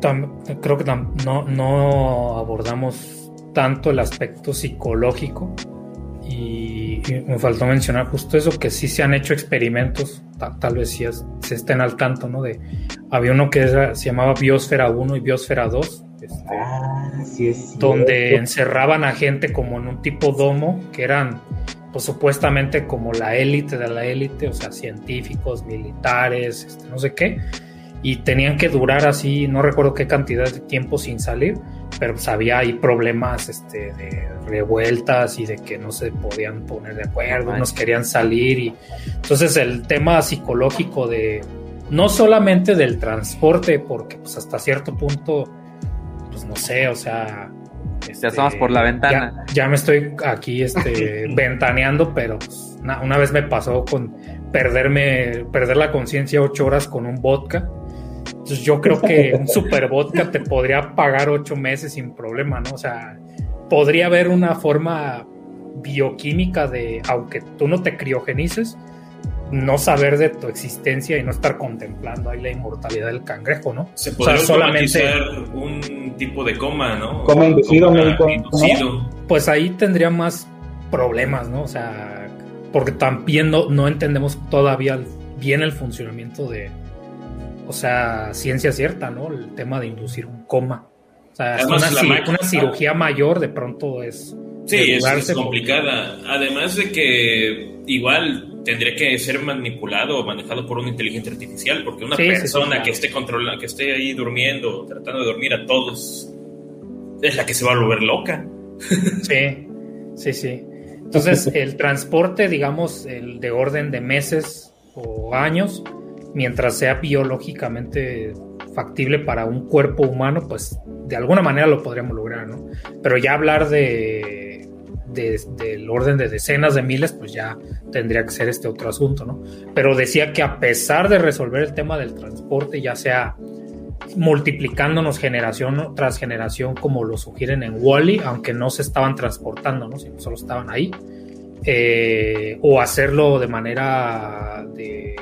Speaker 4: Tam- creo que tam- no, no abordamos tanto el aspecto psicológico y, y me faltó mencionar justo eso, que sí se han hecho experimentos, ta- tal vez sí es- se estén al tanto, ¿no? De, había uno que era- se llamaba Biosfera 1 y Biosfera 2, este,
Speaker 1: Ah, sí es.
Speaker 4: donde encerraban a gente como en un tipo domo, que eran pues supuestamente como la élite de la élite, o sea, científicos, militares, este, no sé qué, y tenían que durar así, no recuerdo qué cantidad de tiempo sin salir, pero pues había ahí problemas este, de revueltas y de que no se podían poner de acuerdo, unos querían salir y entonces el tema psicológico de no solamente del transporte, porque pues hasta cierto punto pues no sé, o sea...
Speaker 3: Te este, asomas por la ventana.
Speaker 4: Ya, me estoy aquí este, ventaneando, pero pues, una, vez me pasó con perderme, perder la conciencia ocho horas con un vodka. Entonces yo creo que un super vodka te podría pagar ocho meses sin problema, ¿no? O sea, podría haber una forma bioquímica de, aunque tú no te criogenices, no saber de tu existencia y no estar contemplando ahí la inmortalidad del cangrejo, ¿no?
Speaker 2: Se podría solamente un tipo de coma, ¿no?
Speaker 1: Coma inducido, médico.
Speaker 4: Pues ahí tendría más problemas, ¿no? O sea, porque también no, entendemos todavía bien el funcionamiento de, o sea, ciencia cierta, ¿no? El tema de inducir un coma. O sea, una, cirugía mayor de pronto es...
Speaker 2: Sí, es, complicada. Además de que igual tendría que ser manipulado o manejado por una inteligencia artificial, porque una persona que esté controlando, que esté ahí durmiendo, tratando de dormir a todos, es la que se va a volver loca.
Speaker 4: Sí, sí, sí. Entonces, el transporte, digamos, el de orden de meses o años, mientras sea biológicamente factible para un cuerpo humano, pues de alguna manera lo podríamos lograr, ¿no? Pero ya hablar de, del orden de decenas de miles, pues ya tendría que ser este otro asunto, ¿no? Pero decía que a pesar de resolver el tema del transporte, ya sea multiplicándonos generación tras generación, como lo sugieren en Wally, aunque no se estaban transportando, ¿no? sino solo estaban ahí, eh, o hacerlo de manera de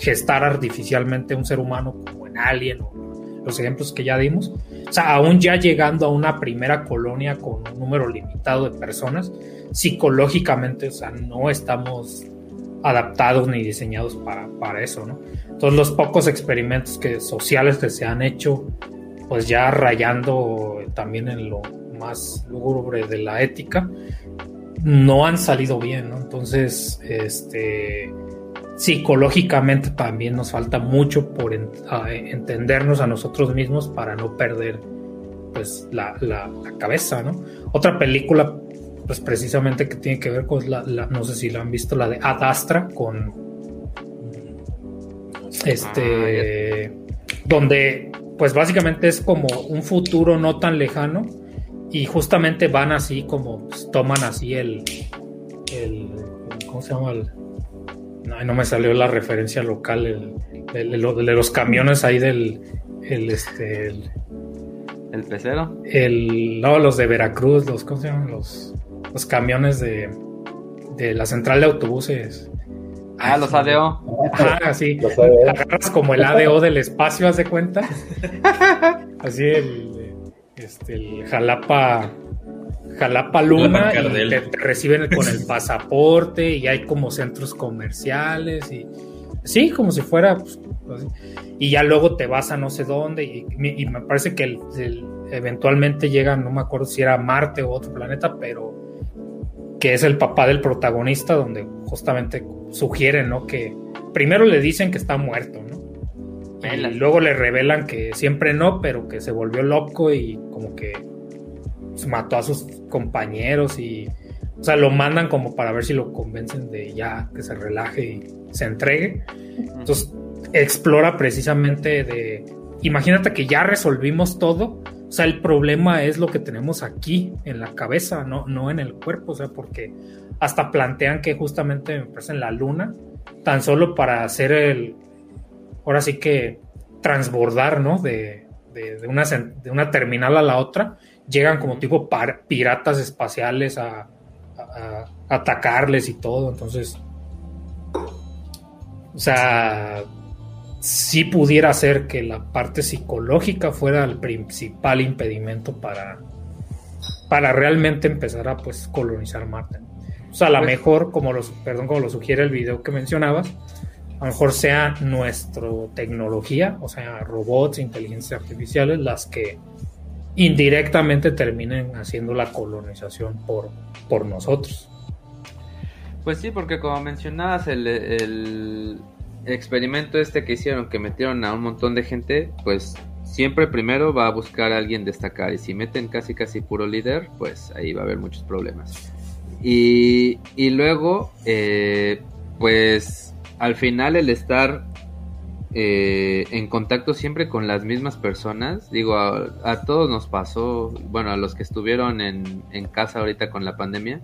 Speaker 4: gestar artificialmente un ser humano como en Alien o los ejemplos que ya dimos. O sea, aún ya llegando a una primera colonia con un número limitado de personas, psicológicamente, o sea, no estamos adaptados ni diseñados para, para eso, ¿no? Entonces los pocos experimentos que, sociales que se han hecho, pues ya rayando también en lo más lúgubre de la ética, no han salido bien, ¿no? Entonces, este, psicológicamente también nos falta mucho por entendernos a nosotros mismos para no perder, pues, la, la, cabeza, ¿no? Otra película, pues, precisamente que tiene que ver con la, no sé si la han visto, la de Ad Astra, con este, ah, donde pues básicamente es como un futuro no tan lejano y justamente van así como pues, toman así el, el ¿cómo se llama? No, me salió la referencia local, el, de los camiones ahí del, el, este,
Speaker 3: el, pecero.
Speaker 4: El, no, los de Veracruz, los, ¿cómo se llaman? Los, los camiones de, de la central de autobuses.
Speaker 3: Ah, los ADO.
Speaker 4: Ah, sí. Agarras como el ADO del espacio, haz de cuenta. Así el, este, el Jalapa, Jalapa Luna, y te, reciben con el pasaporte y hay como centros comerciales y sí, como si fuera, pues, y ya luego te vas a no sé dónde y, me parece que eventualmente llegan, no me acuerdo si era Marte o otro planeta, pero que es el papá del protagonista, donde justamente sugieren, ¿no? Que primero le dicen que está muerto, ¿no? Y luego le revelan que siempre no, pero que se volvió loco y como que mató a sus compañeros y, o sea, lo mandan como para ver si lo convencen de ya que se relaje y se entregue. Entonces, explora precisamente de, imagínate que ya resolvimos todo, o sea, el problema es lo que tenemos aquí en la cabeza, no, no en el cuerpo, o sea, porque hasta plantean que justamente me parece en la luna, tan solo para hacer el, ahora sí que transbordar, ¿no? De, una, de una terminal a la otra, llegan como tipo piratas espaciales a, atacarles y todo, entonces, o sea, si pudiera ser que la parte psicológica fuera el principal impedimento para, para realmente empezar a pues colonizar Marte. O sea, a lo pues- mejor, como lo, perdón, como lo sugiere el video que mencionabas, a lo mejor sea nuestra tecnología, o sea, robots, inteligencias artificiales, las que indirectamente terminen haciendo la colonización por, por nosotros.
Speaker 3: Pues sí, porque como mencionabas, el, experimento este que hicieron, que metieron a un montón de gente, pues siempre primero va a buscar a alguien destacar. Y si meten casi casi puro líder, pues ahí va a haber muchos problemas. Y, y luego, eh, pues al final el estar eh, en contacto siempre con las mismas personas. Digo, a, todos nos pasó, bueno, a los que estuvieron en, en, casa ahorita con la pandemia,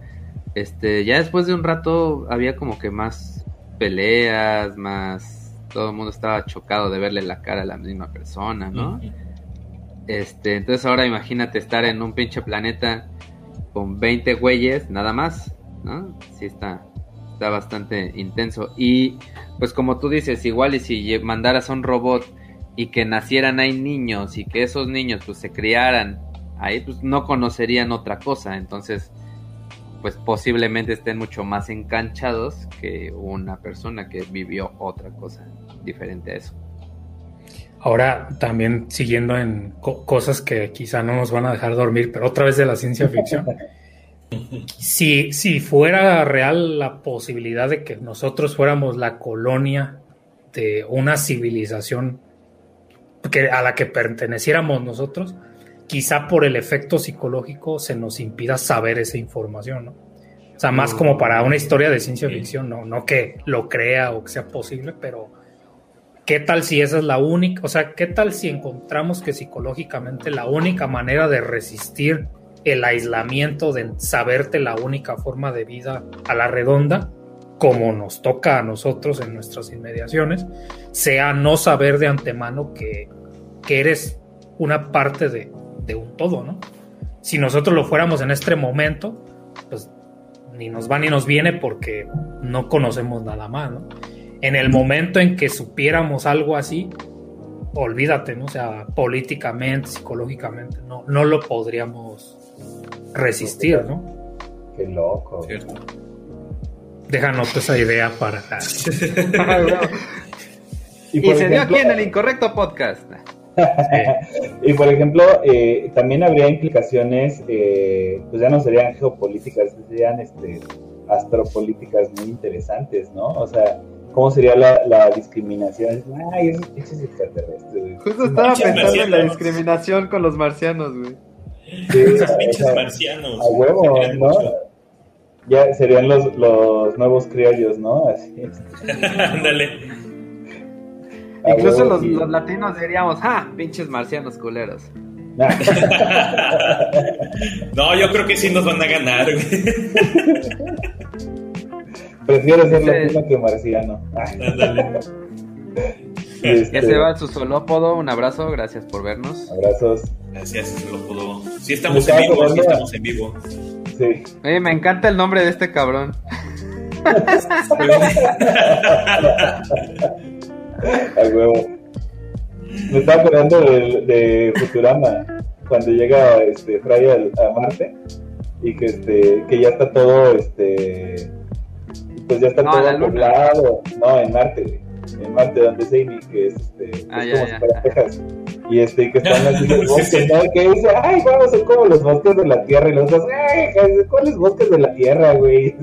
Speaker 3: este, ya después de un rato había como que más peleas, más, todo el mundo estaba chocado de verle la cara a la misma persona, ¿no? Este, entonces ahora imagínate estar en un pinche planeta con 20 güeyes, nada más, ¿no? Sí está, está bastante intenso. Y pues como tú dices, igual y si mandaras a un robot y que nacieran ahí niños y que esos niños pues se criaran ahí, pues no conocerían otra cosa. Entonces, pues posiblemente estén mucho más enganchados que una persona que vivió otra cosa diferente a eso.
Speaker 4: Ahora también siguiendo en cosas que quizá no nos van a dejar dormir, pero otra vez de la ciencia ficción. Si, si fuera real la posibilidad de que nosotros fuéramos la colonia de una civilización que, a la que perteneciéramos nosotros, quizá por el efecto psicológico se nos impida saber esa información, ¿no? O sea, más como para una historia de ciencia ficción, no, no que lo crea o que sea posible, pero ¿qué tal si esa es la única? O sea, ¿qué tal si encontramos que psicológicamente la única manera de resistir el aislamiento de saberte la única forma de vida a la redonda, como nos toca a nosotros en nuestras inmediaciones, sea no saber de antemano que, eres una parte de, de, un todo, ¿no? Si nosotros lo fuéramos en este momento, pues ni nos va ni nos viene porque no conocemos nada más, ¿no? En el momento en que supiéramos algo así, olvídate, ¿no? O sea, políticamente, psicológicamente, no, no lo podríamos resistir, ¿no?
Speaker 1: Qué loco.
Speaker 4: Cierto. Déjanos esa idea para.
Speaker 3: y, se dio aquí en el incorrecto podcast.
Speaker 1: y por ejemplo, eh, también habría implicaciones, eh, pues ya no serían geopolíticas, serían este, astropolíticas muy interesantes, ¿no? O sea, ¿cómo sería la, discriminación? Ay, esos pinches extraterrestres,
Speaker 3: Justo estaba pensando en la discriminación con los marcianos, güey.
Speaker 2: Sí, Esos pinches marcianos.
Speaker 1: A huevo, ¿no? Ya serían los, los nuevos criollos, ¿no? Así es.
Speaker 2: Ándale.
Speaker 3: Incluso los, los, latinos diríamos, ¡ah! Pinches marcianos culeros.
Speaker 2: no, yo creo que sí nos van a ganar,
Speaker 1: Prefiero ser latino que marciano.
Speaker 2: Ándale.
Speaker 3: Ya se va su solópodo, un abrazo, gracias por vernos.
Speaker 1: Abrazos.
Speaker 2: Gracias, solópodo. Sí, estamos en vivo, sí estamos en vivo.
Speaker 1: Sí.
Speaker 3: Oye, me encanta el nombre de este cabrón.
Speaker 1: Al huevo. Me estaba acordando de, de, Futurama, cuando llega este Fray a Marte y que este que ya está todo este pues ya está todo poblado, no, en Marte, güey en Marte, donde es Amy, que es este,
Speaker 3: ah,
Speaker 1: es
Speaker 3: ya,
Speaker 1: como
Speaker 3: ya,
Speaker 1: si fuera Texas. Y este, que están así los bosques, ¿no? Que dice, ay, vamos a ser como los bosques de la Tierra. Y los otros, ay, ¿cuáles bosques de la Tierra, güey?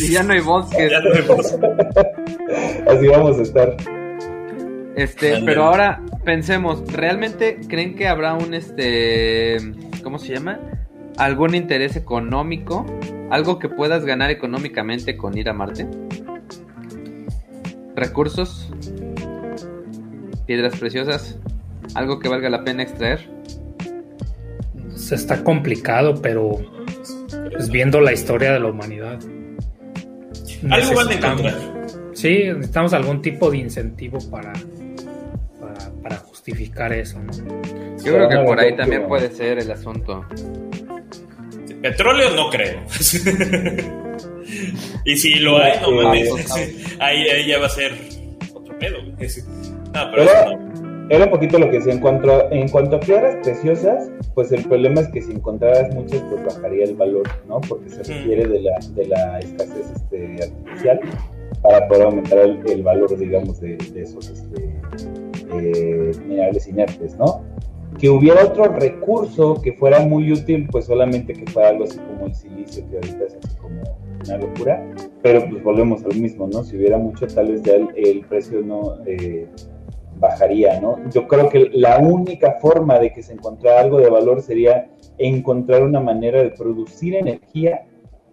Speaker 3: Y ya no hay bosques.
Speaker 2: Ya no hay bosques.
Speaker 1: así vamos a estar.
Speaker 3: Este, pero ahora pensemos, ¿realmente creen que habrá un este, ¿cómo se llama? ¿Algún interés económico? ¿Algo que puedas ganar económicamente con ir a Marte? Recursos, piedras preciosas, algo que valga la pena extraer.
Speaker 4: Se está complicado, pero pues, viendo la historia de la humanidad.
Speaker 2: Algo van a encontrar.
Speaker 4: Sí, necesitamos algún tipo de incentivo para, para, justificar eso, ¿no?
Speaker 3: Yo creo que por ahí también puede ser el asunto.
Speaker 2: Petróleo no creo. y si lo hay, no mames. ahí, ya va a ser otro pedo. pero
Speaker 1: era, era, un poquito lo que decía. En cuanto, en cuanto a piedras preciosas, pues el problema es que si encontraras muchas, pues bajaría el valor, ¿no? Porque se requiere de, la, de la escasez este, artificial para poder aumentar el, valor, digamos, de, esos este, eh, minerales inertes, ¿no? que hubiera otro recurso que fuera muy útil, pues solamente que fuera algo así como el silicio, que ahorita es así como una locura, pero pues volvemos al mismo, ¿no? Si hubiera mucho, tal vez ya el, precio no eh, bajaría, ¿no? Yo creo que la única forma de que se encontrara algo de valor sería encontrar una manera de producir energía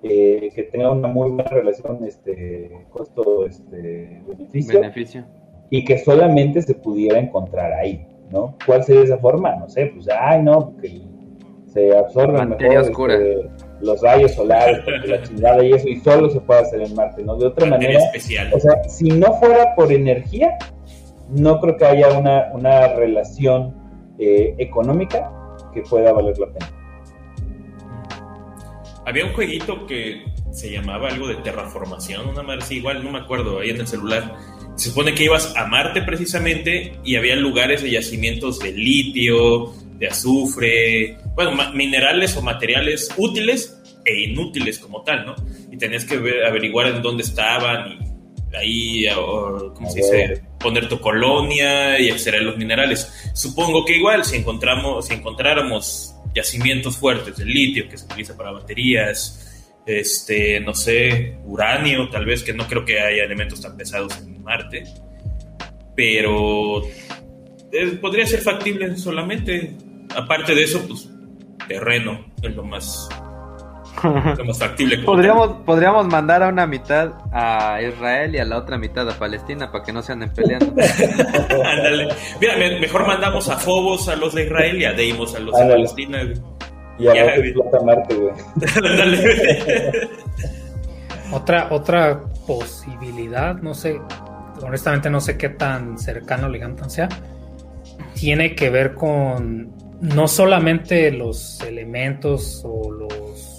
Speaker 1: eh, que tenga una muy buena relación este costo este beneficio, y que solamente se pudiera encontrar ahí, ¿no? ¿Cuál sería esa forma? No sé, pues, ay, no, porque se absorben mejor este, los rayos solares, la chingada y eso, y solo se puede hacer en Marte, ¿no? De otra manera,
Speaker 2: especial.
Speaker 1: o sea, si no fuera por energía, no creo que haya una, una relación eh, económica que pueda valer la pena.
Speaker 2: Había un jueguito que se llamaba algo de terraformación, una madre así, igual no me acuerdo, ahí en el celular. Se supone que ibas a Marte precisamente y había lugares de yacimientos de litio, de azufre, bueno, minerales o materiales útiles e inútiles como tal, ¿no? Y tenías que averiguar en dónde estaban y ahí, ¿cómo se dice? Poner tu colonia y extraer los minerales. Supongo que igual si encontramos, si encontráramos yacimientos fuertes de litio que se utiliza para baterías, este, no sé, uranio, tal vez, que no creo que haya elementos tan pesados en Marte, pero eh, podría ser factible solamente. Aparte de eso, pues terreno es lo más lo más factible.
Speaker 3: Podríamos, podríamos mandar a una mitad a Israel y a la otra mitad a Palestina para que no se anden peleando.
Speaker 2: Ándale. Mira, mejor mandamos a Fobos a los de Israel y a Deimos a los de Palestina.
Speaker 1: Y a ya, explota Marte, güey.
Speaker 4: otra, otra posibilidad, no sé, honestamente no sé qué tan cercano Legantan sea, tiene que ver con no solamente los elementos o los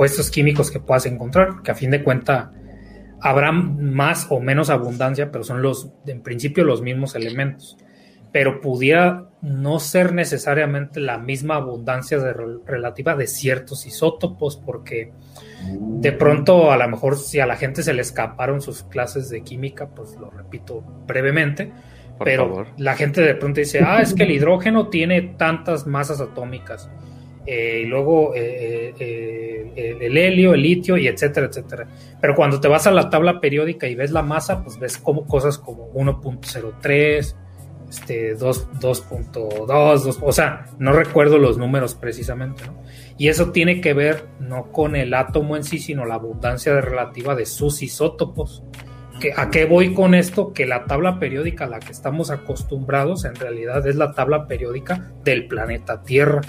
Speaker 4: compuestos químicos que puedas encontrar, que a fin de cuenta habrá más o menos abundancia, pero son los, en principio, los mismos elementos. Pero pudiera no ser necesariamente la misma abundancia relativa de ciertos isótopos, porque de pronto, a lo mejor, si a la gente se le escaparon sus clases de química, pues lo repito brevemente, pero la gente de pronto dice, ah, es que el hidrógeno tiene tantas masas atómicas. Eh, y luego eh, eh, el helio, el litio y etcétera, etcétera. Pero cuando te vas a la tabla periódica y ves la masa, pues ves como cosas como 1.03, este, 2.2, o sea, no recuerdo los números precisamente. Y eso tiene que ver no con el átomo en sí, sino la abundancia relativa de sus isótopos. ¿A qué voy con esto? Que la tabla periódica a la que estamos acostumbrados en realidad es la tabla periódica del planeta Tierra.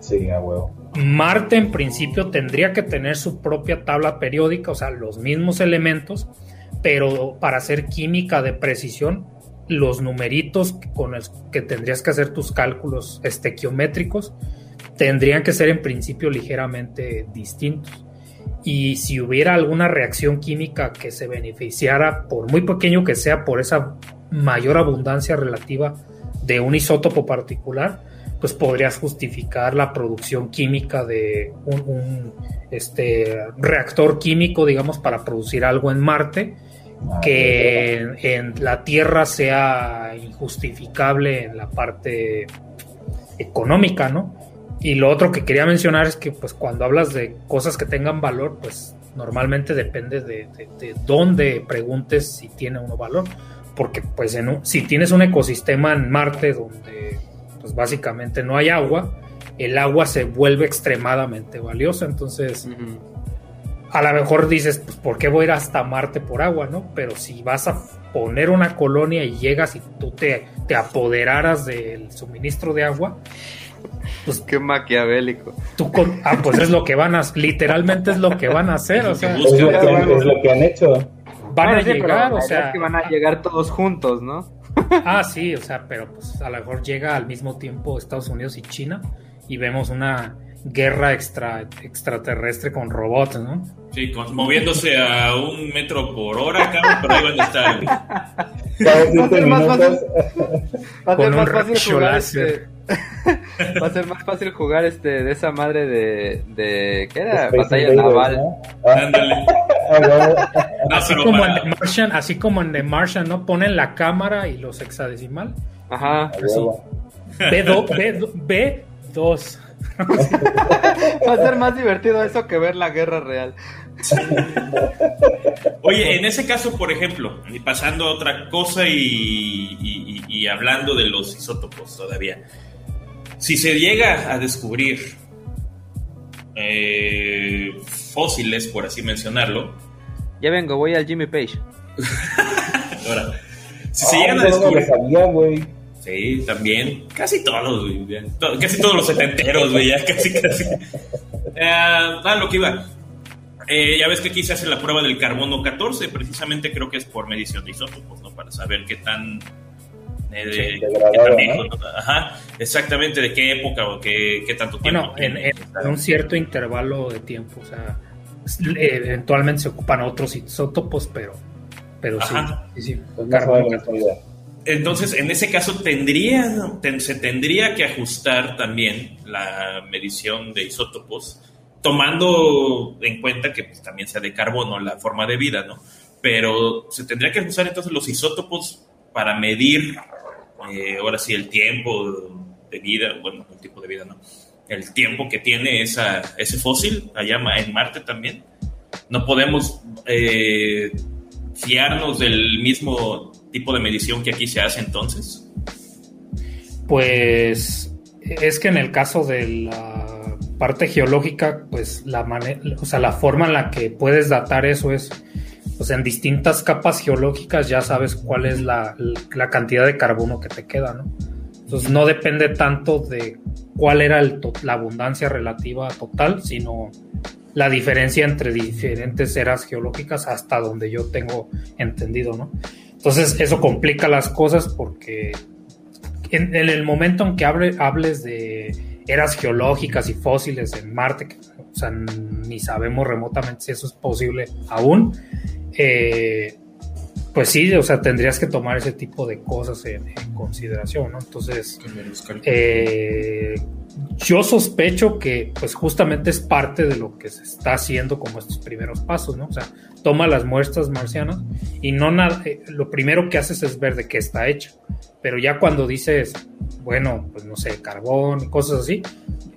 Speaker 1: Sí, a huevo.
Speaker 4: Marte en principio tendría que tener su propia tabla periódica, o sea, los mismos elementos, pero para hacer química de precisión, los numeritos con los que tendrías que hacer tus cálculos estequiométricos tendrían que ser en principio ligeramente distintos y si hubiera alguna reacción química que se beneficiara, por muy pequeño que sea, por esa mayor abundancia relativa de un isótopo particular, pues podrías justificar la producción química de un, este, reactor químico, digamos, para producir algo en Marte que en la Tierra sea injustificable en la parte económica, ¿no? Y lo otro que quería mencionar es que pues cuando hablas de cosas que tengan valor, pues normalmente depende de, dónde preguntes si tiene uno valor. Porque pues en si tienes un ecosistema en Marte donde pues básicamente no hay agua, el agua se vuelve extremadamente valiosa. Entonces, a lo mejor dices, pues ¿por qué voy a ir hasta Marte por agua? ¿no? Pero si vas a poner una colonia y llegas y tú te, te apoderaras del suministro de agua,
Speaker 3: pues qué maquiavélico.
Speaker 4: Tú ah, pues es lo que van a, literalmente es lo que van a hacer, o sea,
Speaker 1: es lo que, es lo que han hecho.
Speaker 4: Van a llegar, o sea,
Speaker 3: que van a llegar todos juntos, ¿no?
Speaker 4: Ah, sí, o sea, pero pues a lo mejor llega al mismo tiempo Estados Unidos y China y vemos una guerra extra extraterrestre con robots, ¿no?
Speaker 2: Sí, moviéndose a un metro por hora, cabrón, pero ahí van a estar.
Speaker 3: Va a ser más fácil, va a ser más fácil jugar este, Va a ser más fácil jugar este de esa madre de, de ¿qué era? Batalla naval.
Speaker 2: Ándale.
Speaker 4: así, como en The Martian, así como en The Martian, ¿no? Ponen la cámara y los hexadecimal.
Speaker 3: Ajá.
Speaker 4: B2. B, B2.
Speaker 3: Va a ser más divertido eso que ver la guerra real.
Speaker 2: Oye, en ese caso, por ejemplo, y pasando a otra cosa y, y hablando de los isótopos todavía, si se llega a descubrir eh, fósiles, por así mencionarlo.
Speaker 3: Ya vengo, voy al Jimmy Page.
Speaker 2: Ahora, Si se llegan a descubrir.
Speaker 1: sabía, güey.
Speaker 2: Sí, también. Casi todos, güey. Casi todos los setenteros, güey. Ya casi, casi. ah, lo que iba. Eh, ya ves que aquí se hace la prueba del carbono 14, precisamente creo que es por medición de isótopos, ¿no? Para saber qué tan... Eh, Ajá, exactamente, de qué época o qué, qué tanto
Speaker 4: tiempo. Bueno, en, un cierto intervalo de tiempo, o sea, eventualmente se ocupan otros isótopos, pero, pero sí, sí,
Speaker 1: pues
Speaker 2: Entonces, en ese caso, tendría, se tendría que ajustar también la medición de isótopos tomando en cuenta que pues, también sea de carbono la forma de vida, ¿no? Pero se tendría que usar entonces los isótopos para medir, eh, ahora sí, el tiempo de vida, bueno, el tipo de vida, ¿no? El tiempo que tiene ese fósil allá en Marte también. No podemos eh, fiarnos del mismo tipo de medición que aquí se hace entonces.
Speaker 4: Pues es que en el caso de la parte geológica, pues la, o sea, la forma en la que puedes datar eso es, pues en distintas capas geológicas ya sabes cuál es la, la cantidad de carbono que te queda, ¿no? Entonces no depende tanto de cuál era la abundancia relativa total, sino la diferencia entre diferentes eras geológicas hasta donde yo tengo entendido, ¿no? Entonces eso complica las cosas porque en, el momento en que hables de eras geológicas y fósiles en Marte, o sea, ni sabemos remotamente si eso es posible aún, eh, pues sí, o sea, tendrías que tomar ese tipo de cosas en, consideración, ¿no? Entonces, eh, yo sospecho que, pues justamente es parte de lo que se está haciendo como estos primeros pasos, ¿no? O sea, toma las muestras marcianas y no nada, eh, lo primero que haces es ver de qué está hecho, pero ya cuando dices, bueno, pues no sé, carbón y cosas así,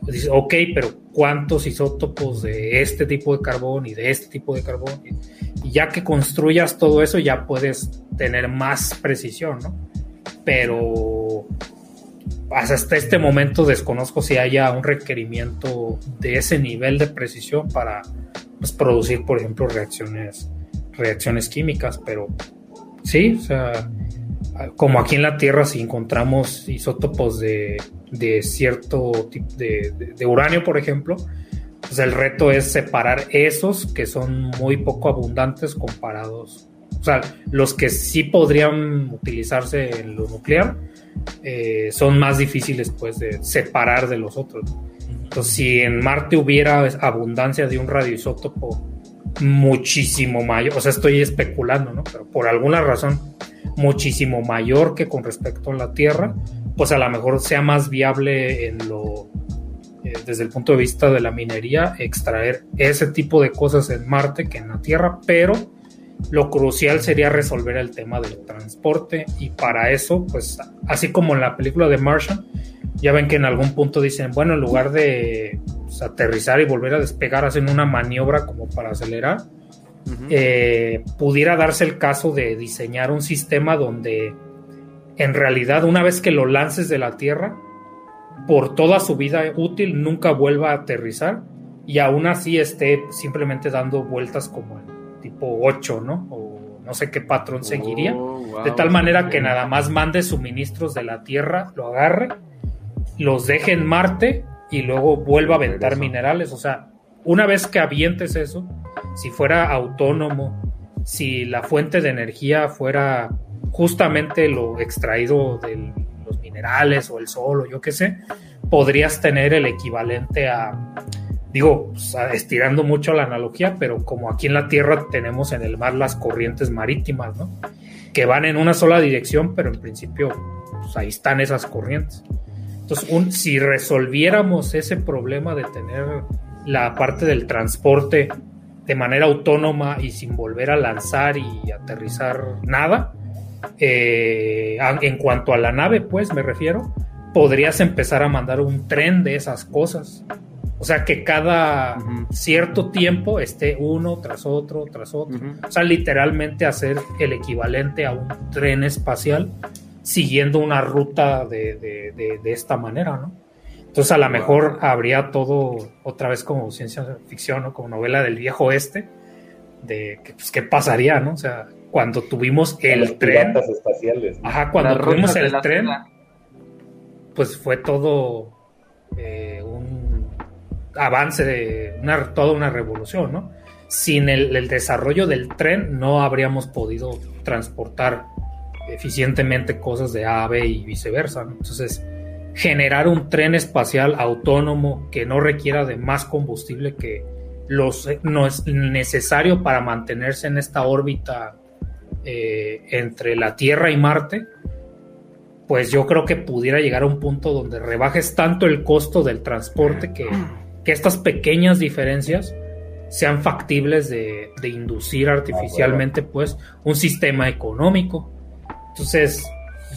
Speaker 4: pues dices, ok, pero ¿cuántos isótopos de este tipo de carbón y de este tipo de carbón? Y, ya que construyas todo eso, ya puedes tener más precisión, ¿no? Pero hasta este momento desconozco si haya un requerimiento de ese nivel de precisión para pues, producir, por ejemplo, reacciones, reacciones químicas, pero sí, o sea, como aquí en la Tierra, si encontramos isótopos de, cierto tipo de, uranio, por ejemplo, pues el reto es separar esos que son muy poco abundantes comparados. O sea, los que sí podrían utilizarse en lo nuclear eh, son más difíciles pues de separar de los otros. Entonces, si en Marte hubiera abundancia de un radioisótopo muchísimo mayor, o sea, estoy especulando, ¿no? Pero por alguna razón muchísimo mayor que con respecto a la Tierra, pues a lo mejor sea más viable en lo eh, desde el punto de vista de la minería extraer ese tipo de cosas en Marte que en la Tierra, pero lo crucial sería resolver el tema del transporte. Y para eso, pues así como en la película de Martian, ya ven que en algún punto dicen, bueno, en lugar de pues, aterrizar y volver a despegar, hacen una maniobra como para acelerar. Eh, pudiera darse el caso de diseñar un sistema donde en realidad una vez que lo lances de la Tierra, por toda su vida útil nunca vuelva a aterrizar y aún así esté simplemente dando vueltas como el tipo 8, ¿no? O no sé qué patrón seguiría. Oh, de tal manera que nada más mande suministros de la Tierra, lo agarre, los deje en Marte y luego vuelva a aventar minerales. O sea, una vez que avientes eso, si fuera autónomo, si la fuente de energía fuera justamente lo extraído de minerales o el sol o yo qué sé, podrías tener el equivalente a, digo, pues, estirando mucho la analogía, pero como aquí en la Tierra tenemos en el mar las corrientes marítimas, ¿no? Que van en una sola dirección, pero en principio pues, ahí están esas corrientes. Entonces, si resolviéramos ese problema de tener la parte del transporte de manera autónoma y sin volver a lanzar y aterrizar nada. Eh, en cuanto a la nave, pues me refiero, podrías empezar a mandar un tren de esas cosas. O sea, que cada cierto tiempo esté uno tras otro, tras otro. O sea, literalmente hacer el equivalente a un tren espacial siguiendo una ruta de, de esta manera, ¿no? Entonces a lo mejor habría todo otra vez como ciencia ficción, ¿no? Como novela del viejo oeste, de que, pues, qué pasaría, ¿no? O sea, cuando tuvimos el
Speaker 1: los
Speaker 4: tren.
Speaker 1: espaciales. ¿no?
Speaker 4: Ajá, cuando
Speaker 3: Las
Speaker 4: tuvimos el tren, pues fue todo eh, un avance, de una, toda una revolución, ¿no? Sin el, el desarrollo del tren no habríamos podido transportar eficientemente cosas de A a B y viceversa, ¿no? Entonces, generar un tren espacial autónomo que no requiera de más combustible que los, no es necesario para mantenerse en esta órbita eh, entre la Tierra y Marte, pues yo creo que pudiera llegar a un punto donde rebajes tanto el costo del transporte que, que estas pequeñas diferencias sean factibles de, de inducir artificialmente pues un sistema económico. Entonces,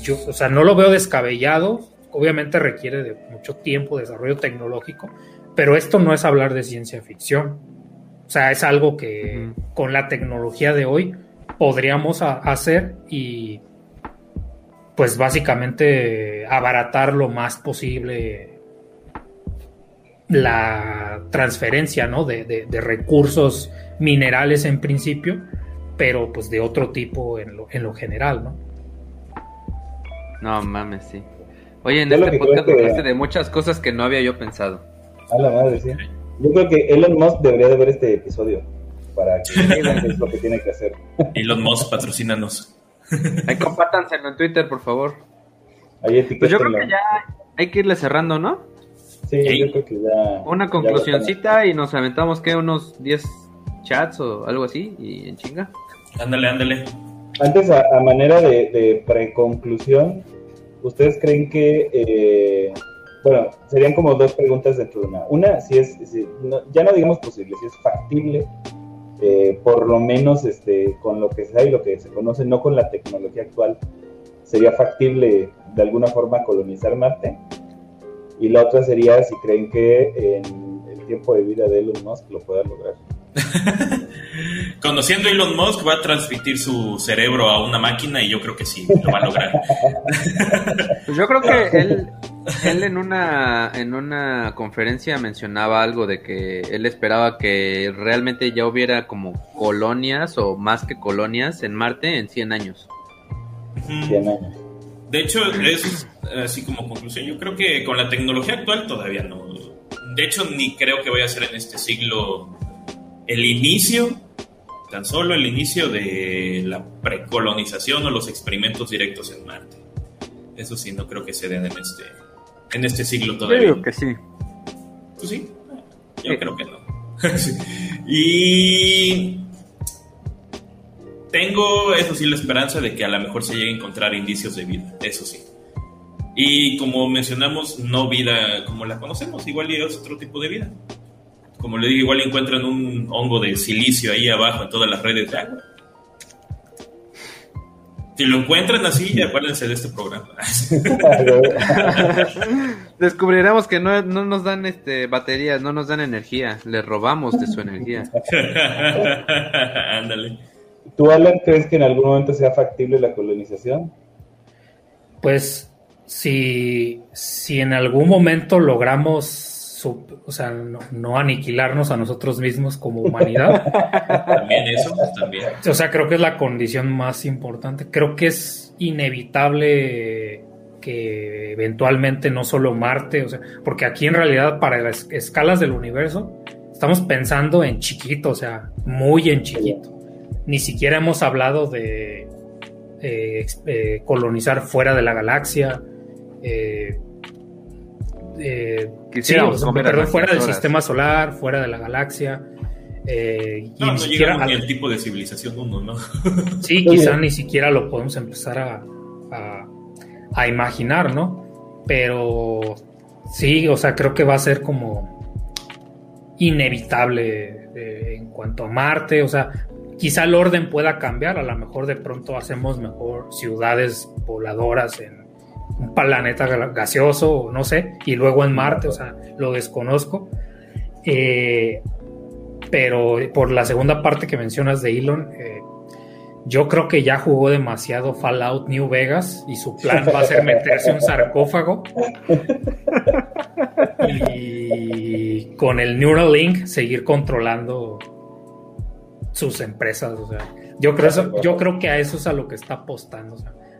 Speaker 4: yo, o sea, no lo veo descabellado, obviamente requiere de mucho tiempo, desarrollo tecnológico, pero esto no es hablar de ciencia ficción. O sea, es algo que con la tecnología de hoy podríamos a- hacer y pues básicamente abaratar lo más posible la transferencia ¿no? de, de- de recursos minerales en principio, pero pues de otro tipo en lo, en lo general, ¿no?
Speaker 3: No mames, sí. Oye, en
Speaker 1: Yo
Speaker 3: este podcast hablaste de muchas cosas que no había yo pensado.
Speaker 1: A la madre, sí. Yo creo que Elon Musk debería de ver este episodio para que vean qué es lo que tiene que hacer.
Speaker 2: Elon Musk, patrocínanos.
Speaker 3: Ahí compártanselo en Twitter, por favor.
Speaker 1: Ahí
Speaker 3: Pues yo creo que ya hay que irle cerrando, ¿no?
Speaker 1: Sí, yo creo que ya.
Speaker 3: Una
Speaker 1: ya
Speaker 3: conclusioncita y nos aventamos, ¿qué? Unos 10 chats o algo así y en chinga.
Speaker 2: Ándale, ándale.
Speaker 1: Antes, a, a manera de, de preconclusión, ¿ustedes creen que, eh, bueno, serían como dos preguntas dentro de una? Una, si es, si- no- ya no digamos posible, si es factible, eh, por lo menos este, con lo que se sabe y lo que se conoce, no con la tecnología actual, sería factible de alguna forma colonizar Marte. Y la otra sería si creen que en el tiempo de vida de Elon Musk lo pueda lograr.
Speaker 2: Conociendo a Elon Musk, va a transmitir su cerebro a una máquina y yo creo que sí, lo va a lograr.
Speaker 3: Pues yo creo que él, él en una en una conferencia mencionaba algo de que él esperaba que realmente ya hubiera como colonias o más que colonias en Marte en 100 años.
Speaker 2: Ujú.
Speaker 1: 100 años.
Speaker 2: De hecho, es así como conclusión. Yo creo que con la tecnología actual todavía no. De hecho, ni creo que vaya a ser en este siglo el inicio, tan solo el inicio de la precolonización o los experimentos directos en Marte. Eso sí, no creo que se den en este, en este siglo todavía.
Speaker 3: sí.
Speaker 2: Pues sí, yo
Speaker 3: Sí.
Speaker 2: creo que no. Y tengo, eso sí, la esperanza de que a lo mejor se llegue a encontrar indicios de vida, eso sí. Y como mencionamos, no vida como la conocemos, igual y es otro tipo de vida. Como le digo, igual encuentran un hongo de silicio ahí abajo en todas las redes de agua. Si lo encuentran así, acuérdense de este programa.
Speaker 3: Descubriremos que no, no nos dan este baterías, no nos dan energía, les robamos de su energía.
Speaker 2: Ándale.
Speaker 1: ¿Tú, Alan, crees que en algún momento sea factible la colonización?
Speaker 4: Pues si, si en algún momento logramos, o sea, no, no aniquilarnos a nosotros mismos como humanidad,
Speaker 2: También eso, también.
Speaker 4: o sea, creo que es la condición más importante. Creo que es inevitable que eventualmente no solo Marte, o sea, porque aquí en realidad para las escalas del universo estamos pensando en chiquito, o sea, muy en chiquito. Ni siquiera hemos hablado de eh, eh, colonizar fuera de la galaxia. eh, eh, sí,
Speaker 3: Quisiéramos
Speaker 4: o sea,
Speaker 3: comer a
Speaker 4: perdón, fuera del
Speaker 3: horas.
Speaker 4: sistema solar, fuera de la galaxia. eh, y
Speaker 2: No,
Speaker 4: ni
Speaker 2: no
Speaker 4: siquiera
Speaker 2: llegamos ni
Speaker 4: al-
Speaker 2: al tipo de civilización uno, ¿no?
Speaker 4: Sí, quizá ni siquiera lo podemos empezar a, a, a imaginar, ¿no? Pero sí, o sea, creo que va a ser como inevitable eh, en cuanto a Marte, o sea, quizá el orden pueda cambiar, a lo mejor de pronto hacemos mejor ciudades voladoras en un planeta gaseoso, no sé, y luego en Marte, o sea, lo desconozco. Eh, pero por la segunda parte que mencionas de Elon, eh, yo creo que ya jugó demasiado Fallout New Vegas y su plan va a ser meterse un sarcófago y con el Neuralink seguir controlando sus empresas. O sea, Yo creo, yo creo que a eso es a lo que está apostando.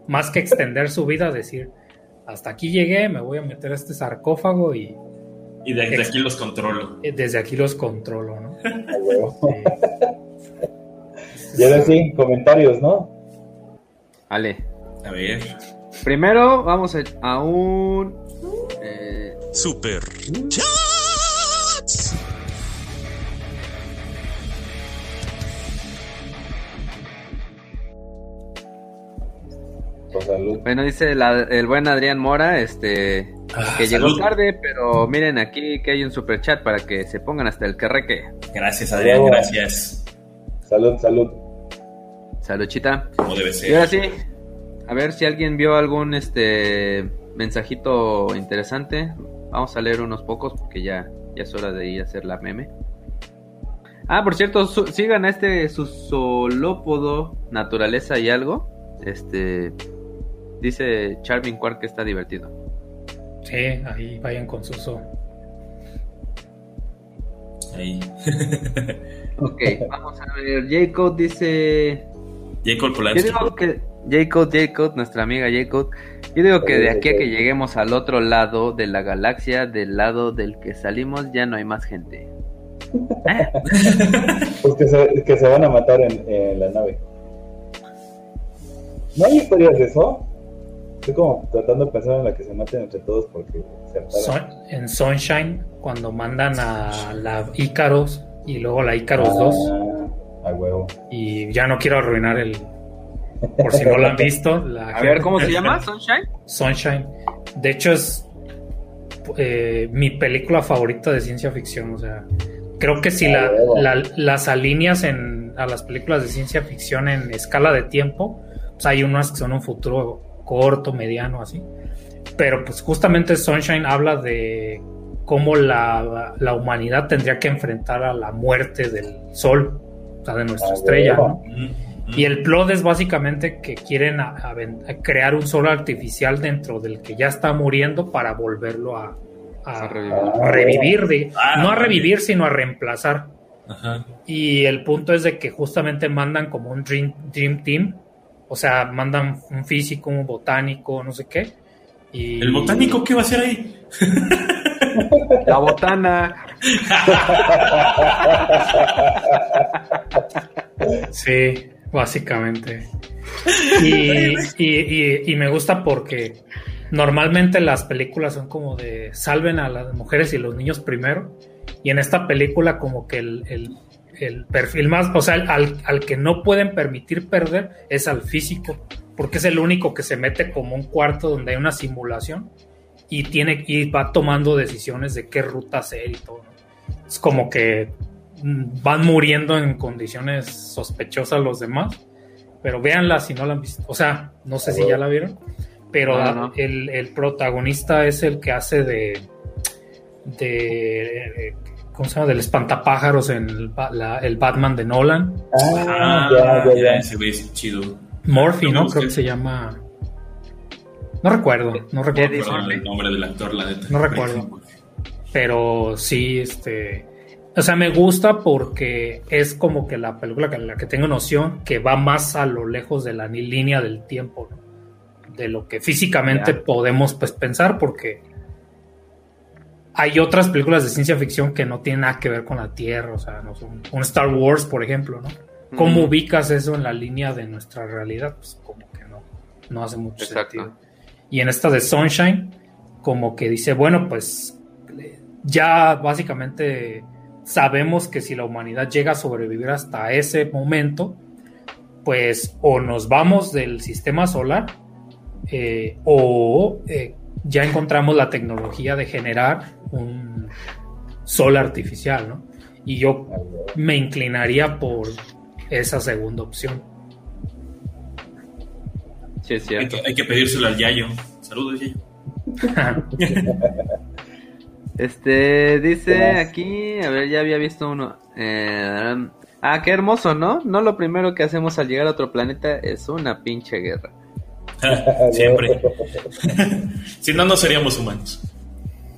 Speaker 4: Más que extender su vida, decir, hasta aquí llegué, me voy a meter a este sarcófago y...
Speaker 2: Y desde aquí los controlo.
Speaker 4: Desde aquí los controlo, ¿no?
Speaker 1: Y ahora sí, comentarios, ¿no?
Speaker 3: Vale.
Speaker 2: A ver.
Speaker 3: Primero vamos a, a un... Eh,
Speaker 5: Super Chats.
Speaker 1: Salud.
Speaker 3: bueno, dice la- el buen Adrián Mora, este...
Speaker 2: Ah,
Speaker 3: que llegó tarde, pero miren aquí que hay un super chat para que se pongan hasta el querreque.
Speaker 2: Gracias, Adrián,
Speaker 1: Oh.
Speaker 2: gracias.
Speaker 1: Salud, salud.
Speaker 3: Saludchita.
Speaker 2: Como debe
Speaker 3: Y ahora
Speaker 2: ser.
Speaker 3: sí, a ver si alguien vio algún este mensajito interesante. Vamos a leer unos pocos porque ya, ya es hora de ir a hacer la meme. Ah, por cierto, su- sigan a este Susolópodo Naturaleza y algo. Este dice Charming Quark que está divertido.
Speaker 4: Sí, ahí vayan con Suso.
Speaker 2: Ahí.
Speaker 3: Ok, vamos a ver. J-Code dice.
Speaker 2: Jacob
Speaker 3: Yo
Speaker 2: Polanski.
Speaker 3: digo que J-Code, J-Code, nuestra amiga J-Code. Yo digo que de aquí a que lleguemos al otro lado de la galaxia, del lado del que salimos, ya no hay más gente.
Speaker 1: Pues que se, que se van a matar en, en la nave. ¿No hay historias de eso? Estoy como tratando de pensar en la que se maten entre todos porque se.
Speaker 4: Son- en Sunshine, cuando mandan a la Ícaros y luego la Ícaros 2,
Speaker 1: Ah, a huevo.
Speaker 4: y ya no quiero arruinar el. Por si no lo han visto, la
Speaker 3: A ver, ¿cómo se llama? ¿Sunshine?
Speaker 4: Sunshine. De hecho, es eh, mi película favorita de ciencia ficción. O sea, creo que si la, la- las alineas en, a las películas de ciencia ficción en escala de tiempo, pues hay unas que son un futuro corto, mediano, así. Pero pues justamente Sunshine habla de cómo la, la humanidad tendría que enfrentar a la muerte del sol, o sea, de nuestra
Speaker 1: Ah,
Speaker 4: estrella. ¿no? Y el plot es básicamente que quieren a- a ven- a crear un sol artificial dentro del que ya está muriendo para volverlo a, a-
Speaker 3: A revivir.
Speaker 4: a revivir, de-
Speaker 2: Ah,
Speaker 4: no a revivir, sino a reemplazar.
Speaker 2: Ajá.
Speaker 4: Y el punto es de que justamente mandan como un Dream, dream Team, o sea, mandan un físico, un botánico, no sé qué. Y...
Speaker 2: ¿El botánico qué va a hacer ahí?
Speaker 3: La botana.
Speaker 4: Sí, básicamente. Y, y- y- y me gusta porque normalmente las películas son como de salven a las mujeres y los niños primero. Y en esta película como que el, el- el perfil más, o sea, al, al que no pueden permitir perder es al físico, porque es el único que se mete como un cuarto donde hay una simulación y tiene y va tomando decisiones de qué ruta hacer y todo. ¿no? Es como que mm, van muriendo en condiciones sospechosas los demás, pero véanla si no la han visto. O sea, no sé si ya la vieron, pero
Speaker 3: No, no.
Speaker 4: El, el protagonista es el que hace de de ¿cómo se llama? del espantapájaros en el, ba- la- el Batman de Nolan.
Speaker 1: Ah,
Speaker 2: Ah,
Speaker 1: ya, ya, ya.
Speaker 2: ese güey es chido.
Speaker 4: Murphy,
Speaker 2: No
Speaker 4: ¿no? Creo que se llama. No recuerdo, no recuerdo.
Speaker 3: Murphy.
Speaker 2: el nombre del actor, la neta.
Speaker 4: No recuerdo. Pero sí, este. O sea, me gusta porque es como que la película que la que tengo noción que va más a lo lejos de la línea del tiempo, ¿no? de lo que físicamente
Speaker 3: Ya.
Speaker 4: podemos pues pensar, porque hay otras películas de ciencia ficción que no tienen nada que ver con la Tierra, o sea, no son, un Star Wars, por ejemplo, ¿no? ¿Cómo
Speaker 3: Mm.
Speaker 4: ubicas eso en la línea de nuestra realidad? Pues como que no, no hace mucho
Speaker 3: Exacto.
Speaker 4: sentido. Y en esta de Sunshine, como que dice, bueno, pues ya básicamente sabemos que si la humanidad llega a sobrevivir hasta ese momento, pues o nos vamos del sistema solar eh, o eh, ya encontramos la tecnología de generar un sol artificial, ¿no? Y yo me inclinaría por esa segunda opción.
Speaker 3: Sí, es
Speaker 2: Hay
Speaker 3: cierto.
Speaker 2: que, hay que pedírselo al Yayo. Saludos, Yayo.
Speaker 3: Este, dice aquí, a ver, ya había visto uno. Eh, ah, qué hermoso, ¿no? No lo primero que hacemos al llegar a otro planeta es una pinche guerra.
Speaker 2: Siempre. si no, no seríamos humanos.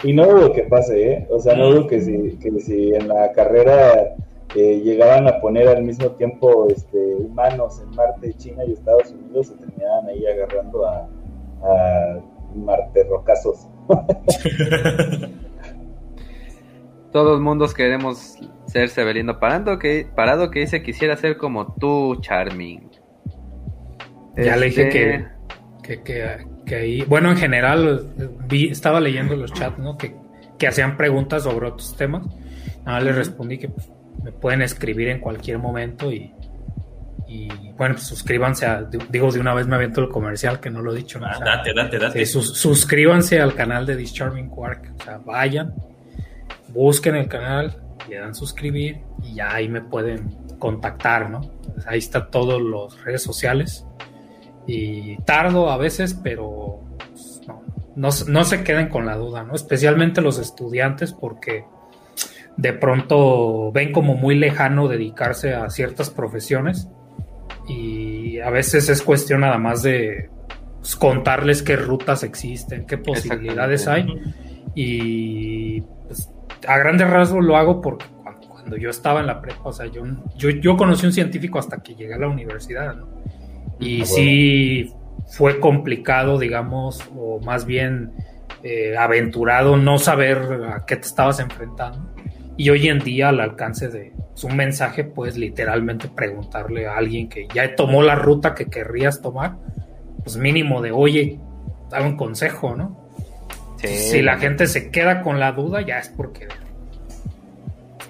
Speaker 1: Y no dudo que pase, ¿eh? O sea, no dudo que si, que si en la carrera eh, llegaban a poner al mismo tiempo este, humanos en Marte, China y Estados Unidos, se terminaban ahí agarrando a, a Marte rocazos.
Speaker 3: Todos mundos queremos ser Severino Parado que, Parado que dice quisiera ser como tú, Charming.
Speaker 4: Ya le dije que, este, que, que, ahí, bueno, en general vi, estaba leyendo los chats, ¿no? Que, que hacían preguntas sobre otros temas. Nada, le respondí que pues, me pueden escribir en cualquier momento y, y bueno, pues suscríbanse a, digo de una vez me avento el comercial que no lo he dicho. ¿no?
Speaker 2: Ah, date, date, date.
Speaker 4: suscríbanse al canal de Discharming Quark, o sea, vayan, busquen el canal, le dan suscribir y ya ahí me pueden contactar, ¿no? Pues ahí está todos los redes sociales y tardo a veces, pero pues, no, no, no se queden con la duda, ¿no? Especialmente los estudiantes porque de pronto ven como muy lejano dedicarse a ciertas profesiones y a veces es cuestión nada más de pues, contarles qué rutas existen, qué posibilidades hay y pues, a grandes rasgos lo hago porque cuando, yo estaba en la prepa, o sea, yo, yo, yo conocí un científico hasta que llegué a la universidad, ¿no? Y ah, sí fue complicado, digamos, o más bien eh, aventurado no saber a qué te estabas enfrentando y hoy en día al alcance de un mensaje puedes literalmente preguntarle a alguien que ya tomó la ruta que querrías tomar, pues mínimo de, oye, dame un consejo, ¿no? Si la gente se queda con la duda, ya es porque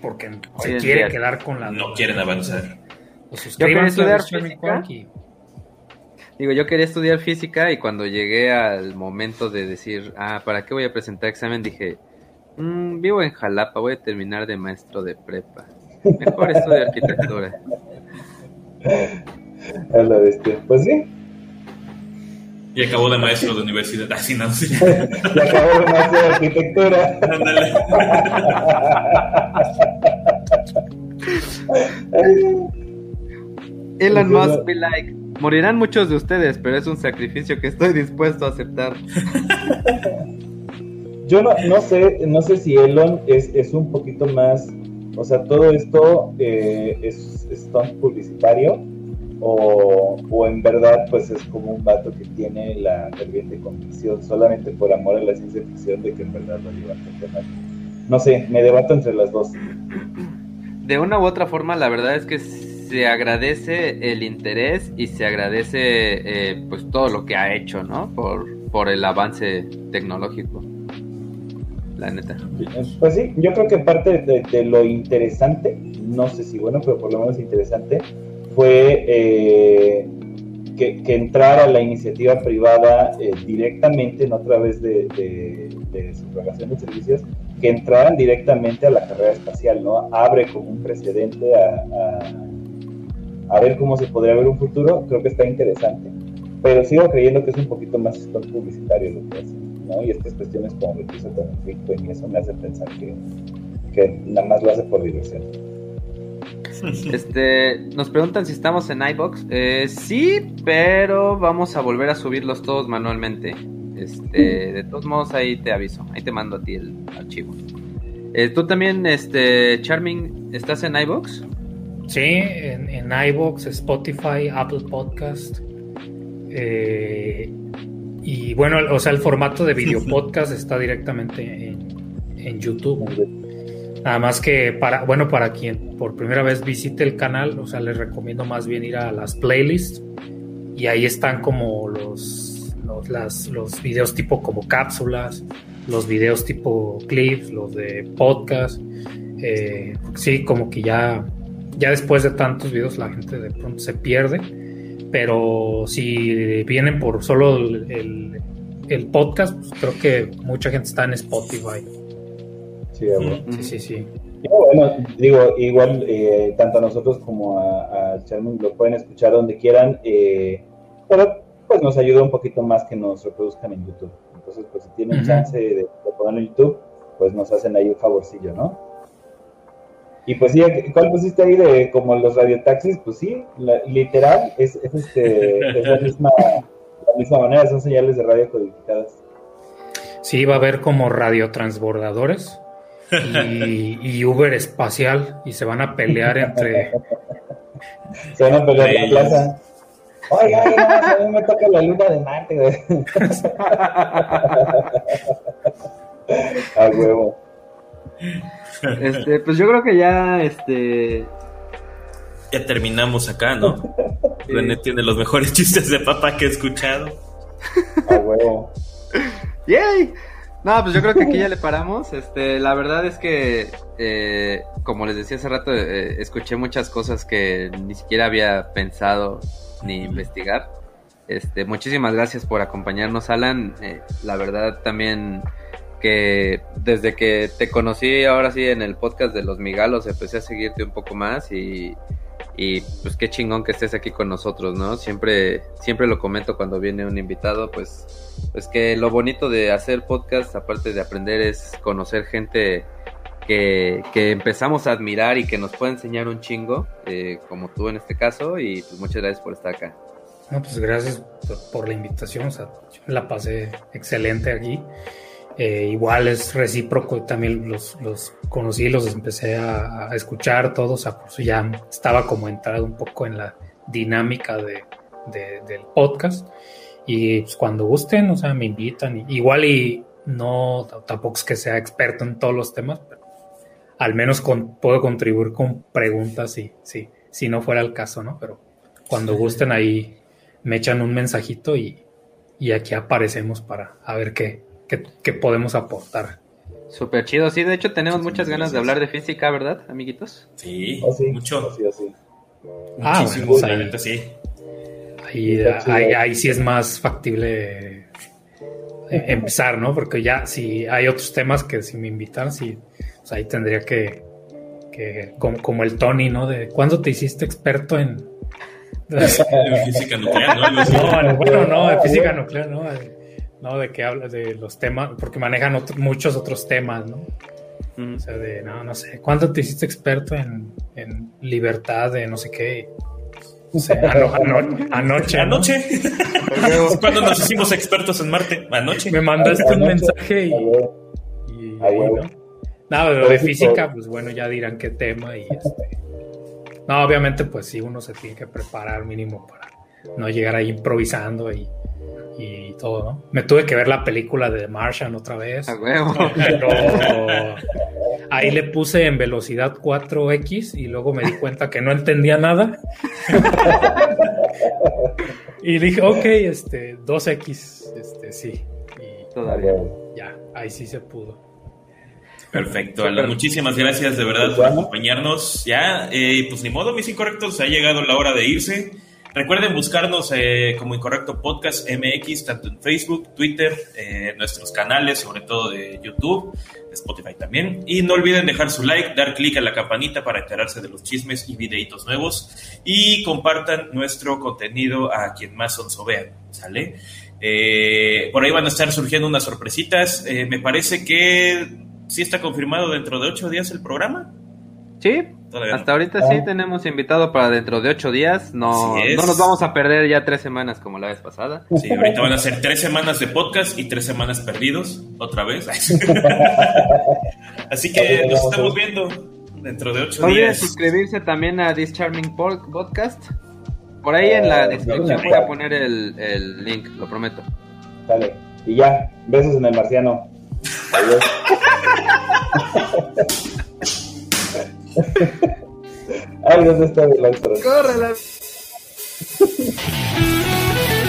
Speaker 4: porque se quiere quedar con la
Speaker 2: duda. No quieren avanzar.
Speaker 3: Pues yo quería estudiar física. Digo, yo quería estudiar física y cuando llegué al momento de decir, ah, ¿para qué voy a presentar examen? Dije, Mm, vivo en Jalapa, voy a terminar de maestro de prepa. Mejor estudio arquitectura.
Speaker 1: A la bestia. Pues sí.
Speaker 2: Y acabó de maestro de universidad. Así no,
Speaker 1: sí. y acabó de maestro de arquitectura. Ándale.
Speaker 3: Elon Musk be like, morirán muchos de ustedes, pero es un sacrificio que estoy dispuesto a aceptar.
Speaker 1: Yo no, no sé, no sé si Elon es, es un poquito más, o sea, todo esto eh, es, es tan publicitario o, o, en verdad pues es como un vato que tiene la ferviente convicción solamente por amor a la ciencia ficción de que en verdad lo lleva a No sé, me debato entre las dos.
Speaker 3: De una u otra forma, la verdad es que se agradece el interés y se agradece eh, pues todo lo que ha hecho, ¿no? Por, por el avance tecnológico la neta.
Speaker 1: Pues sí, yo creo que parte de, lo interesante, no sé si bueno, pero por lo menos interesante, fue eh, que, entrara la iniciativa privada eh, directamente, no a través de, de, su relación de servicios, que entraran directamente a la carrera espacial, ¿no? Abre como un precedente a, a, ver cómo se podría ver un futuro, creo que está interesante. Pero sigo creyendo que es un poquito más publicitario lo que hace. Y estas cuestiones como lo que hizo con el Bitcoin y eso me hace pensar que, que nada más lo hace por diversión.
Speaker 3: Este, nos preguntan si estamos en iBox. Eh, sí, pero vamos a volver a subirlos todos manualmente. Este, de todos modos ahí te aviso, ahí te mando a ti el archivo. Eh, Tú también, este, Charming, ¿estás en iBox?
Speaker 4: Sí, en, en iBox, Spotify, Apple Podcast. Eh, y bueno, o sea, el formato de video podcast está directamente en, YouTube. Nada más que para, bueno, para quien por primera vez visite el canal, o sea, les recomiendo más bien ir a las playlists y ahí están como los, los, las, los videos tipo como cápsulas, los videos tipo clips, los de podcast. Eh, sí, como que ya, ya después de tantos videos la gente de pronto se pierde pero si vienen por solo el, el, podcast, pues creo que mucha gente está en Spotify.
Speaker 1: Sí, sí, sí, sí. bueno, digo, igual eh, tanto a nosotros como a, a Charmin lo pueden escuchar donde quieran, eh, pero pues nos ayuda un poquito más que nos reproduzcan en YouTube. Entonces, pues si tienen chance de, de ponerlo en YouTube, pues nos hacen ahí un favorcillo, ¿no? Y pues sí, ¿cuál pusiste ahí de como los radiotaxis? Pues sí, literal, es, es, este, la, misma, la misma manera, son señales de radio codificadas.
Speaker 4: Sí, va a haber como radiotransbordadores. y, y Uber espacial y se van a pelear entre...
Speaker 1: Se van a pelear en la plaza. Oiga, a mí me toca la luna de Marte, güey. A huevo.
Speaker 3: Este, pues yo creo que ya, este,
Speaker 2: Ya terminamos acá, ¿no? René tiene los mejores chistes de papá que he escuchado.
Speaker 1: A huevo.
Speaker 3: ¡Yay! No, pues yo creo que aquí ya le paramos. Este, la verdad es que, eh, como les decía hace rato, eh, escuché muchas cosas que ni siquiera había pensado ni investigar. Este, muchísimas gracias por acompañarnos, Alan. Eh, la verdad también desde que te conocí ahora sí en el podcast de los Migalos empecé a seguirte un poco más y, pues qué chingón que estés aquí con nosotros, ¿no? Siempre, siempre lo comento cuando viene un invitado, pues, pues que lo bonito de hacer podcast, aparte de aprender, es conocer gente que, que empezamos a admirar y que nos puede enseñar un chingo, eh, como tú en este caso, y pues muchas gracias por estar acá.
Speaker 4: No, pues gracias por, la invitación, o sea, la pasé excelente aquí. Eh, igual es recíproco, también los, los conocí, los empecé a, a escuchar todos, o sea, por eso ya estaba como entrado un poco en la dinámica de, de- del podcast. Y pues, cuando gusten, o sea, me invitan. Igual y no, tampoco es que sea experto en todos los temas, pero al menos con, puedo contribuir con preguntas si, si, si no fuera el caso, ¿no? Pero cuando gusten ahí me echan un mensajito y, y aquí aparecemos para a ver qué, qué podemos aportar.
Speaker 3: Súper chido, sí, de hecho tenemos
Speaker 2: Muchas
Speaker 3: ganas de hablar de física, ¿verdad, amiguitos?
Speaker 2: Sí,
Speaker 1: Oh, sí.
Speaker 2: mucho.
Speaker 1: Así, así.
Speaker 4: Ah,
Speaker 2: Muchísimo,
Speaker 4: bueno,
Speaker 2: la
Speaker 4: sí.
Speaker 2: sí.
Speaker 4: Ahí, ahí, ahí sí es más factible eh, empezar, ¿no? Porque ya si hay otros temas que si me invitan, sí, pues ahí tendría que, que como, como el Tony, ¿no? De ¿cuándo te hiciste experto en...
Speaker 2: En física nuclear, ¿no?
Speaker 4: No, no, bueno, no, de física nuclear, no. De- No, de que habla de los temas, porque manejan otro- muchos otros temas, ¿no? O sea, de, no, no sé, ¿cuándo te hiciste experto en, en libertad de no sé qué? No sé, ano- ano- anoche. ¿no?
Speaker 2: Anoche. Cuando nos hicimos expertos en Marte. Anoche.
Speaker 4: Me mandaste un mensaje y. Y-
Speaker 1: A huevo.
Speaker 4: ¿no? Nada, lo de física, pues bueno, ya dirán qué tema y este. No, obviamente, pues sí, uno se tiene que preparar mínimo para no llegar ahí improvisando y, y todo, ¿no? Me tuve que ver la película de The Martian otra vez.
Speaker 3: A huevo.
Speaker 4: Pero ahí le puse en velocidad 4X y luego me di cuenta que no entendía nada. y dije, ok, este, 2X, este, sí. Y
Speaker 3: Todavía.
Speaker 4: ya, ahí sí se pudo.
Speaker 2: Perfecto, Alan. Muchísimas gracias de verdad por acompañarnos. Ya, eh, pues ni modo, mis incorrectos, ha llegado la hora de irse. Recuerden buscarnos eh, como Incorrecto Podcast MX, tanto en Facebook, Twitter, eh, nuestros canales, sobre todo de YouTube, Spotify también. Y no olviden dejar su like, dar clic a la campanita para enterarse de los chismes y videitos nuevos. Y compartan nuestro contenido a quien más onzo vean, ¿sale? Eh, por ahí van a estar surgiendo unas sorpresitas. Me parece que sí está confirmado dentro de ocho días el programa.
Speaker 3: Sí,
Speaker 2: Todavía no.
Speaker 3: hasta ahorita sí tenemos invitado para dentro de ocho días. No, no nos vamos a perder ya tres semanas como la vez pasada.
Speaker 2: Sí, ahorita van a ser tres semanas de podcast y tres semanas perdidos, otra vez. Así que nos estamos viendo dentro de ocho
Speaker 3: No olviden
Speaker 2: días.
Speaker 3: suscribirse también a This Charming Pod- Podcast. Por ahí en la descripción voy a poner el, el link, lo prometo.
Speaker 1: Dale. Y ya, besos en el marciano. Adiós. Ay, ¿dónde está outro?
Speaker 3: ¡Córrela!
Speaker 5: Thank